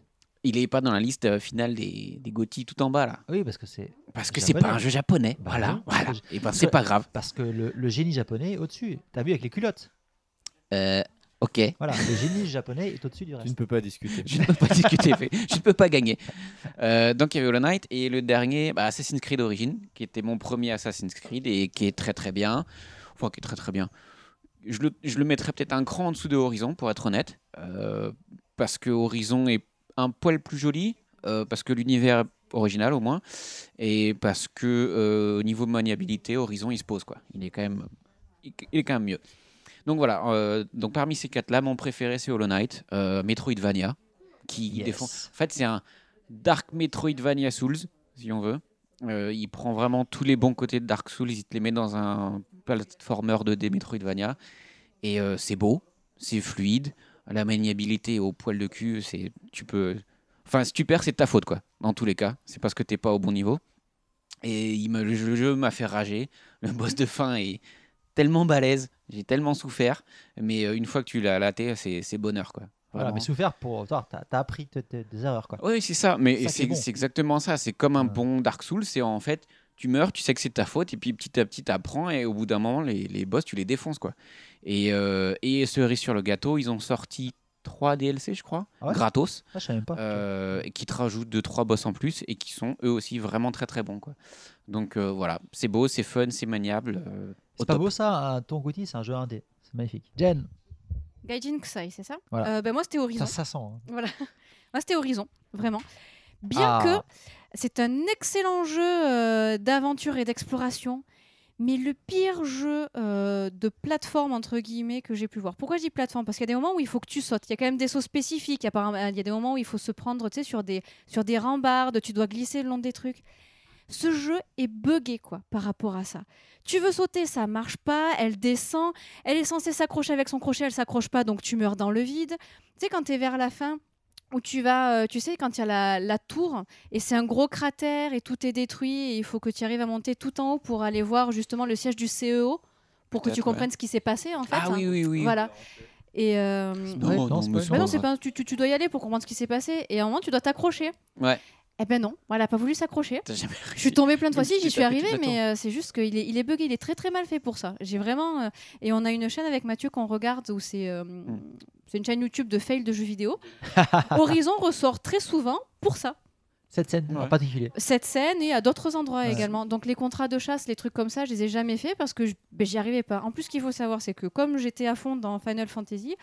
Il n'est pas dans la liste euh, finale des, des tout en bas là. Oui, parce que c'est. Parce que c'est pas un jeu japonais. Bah voilà, oui, voilà. Et ben c'est pas grave. Parce que le, le génie japonais est au-dessus. T'as vu avec les culottes Euh, ok. Voilà, le génie japonais est au-dessus du Tu reste. ne peux pas discuter. Je ne peux pas discuter, je ne peux pas gagner. Euh, donc il y avait Hollow Knight et le dernier, bah, Assassin's Creed Origins, qui était mon premier Assassin's Creed et qui est très très bien. Enfin, qui est très très bien. Je le, je le mettrais peut-être un cran en dessous de Horizon, pour être honnête, euh, parce que Horizon est un poil plus joli, euh, parce que l'univers est original au moins, et parce que euh, au niveau maniabilité, Horizon il se pose quoi. Il est quand même, il il est quand même mieux. Donc voilà, euh, donc parmi ces quatre-là, mon préféré c'est Hollow Knight, Metroidvania, qui Yes. défend. En fait, c'est un Dark Metroidvania Souls, si on veut. Il prend vraiment tous les bons côtés de Dark Souls, il te les met dans un platformer 2D Metroidvania. Et c'est beau, c'est fluide, la maniabilité au poil de cul, c'est tu peux. Enfin, si tu perds, c'est de ta faute, quoi. Dans tous les cas, c'est parce que t'es pas au bon niveau. Et il me, le jeu- m'a fait rager. Le boss de fin est tellement balèze, j'ai tellement souffert. Mais euh, une fois que tu l'as laté, c'est bonheur, quoi. Voilà, mais souffert pour. T'as t'as appris des erreurs, quoi. Oui, c'est ça. Mais c'est bon. exactement ça. C'est comme un bon Dark Souls. C'est en fait, tu meurs, tu sais que c'est ta faute, et puis petit à petit, tu apprends, et au bout d'un moment, les, les boss, tu les défonces. quoi. Et, euh, et cerise sur le gâteau, ils ont sorti 3 DLC, je crois, Ah ouais gratos, Ah, je pas. euh, et qui te rajoutent 2-3 boss en plus, et qui sont eux aussi vraiment très très bons. quoi. Donc euh, voilà, c'est beau, c'est fun, c'est maniable. euh, C'est pas top. beau ça, un ton Gotti, c'est un jeu indé. C'est magnifique. Jen, Gaijin Kusai, c'est ça? Voilà. Euh, ben Moi, c'était Horizon. ça, ça sent. hein. Voilà. Moi, c'était Horizon, vraiment. Bien Ah. que c'est un excellent jeu euh, d'aventure et d'exploration, mais le pire jeu euh, de plateforme, entre guillemets, que j'ai pu voir. Pourquoi je dis plateforme? Parce qu'il y a des moments où il faut que tu sautes. Il y a quand même des sauts spécifiques. Il y a, a des moments où il faut se prendre sur, des, sur des rambardes, tu dois glisser le long des trucs. Ce jeu est buggé quoi par rapport à ça. Tu veux sauter, ça marche pas, elle descend, elle est censée s'accrocher avec son crochet, elle s'accroche pas, donc tu meurs dans le vide. Tu sais, quand tu es vers la fin, où tu vas, euh, tu sais, quand il y a la, la tour, et c'est un gros cratère, et tout est détruit, et il faut que tu arrives à monter tout en haut pour aller voir justement le siège du CEO, pour que tu comprennes ouais. ce qui s'est passé en fait. Ah oui, oui, oui. Voilà. Et euh, Non, Ouais, non, non, c'est mais pas- c'est bah non, c'est pas, tu, tu- tu dois y aller pour comprendre ce qui s'est passé, et à un moment tu dois t'accrocher. Ouais, Eh ben non, voilà, elle a pas voulu s'accrocher. Je suis tombée plein de fois, si j'y suis arrivée, mais euh, c'est juste qu'il est, il est buggé, il est très très mal fait pour ça. J'ai vraiment. euh, et on a une chaîne avec Mathieu qu'on regarde où c'est euh, Hmm. c'est une chaîne YouTube de fail de jeux vidéo. Horizon ressort très souvent pour ça. Cette scène en particulier. Cette scène et à d'autres endroits Ouais. également. Donc les contrats de chasse, les trucs comme ça, je les ai jamais fait parce que je- ben, j'y arrivais pas. En plus, ce qu'il faut savoir, c'est que comme j'étais à fond dans Final Fantasy,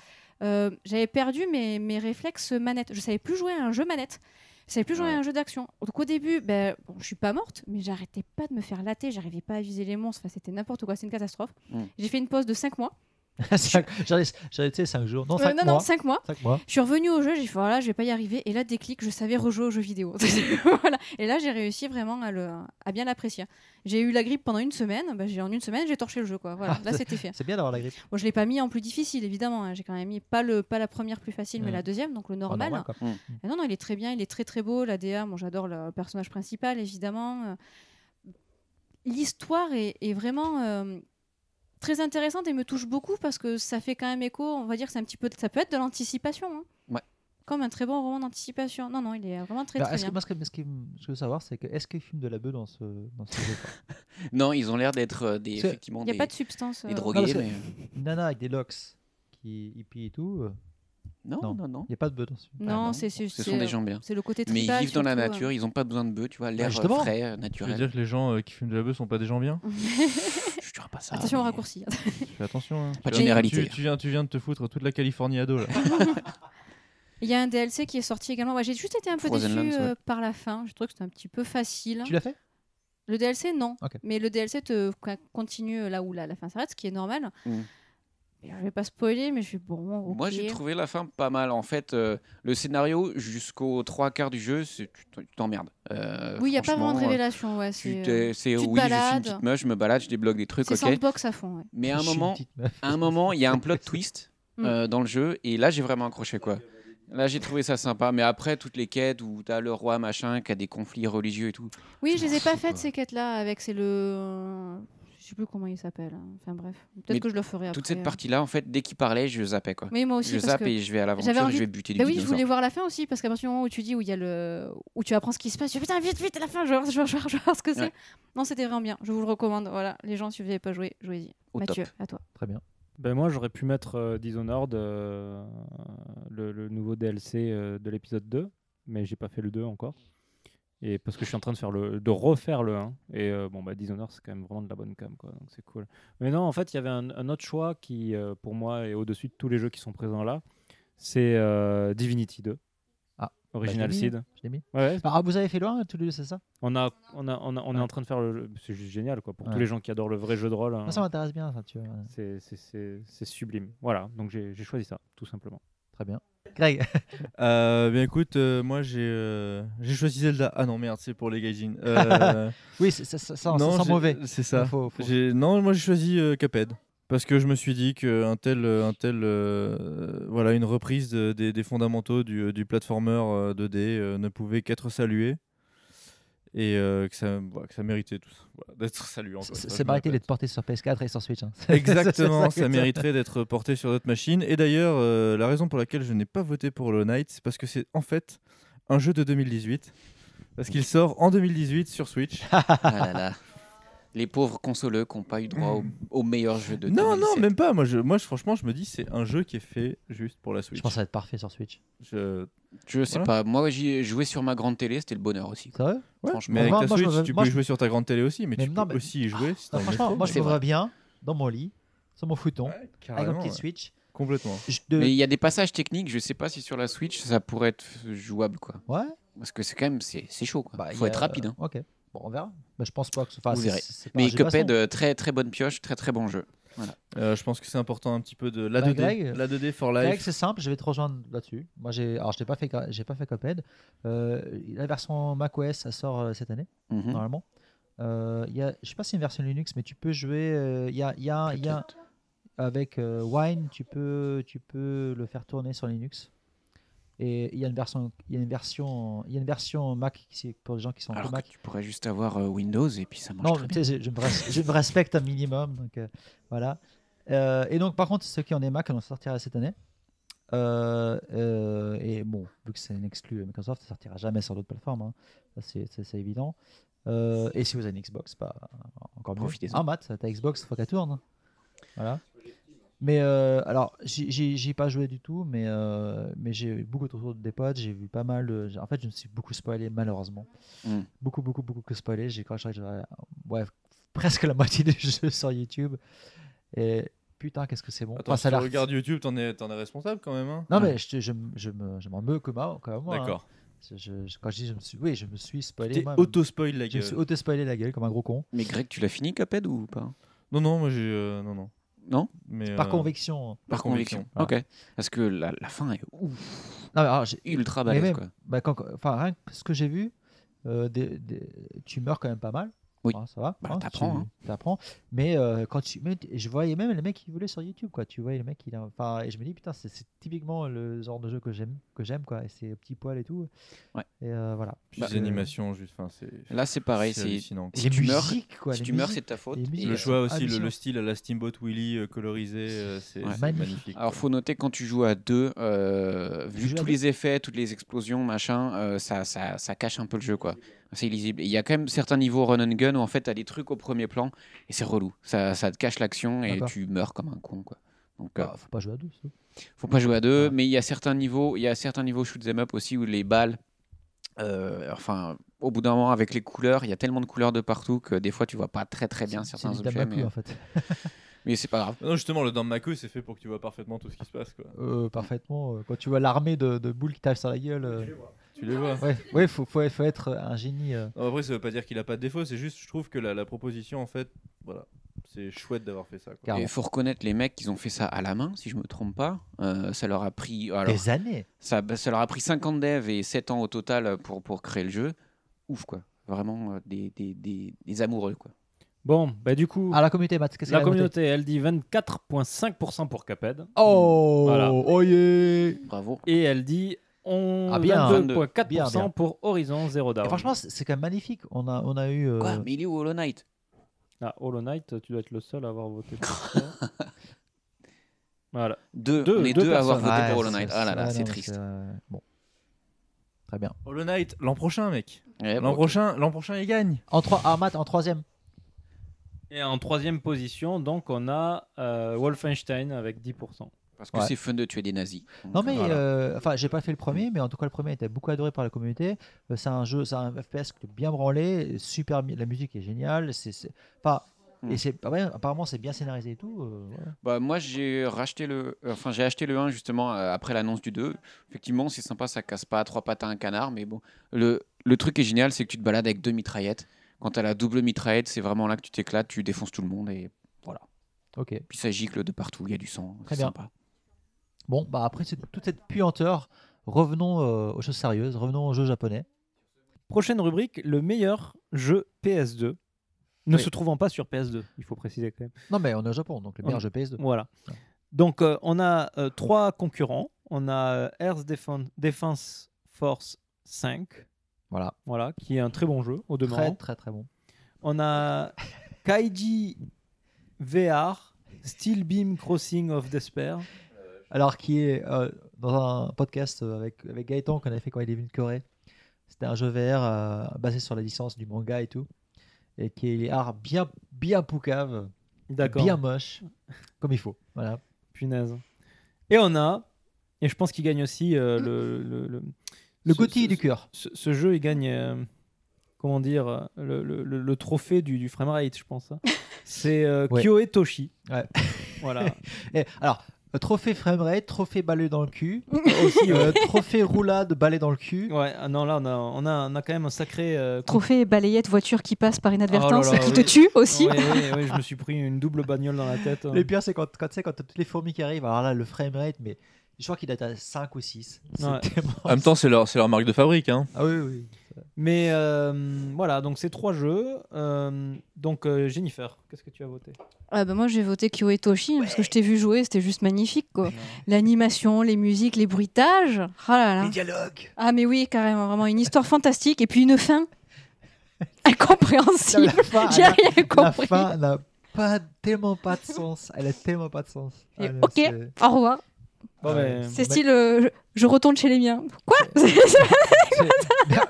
euh, j'avais perdu mes, mes réflexes manette. Je savais plus jouer à un jeu manette. Savais plus jouer à un jeu d'action. Donc au début, ben, bon, je suis pas morte, mais j'arrêtais pas de me faire latter, j'arrivais pas à viser les monstres, enfin, c'était n'importe quoi, c'est une catastrophe. Mm. J'ai fait une pause de 5 mois. J'avais sais, 5 jours. Non, Euh, 5 non, mois. non, 5 mois. Cinq mois. Je suis revenue au jeu, j'ai fait voilà, je vais pas y arriver. Et là, déclic, je savais rejouer aux jeux vidéo. voilà. Et là, j'ai réussi vraiment à, le, à bien l'apprécier. J'ai eu la grippe pendant une semaine. Bah, j'ai, en une semaine, j'ai torché le jeu. Quoi. Voilà, Ah, là, c'était fait. C'est bien d'avoir la grippe. Bon, je l'ai pas mis en plus difficile, évidemment. hein. J'ai quand même mis pas, le, pas la première plus facile, mais Mm. la deuxième, donc le normal. normal. Mm. Et non, non, il est très bien, il est très très beau. La DA, moi j'adore le personnage principal, évidemment. Euh, L'histoire est, est vraiment euh, très intéressante et me touche beaucoup parce que ça fait quand même écho. On va dire que c'est un petit peu, ça peut être de l'anticipation. hein. Ouais. Comme un très bon roman d'anticipation. Non, non, il est vraiment très Alors, très que, bien. moi, ce que, ce que je veux savoir, c'est que est-ce qu'ils fument de la bœuf dans ce, dans ce jeu Non, ils ont l'air d'être euh, des, effectivement Il y a des, pas de substance, des euh, drogués. Non, mais- Une nana avec des locks qui hippie et tout. euh, Non, non, non. Il n'y a pas de bœuf dans ce Non, c'est c'est- Ce sont des gens bien. C'est le côté Mais ils tribal, vivent dans la nature, ils n'ont pas besoin de bœufs, tu vois, l'air euh, justement. frais, euh, Tu veux naturel. dire que les gens euh, qui fument de la bœuf sont pas des gens bien Pas ça. Attention au raccourci. Fais attention. hein. Pas de Tu- généralité. Tu, tu viens, tu viens de te foutre toute la Californie à dos là. Il y a un DLC qui est sorti également. Ouais, J'ai juste été un peu Frozen Lands, ouais. euh, par la fin. Je trouve que c'était un petit peu facile. Tu l'as fait? Le DLC, non. Mais le DLC te co- continue là où la, la fin s'arrête, ce qui est normal. Mm. Je vais pas spoiler, mais je suis bon. ok. Moi, j'ai trouvé la fin pas mal. En fait, euh, le scénario, jusqu'aux trois quarts du jeu, c'est- tu t'emmerdes. Euh, Oui, il n'y a pas vraiment de euh, révélation. Ouais, tu c'est euh, te oui, je suis une balades. petite meuf, je me balade, je débloque des trucs, C'est ok. sandbox à fond. ouais. Mais à un moment, à un moment, il y a un plot twist Mm. euh, dans le jeu, et là, j'ai vraiment accroché quoi. Là, j'ai trouvé ça sympa. Mais après, toutes les quêtes où t'as le roi machin qui a des conflits religieux et tout. Oui, je les ai pas faites ces quêtes-là avec c'est le. Je sais plus comment il s'appelle. hein. Enfin bref, peut-être Mais que je le ferai après. Toute cette hein. partie-là, en fait, dès qu'il parlait, je zappais quoi. Oui, moi aussi. Je parce zappe que et je vais à l'aventure et envie je vais buter des Bah oui, je voulais voir la fin aussi parce qu'à partir du moment où tu dis où il y a le où tu apprends ce qui se passe, tu dis putain vite vite à la fin, je veux voir, je veux voir, je veux voir, je ce que c'est. Ouais. Non, c'était vraiment bien. Je vous le recommande. Voilà, les gens si vous n'avez pas joué, jouez-y. Mathieu, top. à toi. Très bien. Ben moi, j'aurais pu mettre euh, Dishonored, euh, le, le nouveau DLC euh, de l'épisode 2, mais j'ai pas fait le 2 encore. Et parce que je suis en train de faire le, de refaire le 1. Et euh, bon, bah, Dishonored, c'est quand même vraiment de la bonne cam, quoi. Donc c'est cool. Mais non, en fait, il y avait un, un autre choix qui, euh, pour moi, est au-dessus de tous les jeux qui sont présents là. C'est euh, Divinity 2. Ah, Original bah, je l'ai mis, Seed. je l'ai mis. Ouais, ouais. Ah, vous avez fait loin tous les deux, c'est ça? On, a, on, a, on, a- on est en train de faire le. C'est juste génial, quoi. Pour Ouais. tous les gens qui adorent le vrai jeu de rôle. hein. Ça m'intéresse bien, ça, tu vois. C'est- sublime. Voilà, donc j'ai choisi ça, tout simplement. Très bien. Greg Euh, bien écoute, euh, moi j'ai euh, j'ai choisi Zelda. Ah non merde, c'est pour les gaijins. Euh, Oui, c'est- ça- ça- ça- ça non, sent j'ai- mauvais. C'est ça. Faut- faut- J'ai- Non, moi j'ai choisi euh, Cuphead parce que je me suis dit qu'un tel, un tel, euh, voilà, une reprise de- des, des fondamentaux du, du platformer euh, 2D euh, ne pouvait qu'être saluée et euh, que ça, voilà, que ça méritait tout, voilà, d'être salué. C'est mérité d'être porté sur PS4 et sur Switch. hein. Exactement, ça mériterait d'être porté sur d'autres machines. Et d'ailleurs, euh, la raison pour laquelle je n'ai pas voté pour Hollow Knight, c'est parce que c'est en fait un jeu de 2018. Parce qu'il sort en 2018 sur Switch. Ah là là. Les pauvres consoleux qui n'ont pas eu droit au, au meilleur jeu de non, 2017. non, même pas. Moi, je, moi je- franchement, je me dis, c'est un jeu qui est fait juste pour la Switch. Je pense que ça va être parfait sur Switch. Je, Je sais Voilà. pas. Moi, j'y joué sur ma grande télé, c'était le bonheur aussi. C'est vrai Ouais, Franchement. mais avec Moi- ta moi, Switch, tu moi, peux jouer sur ta grande télé aussi, mais, Mais tu non, peux mais- aussi y jouer si t'es Non, en franchement, moi je C'est me bien dans mon lit, sur mon futon, avec un carrément, petit ouais. Switch. Complètement. De- Mais il y a des passages techniques, je sais pas si sur la Switch ça pourrait être jouable quoi. Ouais. Parce que c'est quand même c'est c'est chaud quoi. Bah, il Faut être rapide. hein. Ok. Bon, on verra. Bah, je pense pas que. Enfin, Vous verrez. Mais Cuphead, très très bonne pioche, très très bon jeu. Voilà. Euh, je pense que c'est important un petit peu de la Bah, 2D, Greg, la 2D for Greg, life. c'est simple, je vais te rejoindre là-dessus. Moi, j'ai, alors, je n'ai pas fait, j'ai pas fait Cuphead. Euh, la version macOS, ça sort euh, cette année, Mhm. normalement. Euh, il y a, je sais pas si c'est une version Linux, mais tu peux jouer. euh, Il y a, il y a, il y a avec euh, Wine, tu peux, tu peux le faire tourner sur Linux. Et il y a une version, il y a une version, il y a une version Mac pour les gens qui sont Alors que Mac. tu pourrais juste avoir euh, Windows et puis ça marche Non, très bien. je, je me res- je me respecte un minimum. Donc, euh, voilà. Euh, et donc, par contre, ceux qui ont des Mac, on sortira cette année. Euh, et bon, vu que c'est une exclu Microsoft, ça sortira jamais sur d'autres plateformes. hein. C'est- évident. Et si vous avez une Xbox, pas encore mieux. Profitez-en. Ah, Matt, ta Xbox, faut qu'elle tourne. Voilà. Mais euh, alors, j'y- ai pas joué du tout, mais, euh, mais j'ai eu beaucoup autour des potes, j'ai vu pas mal de. En fait, je me suis beaucoup spoilé, malheureusement. Mm. Beaucoup, beaucoup, beaucoup que spoilé. J'ai craché ouais, presque la moitié du jeu sur YouTube. Et putain, qu'est-ce que c'est bon. Attends, Enfin, si ça tu regardes YouTube, t'en es, t'en es responsable quand même. hein? Non, mais je, je, je me, je m'en moi, comme moi. hein. D'accord. Je- je- je- quand je dis je me suis, oui, je me suis spoilé. T'es moi. auto-spoil la Je me suis gueule. auto-spoilé la gueule comme un gros con. Mais Greg, tu l'as fini, Cuphead ou pas? Non, non, moi j'ai. euh, non, non. Non Mais, Par euh, conviction. Par conviction. Voilà. Ok. Parce que la, la fin est ouf. Non, mais alors, j'ai- Ultra mais balèze, même, quoi. bah, quand- enfin, rien que ce que j'ai vu, euh, des- des- tu meurs quand même pas mal. Oui. Hein, ça va. Bah, hein, t'apprends, tu- hein. t'apprends. Mais euh, quand tu, mais je voyais même les mecs qui voulaient sur YouTube, quoi. Tu voyais les mecs qui, enfin, et je me dis putain, c'est typiquement le genre de jeu que j'aime, que j'aime, quoi. Et c'est petits poils et tout. Ouais. Et euh, voilà. Puis Donc, les euh, animations, juste. Enfin, c'est. Là, c'est pareil. C'est hallucinant. si Les tu meurs, musiques, quoi, si les tu meurs, c'est de ta faute. musiques, Le choix aussi, le, le style à la Steamboat Willy euh, colorisé, euh, c'est Ouais. Magnifique. magnifique. Alors, faut noter quand tu joues à deux, euh, vu tous les effets, toutes les explosions, machin, ça, ça, ça cache un peu le jeu, quoi. C'est illisible. Il y a quand même certains niveaux run and gun où en fait t'as des trucs au premier plan et c'est relou. Ça, ça te cache l'action et tu meurs comme un con, quoi. Donc, euh, bah, faut pas jouer à deux. faut pas jouer à deux, mais il y a certains niveaux, il y a certains niveaux shoot 'em up aussi où les balles, euh, enfin, au bout d'un moment avec les couleurs, il y a tellement de couleurs de partout que des fois tu vois pas très très bien certains objets. Damaku, Mais, en fait. mais c'est pas grave. Non, justement, le Danmaku, c'est fait pour que tu vois parfaitement tout ce qui se passe. Quoi. Euh, parfaitement. euh, Quand tu vois l'armée de, de boules qui tapent sur la gueule. euh, Tu les vois. Ouais, ouais, faut, faut, faut être un génie. euh. Non, après, ça veut pas dire qu'il a pas de défaut, c'est juste, je trouve que la, la proposition, en fait, voilà, c'est chouette d'avoir fait ça. Il faut reconnaître les mecs qui ont fait ça à la main, si je me trompe pas. Euh, ça leur a pris alors, Des années. ça, bah, ça leur a pris 50 devs et 7 ans au total pour, pour créer le jeu. Ouf quoi. Vraiment euh, des, des, des, des amoureux quoi. Bon, bah du coup, Ah, la communauté, Matt, qu'est-ce la qu'elle a voté communauté, elle dit 24,5% pour Cuphead. Oh, Voilà. oh yeah. Bravo. Et elle dit on Ah, bien. 22,4% Bien, bien. pour Horizon Zero Et Dawn. franchement, c'est quand même magnifique. On a, on a eu. euh, Quoi Mais il est où Hollow Knight? Ah, Hollow Knight, tu dois être le seul à avoir voté pour ça. voilà. Deux, Deux- on est deux deux à avoir voté pour Hollow c'est- Knight. Ah là là, c'est triste. euh, Bon. Très bien. Hollow Knight, l'an prochain, mec. Ouais, L'an prochain, l'an prochain, il gagne. En trois, ah, Matt, en troisième. Et en troisième position, donc, on a euh, Wolfenstein avec 10%. Parce que Ouais. c'est fun de tuer des nazis. Non mais Voilà. euh, enfin j'ai pas fait le premier mais en tout cas le premier a été beaucoup adoré par la communauté. Euh, c'est un jeu, c'est un FPS qui est bien branlé, super la musique est géniale, c'est pas Hmm. et c'est ouais, apparemment c'est bien scénarisé et tout. euh. Bah, moi j'ai racheté le enfin j'ai acheté le 1 justement euh, après l'annonce du 2. Effectivement, c'est sympa, ça casse pas à trois pattes à un canard mais bon, le, le truc est génial, c'est que tu te balades avec deux mitraillettes. Quand tu as la double mitraillette, c'est vraiment là que tu t'éclates, tu défonces tout le monde et voilà. Ok. Puis ça gicle de partout, il y a du sang, Très c'est bien. sympa. Bon bah après c'est- toute cette puanteur, revenons euh, aux choses sérieuses, revenons aux jeux japonais. Prochaine rubrique, le meilleur jeu PS2. Ne Oui. se trouvant pas sur PS2, il faut préciser quand même. Non mais on est au Japon donc le meilleur jeu PS2. Voilà. Donc, euh, on a euh, trois concurrents. On a Earth Defense, Defense Force 5, Voilà. voilà, qui est un très bon jeu au Très demeurant. très très bon. On a Kaiji VR, Steel Beam Crossing of Despair. Alors qui est euh, dans un podcast euh, avec, avec Gaëtan qu'on avait fait quand il est venu de Corée. C'était un jeu VR euh, basé sur la licence du manga et tout. Et qui est art bien, bien poucave, bien moche, comme il faut. Voilà. Punaise. Et on a, et je pense qu'il gagne aussi euh, le, le, le, ce- du cœur. Ce, ce jeu, il gagne, comment dire, le, le- le- trophée du, du framerate, je pense. hein. C'est euh, Ouais. Kyoe Toshi. Ouais. Voilà. Et alors, trophée framerate, trophée balai dans le cul, aussi euh, trophée roulade balai dans le cul. Ouais, ah non, là, on a, on a, on a quand même un sacré. euh, Trophée balayette voiture qui passe par inadvertance Oh là là, et qui oui. te tue aussi. Ouais, ouais, ouais, je me suis pris une double bagnole dans la tête. hein. Le pire, c'est quand, quand, tu sais, quand t'as toutes les fourmis qui arrivent. Alors là, le framerate, mais je crois qu'il est à 5 ou 6. C'est Ouais. tellement- En même temps, c'est leur, c'est leur marque de fabrique. Hein. Ah oui, oui. Mais euh, voilà, donc c'est trois jeux. Euh, donc euh, Jennifer, qu'est-ce que tu as voté? Ah bah moi j'ai voté Kyo Toshi parce que je t'ai vu jouer, c'était juste magnifique quoi. L'animation, les musiques, les bruitages. Ah là là. Les dialogues. Ah mais oui, carrément, vraiment une histoire fantastique et puis une fin incompréhensible. La fin, J'ai rien La compris. fin n'a pas tellement pas de sens. Elle a tellement pas de sens. Ah, ok, c'est- au revoir. Bon, Ah, ben, C'est style euh, je, je retourne chez les miens. Quoi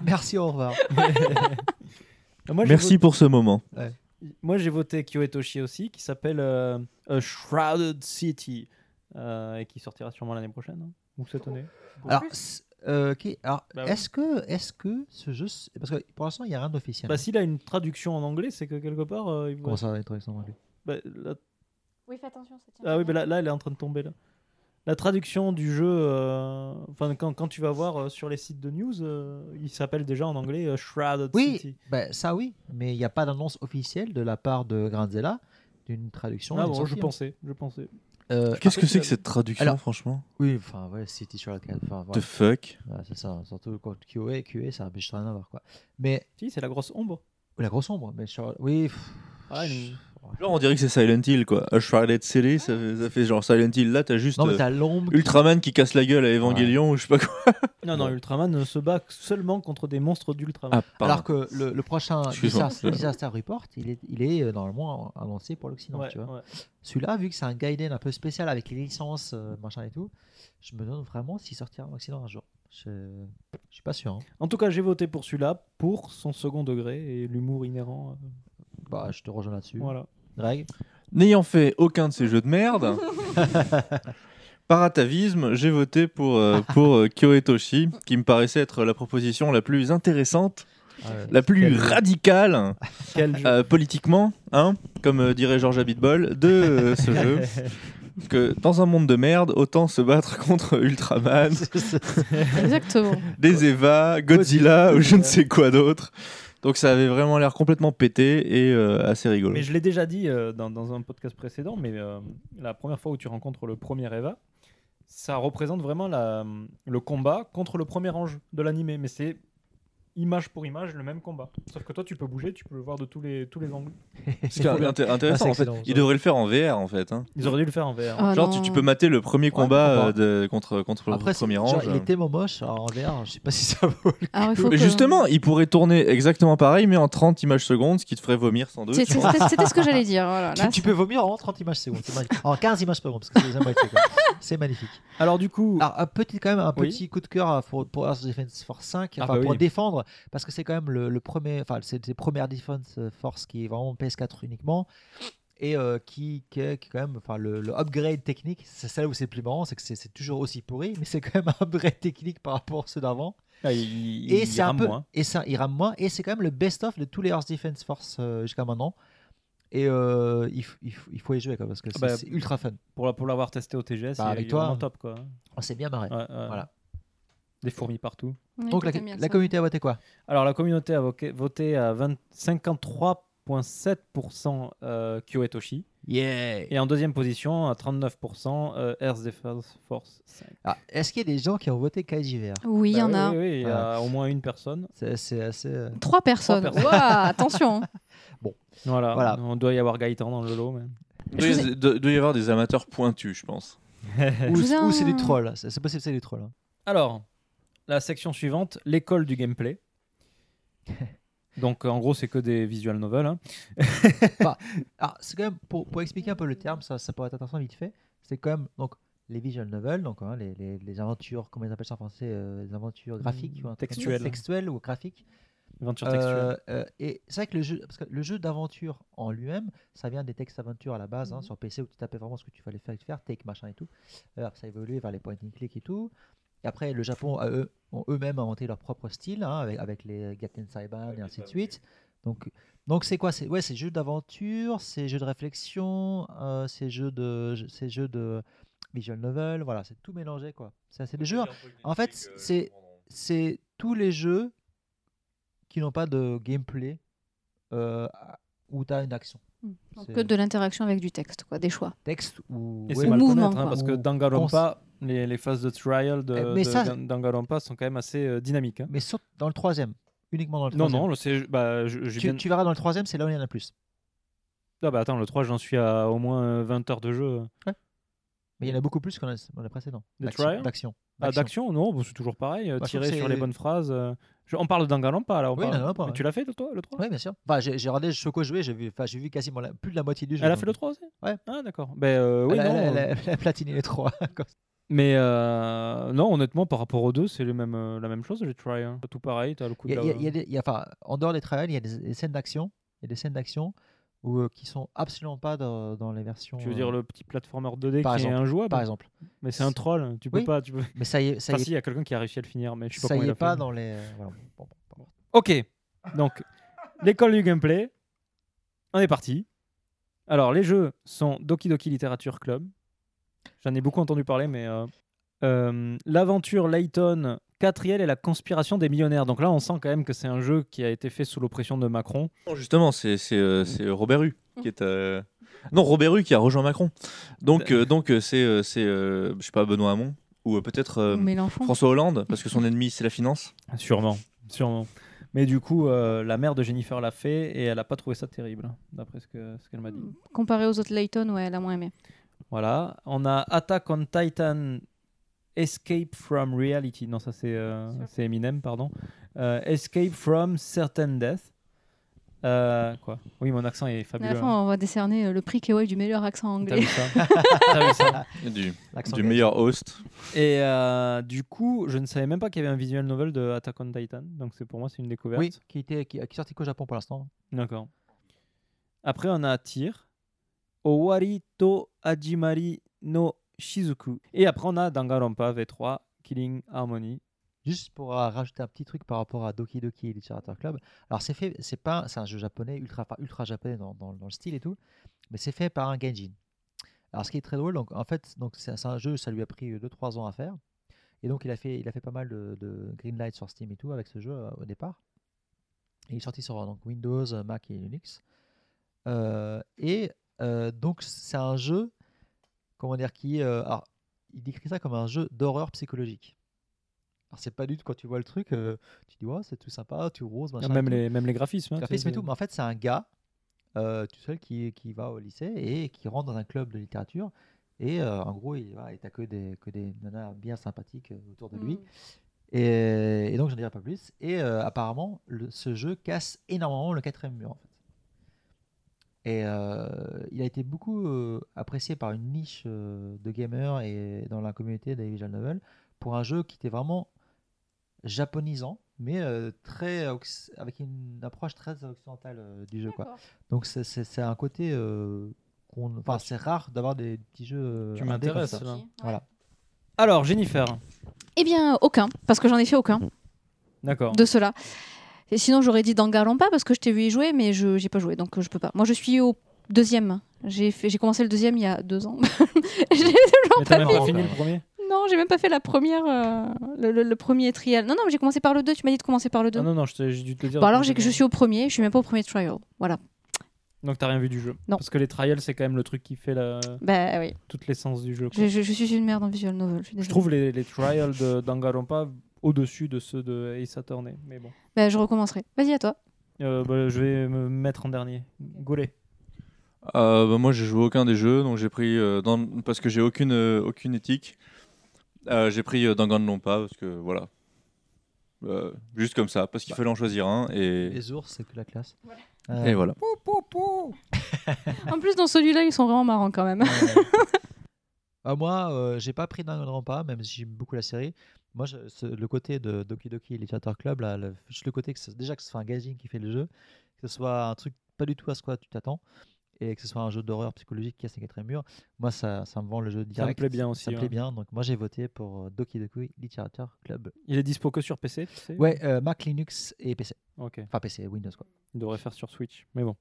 Merci, au revoir. Moi, Merci voté- pour ce moment. Moi j'ai voté Kyo Toshi aussi, qui s'appelle euh, A Shrouded City, euh, et qui sortira sûrement l'année prochaine, hein, ou cette année. Alors, euh, Bah oui. est-ce que, est que ce jeu. Parce que pour l'instant, il n'y a rien d'officiel. Bah, s'il a une traduction en anglais, c'est que quelque part. euh, il va- Comment ça va être en anglais? Bah, là- Oui, fais attention, ça tient. Ah oui, là, là, elle est en train de tomber là. La traduction du jeu, euh, enfin quand, quand tu vas voir euh, sur les sites de news, euh, il s'appelle déjà en anglais euh, Shrouded Oui, City. bah, ça oui, mais il n'y a pas d'annonce officielle de la part de Granzella d'une traduction. Ah bon, sortie, je hein. pensais, je pensais. Euh, Qu'est-ce que c'est que cette traduction, alors, franchement? Oui, enfin, ouais, City sur la. Enfin, The fuck Ouais, c'est ça, surtout quand QA, QA, ça n'a rien à voir, quoi. Mais. Si, c'est la grosse ombre. La grosse ombre, mais sur- oui. pff, Ah, une- Genre, on dirait que c'est Silent Hill, quoi. A Shrouded City, ça fait, ça fait genre Silent Hill. Là, t'as juste Non, mais euh, t'as l'ombre qui- Ultraman qui casse la gueule à Evangelion ou je sais pas quoi. Non, non, Ultraman se bat seulement contre des monstres d'Ultraman. Ah. Alors que le, le prochain Excuse-moi. Disaster, Disaster Report, il est, il est euh, normalement annoncé pour l'Occident. Ouais, tu vois. ouais. Celui-là, vu que c'est un Gaiden un peu spécial avec les licences, euh, machin et tout, je me demande vraiment s'il sortira en Occident un jour. Je, je suis pas sûr. hein. En tout cas, j'ai voté pour celui-là pour son second degré et l'humour inhérent. euh. Bah, je te rejoins là-dessus. Voilà. Greg N'ayant fait aucun de ces jeux de merde, par atavisme, j'ai voté pour, euh, pour euh, Kyoetoshi, qui me paraissait être la proposition la plus intéressante, Ah la plus Quel radicale, Quel jeu. euh, politiquement, hein, comme euh, dirait George Abitbol, de euh, ce jeu. Que dans un monde de merde, autant se battre contre Ultraman, Exactement. des Eva, Godzilla ou je ne sais quoi d'autre. Donc ça avait vraiment l'air complètement pété et euh, assez rigolo. Mais je l'ai déjà dit euh, dans, un podcast précédent, mais euh, la première fois où tu rencontres le premier Eva, ça représente vraiment le combat contre le premier ange de l'animé. Mais c'est image pour image le même combat. Sauf que toi, tu peux bouger, tu peux le voir de tous les, tous les angles. Ce qui est inté- Ah, intéressant, en fait, ils devraient le faire en VR en fait. hein. Ils auraient dû le faire en VR. Ah Genre, tu, tu peux mater le premier combat euh, de, contre, contre Après, le premier c'est- ange. genre, il est tellement moche en VR, je sais pas si ça vaut. le coup. que- justement, il pourrait tourner exactement pareil, mais en 30 images secondes, ce qui te ferait vomir sans doute. C'est- c'est- C'était ce que j'allais dire. Voilà, tu, là, tu peux vomir en 30 images secondes. c'est. En 15 images secondes, parce que c'est. C'est magnifique. Alors du coup, Alors, un petit, quand même, un Oui. petit coup de cœur à- pour, pour Earth Defense Force 5, Ah bah pour parce que c'est quand même le, le premier, enfin, c'est les premières Defense Force qui est vraiment PS4 uniquement. Et euh, qui, qui, est, qui est quand même, enfin, le, le upgrade technique, c'est ça où c'est le plus marrant, c'est que c'est toujours aussi pourri, mais c'est quand même un upgrade technique par rapport à ceux d'avant. ah, il, Et c'est un peu, moins. et ça, il rame moins, et c'est quand même le best-of de tous les Earth Defense Force euh, jusqu'à maintenant. Et euh, il, il, il faut y jouer, quoi, parce que c'est Bah, ultra fun. Pour, la- pour l'avoir testé au TGS, Bah, avec il est toi, vraiment top quoi. On s'est bien marré. Ouais, ouais. Voilà. Des fourmis partout. Oui, Donc la, communauté a voté quoi? Alors la communauté a voté à 20 53,7% euh, Kyo Etoshi. Yeah Et en deuxième position, à 39%, euh, Earth Defense Force 5. Ah, Est-ce qu'il y a des gens qui ont voté KJVR Oui, il y Bah en a. Oui, oui, il y a au moins une personne. C'est assez. euh, Trois personnes. attention. Voilà. Voilà. On doit y avoir Gaëtan dans le lot. Mais... Il doit, y- doit- doit y avoir des amateurs pointus, je pense. Ou, c'est des trolls. C'est c'est possible, c'est des trolls. hein. Alors, la section suivante, l'école du gameplay. Donc en gros, c'est que des visual novels. hein. Bah, alors, c'est quand même pour, pour expliquer un peu le terme, ça, ça pourrait être intéressant vite fait. C'est quand même donc les visual novels, donc hein, les, les, les aventures, comment ils appellent ça en français, euh, les aventures graphiques ou Textuelles. textuelles ou graphiques. Aventure Euh, textuelle. euh, et c'est vrai que le jeu, parce que le jeu d'aventure en lui-même, ça vient des textes aventures à la base, hein, sur PC où tu tapais vraiment ce que tu fallait faire, faire take machin et tout. Euh, après, ça a évolué vers les point and click et tout. Et après, le Japon a eux, ont eux-mêmes inventé leur propre style, hein, avec, avec les Gaten Saiban et ainsi de suite. Donc, donc c'est quoi? C'est ouais, c'est jeux d'aventure, c'est jeux de réflexion, euh, c'est jeux de, c'est jeux de visual novel. Voilà, c'est tout mélangé quoi. C'est des jeux. En fait, c'est c'est tous les jeux qui n'ont pas de gameplay euh, où tu as une action. Donc C'est que de l'interaction avec du texte, quoi, des choix. Texte ou ouais, mouvement, hein, parce que Danganronpa, les, les phases de trial de, Eh, de ça- sont quand même assez euh, dynamiques. hein. Mais sauf dans le troisième, uniquement dans le Non, troisième. non, c'est, bah, je, je tu, viens- tu verras dans le troisième, c'est là où il y en a plus. Ah bah attends, le 3, j'en suis à au moins euh, 20 heures de jeu. Mais il y en a beaucoup plus qu'on a dans les précédents. De D'action-. Ah, d'action, non, bah, c'est toujours pareil. euh, Bah, tirer sur les bonnes phrases. euh. Je- on parle de Danganronpa là. on Oui, parle. Mais ouais. Tu l'as fait le, toi, le 3 Oui, bien sûr. Enfin, j'ai j'ai regardé Choco jouer, j'ai vu, enfin, j'ai vu quasiment la- plus de la moitié du jeu. Elle a donc- fait le 3 aussi? Ouais. Ah d'accord. Ben, euh, oui, elle, a- non, elle a- euh, elle a- elle a platiné les trois. Mais euh, non, honnêtement, par rapport aux deux, c'est le même, euh, la même chose, try. hein. Tout pareil, t'as le coup y de a- la- il y a- il y a des- il y a- enfin, en dehors des trials, il y a des, des scènes d'action. Il y a des scènes d'action euh, qui sont absolument pas dans, dans les versions. Tu veux dire le petit platformer 2D par qui exemple, est injouable Par exemple. Mais c'est un troll, tu peux Oui, pas. Tu peux... mais ça y est- ça Enfin, y est- si, il y a quelqu'un qui a réussi à le finir, mais je sais pas Ça y est pas fait. dans les. voilà. Bon, bon, bon. Ok, donc l'école du gameplay, on est parti. Alors les jeux sont Doki Doki Literature Club, J'en ai beaucoup entendu parler, mais euh, euh, l'aventure Layton, quatrième et la conspiration des millionnaires. Donc là, on sent quand même que c'est un jeu qui a été fait sous l'oppression de Macron. Non, justement, c'est c'est, euh, Robert Hue qui est. euh, Non, Robert Hue qui a rejoint Macron. Donc, euh, donc euh, c'est, euh, c'est euh, je sais pas, Benoît Hamon ou euh, peut-être euh. François Hollande, parce que son ennemi, c'est la finance. Sûrement, sûrement. Mais du coup, euh, la mère de Jennifer l'a fait et elle n'a pas trouvé ça terrible, d'après ce que- ce qu'elle m'a dit. Comparé aux autres Layton, ouais, elle a moins aimé. Voilà. On a Attack on Titan Escape from Reality. Non, ça c'est euh, c'est Eminem, pardon. Euh, Escape from Certain Death. Euh, quoi? Oui, mon accent est À fabuleux. la fin, hein. on va décerner le prix KOL du meilleur accent T'as anglais. vu ça? T'as vu ça? Du, meilleur host. Et euh, du coup, je ne savais même pas qu'il y avait un visual novel de Attack on Titan. Donc c'est pour moi, c'est une découverte. Oui, qui, était, qui, sorti qu'au Japon pour l'instant. D'accord. Après, on a Tyr, Owari to Hajimari no Shizuku. Et après, on a Danganronpa V3, Killing Harmony. Juste pour euh, rajouter un petit truc par rapport à Doki Doki Literature Club. Alors c'est fait, c'est pas, c'est un jeu japonais ultra, ultra japonais dans, le style et tout, mais c'est fait par un Genjin. Alors ce qui est très drôle, donc en fait, donc c'est un jeu, ça lui a pris 2-3 ans à faire, et donc il a fait, il a fait pas mal de, de greenlight sur Steam et tout avec ce jeu euh, au départ. Il est sorti sur euh, donc, Windows, euh, Mac et Linux. Euh, et euh, donc c'est un jeu, comment dire, qui, euh, alors, il décrit ça comme un jeu d'horreur psychologique. Alors c'est pas du tout quand tu vois le truc, euh, tu dis ouais c'est tout sympa, tu roses, machin. même, tout. les, même les graphismes. hein, graphisme c'est- et tout, mais en fait c'est un gars euh, tout seul qui, qui va au lycée et qui rentre dans un club de littérature et euh, en gros il voilà, et t'as que des que des nanas bien sympathiques euh, autour de lui. Et, et donc, je ne dirai pas plus. Et euh, apparemment, le- ce jeu casse énormément le quatrième mur. En fait. Et euh, il a été beaucoup euh, apprécié par une niche euh, de gamers et dans la communauté des visual novels pour un jeu qui était vraiment japonisant, mais euh, très avec une approche très occidentale euh, du jeu. Quoi. Donc, c'est- un côté. euh, qu'on- Enfin, c'est rare d'avoir des petits jeux. Tu m'intéresses, là. Voilà. Alors, Jennifer. Eh bien, aucun, parce que j'en ai fait aucun D'accord. de cela. Et sinon, j'aurais dit Danganronpa parce que je t'ai vu y jouer, mais je j'ai pas joué, donc euh, je peux pas. Moi, je suis au deuxième. J'ai fait- j'ai commencé le deuxième il y a deux ans. J'ai toujours t'as même pas fini. le premier Non, j'ai même pas fait la première, euh, le, le- le premier trial. Non, non, mais j'ai commencé par le 2. Tu m'as dit de commencer par le 2. Ah non, non, je t'ai- j'ai dû te le dire. Bon, alors j'ai- je suis au premier, je suis même pas au premier trial. Voilà. Donc t'as rien vu du jeu Non. Parce que les trials, c'est quand même le truc qui fait la... Bah oui. toute l'essence du jeu. Je, je- je suis une merde en visual novel. Je, suis Je désolée. trouve les, les trials de Danganronpa au-dessus de ceux de Ace Attorney. Mais bon. Bah, je recommencerai. Vas-y, à toi. Euh, bah, je vais me mettre en dernier. Goulet. Euh, bah, moi, j'ai joué aucun des jeux, donc j'ai pris euh, dans- parce que j'ai aucune euh, aucune éthique. euh, j'ai pris euh, Danganronpa parce que voilà, Euh, juste comme ça, parce qu'il fallait en choisir un et. Les ours, c'est que la classe. Et voilà. En plus, dans celui-là, ils sont vraiment marrants quand même. Moi, euh, j'ai pas pris Danganronpa, même si j'aime beaucoup la série. Moi, je- ce- le côté de Doki Doki Literature Club, là, le, juste le côté que ce- déjà que ce soit un gazing qui fait le jeu, que ce soit un truc pas du tout à ce quoi tu t'attends, et que ce soit un jeu d'horreur psychologique qui a ses quatrième murs, moi, ça, ça me vend le jeu direct. plaît bien aussi, Ça me ouais. plaît bien, donc moi, j'ai voté pour euh, Doki Doki Literature Club. Il est dispo que sur PC, tu sais Ouais, euh, Mac, Linux et PC. Ok. Enfin, PC, Windows, quoi. Il devrait faire sur Switch. Mais bon.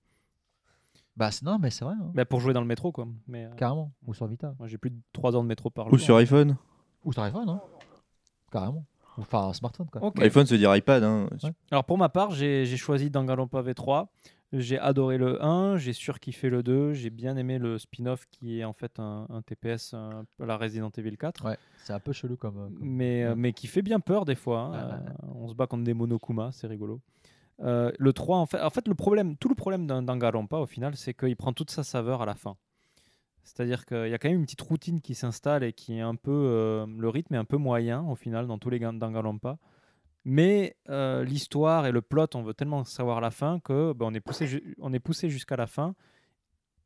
Bah, c'est- non, mais c'est vrai. hein. Bah, pour jouer dans le métro, quoi. Mais, euh, Carrément. Ou sur Vita. Moi, j'ai plus de 3 ans de métro par Ou jour. sur iPhone. Ou sur iPhone, hein. Carrément. Enfin, un smartphone, quoi. Ok. iPhone, veut dire iPad. Hein. Alors pour ma part, j'ai choisi Danganronpa V3. J'ai adoré le 1, j'ai surkiffé le 2, j'ai bien aimé le spin-off qui est en fait un, un TPS un la Resident Evil 4. Ouais, c'est un peu chelou comme. euh, comme- Mais, euh, mais qui fait bien peur des fois. hein. Ouais, ouais, Euh, on se bat contre des Monokuma, c'est rigolo. Euh, le 3, en fait, en fait le problème, tout le problème d'un Danganronpa au final, c'est qu'il prend toute sa saveur à la fin. C'est-à-dire qu'il y a quand même une petite routine qui s'installe et qui est un peu. euh, le rythme est un peu moyen au final dans tous les Gan- Danganronpa. Mais euh, l'histoire et le plot, on veut tellement savoir la fin que bah, on est poussé, poussé jusqu'à la fin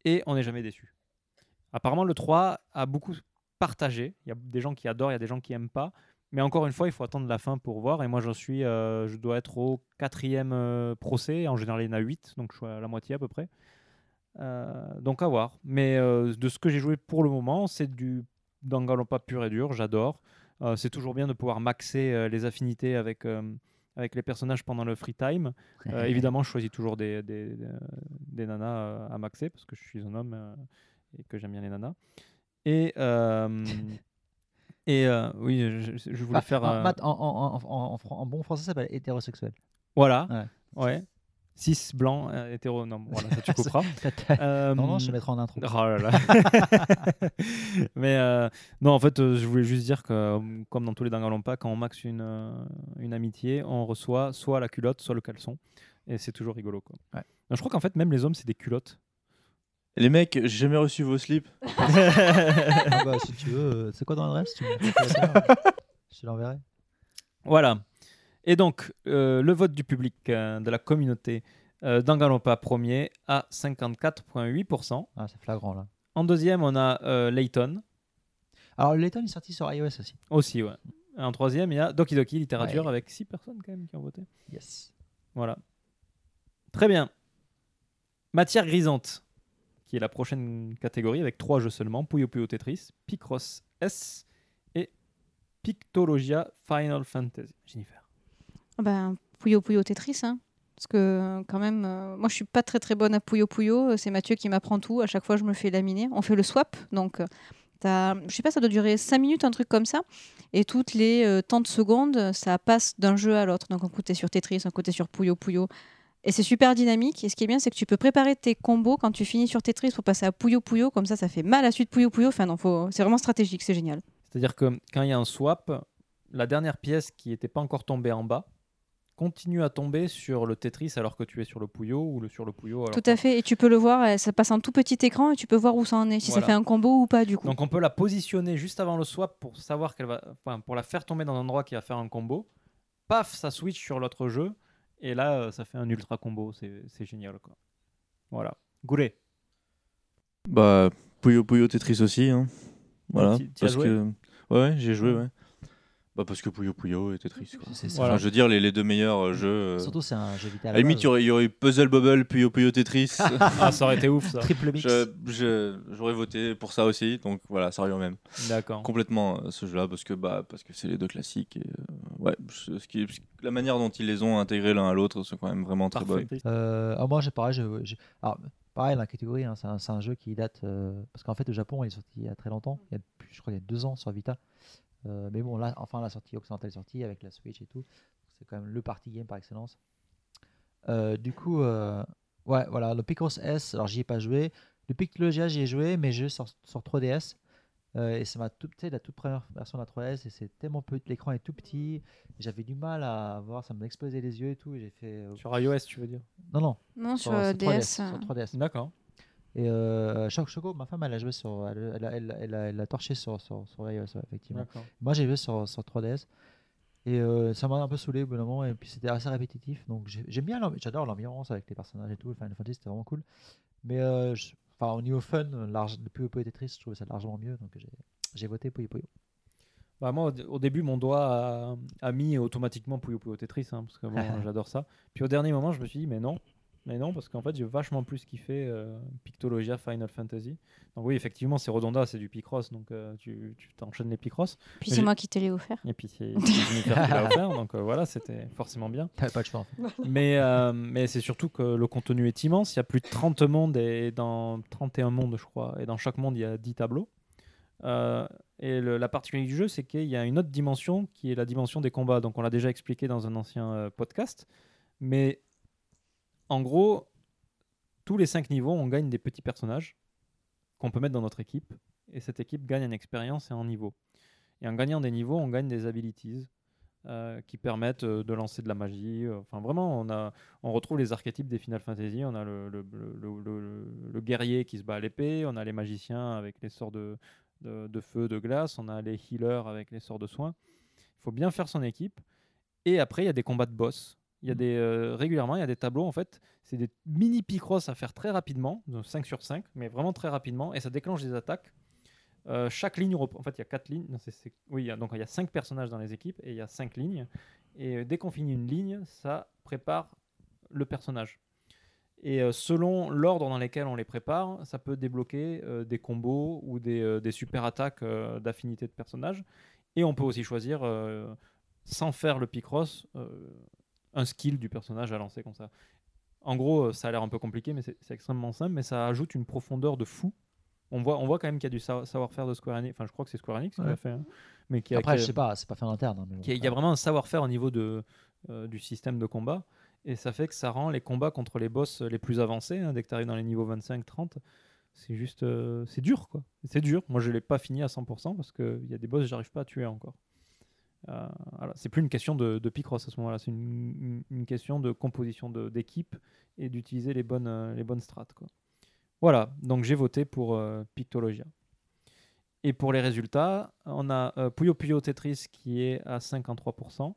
et on n'est jamais déçu. Apparemment, le 3 a beaucoup partagé. Il y a des gens qui adorent, il y a des gens qui aiment pas. Mais encore une fois, il faut attendre la fin pour voir. Et moi, j'en suis, euh, je dois être au quatrième procès. En général, il y en a 8, donc je suis à la moitié à peu près. Euh, donc à voir. Mais euh, de ce que j'ai joué pour le moment, c'est du Danganronpa pur et dur. J'adore. Euh, c'est toujours bien de pouvoir maxer les affinités avec, avec les personnages pendant le free time. Évidemment, je choisis toujours des, des, des nanas à maxer parce que je suis un homme et que j'aime bien les nanas. Et, et oui, je, je voulais Ah, faire. en, en bon français, ça s'appelle hétérosexuel. Voilà. Ouais. Ouais. 6 blancs, euh, hétéro. Non, voilà, ça tu couperas. Euh, Non, non, je te mettrai en intro. Oh là là. Mais euh, non, en fait, euh, je voulais juste dire que, euh, comme dans tous les Danganronpa, quand on max une, euh, une amitié, on reçoit soit la culotte, soit le caleçon. Et c'est toujours rigolo. Quoi. Non, je crois qu'en fait, même les hommes, c'est des culottes. Les mecs, j'ai jamais reçu vos slips. Ah bah, si tu veux, c'est quoi ton adresse tu me- Je te l'enverrai. Voilà. Et donc, euh, le vote du public, euh, de la communauté, euh, premier à 54,8%. Ah, c'est flagrant là. En deuxième, on a euh, Layton. Alors, Layton est sorti sur iOS aussi. Aussi, ouais. Et en troisième, il y a Doki Doki Littérature Ouais. avec 6 personnes quand même qui ont voté. Yes. Voilà. Très bien. Matière grisante, qui est la prochaine catégorie avec trois jeux seulement Puyo Puyo Tetris, Picross S et Pictologia Final Fantasy. Jennifer. Ben, Puyo Puyo Tetris, hein. Parce que, quand même, euh, moi, je suis pas très très bonne à Puyo Puyo. C'est Mathieu qui m'apprend tout. À chaque fois, je me fais laminer. On fait le swap. Donc, euh, t'as- je sais pas, ça doit durer 5 minutes, un truc comme ça. Et toutes les euh, tant de secondes, ça passe d'un jeu à l'autre. Donc, un t'es sur Tetris, un t'es sur Puyo Puyo. Et c'est super dynamique. Et ce qui est bien, c'est que tu peux préparer tes combos quand tu finis sur Tetris pour passer à Puyo Puyo. Comme ça, ça fait mal à suite Puyo Puyo. Enfin, non, faut... c'est vraiment stratégique. C'est génial. C'est-à-dire que quand il y a un swap, la dernière pièce qui n'était pas encore tombée en bas continue à tomber sur le Tetris alors que tu es sur le Puyo ou le, sur le Puyo. alors Tout que- à fait. Et tu peux le voir. euh, Ça passe en tout petit écran et tu peux voir où ça en est. Si Voilà. ça fait un combo ou pas, du coup. Donc on peut la positionner juste avant le swap pour savoir qu'elle va, enfin, pour la faire tomber dans un endroit qui va faire un combo. Paf, ça switch sur l'autre jeu et là euh, ça fait un ultra combo. C'est génial quoi. Voilà. Goulet. Bah, Puyo Puyo Tetris aussi. Hein. Voilà. parce joué que... Ouais, ouais, j'ai joué, ouais. Bah, parce que Puyo Puyo et Tetris. Quoi. C'est- c'est- Enfin, je veux dire, les, les deux meilleurs euh, jeux. euh, Surtout, c'est un jeu vidéo à À la limite, il y aurait, il y aurait eu Puzzle Bubble, Puyo Puyo Tetris. Ah, ça aurait été ouf, ça. Triple mix. Je- je- J'aurais voté pour ça aussi. Donc voilà, ça revient au même. D'accord. Complètement euh, ce jeu-là, parce que bah, parce que c'est les deux classiques. Et, euh, ouais, ce ce qui, la manière dont ils les ont intégrés l'un à l'autre, c'est quand même vraiment très bonne. Euh, ah, moi, j'ai pareil. j'ai- j'ai- alors, pareil, la catégorie, hein, c'est un, c'est un jeu qui date. euh, parce qu'en fait, au Japon, il est sorti il y a très longtemps. Il y a, plus- je crois qu'il y a deux ans sur Vita. Euh, mais bon, là, enfin, la sortie occidentale est sortie avec la Switch et tout. C'est quand même le party game par excellence. Euh, du coup, euh, ouais, voilà, le Picross S, alors j'y ai pas joué. Le Pictologia, j'y ai joué, mais je sur, sur 3DS. Euh, et c'est ma toute, tu sais, la toute première version de la 3DS et c'est tellement petit, l'écran est tout petit. J'avais du mal à voir, ça m'explosait les yeux et tout. et J'ai fait Sur iOS, tu veux dire? Non, non. Non, sur, 3DS. DS, Sur 3DS. D'accord. Et euh, Choc Choco, ma femme, elle a joué sur. Elle, elle, elle, elle a, a torché sur, sur, sur iOS, ouais, effectivement. Moi, j'ai joué sur, sur 3DS. Et euh, ça m'a un peu saoulé au bout d'un moment. Et puis, c'était assez répétitif. Donc, j'ai- j'aime bien, j'adore l'ambiance avec les personnages et tout. Final Fantasy, c'était vraiment cool. Mais euh, je- au niveau fun, large, le Puyo Puyo Tetris, je trouvais ça largement mieux. Donc, j'ai- voté Puyo Puyo. Bah moi, au, dé- au début, mon doigt a, a mis automatiquement Puyo Puyo Tetris, hein, parce que bon, j'adore ça. Puis au dernier moment, je me suis dit, mais non, mais non, parce qu'en fait, j'ai vachement plus kiffé euh, Pictologia Final Fantasy. Donc oui, effectivement, c'est redondant, c'est du Picross, donc euh, tu tu t'enchaînes les Picross. Puis c'est moi qui te l'ai offert. Et puis c'est Jennifer qui l'a offert, donc euh, voilà, c'était forcément bien. T'avais pas le choix, en fait. Mais, euh, mais c'est surtout que le contenu est immense. Il y a plus de 30 mondes et dans 31 mondes, je crois. Et dans chaque monde, il y a 10 tableaux. Euh, et le- la particularité du jeu, c'est qu'il y a une autre dimension qui est la dimension des combats. Donc on l'a déjà expliqué dans un ancien euh, podcast. Mais en gros, tous les 5 niveaux, on gagne des petits personnages qu'on peut mettre dans notre équipe. Et cette équipe gagne en expérience et en niveau. Et en gagnant des niveaux, on gagne des abilities euh, qui permettent euh, de lancer de la magie. euh, Enfin, vraiment, on, a, on retrouve les archétypes des Final Fantasy. On a le- le- le- le guerrier qui se bat à l'épée, on a les magiciens avec les sorts de, de, de feu, de glace, on a les healers avec les sorts de soins. Il faut bien faire son équipe. Et après, il y a des combats de boss. Il y a des, euh, régulièrement, il y a des tableaux, en fait, c'est des mini picross à faire très rapidement, donc 5 sur 5, mais vraiment très rapidement, et ça déclenche des attaques. Euh, chaque ligne, en fait, il y a quatre lignes. Oui, donc il y a cinq personnages dans les équipes et il y a cinq lignes. Et euh, dès qu'on finit une ligne, ça prépare le personnage. Et selon l'ordre dans lequel on les prépare, ça peut débloquer des combos ou des, des super attaques d'affinité de personnages. Et on peut aussi choisir, sans faire le Picross, un skill du personnage à lancer comme ça. En gros, euh, ça a l'air un peu compliqué, mais c'est extrêmement simple, mais ça ajoute une profondeur de fou On voit, on voit quand même qu'il y a du sa- savoir-faire de Square Enix. Enfin, je crois que c'est Square Enix qui Ouais. l'a fait. hein. Mais qui a- Après, qui a- je sais pas, c'est pas fait en interne. hein, mais bon. il y a vraiment un savoir-faire au niveau de, euh, du système de combat. Et ça fait que ça rend les combats contre les boss les plus avancés, hein, dès que tu arrives dans les niveaux 25-30, c'est juste. euh, c'est dur, quoi. C'est dur. Moi, je l'ai pas fini à 100% parce qu'il y a des boss que j'arrive pas à tuer encore. Euh. C'est plus une question de, Picross à ce moment-là, c'est une, question de composition d'équipe et d'utiliser les bonnes, euh, les bonnes strats. Quoi. Voilà, donc j'ai voté pour euh, Pictologia. Et pour les résultats, on a euh, Puyo Puyo Tetris qui est à 53%.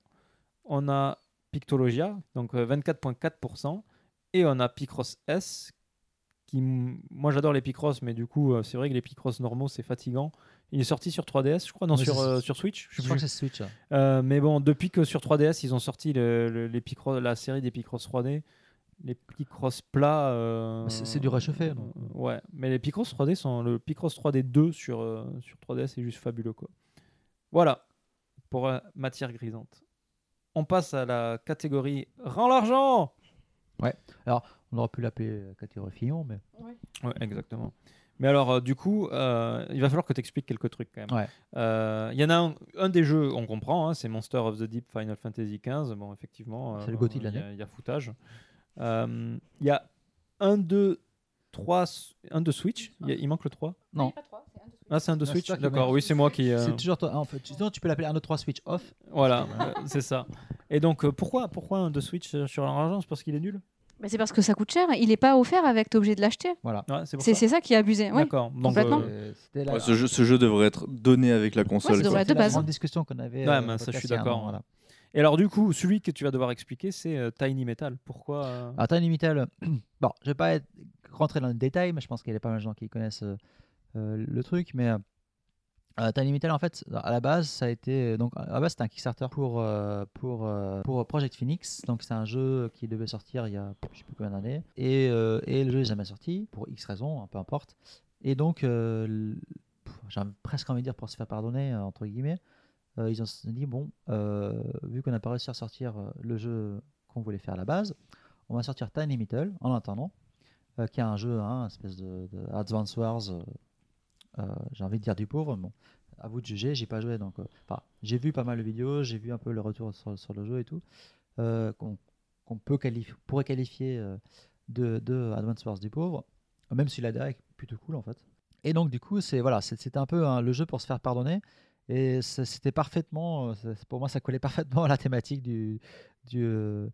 On a Pictologia, donc euh, 24,4%. Et on a Picross S, qui, moi j'adore les Picross, mais du coup, c'est vrai que les Picross normaux, c'est fatigant. Il est sorti sur 3DS, je crois, non, Oui, sur, c'est- euh, sur Switch. je crois que c'est Switch, ouais. Euh, mais bon, depuis que sur 3DS, ils ont sorti le- le- les Picross, la série des Picross 3D, les Picross plats. euh, C'est- c'est du réchauffé, euh, ouais, mais les Picross 3D sont. Le Picross 3D 2 sur, euh, sur 3DS est juste fabuleux, quoi. Voilà, pour euh, matière grisante. On passe à la catégorie Rends l'argent Ouais. Alors, on aurait pu l'appeler catégorie Fillon, mais. Ouais, exactement. Mais alors, euh, du coup, euh, il va falloir que tu expliques quelques trucs quand même. Ouais. Euh, Il y en a un, un des jeux, on comprend, hein, c'est Monster of the Deep Final Fantasy XV. Bon, effectivement. C'est le de il y a- l'année. Il y a foutage. Euh, Il y a un, deux, trois, un de Switch. Il, y a- il manque le 3 Non. Ah, c'est un de Non, c'est Switch? D'accord, oui, c'est moi qui. euh, C'est toujours toi. En fait, sinon, tu peux l'appeler un 2 3 Switch off. Voilà, euh, c'est ça. Et donc, euh, pourquoi, pourquoi un de Switch sur l'argent C'est parce qu'il est nul? C'est parce que ça coûte cher. Il n'est pas offert avec, t'es obligé de l'acheter. Voilà. Ouais, c'est C'est ça. c'est ça qui est abusé. Oui, D'accord. Donc, complètement. euh, Ouais, ce, jeu, ce jeu devrait être donné avec la console. ça devrait être de la base. grande discussion qu'on avait. Ouais, euh, ça, je suis d'accord. voilà. Et alors, du coup, celui que tu vas devoir expliquer, c'est euh, Tiny Metal. Pourquoi euh, Alors, Tiny Metal, bon, je vais pas être, rentrer dans le détail, mais je pense qu'il y a pas mal de gens qui connaissent euh, euh, le truc. Mais euh, Tiny Metal, en fait, à la base, ça a été. Donc, à la base, c'était un Kickstarter pour, euh, pour, euh, pour Project Phoenix. Donc, c'est un jeu qui devait sortir il y a je sais plus combien d'années. Et, euh, et le jeu n'est jamais sorti, pour X raisons, hein, peu importe. Et donc, j'ai presque envie de dire pour se faire pardonner, entre guillemets, ils ont dit bon, vu qu'on n'a pas réussi à sortir le jeu qu'on voulait faire à la base, on va sortir Tiny Metal en attendant, qui est un jeu, hein, une espèce de, de Advance Wars, j'ai envie de dire du pauvre. Bon, à vous de juger, j'ai pas joué donc. euh, enfin, j'ai vu pas mal de vidéos, j'ai vu un peu le retour sur, le jeu et tout, euh, qu'on peut pourrait qualifier euh, de, de Advance Wars du pauvre, même si la DA est plutôt cool en fait. Et donc du coup, c'est voilà, c'était un peu hein, le jeu pour se faire pardonner. Et c'était parfaitement, euh, pour moi, ça collait parfaitement à la thématique du, du, euh, euh,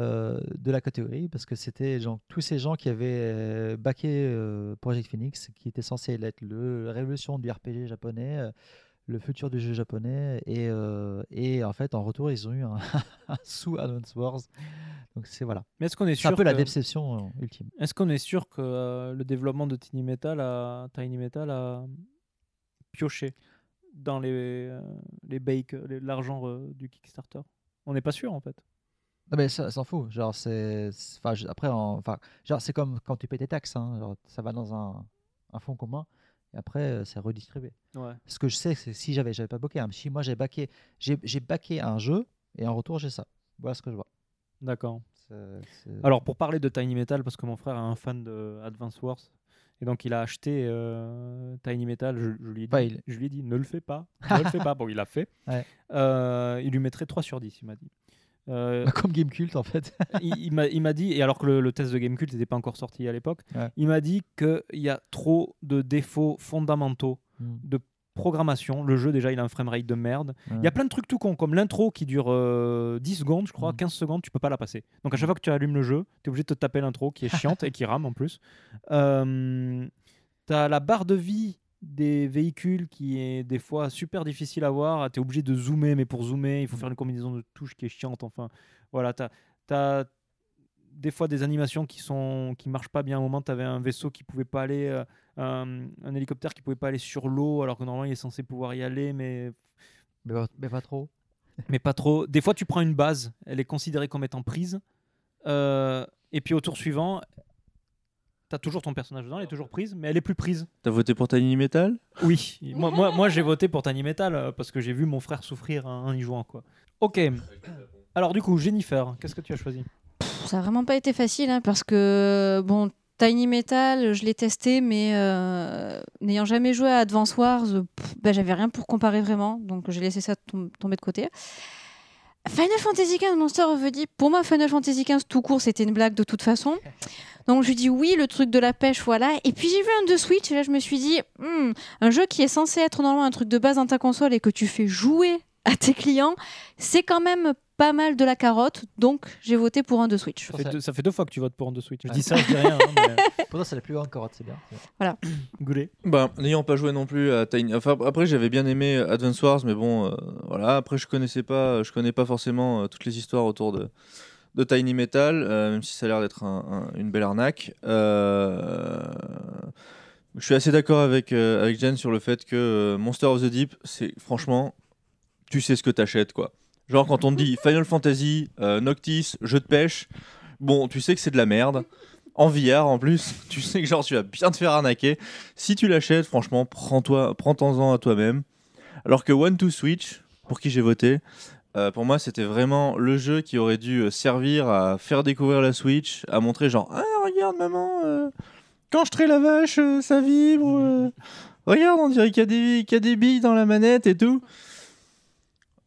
de la catégorie, parce que c'était tous ces gens qui avaient euh, backé euh, Project Phoenix, qui était censé être le, la révolution du RPG japonais, euh, le futur du jeu japonais, et, euh, et en fait, en retour, ils ont eu un, un sous Advance Wars. Donc c'est voilà. Mais est-ce qu'on est sûr un peu la déception euh, ultime. Est-ce qu'on est sûr que euh, le développement de Tiny Metal a, Tiny Metal a pioché dans les, euh, les l'argent euh, du Kickstarter? On n'est pas sûr en fait. Non, mais ça s'en fout. Genre, c'est. Enfin, après, en- enfin, genre, c'est comme quand tu payes tes taxes. hein. Genre, ça va dans un, un fonds commun et après, euh, c'est redistribué. Ouais. Ce que je sais, c'est si j'avais, j'avais pas baqué. hein. Si moi j'ai baqué, j'ai, j'ai baqué un jeu et en retour j'ai ça. Voilà ce que je vois. D'accord. C'est- c'est- Alors pour parler de Tiny Metal, parce que mon frère est un fan de Advance Wars, et donc il a acheté euh, Tiny Metal, je, je lui ai dit, il. je lui ai dit ne le fais pas, ne le fais pas. Bon, il l'a fait. Ouais. Euh, il lui mettrait 3 sur 10, il m'a dit. Euh, Bah, comme Gamecult en fait. il, il m'a- dit, et alors que le, le test de Gamecult n'était pas encore sorti à l'époque, Ouais. il m'a dit qu'il y a trop de défauts fondamentaux Mm. de programmation. Le jeu, déjà, il a un framerate de merde. Il y a plein de trucs tout cons, comme l'intro qui dure euh, 10 secondes, je Mm. crois, 15 secondes, tu peux pas la passer. Donc à chaque fois que tu allumes le jeu, tu es obligé de te taper l'intro qui est chiante et qui rame en plus. Euh, tu as la barre de vie des véhicules qui est des fois super difficile à voir. Tu es obligé de zoomer, mais pour zoomer, il faut faire une combinaison de touches qui est chiante. Enfin, voilà, tu as, des fois des animations qui sont qui marchent pas bien. À un moment, tu avais un vaisseau qui pouvait pas aller, euh, un, un hélicoptère qui pouvait pas aller sur l'eau, alors que normalement il est censé pouvoir y aller, mais Mais pas, mais pas trop. mais pas trop. Des fois, tu prends une base, elle est considérée comme étant prise, euh, et puis au tour suivant, tu as toujours ton personnage dedans, elle est toujours prise, mais elle est plus prise. T'as voté pour Tiny Metal? Oui, moi, moi, moi j'ai voté pour Tiny Metal euh, parce que j'ai vu mon frère souffrir en, y jouant. Quoi. Ok. Alors, du coup, Jennifer, qu'est-ce que tu as choisi? Ça a vraiment pas été facile hein, parce que bon, Tiny Metal, je l'ai testé, mais euh, n'ayant jamais joué à Advance Wars, bah, j'avais rien pour comparer vraiment, donc j'ai laissé ça tom- tomber de côté. Final Fantasy XV Monster of the Deep, pour moi, Final Fantasy XV tout court, c'était une blague de toute façon. Donc je lui dis oui, le truc de la pêche, voilà. Et puis j'ai vu un de Switch, et là je me suis dit, Hmm, un jeu qui est censé être normalement un truc de base dans ta console et que tu fais jouer à tes clients, c'est quand même pas mal de la carotte, donc j'ai voté pour un de Switch. Ça fait, deux, ça fait deux fois que tu votes pour un de Switch. Je dis ça, je dis rien. hein, mais- Pour toi, c'est la plus grande carotte, c'est bien. Voilà. Goulet. Ben, n'ayant pas joué non plus à Tiny. Enfin, après, j'avais bien aimé Advance Wars, mais bon, euh, voilà. Après, je connaissais pas, je connais pas forcément euh, toutes les histoires autour de, de Tiny Metal, euh, même si ça a l'air d'être un- un- une belle arnaque. Euh, je suis assez d'accord avec, euh, avec Jen sur le fait que Monster of the Deep, c'est franchement, tu sais ce que t'achètes, quoi. Genre, quand on te dit Final Fantasy, Noctis, jeu de pêche, bon, tu sais que c'est de la merde. En VR en plus, tu sais que genre tu vas bien te faire arnaquer. Si tu l'achètes, franchement, prends-toi, prends-en à toi-même. Alors que One to Switch, pour qui j'ai voté, euh, pour moi c'était vraiment le jeu qui aurait dû euh, servir à faire découvrir la Switch, à montrer genre ah regarde maman, euh, quand je trais la vache, euh, ça vibre. euh. regarde, on dirait qu'il y a des billes dans la manette et tout.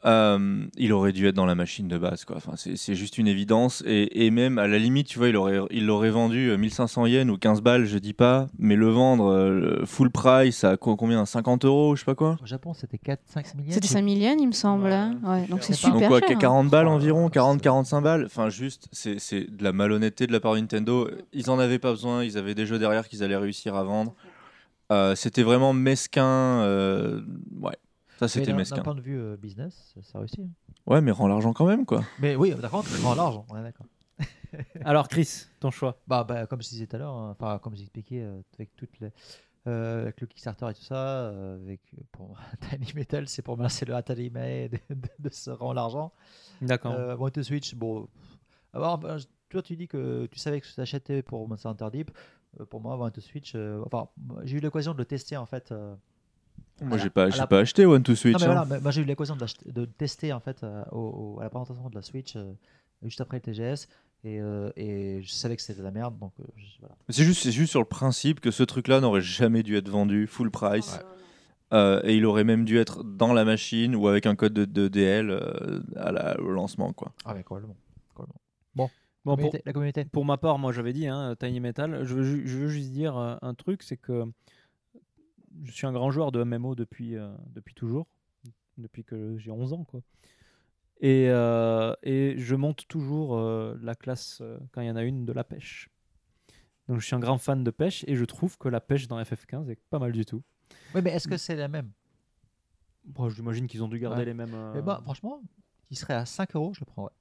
Euh, il aurait dû être dans la machine de base, quoi. Enfin, c'est c'est juste une évidence. Et, et même, à la limite, tu vois, il aurait, il l'aurait vendu euh, 1500 yens ou 15 balles, je dis pas, mais le vendre euh, full price à co- combien? 50 euros, je sais pas quoi? Au Japon, c'était 4, 5 millions. C'était 5 millions, il me semble. Ouais, donc c'est super Donc, quoi, cher. hein. 40 balles environ, 40-45 balles. Enfin, juste, c'est c'est de la malhonnêteté de la part de Nintendo. Ils en avaient pas besoin, ils avaient des jeux derrière qu'ils allaient réussir à vendre. Euh, c'était vraiment mesquin. euh, Ouais, ça Mais c'était d'un- D'un mesquin. point de vue euh, business, ça réussit. hein. Ouais, mais rends l'argent quand même, quoi. Mais oui, d'accord, tu prends l'argent, on est d'accord. Alors, Chris, ton choix bah, bah, Comme je disais tout à l'heure, hein, enfin, comme j'expliquais euh, avec, toutes les, euh, avec le Kickstarter et tout ça, euh, avec, pour Tiny Metal, c'est pour masser le Atari Mae de, de, de se rendre l'argent. D'accord. Euh, One to Switch, bon. Alors, bah, toi, tu dis que tu savais que tu achetais pour Monster Hunter Deep. Euh, pour moi, to Switch, euh, enfin, moi, j'ai eu l'occasion de le tester en fait. euh, Moi, j'ai pas, la- pas acheté One to Switch. Non, mais hein. voilà, mais moi j'ai eu l'occasion de, le tester en fait euh, au- au- à la présentation de la Switch euh, juste après le TGS et, euh, et je savais que c'était de la merde donc euh, voilà. C'est juste, c'est juste sur le principe que ce truc-là n'aurait jamais dû être vendu full price. Euh, et il aurait même dû être dans la machine ou avec un code de, de DL euh, à la- au lancement. Quoi. Ah, mais complètement. complètement. Bon, Bon, pour, Communauté- la communauté. pour ma part, moi j'avais dit hein, Tiny Metal. Je veux, ju- je veux juste dire euh, un truc c'est que je suis un grand joueur de MMO depuis, euh, depuis toujours, depuis que j'ai 11 ans. Quoi. Et, euh, et je monte toujours euh, la classe, quand il y en a une, de la pêche. Donc je suis un grand fan de pêche et je trouve que la pêche dans FF15 est pas mal du tout. Oui, mais est-ce que c'est la même? Bon, J'imagine qu'ils ont dû garder Ouais. les mêmes. euh, Mais bah, franchement, il serait à 5 euros, je le prendrais.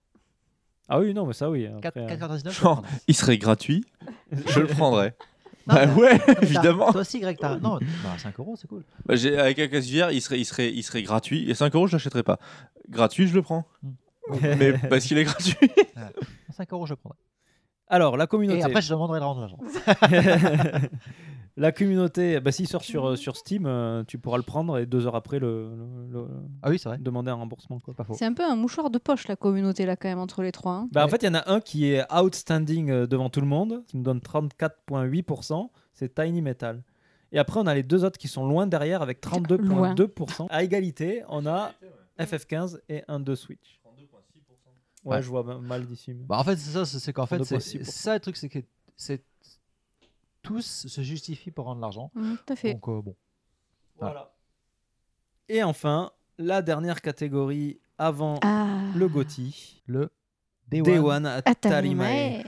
Ah oui, non, mais ça oui. Quatre- après, euh, 4,99, je le Genre, prendrais. il serait gratuit, je le prendrais. Non, bah ouais, évidemment. Toi aussi, Greg, t'as. Non, bah, 5 euros, c'est cool. Bah, j'ai- avec un casque VR, il serait, il, serait, il serait gratuit. Et 5 euros, je l'achèterais pas. Gratuit, je le prends. Mais parce qu'il est gratuit. Ouais. 5 euros, je le prendrais. Alors, la communauté. Et après, je demanderai de rendre l'argent. la communauté, bah, s'il sort sur, euh, sur Steam, euh, tu pourras le prendre et deux heures après le, le- le- Ah oui, c'est vrai. demander un remboursement. Quoi. Pas faux. C'est un peu un mouchoir de poche la communauté là quand même entre les trois. hein. Bah, En fait, il y en a un qui est outstanding euh, devant tout le monde, qui nous donne 34,8%, c'est Tiny Metal. Et après, on a les deux autres qui sont loin derrière avec 32,2%. À égalité, on a FF15 et un de Switch. Ouais, Ouais. je vois mal d'ici. mais- Bah, en fait, c'est ça, c'est c'est qu'en fait, c'est 32,6%. c'est ça le truc, c'est que c'est tous se justifient pour rendre l'argent. Mhm, tout à fait. Donc, euh, bon. Voilà. Et enfin, la dernière catégorie avant Ah. le GOTY. Le Day Day One One Atari Mae.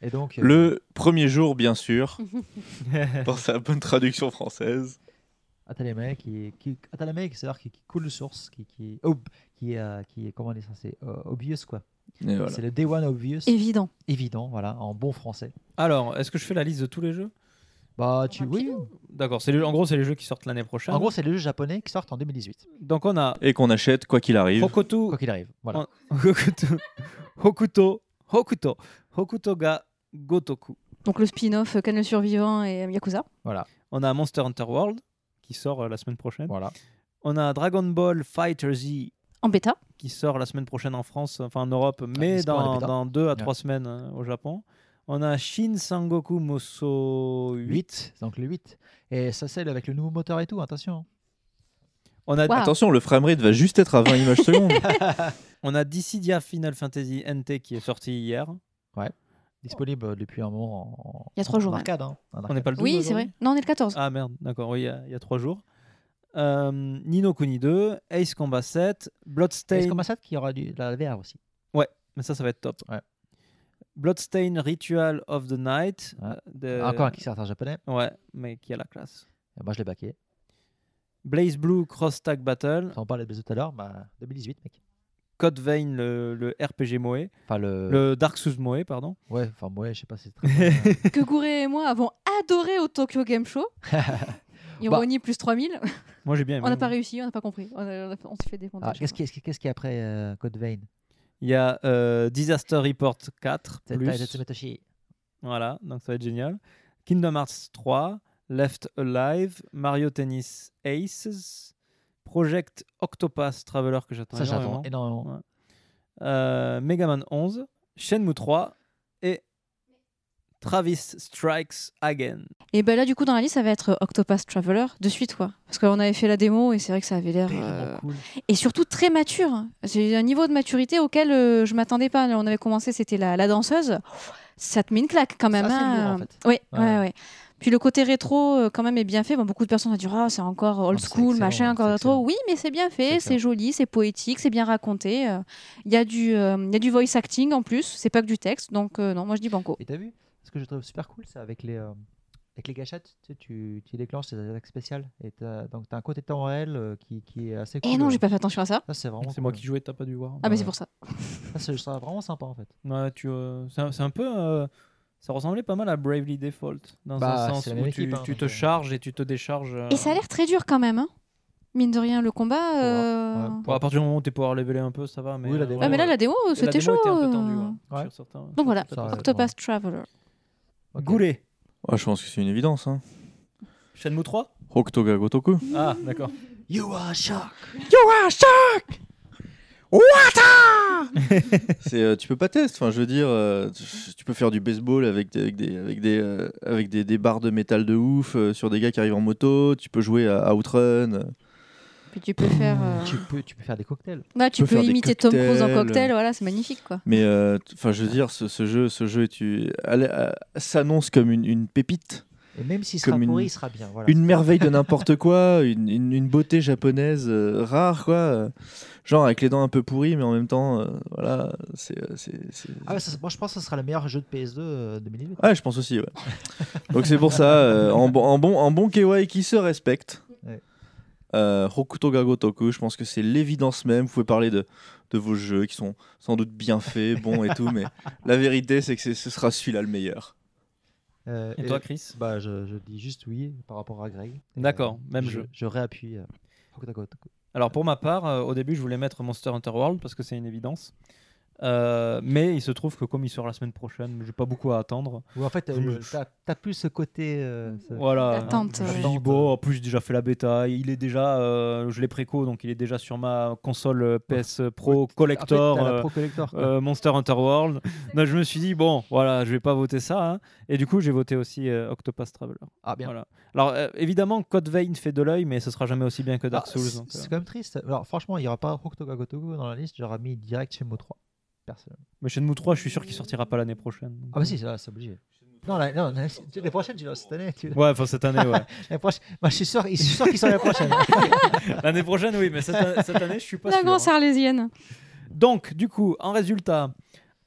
Et donc, euh, Le premier jour, bien sûr. dans sa bonne traduction française. Ataleme qui, qui c'est-à-dire qui, qui coule de source, qui qui oh, qui, euh, qui est comment dire ça, c'est euh, obvious quoi. Voilà. C'est le day one obvious. Évident. Évident, voilà, en bon français. Alors, est-ce que je fais la liste de tous les jeux? Bah tu oui. D'accord, c'est en gros, c'est les jeux qui sortent l'année prochaine. En gros, c'est les jeux japonais qui sortent en 2018. Donc, on a Et qu'on achète quoi qu'il arrive. Hokuto. Quoi qu'il arrive, voilà. Hokuto. Hokuto. Hokuto. Hokuto ga Gotoku. Donc le spin-off Ken le survivant et Yakuza. Voilà. On a Monster Hunter World qui sort euh, la semaine prochaine. Voilà. On a Dragon Ball Fighter Z En bêta. qui sort la semaine prochaine en France, enfin en Europe, mais pour la dans, dans deux à Ouais. trois semaines euh, au Japon. On a Shin Sangoku Moso 8. 8, donc le 8. Et ça, c'est avec le nouveau moteur et tout, attention. On a, Attention, le framerate va juste être à 20 images secondes. on a Dissidia Final Fantasy NT qui est sorti hier. Ouais. Disponible depuis un moment en, Il y a trois jours, arcade. hein, en On n'est arcade. pas le 12 Oui, c'est vrai. Non, on est le 14. Ah merde, d'accord, oui, il y a- il y, a trois jours. Euh, Nino Kuni 2, Ace Combat 7, Bloodstain. Ace Combat 7 qui aura du, la VR aussi. Ouais, mais ça, ça va être top. Ouais. Bloodstain Ritual of the Night. Ouais. de- Encore un Kickstarter en japonais. Ouais, mais qui a la classe. Et moi, je l'ai baqué. Blaze Blue Cross Tag Battle. On parlait de tout à l'heure. Bah, 2018, mec. Code Vein, le, le RPG Moe. Enfin, le... Le Dark Souls Moe, pardon. Ouais, enfin, moi, je sais pas si c'est très. bien. Que Gouré et moi avons adoré au Tokyo Game Show. Ironie plus 3000. Moi, j'ai bien aimé. On n'a pas réussi, on n'a pas compris. On, on a fait- on s'est fait défoncer. Ah, qu'est-ce qui, qu'est-ce qui est après euh, Code Vein? Il y a euh, Disaster Report 4. C'est Plus. Voilà, donc ça va être génial. Kingdom Hearts 3, Left Alive, Mario Tennis Aces, Project Octopass Traveler que j'attends Ça, énormément. j'attends énormément. Ouais. Euh, Mega Man 11, Shenmue 3 et Travis Strikes Again. Et ben là, du coup, dans la liste, ça va être Octopus Traveler de suite, quoi. Parce qu'on avait fait la démo et c'est vrai que ça avait l'air. euh, Et surtout très mature. C'est un niveau de maturité auquel euh, je m'attendais pas. On avait commencé, c'était la, la danseuse. Ça te met une claque quand même. Assez hein. lourd, en fait. Oui, Ouais. ouais, ouais. Puis le côté rétro, euh, quand même, est bien fait. Bon, beaucoup de personnes vont dire Ah, c'est encore old school, machin, encore rétro. Oui, mais c'est bien fait, c'est joli, c'est poétique, c'est bien raconté. euh, Il y, a du, euh, il y a du voice acting en plus, c'est pas que du texte. Donc, euh, non, moi je dis banco. Et t'as vu? Ce que je trouve super cool, c'est avec les, euh, avec les gâchettes, tu, sais, tu, tu déclenches tes attaques spéciales. Et donc t'as un côté temps réel euh, qui, qui est assez cool. Eh non, euh. j'ai pas fait attention à ça. Ça, c'est vraiment C'est moi cool. qui jouais, t'as pas dû voir. Ah, bah c'est pour ça. Ça, c'est vraiment sympa en fait. Ouais, tu, euh, c'est un, c'est un peu. euh, ça ressemblait pas mal à Bravely Default, dans Bah, un sens où tu, hein, tu te charges et tu te décharges. euh, Et ça a l'air très dur quand même. hein. Mine de rien, le combat. euh, Bon, à partir du moment où tu power leveler un peu, ça va. Mais, Oui, la démo, Ah, mais là, la démo, c'était chaud. était un peu tendue, ouais, Ouais. sur certains- Donc voilà, Octopus Traveler. Goulet. Ouais, je pense que c'est une évidence. Hein. Shenmue 3 Hokutoga Gotoku. Ah, d'accord. You are shock. You are shock Water C'est, euh, tu peux pas tester. Enfin, je veux dire, euh, tu- peux faire du baseball avec des, avec des, avec des, euh, avec des, des barres de métal de ouf euh, sur des gars qui arrivent en moto. Tu peux jouer à Outrun. Puis tu peux faire. euh, Tu peux, tu peux faire des cocktails. Là, tu peux imiter Tom Cruise en cocktail, voilà, c'est magnifique quoi. Mais euh, enfin, je veux dire, ce, ce jeu, ce jeu, tu euh, s'annonce comme une, une pépite. Et même s'il sera Comme une- pourri, il sera bien. Voilà. une merveille de n'importe quoi, une, une- une beauté japonaise euh, rare, quoi. euh, genre avec les dents un peu pourries, mais en même temps, euh, voilà, c'est. Ah ouais, ça- moi je pense que ce sera le meilleur jeu de PS2 euh, 2018. Ouais, je pense aussi, ouais. Donc c'est pour ça, euh, en, bon, en, bon, en bon KY qui se respecte, Ouais. Euh, Hokuto ga Gotoku, je pense que c'est l'évidence même. Vous pouvez parler de, de vos jeux qui sont sans doute bien faits, bons et tout, mais la vérité, c'est que c'est- ce sera celui-là le meilleur. Euh, Et toi, Chris bah, je, je dis juste oui par rapport à Greg. D'accord, euh, même je, jeu. Je réappuie. euh, Hokuto Gotoku. Alors pour ma part, euh, au début, je voulais mettre Monster Hunter World parce que c'est une évidence. Euh, mais il se trouve que comme il sort la semaine prochaine, j'ai pas beaucoup à attendre. Ou en fait, euh, t'as plus ce côté. euh, ce- Voilà. L'attente, Je me suis ouais. dit, bon, en plus j'ai déjà fait la bêta. Il est déjà, euh, je l'ai préco, donc il est déjà sur ma console PS Pro Collector, euh, Pro Collector, euh, Monster Hunter World. donc je me suis dit, bon, voilà, je vais pas voter ça. hein. Et du coup, j'ai voté aussi euh, Octopus Traveler. Ah bien. Voilà. Alors euh, évidemment, Code Vein fait de l'œil, mais ce sera jamais aussi bien que Dark Ah, Souls. c'est- euh. Quand même triste. Alors franchement, il n'y aura pas Hokuto dans la liste. J'aurais mis direct chez Mo 3. Personnellement. Mais Shenmue 3, je suis sûr qu'il sortira pas l'année prochaine. Ah bah si, c'est c'est obligé. Non, la- non, la- l'année prochaine, tu cette année. Tu... Ouais, enfin, cette année, ouais. L'année prochaine- Moi, je suis sûr, je suis sûr qu'ils sont l'année prochaine. L'année prochaine, oui, mais cette, an- cette année, je suis pas La sûr. grosse hein. arlésienne. Donc, du coup, en résultat,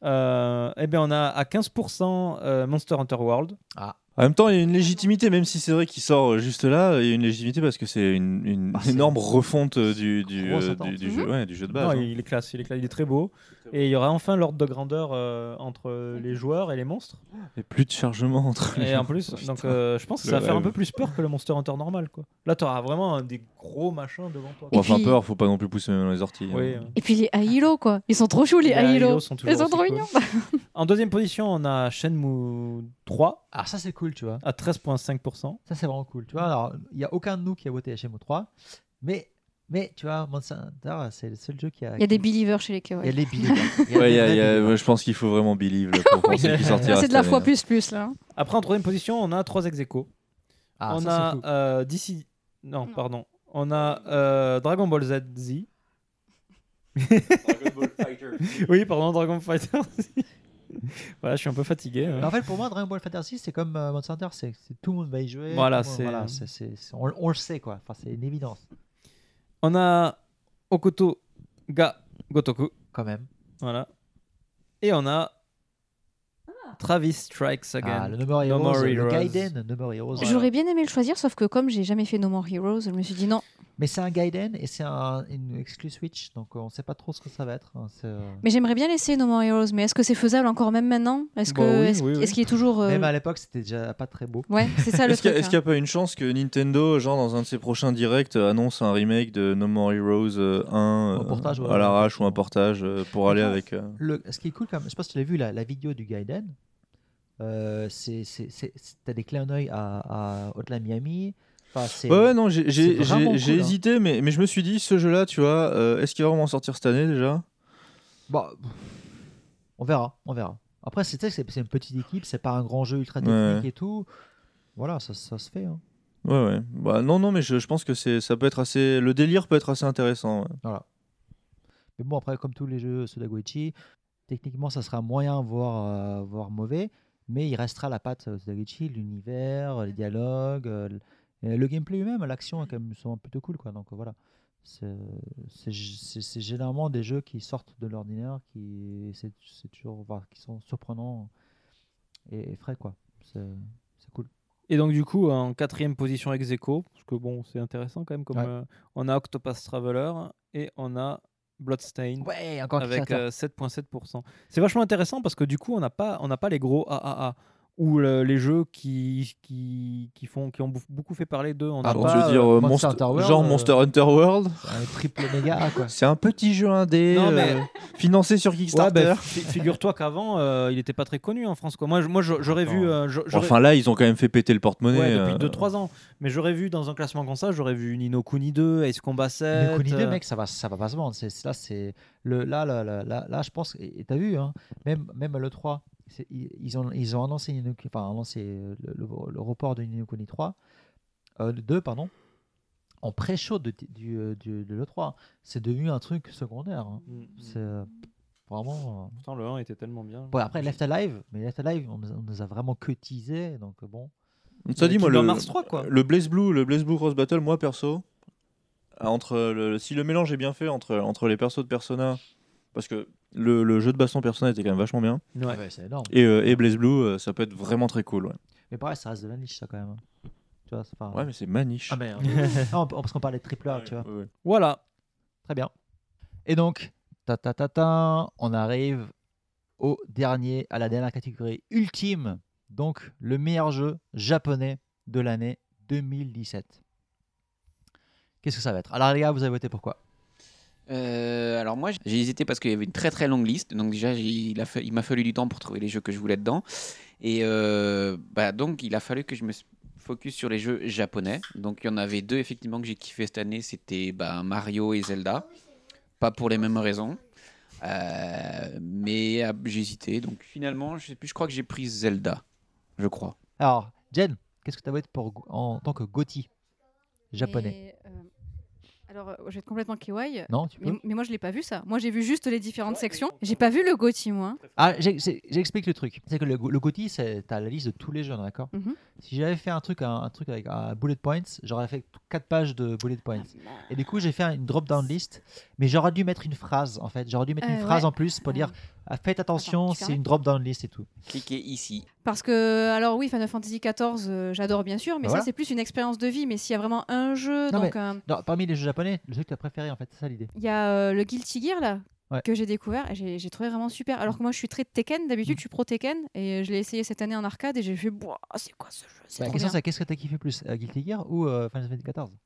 euh, eh bien, on a à 15% euh, Monster Hunter World. Ah. En même temps, il y a une légitimité, même si c'est vrai qu'il sort euh, juste là, il y a une légitimité parce que c'est une, une Ah, énorme refonte euh, du, du, euh, attente. du, du Mhm. jeu, ouais, du jeu de base. Non, hein. il est classe, il est classe, il est très beau. Et il y aura enfin l'ordre de grandeur euh, entre les joueurs et les monstres. Et plus de chargement entre les Et en plus, donc euh, je pense que ça va faire un peu plus peur que le Monster Hunter normal. Quoi. Là, tu auras vraiment des gros machins devant toi. Bon, enfin, puis- peur, faut pas non plus pousser même dans les orties. Oui, hein. Et puis les Ailo, quoi. Ils sont trop choux, les Les Ailo. Ailo sont toujours Ils sont trop mignons. En deuxième position, on a Shenmue 3 Alors ça, c'est cool, tu vois. à 13,5%. Ça, c'est vraiment cool. Tu vois, alors, il n'y a aucun de nous qui a voté Mo 3. Mais Mais tu vois, Monster Hunter, c'est le seul jeu qui a. Il y a des believers chez les Kawaii. Il y a les believers. Ouais, il y a- y a- je pense qu'il faut vraiment believe là, pour penser qu'il sortira. C'est de la année, foi là. plus plus là. Après, en troisième position, on a trois ex. Ah, on ça, a cool. euh, DC. Non, pardon. On a euh, Dragon Ball Z. Z. oui, pardon, Dragon Fighter. Z. voilà, je suis un peu fatigué. hein. En fait, pour moi, Dragon Ball Fantasy, c'est comme euh, Monster Hunter, c'est c'est- tout le monde va y jouer. Voilà, tout le monde- c'est- voilà, c'est- c'est- c'est- on, on le sait, quoi. Enfin, c'est une évidence. On a Okoto Ga Gotoku. Quand même. Voilà. Et on a Travis Strikes Again. Ah, le No More No Heroes, More le Heroes. Gaiden No More Heroes. J'aurais bien aimé le choisir, sauf que comme j'ai jamais fait No More Heroes, je me suis dit non. Mais c'est un Gaiden et c'est un, une exclu Switch, donc on sait pas trop ce que ça va être. hein, c'est, euh, Mais j'aimerais bien l'essayer No More Heroes, mais est-ce que c'est faisable encore même maintenant? Est-ce que Bah oui, est-ce oui, oui. est-ce qu'il est toujours euh, Même à l'époque, c'était déjà pas très beau. Ouais, c'est ça le Est-ce qu'il truc. n'y a, est-ce qu'il y hein. a pas une chance que Nintendo, genre dans un de ses prochains directs, euh, annonce un remake de No More Heroes euh, 1 Un euh, portage, ouais. à l'arrache ou un portage euh, pour aller avec. euh, Le, ce qui est cool, quand même, je sais pas si tu l'as vu, la, la vidéo du Gaiden, euh, t'as des clins d'œil à, à Hotline Miami? Enfin, Ouais, non, j'ai- hein. hésité, mais, mais je me suis dit, ce jeu-là, tu vois, euh, est-ce qu'il va vraiment sortir cette année déjà? Bah, on verra, on verra. Après, c'est, une petite équipe, c'est pas un grand jeu ultra Ouais. technique et tout. Voilà, ça, ça se fait. hein. Ouais, ouais. Bah, non, non, mais je, je pense que ça peut être assez. Le délire peut être assez intéressant. ouais. Voilà. Mais bon, après, comme tous les jeux Sudagoichi, techniquement, ça sera moyen, voire, euh, voire mauvais, mais il restera la patte euh, Sudagoichi, l'univers, les dialogues, euh, le, gameplay lui-même, l'action est quand même sont plutôt cool, quoi. Donc voilà. C'est généralement des jeux qui sortent de l'ordinaire, qui, c'est c'est toujours, enfin, qui sont surprenants et, et frais, quoi. C'est c'est cool. Et donc, du coup, en quatrième position ex aequo, parce que bon, c'est intéressant quand même, comme Ouais. euh, on a Octopus Traveler et on a Bloodstained Ouais, encore avec Kickstarter. euh, 7,7%. C'est vachement intéressant parce que du coup, on n'a pas, on n'a pas les gros AAA ou le- les jeux qui, qui, qui, font, qui ont beaucoup fait parler d'eux. On n'a Alors, pas, tu veux dire euh, euh, Monster Monster- Hunter World, genre euh, Monster Hunter World Un triple méga A, quoi. C'est un petit jeu indé Non, mais- euh, financé sur Ouais, Kickstarter. bah, fi- figure-toi qu'avant, euh, il n'était pas très connu en France. Quoi. Moi, moi j'aurais vu. euh, Enfin là, ils ont quand même fait péter le porte-monnaie. Ouais, depuis euh, 2-3 ans. Mais j'aurais vu dans un classement comme ça, j'aurais vu Nino Kuni 2, Ace Combat 7. Mais Kuni 2, euh, mec, ça va, ça va pas se vendre. Là, c'est le, là, là, là, là, là, je pense. Et t'as vu, hein, même, même le 3, c'est- ils, ont, ils ont annoncé, enfin, le, le- le report de Nino Kuni 3, euh, 2, pardon, en pré-show de, du, du- de l'E3. C'est devenu un truc secondaire. hein. Mm, C'est euh, vraiment. euh, Pourtant, le 1 était tellement bien. Bon, après, Left Alive, mais Left Alive, on, nous a- on nous a vraiment que teasé, donc bon. Ça dit, moi, le, Hearts 3, quoi. le Blaze Blue, le Blaze Blue Cross Battle, moi perso, entre le, si le mélange est bien fait entre, entre les persos de Persona, parce que le, le jeu de baston Persona était quand même vachement bien, Ouais. Ouais, c'est énorme. et, euh, et Blaze Blue, euh, ça peut être vraiment très cool. Ouais, Mais pareil, ça reste de la niche, ça, quand même. hein. Tu vois, c'est pas- Ouais, mais c'est maniche. Ah, merde. non, parce qu'on parlait de triple A, tu vois. ouais, ouais. Voilà. Très bien. Et donc, ta ta ta ta, on arrive au dernier, à la dernière catégorie ultime. Donc, le meilleur jeu japonais de l'année 2017. Qu'est-ce que ça va être? Alors, les gars, vous avez voté pourquoi Euh, alors moi, j'ai hésité parce qu'il y avait une très très longue liste. Donc déjà, il a fa- il m'a fallu du temps pour trouver les jeux que je voulais dedans. Et euh, bah, donc, il a fallu que je me focus sur les jeux japonais. Donc, il y en avait deux effectivement que j'ai kiffé cette année. C'était bah, Mario et Zelda. Pas pour les mêmes raisons. Euh, mais ah, j'ai hésité. Donc finalement, je sais plus. Je crois que j'ai pris Zelda. Je crois. Alors, Jen, qu'est-ce que tu as voté pour, en tant que Gotti japonais? Et, euh, alors, euh, je vais être complètement kawaii. Non, tu mais, peux. mais moi, je l'ai pas vu ça. Moi, j'ai vu juste les différentes sections. J'ai pas vu le Gotti, moi. Ah, j'ai- j'ai- j'explique le truc. C'est que le, le GOTY, c'est t'as la liste de tous les jeux, d'accord? Mhm. Si j'avais fait un truc, un, un truc avec un bullet points, j'aurais fait 4 pages de bullet points. Et du coup, j'ai fait une drop-down list, mais j'aurais dû mettre une phrase, en fait. J'aurais dû mettre une Euh, phrase ouais. en plus pour dire ah, faites attention, c'est une drop-down list et tout. Cliquez ici. Parce que, alors oui, Final Fantasy XIV, euh, j'adore bien sûr, mais Bah ça, voilà. c'est plus une expérience de vie. Mais s'il y a vraiment un jeu, Non, donc mais- euh, non, parmi les jeux japonais, le jeu que tu as préféré, en fait, c'est ça l'idée. il y a euh, le Guilty Gear là. Ouais. que j'ai découvert et j'ai trouvé vraiment super alors que moi je suis très Tekken Mm. d'habitude je suis pro Tekken et je l'ai essayé cette année en arcade et j'ai fait c'est quoi ce jeu? Bah, La trop question, c'est qu'est-ce que tu as kiffé plus euh, Guilty Gear ou euh, Final Fantasy XIV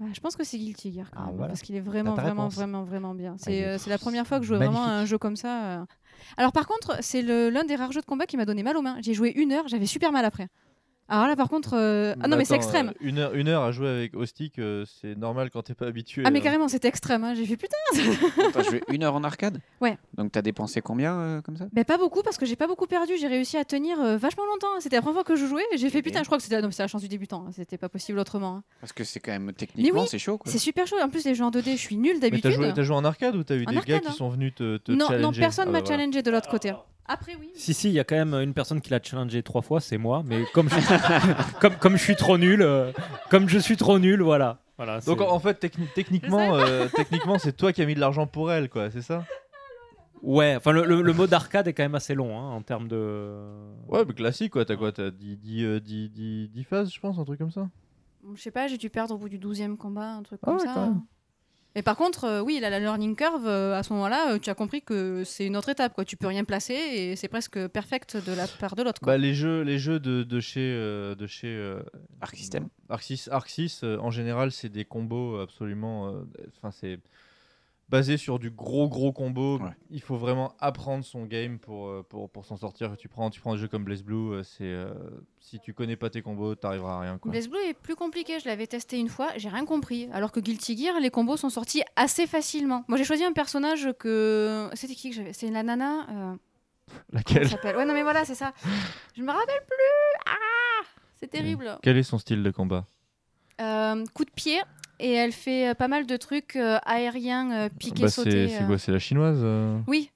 Ah, je pense que c'est Guilty Gear quand Ah, même, voilà. parce qu'il est vraiment, vraiment, réponse. vraiment, vraiment bien. C'est est euh, c'est la première fois que je joue vraiment à un jeu comme ça. euh. Alors par contre, c'est l'un des rares jeux de combat qui m'a donné mal aux mains. J'ai joué une heure, j'avais super mal après. Alors là, par contre, euh, ah non, mais c'est extrême. euh, une, heure, une heure à jouer avec au stick, euh, c'est normal quand t'es pas habitué. Ah, mais carrément, c'était extrême. hein. J'ai fait putain. T'as joué une heure en arcade? Ouais. Donc t'as dépensé combien euh, comme ça? Mais pas beaucoup parce que j'ai pas beaucoup perdu. J'ai réussi à tenir euh, vachement longtemps. C'était la première fois que je jouais. et J'ai fait putain. Je crois que c'était c'est la chance du débutant. hein. C'était pas possible autrement. hein. Parce que c'est quand même techniquement oui, c'est chaud. C'est super chaud. En plus, les jeux en 2D, je suis nulle Mais t'as d'habitude. joué, t'as joué en arcade ou t'as eu En des arcade, gars hein. qui sont venus te, te Non, challenger? non, personne Ah m'a bah voilà. challengé de l'autre côté. Après, oui. Si, si, il y a quand même une personne qui l'a challengé trois fois, c'est moi. Mais comme je, comme, comme je suis trop nul, euh, comme je suis trop nul, voilà. voilà Donc en fait, techni- techniquement, euh, techniquement, c'est toi qui as mis de l'argent pour elle, quoi, c'est ça? Ouais, enfin le, le- le mode arcade est quand même assez long hein, en termes de. Ouais, mais classique, quoi. T'as quoi T'as 10, 10, euh, 10, 10, 10 phases, je pense, un truc comme ça? Je sais pas, j'ai dû perdre au bout du 12e combat, un truc Ah comme ouais, ça. quand même. Mais par contre, euh, oui, la, la learning curve, euh, à ce moment-là, euh, tu as compris que c'est une autre étape. Quoi. Tu peux rien placer et c'est presque perfect de la part de l'autre. Bah, les jeux, les jeux de, de chez, euh, de chez euh, Arc System. Arc Sys- Arc Sys, euh, en général, c'est des combos absolument. euh, Enfin, c'est basé sur du gros gros combo. Il faut vraiment apprendre son game pour, euh, pour, pour s'en sortir. Tu prends, tu prends des jeux comme Blaze Blue, euh, c'est euh, si tu connais pas tes combos, t'arriveras à rien. Quoi. Blaze Blue est plus compliqué, je l'avais testé une fois, j'ai rien compris. Alors que Guilty Gear, les combos sont sortis assez facilement. Moi j'ai choisi un personnage que. C'était qui que j'avais? C'est la nana. euh, Laquelle? Ouais, non mais voilà, c'est ça. Je me rappelle plus Ah C'est terrible. Quel est son style de combat? Euh, coup de pied, et elle fait euh, pas mal de trucs euh, aériens, euh, piquer, Bah, sauter. c'est c'est euh. quoi C'est la chinoise euh Oui,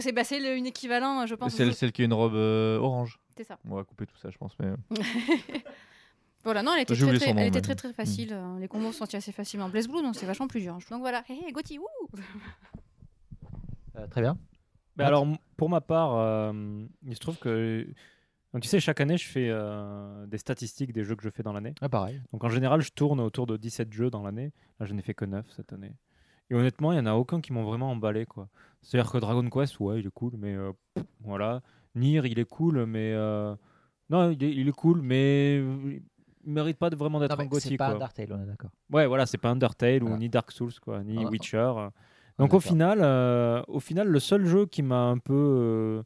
c'est bah, c'est une équivalent, je pense. Celle, celle qui a une robe euh, orange. C'est ça. On va couper tout ça, je pense. Mais... Voilà, non, elle était, très, très, nom, elle était très très facile. euh, Les combos sont sortis assez facilement. Blaze Blue, donc c'est vachement plus dur. hein. Donc voilà, hey, hey, Gauthier, wouh Euh, très bien. Mais alors, pour ma part, euh, il se trouve que. Donc, tu sais, chaque année, je fais euh, des statistiques des jeux que je fais dans l'année. Ah, pareil. Donc, en général, je tourne autour de 17 jeux dans l'année. Là, je n'ai fait que 9 cette année. Et honnêtement, il n'y en a aucun qui m'ont vraiment emballé. quoi. C'est-à-dire que Dragon Quest, ouais, il est cool, mais euh, pff, voilà. Nier, il est cool, mais. euh, non, il est, il est cool, mais. Il mérite pas de vraiment d'être un gothique. c'est pas quoi. Undertale, on est d'accord. Ouais, voilà, c'est pas Undertale ou ni Dark Souls, quoi, ni Ah, ah. Witcher. Ah, Donc au final, euh, au final, le seul jeu qui m'a un peu, euh,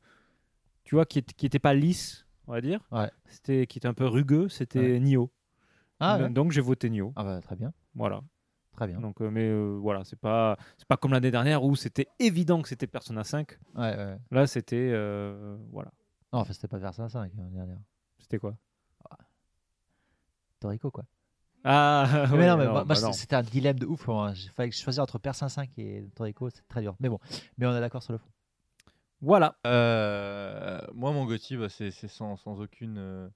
tu vois, qui, est- qui était pas lisse, on va dire, c'était qui était un peu rugueux, c'était Ouais. Nioh. Ah, Donc- ouais. Donc j'ai voté Nioh. Ah bah très bien. Voilà. Très bien. Donc, euh, mais euh, voilà, c'est pas, c'est pas comme l'année dernière où c'était évident que c'était Persona 5. Ouais, ouais. Là, c'était, euh, voilà. Non, enfin, c'était pas Persona 5 l'année dernière. C'était quoi? Toriko, quoi. Ah, mais ouais, non, mais non, bah non. c'était un dilemme de ouf. moi. Il fallait que je choisisse entre Persona 5 et Toriko, c'est très dur. Mais bon, mais on est d'accord sur le fond. Voilà. Euh, moi, mon Gotti, bah, c'est sans, aucune. euh,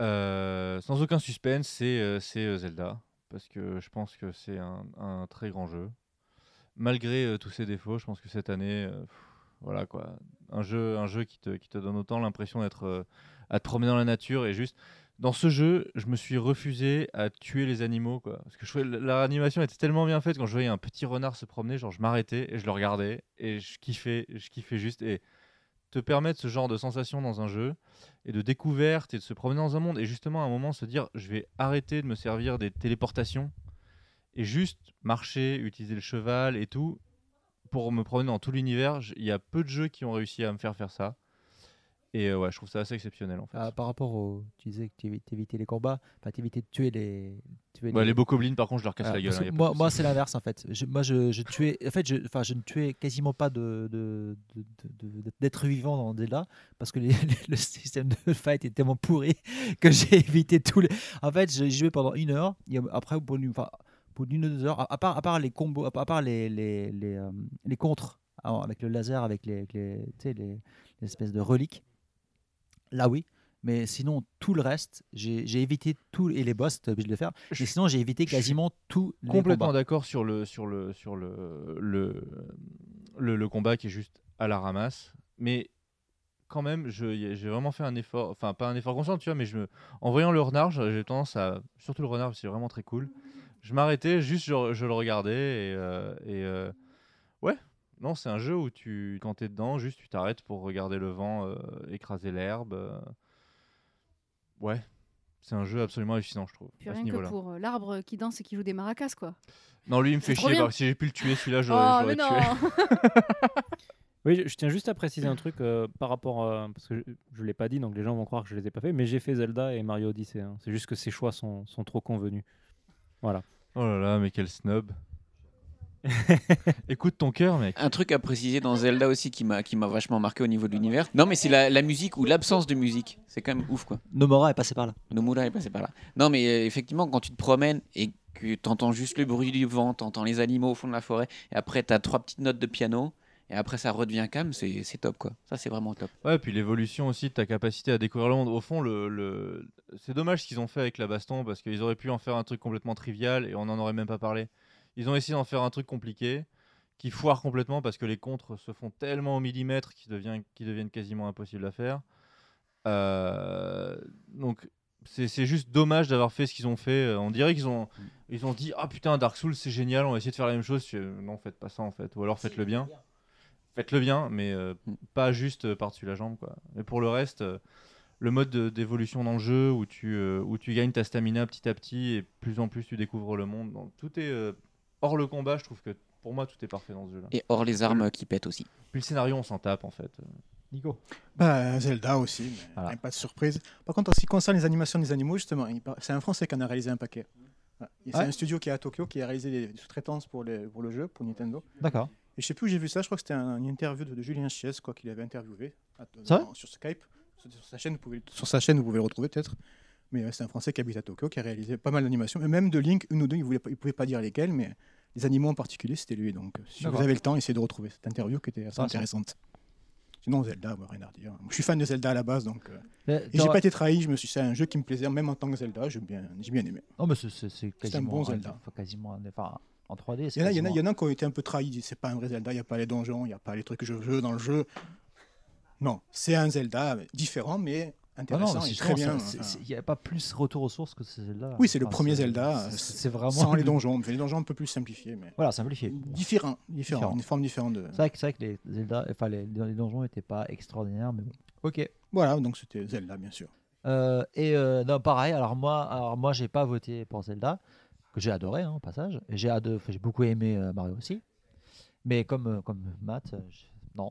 euh, sans aucun suspense, c'est Zelda. Parce que je pense que c'est un, très grand jeu. Malgré tous ses défauts, je pense que cette année, voilà quoi. Un jeu, qui, te, qui te donne autant l'impression d'être à te promener dans la nature et juste. Dans ce jeu, je me suis refusé à tuer les animaux, quoi. Parce que était tellement bien faite quand je voyais un petit renard se promener, genre je m'arrêtais et je le regardais et je kiffais, je kiffais juste. Et te permettre ce genre de sensation dans un jeu et de découverte et de se promener dans un monde et justement à un moment se dire je vais arrêter de me servir des téléportations et juste marcher, utiliser le cheval et tout pour me promener dans tout l'univers. Il y a peu de jeux qui ont réussi à me faire faire ça. Et euh, ouais, je trouve ça assez exceptionnel en fait. Ah, par rapport au. Tu disais que tu évi- t'évitais les combats, enfin, t'évitais de tuer les. tuer Ouais, les bokoblins, par contre, je leur casse Ah, la gueule, hein, moi, moi c'est l'inverse en fait. Je- moi, je, je tuais. En fait, je, je ne tuais quasiment pas de, de, de- de- de- d'êtres vivants dans Zelda parce que les- le système de fight est tellement pourri que j'ai évité tous les. En fait, j'ai joué pendant une heure. et après, au bout d'une ou deux heures, à, à part, à part les combos, à part- les, les, les, euh, les contres alors, avec le laser, avec les, les, tu les, les espèces de reliques. Là, oui. Mais sinon, tout le reste, j'ai évité tout et les boss, t'es obligé de le faire. Mais sinon, j'ai évité quasiment tout complètement d'accord sur le sur le sur le le, le le combat qui est juste à la ramasse mais quand même j'ai vraiment fait un effort enfin pas un effort conscient tu vois mais je me en voyant le renard j'ai j'ai tendance à surtout le renard c'est vraiment très cool je m'arrêtais juste je, je le regardais et, euh, et euh, ouais non c'est un jeu où tu quand t'es dedans juste tu t'arrêtes pour regarder le vent euh, écraser l'herbe euh. ouais c'est un jeu absolument hallucinant je trouve ce rien que pour euh, l'arbre qui danse et qui joue des maracas, quoi. non, lui, il me fait chier. Si j'ai pu le tuer, celui-là, j'aurais Oh, tué. non Oui, je, je tiens juste à préciser un truc euh, par rapport. euh, parce que je ne l'ai pas dit, donc les gens vont croire que je les ai pas fait. Mais j'ai fait Zelda et Mario Odyssey. hein. C'est juste que ces choix sont, sont trop convenus. Voilà. Oh là là, mais quel snob. Écoute ton cœur, mec. Un truc à préciser dans Zelda aussi qui m'a qui m'a vachement marqué au niveau de l'univers. Non, mais c'est la, la musique ou l'absence de musique. C'est quand même ouf, quoi. Nomura est passé par là. Nomura est passé par là. Non, mais euh, effectivement, quand tu te promènes et que tu entends juste le bruit du vent, tu entends les animaux au fond de la forêt, et après tu as trois petites notes de piano, et après ça redevient calme, c'est c'est top, quoi. Ça, c'est vraiment top. Ouais, puis l'évolution aussi de ta capacité à découvrir le monde. Au fond, le, le... c'est dommage ce qu'ils ont fait avec la baston parce qu'ils auraient pu en faire un truc complètement trivial et on n'en aurait même pas parlé. Ils ont essayé d'en faire un truc compliqué qui foire complètement parce que les contres se font tellement au millimètre qu'ils deviennent, qu'ils deviennent quasiment impossibles à faire. Euh, donc c'est juste dommage d'avoir fait ce qu'ils ont fait. On dirait qu'ils ont, ils ont dit Ah putain, Dark Souls c'est génial, on va essayer de faire la même chose. Non, faites pas ça en fait. Ou alors faites-le bien. Faites-le bien, mais euh, pas juste euh, par-dessus la jambe. Quoi. Mais pour le reste, le mode de- d'évolution dans le jeu où tu, où tu gagnes ta stamina petit à petit et plus en plus tu découvres le monde. Tout est hors le combat, je trouve que pour moi tout est parfait dans ce jeu-là. Et hors les armes qui pètent aussi. Puis le scénario, on s'en tape en fait. Nico Bah, Zelda aussi, mais Voilà. pas de surprise. Par contre, en ce qui concerne les animations des animaux, justement, c'est un Français qui en a réalisé un paquet. C'est Ouais. un studio qui est à Tokyo qui a réalisé des sous-traitances pour, le jeu, pour Nintendo. D'accord. Et je sais plus où j'ai vu ça, je crois que c'était un- une interview de, de Julien Chies, quoi, qu'il avait interviewé à- dans- sur Skype. Sur, sur sa chaîne, vous pouvez, sur sa chaîne, vous pouvez le retrouver peut-être. Mais euh, c'est un Français qui habite à Tokyo, qui a réalisé pas mal d'animations. Et même de Link, une ou deux, il ne pouvait pas dire lesquelles, mais les animaux en particulier, c'était lui. Donc euh, si vous avez le temps, essayez de retrouver cette interview qui était assez Intéressant. intéressante. Sinon, Zelda, bah, rien à. Moi, je suis fan de Zelda à la base, donc. euh, et j'ai pas été trahi, je me suis c'est un jeu qui me plaisait, même en tant que Zelda, j'ai bien, j'ai bien aimé. Non, mais c'est- un bon Zelda. enfin, quasiment un- enfin, en 3D. c'est Il y, quasiment- il y en a qui ont été un peu trahis. C'est pas un vrai Zelda, il n'y a pas les donjons, il n'y a pas les trucs que je veux dans le jeu. Non, c'est un Zelda différent, mais Ah intéressant non, mais et c'est très bien. Il n'y a pas plus retour aux sources que Zelda. Oui, c'est le premier Zelda, c'est- euh, C'est vraiment. sans les donjons. Les donjons un peu plus simplifiés, mais Voilà, simplifié. différent, différent, Différent. une forme différente de. C'est vrai, que- c'est vrai que les, Zelda, enfin, les, les donjons n'étaient pas extraordinaires, mais bon. Ok. Voilà, donc c'était Zelda, bien sûr. Euh, et euh, non, pareil, alors moi, alors moi j'ai pas voté pour Zelda, que j'ai adoré hein, au passage. J'ai beaucoup aimé euh, Mario aussi. Mais comme, comme Matt, non.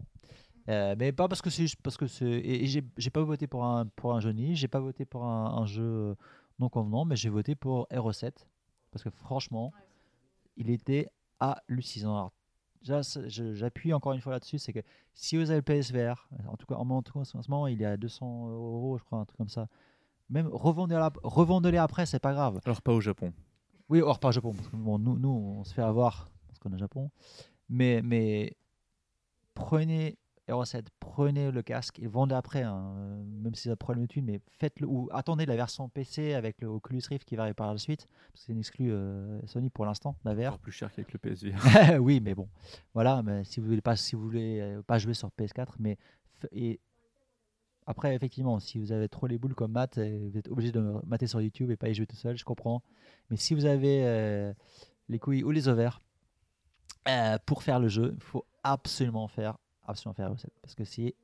Euh, mais pas parce que c'est juste- parce que c'est et, et j'ai j'ai pas voté pour un pour un jeu niche, j'ai pas voté pour un, un jeu non convenant, mais j'ai voté pour Hero 7 parce que franchement, il était hallucinant. Alors, j'appuie encore une fois là-dessus, c'est que si vous avez le PSVR, en tout cas en, en tout cas, en ce moment, il est à 200 euros, je crois, un truc comme ça. Même revendez-les après, c'est pas grave. Alors pas au Japon. Oui, hors pas au Japon. Parce que bon, nous, nous, on se fait avoir parce qu'on est au Japon. Mais, mais prenez 7, prenez le casque et vendez après, hein, euh, même si ça prend le thune, mais faites-le. Ou attendez la version PC avec le Oculus Rift qui va arriver par la suite. Parce que c'est une exclue euh, Sony pour l'instant, la VR. Encore plus cher qu'avec le PSVR. oui, mais bon. Voilà, mais si vous voulez pas, si vous voulez euh, pas jouer sur PS4, mais et après effectivement, si vous avez trop les boules comme Matt, vous êtes obligé de mater sur YouTube et pas y jouer tout seul, je comprends. Mais si vous avez euh, les couilles ou les ovaires euh, pour faire le jeu, il faut absolument faire, absolument faire parce que c'est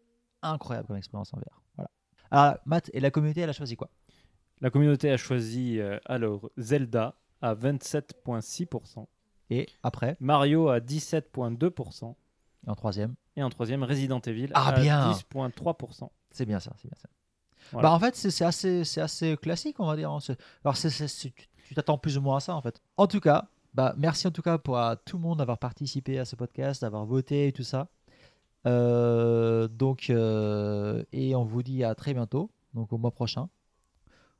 incroyable comme expérience en VR. Voilà. Alors Matt et la communauté, elle a choisi quoi? La communauté a choisi euh, alors Zelda à 27,6%. Et après? Mario à 17,2%. Et en troisième? Et en troisième, Resident Evil Ah, à bien. 10,3%. C'est bien ça, c'est bien ça. Voilà. Bah en fait, c'est assez, c'est assez classique, on va dire. hein. Alors, tu t'attends plus ou moins à ça, en fait. En tout cas, bah, merci en tout cas pour à tout le monde d'avoir participé à ce podcast, d'avoir voté et tout ça. Euh, donc, euh, et on vous dit à très bientôt, donc au mois prochain,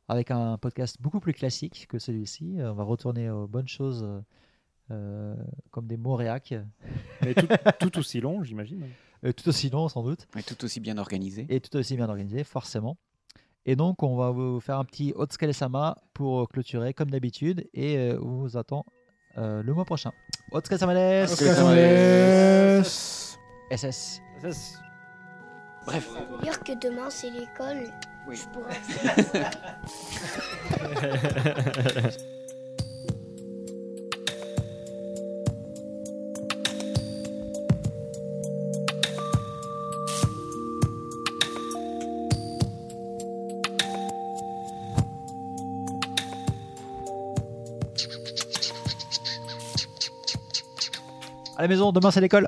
avec un podcast beaucoup plus classique que celui-ci. Euh, On va retourner aux bonnes choses comme des mots réac. Mais tout, tout aussi long, j'imagine. Tout aussi long, sans doute. Et tout aussi bien organisé. Et tout aussi bien organisé, forcément. Et donc, on va vous faire un petit Otskale Sama pour clôturer, comme d'habitude. Et euh, on vous attend euh, le mois prochain. Otskale Sama des. Des. SS. Bref. Dire que demain c'est l'école. Oui. Je pourrais. À la maison, demain c'est l'école.